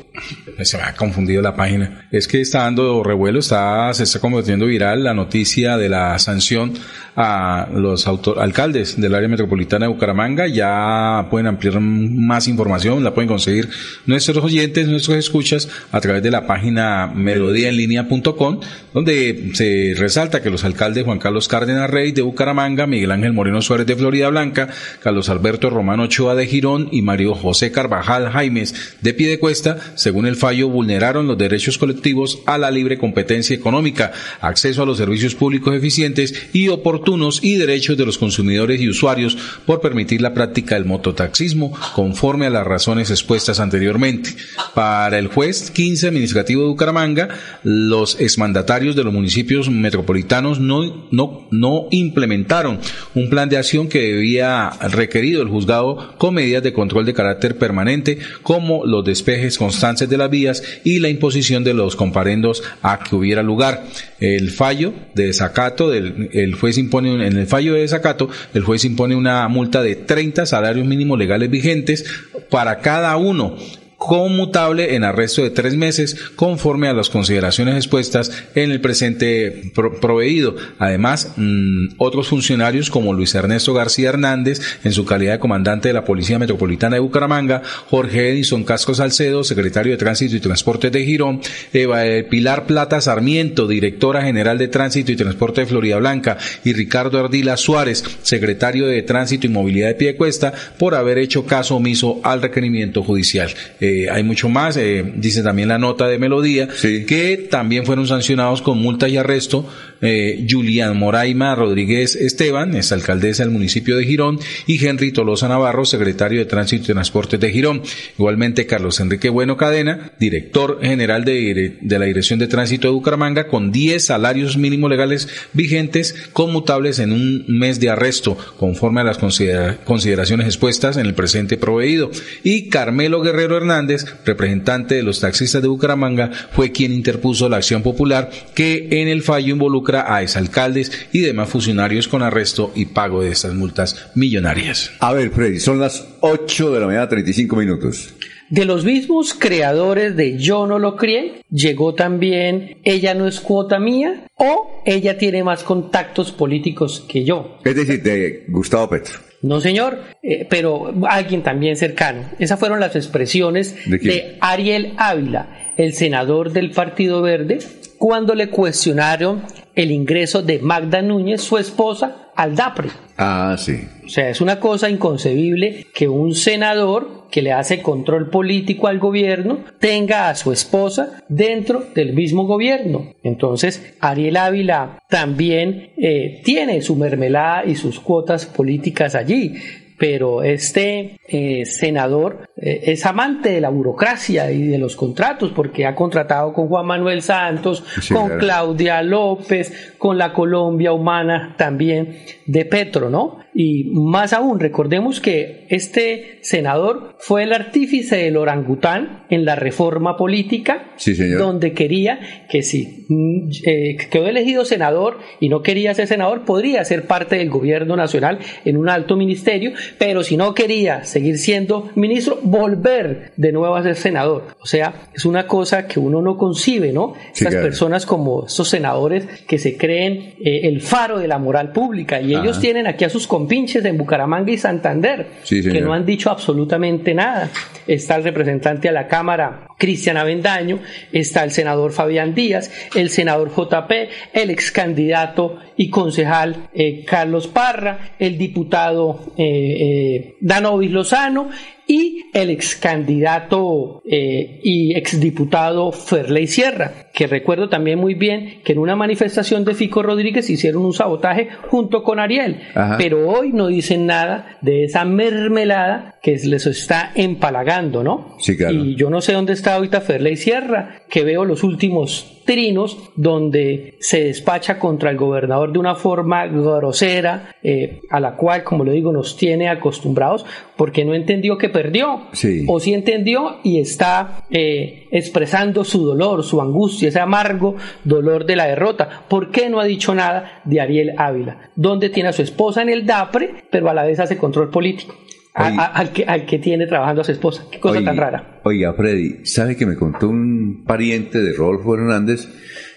Se me ha confundido la página. Es que está dando revuelo, está, se está convirtiendo viral la noticia de la sanción a los alcaldes del área metropolitana de Bucaramanga. Ya pueden ampliar más información, la pueden conseguir nuestros oyentes, nuestros escuchas a través de la página melodíaenlínea.com, donde se resalta que los alcaldes Juan Carlos Cárdenas Rey de Bucaramanga, Miguel Ángel Moreno Suárez de Florida Blanca, Carlos Alberto Romano Ochoa de Girón y Mario José Carvajal Jaimes de Piedecuesta, según el fallo, vulneraron los derechos colectivos a la libre competencia económica, acceso a los servicios públicos eficientes y oportunidades y derechos de los consumidores y usuarios por permitir la práctica del mototaxismo conforme a las razones expuestas anteriormente. Para el juez 15 administrativo de Bucaramanga, los exmandatarios de los municipios metropolitanos no, no, no implementaron un plan de acción que debía requerido el juzgado con medidas de control de carácter permanente como los despejes constantes de las vías y la imposición de los comparendos a que hubiera lugar. El fallo de desacato del el juez impone, en el fallo de desacato, el juez impone una multa de 30 salarios mínimos legales vigentes para cada uno conmutable en arresto de tres meses conforme a las consideraciones expuestas en el presente proveído. Además, mm, otros funcionarios como Luis Ernesto García Hernández en su calidad de comandante de la Policía Metropolitana de Bucaramanga, Jorge Edison Casco Salcedo, secretario de Tránsito y Transporte de Girón, Eva eh, Pilar Plata Sarmiento, directora general de Tránsito y Transporte de Florida Blanca y Ricardo Ardila Suárez, secretario de Tránsito y Movilidad de Piedecuesta, por haber hecho caso omiso al requerimiento judicial. Eh, hay mucho más, eh, dice también la nota de Melodía, que también fueron sancionados con multa y arresto eh, Julián Moraima Rodríguez Esteban, es alcaldesa del municipio de Girón, y Henry Tolosa Navarro, secretario de Tránsito y Transportes de Girón. Igualmente Carlos Enrique Bueno Cadena, director general de, de la Dirección de Tránsito de Bucaramanga, con 10 salarios mínimos legales vigentes conmutables en un mes de arresto, conforme a las consideraciones expuestas en el presente proveído. Y Carmelo Guerrero Hernández, representante de los taxistas de Bucaramanga, fue quien interpuso la acción popular que en el fallo involucra a exalcaldes y demás funcionarios con arresto y pago de estas multas millonarias. A ver, Freddy, son las 8 de la mañana, 35 minutos. De los mismos creadores de Yo no lo crié, llegó también Ella no es cuota mía o Ella tiene más contactos políticos que yo. Es decir, de Gustavo Petro. No, señor, eh, pero alguien también cercano. Esas fueron las expresiones ¿De, Ariel Ávila, el senador del Partido Verde, cuando le cuestionaron el ingreso de Magda Núñez, su esposa, al DAPRE. Ah, sí. O sea, es una cosa inconcebible que un senador que le hace control político al gobierno tenga a su esposa dentro del mismo gobierno. Entonces, Ariel Ávila también eh, tiene su mermelada y sus cuotas políticas allí pero este eh, senador eh, es amante de la burocracia y de los contratos porque ha contratado con Juan Manuel Santos, con Claudia López, con la Colombia Humana también de Petro, ¿no? Y más aún, recordemos que este senador fue el artífice del orangután en la reforma política, donde quería que si mm, eh, quedó elegido senador y no quería ser senador, podría ser parte del gobierno nacional en un alto ministerio, pero si no quería seguir siendo ministro, volver de nuevo a ser senador. O sea, es una cosa que uno no concibe, ¿no? Estas personas como estos senadores que se creen eh, el faro de la moral pública y ellos tienen aquí a sus compinches en Bucaramanga y Santander que no han dicho absolutamente nada. Está el representante a la Cámara Cristian Avendaño, está el senador Fabián Díaz, el senador JP, el ex candidato y concejal eh, Carlos Parra, el diputado eh, eh, Danovis Lozano y el ex candidato eh, y exdiputado Ferley Sierra, que recuerdo también muy bien que en una manifestación de Fico Rodríguez hicieron un sabotaje junto con Ariel, pero hoy no dicen nada de esa mermelada que les está empalagando, ¿no? Sí, claro. Y yo no sé dónde está ahorita Ferley Sierra, que veo los últimos trinos donde se despacha contra el gobernador de una forma grosera, eh, a la cual, como le digo, nos tiene acostumbrados, porque no entendió que perdió, Sí. o sí entendió y está eh, expresando su dolor, su angustia, ese amargo dolor de la derrota. ¿Por qué no ha dicho nada de Ariel Ávila? Donde tiene a su esposa en el DAPRE, pero a la vez hace control político. A- Oye. a- al, que, al que tiene trabajando a su esposa. Qué cosa tan rara. Oiga, Freddy, ¿sabe que me contó un pariente de Rodolfo Hernández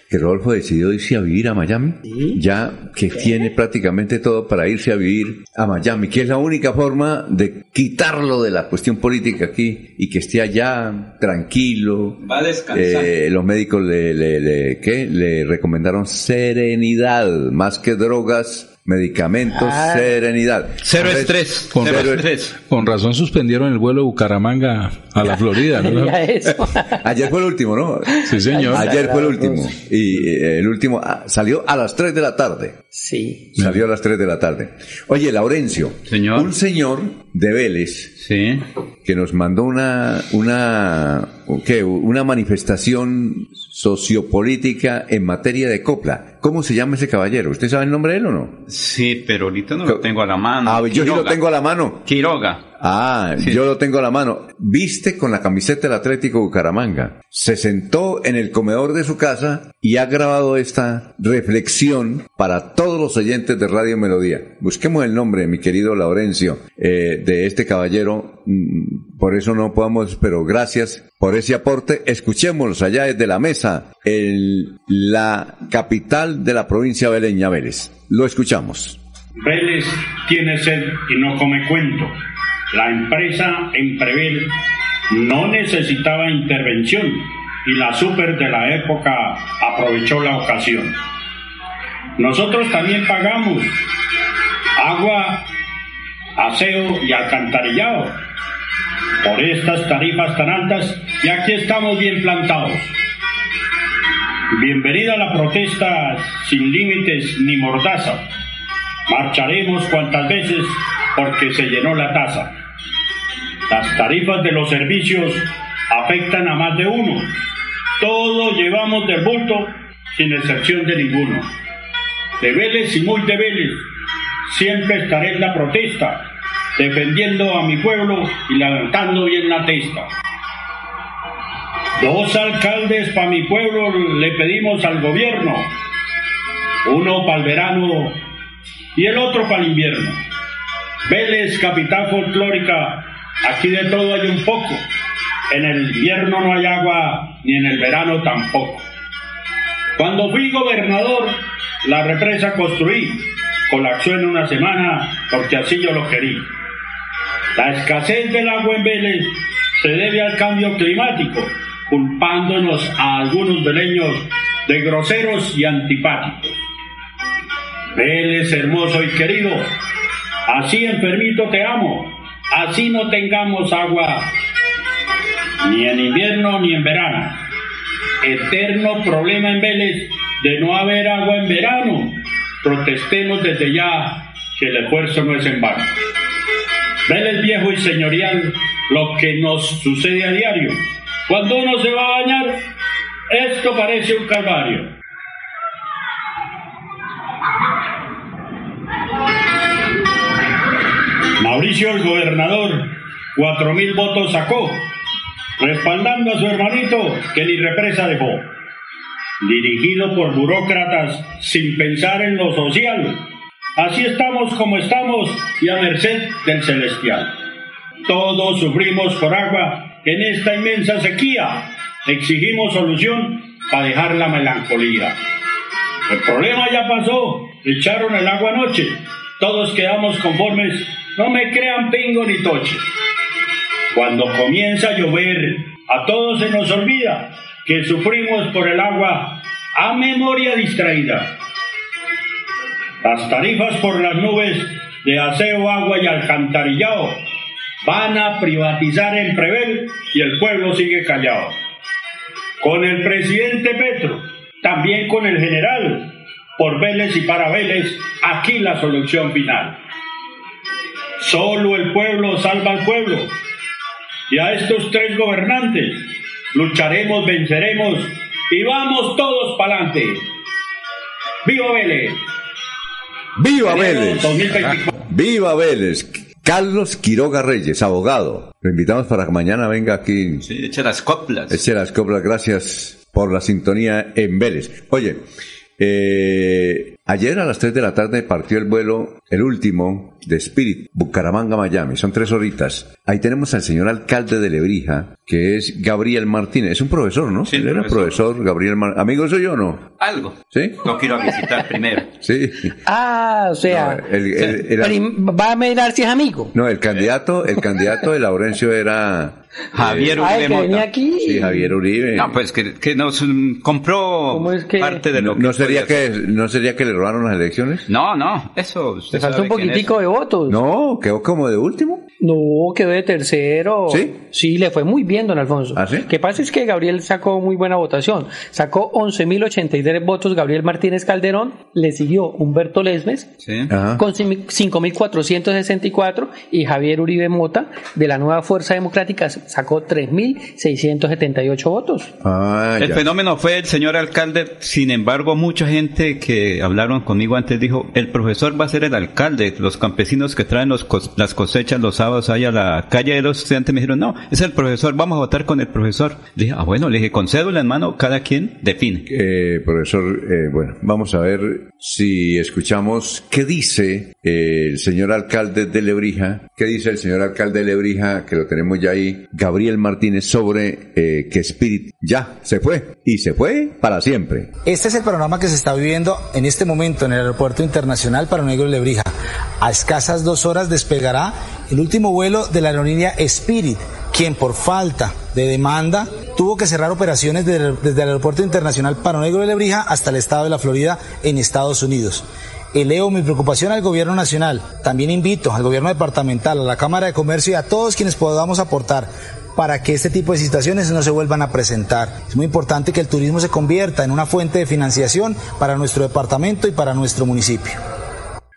que Rodolfo decidió irse a vivir a Miami? Ya que tiene prácticamente todo para irse a vivir a Miami, que es la única forma de quitarlo de la cuestión política aquí y que esté allá tranquilo. Va a descansar. Eh, los médicos le, le, le- ¿qué? le recomendaron serenidad, más que drogas, medicamentos, Ah. serenidad. Cero Entonces, estrés, Con, cero razón- estrés. con razón suspendieron el vuelo de Bucaramanga a la Florida. Ayer fue el último, ¿no? Sí, señor. Ayer fue el último. Y eh, el último ah, salió a las 3 de la tarde. Sí. Salió a las 3 de la tarde. Oye, Laurencio. Señor. Un señor de Vélez Sí. que nos mandó una, una, ¿qué? una manifestación sociopolítica en materia de copla. ¿Cómo se llama ese caballero? ¿Usted sabe el nombre de él o no? Sí, pero ahorita no lo tengo a la mano. Ah, yo sí lo tengo a la mano. Quiroga. Ah, Sí. yo lo tengo a la mano. Viste con la camiseta del Atlético Bucaramanga. Se sentó en el comedor de su casa y ha grabado esta reflexión para todos los oyentes de Radio Melodía. Busquemos el nombre, mi querido Laurencio, eh, de este caballero. Mm, Por eso no podemos, pero gracias por ese aporte. Escuchémoslos allá desde la mesa, en la capital de la provincia beleña Vélez. Lo escuchamos. Vélez tiene sed y no come cuento. La empresa Emprevel no necesitaba intervención y la super de la época aprovechó la ocasión. Nosotros también pagamos agua, aseo y alcantarillado por estas tarifas tan altas y aquí estamos bien plantados. Bienvenida a la protesta sin límites ni mordaza. Marcharemos cuantas veces porque se llenó la tasa. Las tarifas de los servicios afectan a más de uno. Todos llevamos del bulto sin excepción de ninguno. De Vélez y muy de Vélez, siempre estaré en la protesta, defendiendo a mi pueblo y levantando bien la testa. Dos alcaldes para mi pueblo le pedimos al gobierno, uno para el verano y el otro para el invierno. Vélez, capital folclórica, aquí de todo hay un poco. En el invierno no hay agua, ni en el verano tampoco. Cuando fui gobernador, la represa construí. Colapsó en una semana porque así yo lo quería. La escasez del agua en Vélez se debe al cambio climático, culpándonos a algunos veleños de groseros y antipáticos. Vélez hermoso y querido, así enfermito te amo, así no tengamos agua ni en invierno ni en verano. Eterno problema en Vélez de no haber agua en verano. Protestemos desde ya que el esfuerzo no es en vano. Vélez viejo y señorial, lo que nos sucede a diario. Cuando uno se va a bañar, esto parece un calvario. Mauricio el gobernador, cuatro mil votos sacó, respaldando a su hermanito que ni represa dejó. Dirigido por burócratas sin pensar en lo social. Así estamos como estamos y a merced del celestial. Todos sufrimos por agua en esta inmensa sequía. Exigimos solución para dejar la melancolía. El problema ya pasó. Echaron el agua anoche. Todos quedamos conformes. No me crean pingo ni toche. Cuando comienza a llover, a todos se nos olvida que sufrimos por el agua a memoria distraída. Las tarifas por las nubes de aseo, agua y alcantarillado Van a privatizar en Prevel y el pueblo sigue callado. Con el presidente Petro, también con el general, por Vélez y para Vélez, aquí la solución final. Solo el pueblo salva al pueblo. Y a estos tres gobernantes lucharemos, venceremos y vamos todos para adelante. ¡Viva Vélez! ¡Viva Vélez! ¡Viva Vélez! Carlos Quiroga Reyes, abogado. Lo invitamos para que mañana venga aquí. Sí, eche las coplas. Eche las coplas, gracias por la sintonía en Vélez. Oye, eh, ayer a las 3 de la tarde partió el vuelo, el último, de Spirit, Bucaramanga, Miami. Son tres horitas. Ahí tenemos al señor alcalde de Lebrija, que es Gabriel Martínez. Es un profesor, ¿no? Sí, Él era profesor. profesor, Gabriel Martínez. ¿Amigo soy yo o no? Algo. ¿Sí? No quiero visitar primero. Sí. Ah, o sea, No, el- va a mirar si es amigo. No, el candidato, el candidato de Laurencio era Javier eh, Ay, Uribe que venía aquí. Sí, Javier Uribe. No, pues que, que nos compró parte de lo no, que no sería que no sería que le robaron las elecciones. No, no, eso Le sabe un poquitico de votos. No, quedó como de último. No, quedó de tercero. ¿Sí? Sí, le fue muy bien, don Alfonso. ¿Ah, sí? Lo que pasa es que Gabriel sacó muy buena votación. Sacó 11.083 votos Gabriel Martínez Calderón, le siguió Humberto Lesmes Sí. Con 5.464 y Javier Uribe Mota de la Nueva Fuerza Democrática sacó 3.678 votos. Ah, El ya. fenómeno fue el señor alcalde, sin embargo, mucha gente que hablaron conmigo antes dijo, el profesor va a ser el alcalde, los campesinos que traen los cos- las cosechas los sábados ahí a la calle de los estudiantes me dijeron, no, es el profesor, vamos a votar con el profesor. Le dije, ah, bueno, le dije, con cédula en mano, cada quien define. Eh, profesor, eh, bueno, vamos a ver si escuchamos qué dice eh, el señor alcalde de Lebrija, qué dice el señor alcalde de Lebrija, que lo tenemos ya ahí, Gabriel Martínez, sobre que Spirit ya se fue y se fue para siempre. Este es el panorama que se está viviendo en este momento en el Aeropuerto Internacional para Negro Lebrija. A escasas dos horas despegará el último vuelo de la aerolínea Spirit, quien por falta de demanda tuvo que cerrar operaciones de- desde el Aeropuerto Internacional Paro Negro de Lebrija hasta el estado de la Florida en Estados Unidos. Eleo mi preocupación al gobierno nacional. También invito al gobierno departamental, a la Cámara de Comercio y a todos quienes podamos aportar para que este tipo de situaciones no se vuelvan a presentar. Es muy importante que el turismo se convierta en una fuente de financiación para nuestro departamento y para nuestro municipio.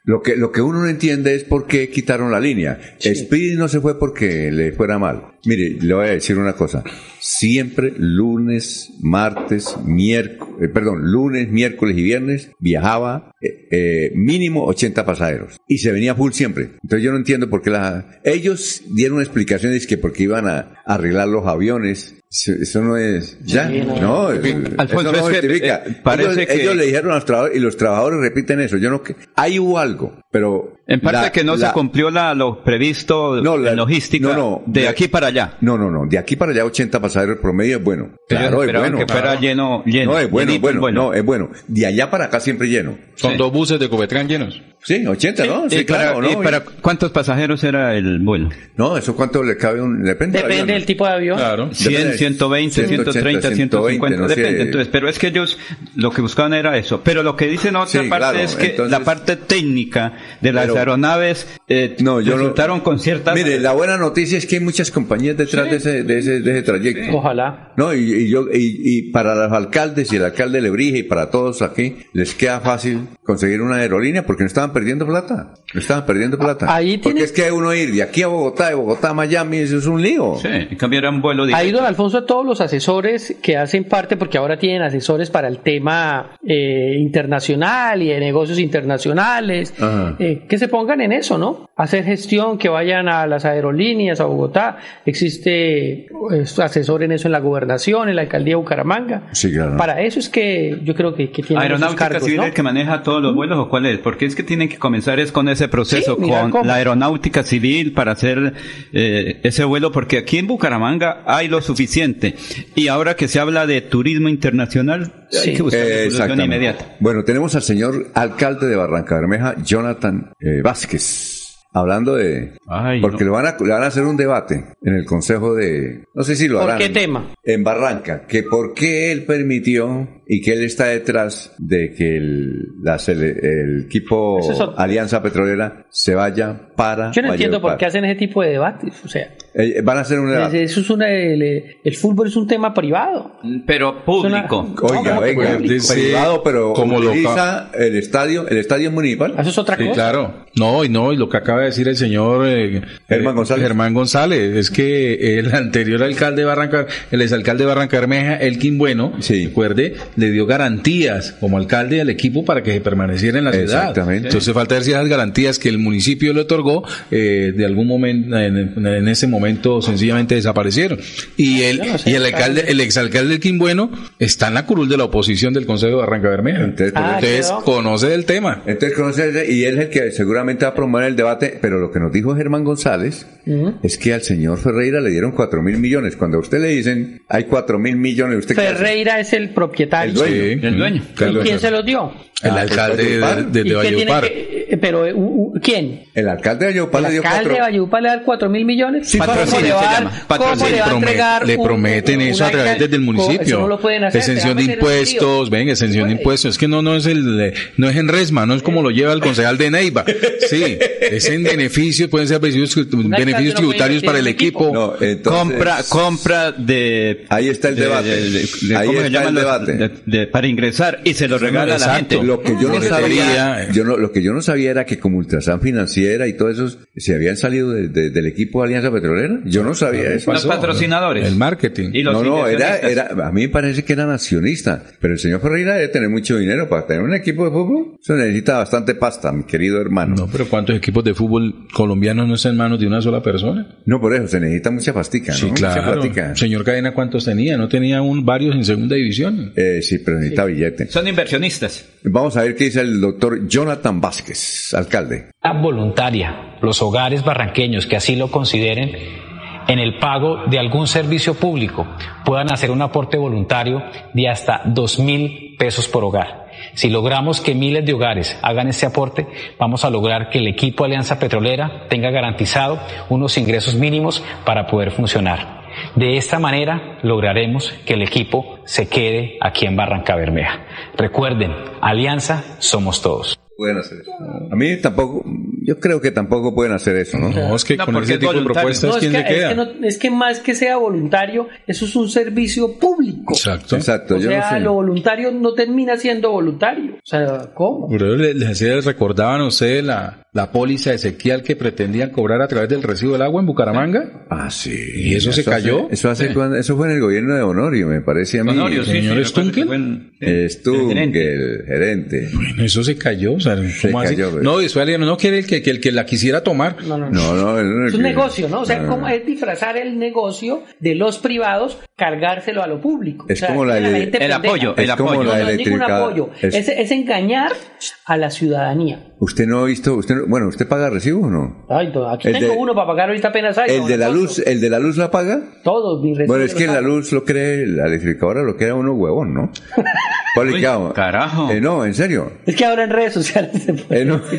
Lo que, lo que uno no entiende es por qué quitaron la línea. Spirit no se fue porque le fuera mal. Mire, le voy a decir una cosa. Siempre lunes, martes, miércoles, perdón, lunes, miércoles y viernes viajaba eh, eh, mínimo 80 pasajeros. Y se venía full siempre. Entonces yo no entiendo por qué la... Ellos dieron explicaciones que porque iban a arreglar los aviones. Eso no es... ¿Ya? Sí, no, no. eso Alfonso, no es que, justifica. eh, parece ellos, que- ellos le dijeron a los trabajadores y los trabajadores repiten eso. Yo no... que Ahí hubo algo, pero... En parte la- que no la- se cumplió la, lo previsto en logística no, no, de aquí para allá. No, no, no. De aquí para allá 80 pasajeros promedio es bueno. Claro, es bueno. que fuera claro. lleno, lleno. No, es bueno, es llenito, bueno, bueno. No, es bueno. De allá para acá siempre lleno. Son dos buses de Copetrán llenos. Sí, 80, ¿no? Sí, ¿Y para, claro, ¿no? y para cuántos pasajeros era el vuelo? No, eso cuánto le cabe un... Depende, Depende del tipo de avión. Claro. 100, 120, 130, 150, no sé. depende. Entonces, pero es que ellos lo que buscaban era eso. Pero lo que dicen otra Sí, parte claro, es que entonces- la parte técnica de las aeronaves eh, No, yo no- resultaron con ciertas... Mire, la buena noticia es que hay muchas compañías detrás de, ese, de, ese, de ese trayecto. Ojalá. No, y, y yo, y, y para los alcaldes y el alcalde de Lebrija y para todos aquí, les queda fácil conseguir una aerolínea porque no estaban perdiendo plata. No estaban perdiendo plata. Ahí porque tiene- es que uno ir de aquí a Bogotá, de Bogotá a Miami, eso es un lío. Sí, en cambio era un vuelo Ahí, directo. don Alfonso, todos los asesores que hacen parte, porque ahora tienen asesores para el tema eh, internacional y de negocios internacionales, eh, que se pongan en eso, ¿no? Hacer gestión, que vayan a las aerolíneas, a Bogotá. Existe asesor en eso en la gobernación, en la alcaldía de Bucaramanga. Sí, claro. Para eso es que yo creo que, que tienen Aeronáutica cargos, Civil ¿no? el que maneja todos los vuelos o cuál es? Porque es que tienen que comenzar es con ese proceso, Sí, con cómo. la Aeronáutica Civil para hacer eh, ese vuelo, porque aquí en Bucaramanga hay lo suficiente. Y ahora que se habla de turismo internacional, hay que buscar Eh, una solución exactamente. inmediata. Bueno, tenemos al señor alcalde de Barranca Bermeja, Jonathan eh, Vázquez. hablando de... porque le, van a, le van a hacer un debate en el Consejo de... No sé si lo ¿Por harán. qué tema? En Barranca, que por qué él permitió y que él está detrás de que el, el equipo es Alianza Petrolera se vaya para... Yo no entiendo por qué hacen ese tipo de debates. O sea, Eh, van a hacer un debate. eso es una, el, el fútbol es un tema privado. Pero público. Oiga, No, venga, público. privado, pero como lo el estadio, el estadio municipal. Eso es otra Sí, cosa. claro. No, y no, y lo que acaba de decir el señor eh, Germán eh, González. Germán González es que el anterior alcalde de Barranca, el exalcalde de Barranca Bermeja, Elkin Bueno, recuerde, le dio garantías como alcalde al equipo para que se permaneciera en la ciudad. Exactamente. Entonces falta ver si esas garantías que el municipio le otorgó eh, de algún momento, en, en ese momento sencillamente desaparecieron. Y el, y el alcalde, el exalcalde Elkin Bueno está en la curul de la oposición del Consejo de Barranca Bermeja. Entonces, Ah, Entonces, conoce del tema. Entonces conoce y él es el que seguramente va a promover el debate, pero lo que nos dijo Germán González es que al señor Ferreira le dieron cuatro mil millones. Cuando a usted le dicen hay cuatro mil millones, ¿usted? Ferreira es el propietario. El dueño. Sí. El dueño. ¿Y quién se los dio? El Ah, alcalde pues, de, de, de ¿Y qué tiene Valledupar. que- eh, pero, uh, uh, ¿quién? El alcalde de Valledupar ¿El le dio alcalde de cuatro. Valledupar le da 4 mil millones? Sí, ¿Cómo patrocinio le va se llama, ¿Cómo patrocinio. le va a entregar le un- prometen un- eso a través desde el municipio. Eso no lo pueden hacer. exención de un impuestos, ven, exención de impuestos. Es que no, no es el, eh, no es en resma, no es como lo lleva el concejal de Neiva. Sí, es en beneficios, pueden ser beneficios, beneficios no tributarios para el equipo. No, entonces, compra, compra de. Ahí está el de- debate. de- de- Ahí ¿cómo se está el debate. de- de- para ingresar y se lo regala a la gente. Lo que yo no sabía, eh. yo no, lo que yo no sabía era que como Ultrasan Financiera y todo eso se habían salido de- de- del equipo de Alianza Petrolera. Yo no sabía eso. Los patrocinadores. El marketing. Y los no, no, era, era, a mí me parece que era nacionista, pero el señor Ferreira debe tener mucho dinero para tener un equipo de fútbol. Eso necesita bastante pasta, mi querido hermano. No, pero ¿cuántos equipos de fútbol colombianos no están en manos de una sola persona? No, por eso, se necesita mucha pastica, ¿no? Sí, Mucha claro. Señor Cadena, ¿cuántos tenía? ¿No tenía un, varios en segunda división? Eh, sí, pero necesita billete. Son inversionistas. Vamos a ver qué dice el doctor Jonathan Vázquez, alcalde. voluntaria, los hogares barranqueños que así lo consideren, en el pago de algún servicio público puedan hacer un aporte voluntario de hasta dos mil pesos por hogar. Si logramos que miles de hogares hagan ese aporte, vamos a lograr que el equipo Alianza Petrolera tenga garantizado unos ingresos mínimos para poder funcionar. De esta manera lograremos que el equipo se quede aquí en Barranca Bermeja. Recuerden, Alianza somos todos. Pueden hacer eso. A mí tampoco, yo creo que tampoco pueden hacer eso, ¿no? No, es que No, con ese es tipo de propuestas, No, es ¿quién que, se es, queda? que no- es que más que sea voluntario, eso es un servicio público. Exacto. Exacto, O yo sea, no sé. lo voluntario no termina siendo voluntario. O sea, ¿cómo? Pero les, les- les recordaban a ustedes la, la póliza de Ezequiel que pretendían cobrar a través del recibo del agua en Bucaramanga. Ah, sí. ¿Y eso se cayó? hace- eso, hace Sí. cuando- eso fue en el gobierno de Honorio, me parece a mí. Honorio, sí, señor Stunkel. en- Stunkel, el gerente. Bueno, eso se cayó. O sea, ¿cómo así? cayó, pues. No, no quiere el que, que el que la quisiera tomar. No, no, no. No, no, no, Es un que- negocio, ¿no? O sea, no, no. ¿cómo es disfrazar el negocio de los privados, cargárselo a lo público? Es O sea, como la gente el pendeja. apoyo, Es el como apoyo. la No, no es ningún apoyo. Es- Es, es engañar a la ciudadanía. Usted no ha visto, usted, no- bueno, ¿usted paga recibo o no? Ay, aquí El tengo de- uno para pagar ahorita apenas hay. El de la luz, el de la luz la paga. Todos mis recibos Bueno, es que la pago. luz lo cree, la electrificadora lo crea uno huevón, ¿no? Poli, ¿qué hago? carajo. Eh, no, en serio. Es que ahora en redes sociales se puede Eh, no.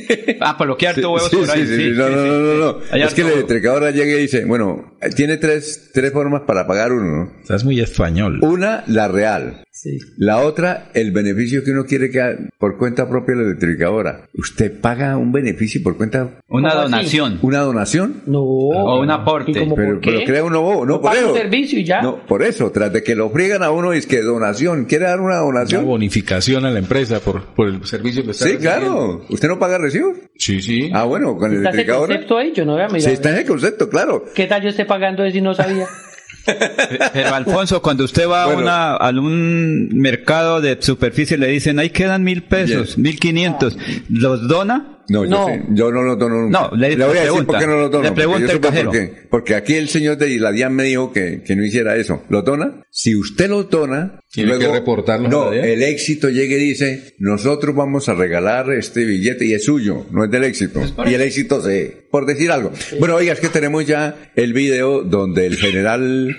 Ah, por lo que harto huevos Sí, por ahí. sí, sí, sí, no, sí, no, sí. no, no, no. Es que la electrificadora llega y dice, bueno, eh, tiene tres, tres formas para pagar uno, ¿no? Estás muy español. Una, la real. Sí. La otra, el beneficio que uno quiere que por cuenta propia de la electrificadora. ¿Usted paga un beneficio por cuenta? Una donación. ¿Una donación? No. O un aporte. ¿Y cómo Pero, por qué? pero crea uno bobo, no, No por paga eso. un servicio y ya. No, por eso, tras de que lo friegan a uno y es que donación, ¿quiere dar una Una donación? bonificación a la empresa por, por el servicio que está Sí, recibiendo. claro. ¿Usted no paga recibo? Sí, sí. Ah, bueno, con la Está ese electrificadora. concepto ahí, yo no voy a mirar. Sí, está en el concepto, claro. ¿Qué tal yo esté pagando eso y no sabía? Pero Alfonso, cuando usted va Bueno. a, una, a un mercado de superficie le dicen, ahí quedan mil pesos, mil quinientos, ¿los dona? No, yo, No. sé, yo no lo dono nunca. No, le- voy a decir pregunta. por qué no lo dono. Le porque pregunta yo el cajero. por qué. Porque aquí el señor de la DIAN me dijo que, que no hiciera eso. ¿Lo dona? Si usted lo dona, Tiene que reportarlo a No, la DIAN. el éxito llega y dice, nosotros vamos a regalar este billete y es suyo, no es del éxito. Y el éxito se, por decir algo. Bueno, oiga, es que tenemos ya el video donde el general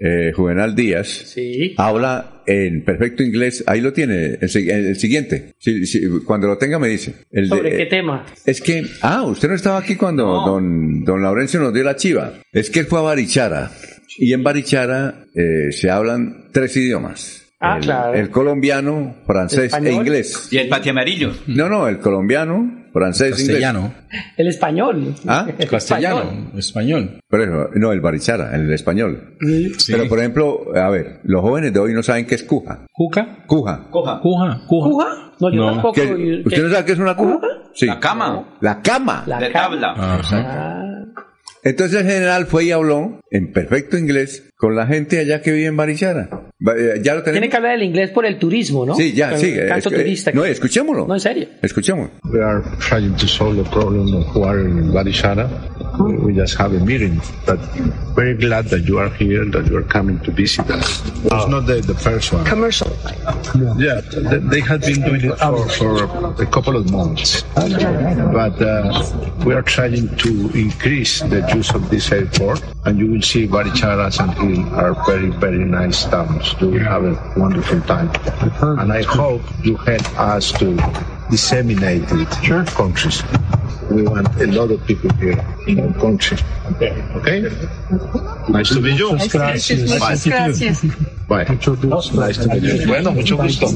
eh, Juvenal Díaz, Sí. habla en perfecto inglés. Ahí lo tiene, el, el siguiente. Si- si- cuando lo tenga me dice. El de- ¿Sobre qué eh, tema? Es que, ah, usted no estaba aquí cuando don, don Laurencio nos dio la chiva. Es que él fue a Barichara. Y en Barichara eh, se hablan tres idiomas. Ah, el, claro. el colombiano, francés e inglés. Y el pati amarillo. No, no, el colombiano, francés, Castellano. El español. ¿Ah? El Castellano, español. Por eso, no, el barichara, el español. Pero, por ejemplo, a ver, los jóvenes de hoy no saben qué es cuja. ¿Cuca? Cuja. Cuja, cuja. ¿Cuja? No, yo No. tampoco. ¿Qué- ¿Usted no sabe qué es una cuja? Sí. La cama. La cama. La de cama. tabla. Ah, Entonces el general fue y habló en perfecto inglés con la gente allá que vive en Barichara. Eh, Ya lo tenemos. Tiene que hablar del inglés por el turismo, ¿no? Sí, ya, sí. el Tanto es- eh, turista. no, escuchémoslo. No, en serio. Escuchemos. We are trying to solve the problem of water in Badishara. We just have a meeting, but very glad that you are here, that you are coming to visit us. It's not the, the first one. Commercial. Yeah, they, they have been doing it for, for a couple of months, but uh, we are trying to increase the use of this airport, and you will see Barichara and Hill are very, very nice towns. Will have a wonderful time, and I hope you help us to disseminate it to countries. We want a lot of people here in our country. Okay? Nice to meet you. Gracias. Bye. Muchas gracias. Bye. Nice to meet you. Bueno, mucho gusto.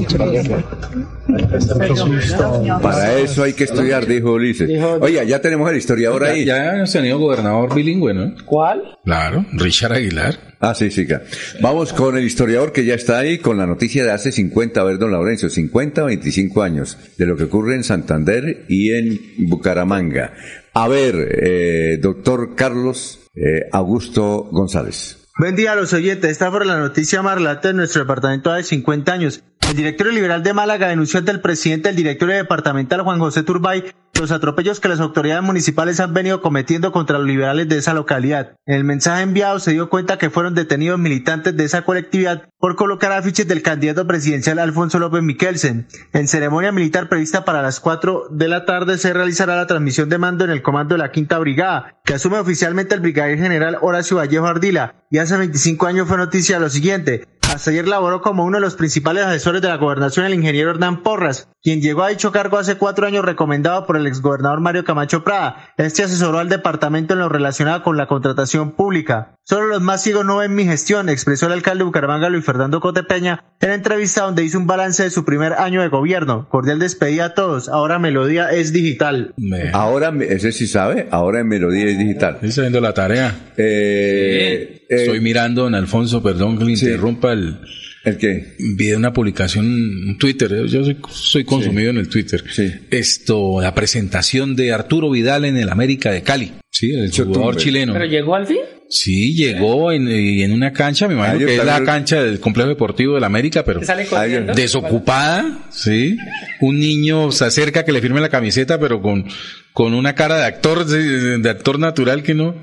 Para eso hay que estudiar, dijo Ulises. Oiga, ya tenemos el historiador ahí. Ya, ya hemos tenido gobernador bilingüe, ¿no? ¿Cuál? Claro, Richard Aguilar. Ah, sí, sí. Vamos con el historiador que ya está ahí con la noticia de hace 50, a ver, don Laurencio, 50 o 25 años de lo que ocurre en Santander y en Bucaramanga. A ver, eh, doctor Carlos eh, Augusto González. Buen día a los oyentes. Esta fue la noticia más relata de nuestro departamento de 50 años. El directorio liberal de Málaga denunció ante el presidente del directorio departamental Juan José Turbay los atropellos que las autoridades municipales han venido cometiendo contra los liberales de esa localidad. En el mensaje enviado se dio cuenta que fueron detenidos militantes de esa colectividad por colocar afiches del candidato presidencial Alfonso López Miquelsen. En ceremonia militar prevista para las 4 de la tarde se realizará la transmisión de mando en el comando de la Quinta Brigada, que asume oficialmente el brigadier general Horacio Vallejo Ardila, y hace 25 años fue noticia lo siguiente. Ayer laboró como uno de los principales asesores de la gobernación el ingeniero Hernán Porras, quien llegó a dicho cargo hace cuatro años recomendado por el exgobernador Mario Camacho Prada. Este asesoró al departamento en lo relacionado con la contratación pública. Solo los más ciegos no ven mi gestión, expresó el alcalde de Bucaramanga Luis Fernando Cotepeña en entrevista donde hizo un balance de su primer año de gobierno. Cordial despedida a todos. Ahora Melodía es digital. Ahora, ese sí sabe, ahora en Melodía es digital. Estoy haciendo la tarea. Eh, Estoy mirando, don Alfonso, perdón que le interrumpa el... ¿El qué? Vi una publicación en Twitter, eh, yo soy, soy consumido en el Twitter. Esto, la presentación de Arturo Vidal en el América de Cali. Sí, el jugador chileno. ¿Pero llegó al fin? Sí, llegó en, eh, en una cancha, me imagino Ayer que es la cancha del complejo deportivo del América, pero desocupada, sí. Un niño se acerca a que le firme la camiseta, pero con, con una cara de actor, de, de actor natural que no.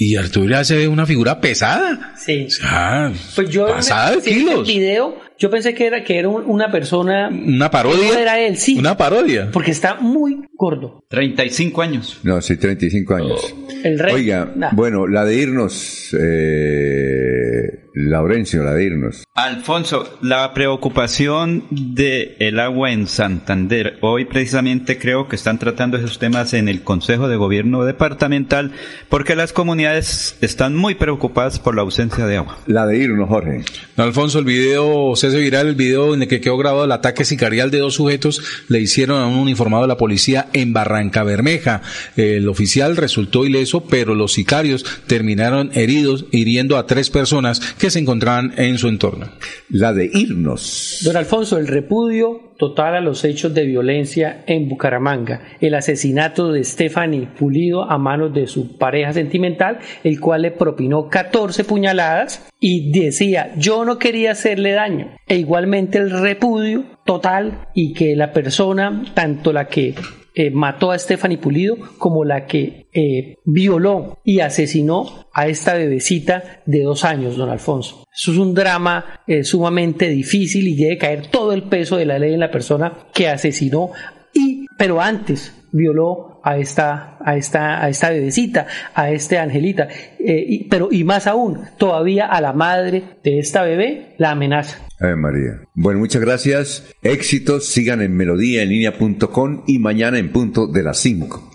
Y Arturo ya se ve una figura pesada. Sí. O sea, Pues yo pasada de sí, en el kilos. video, yo pensé que era que era un- una persona Una parodia. no era él, sí. Una parodia. Porque está muy gordo. 35 años. No, sí, 35 años. El rey. Oiga, Nah. bueno, la de irnos, eh, Laurencio, la de irnos. Alfonso, la preocupación del el agua en Santander. Hoy precisamente creo que están tratando esos temas en el Consejo de Gobierno Departamental porque las comunidades están muy preocupadas por la ausencia de agua. La de irnos, Jorge. Alfonso, el video, se hace viral el video en el que quedó grabado el ataque sicarial de dos sujetos le hicieron a un uniformado de la policía en Barranca Bermeja. El oficial resultó ileso, pero los sicarios terminaron heridos, hiriendo a tres personas que se encontraban en su entorno. La de irnos. Don Alfonso, el repudio total a los hechos de violencia en Bucaramanga, el asesinato de Stephanie Pulido a manos de su pareja sentimental, el cual le propinó 14 puñaladas y decía, yo no quería hacerle daño. E igualmente el repudio total y que la persona, tanto la que eh, mató a Stephanie Pulido como la que eh, violó y asesinó a esta bebecita de dos años, don Alfonso. Eso es un drama eh, sumamente difícil y debe caer todo el peso de la ley en la persona que asesinó. Y, pero antes, violó a esta, a esta, a esta bebecita, a este Angelita, pero y más aún, todavía a la madre de esta bebé la amenaza. Ave María. Bueno, muchas gracias. Éxitos. Sigan en melodíaenlínea.com y mañana en punto de las 5.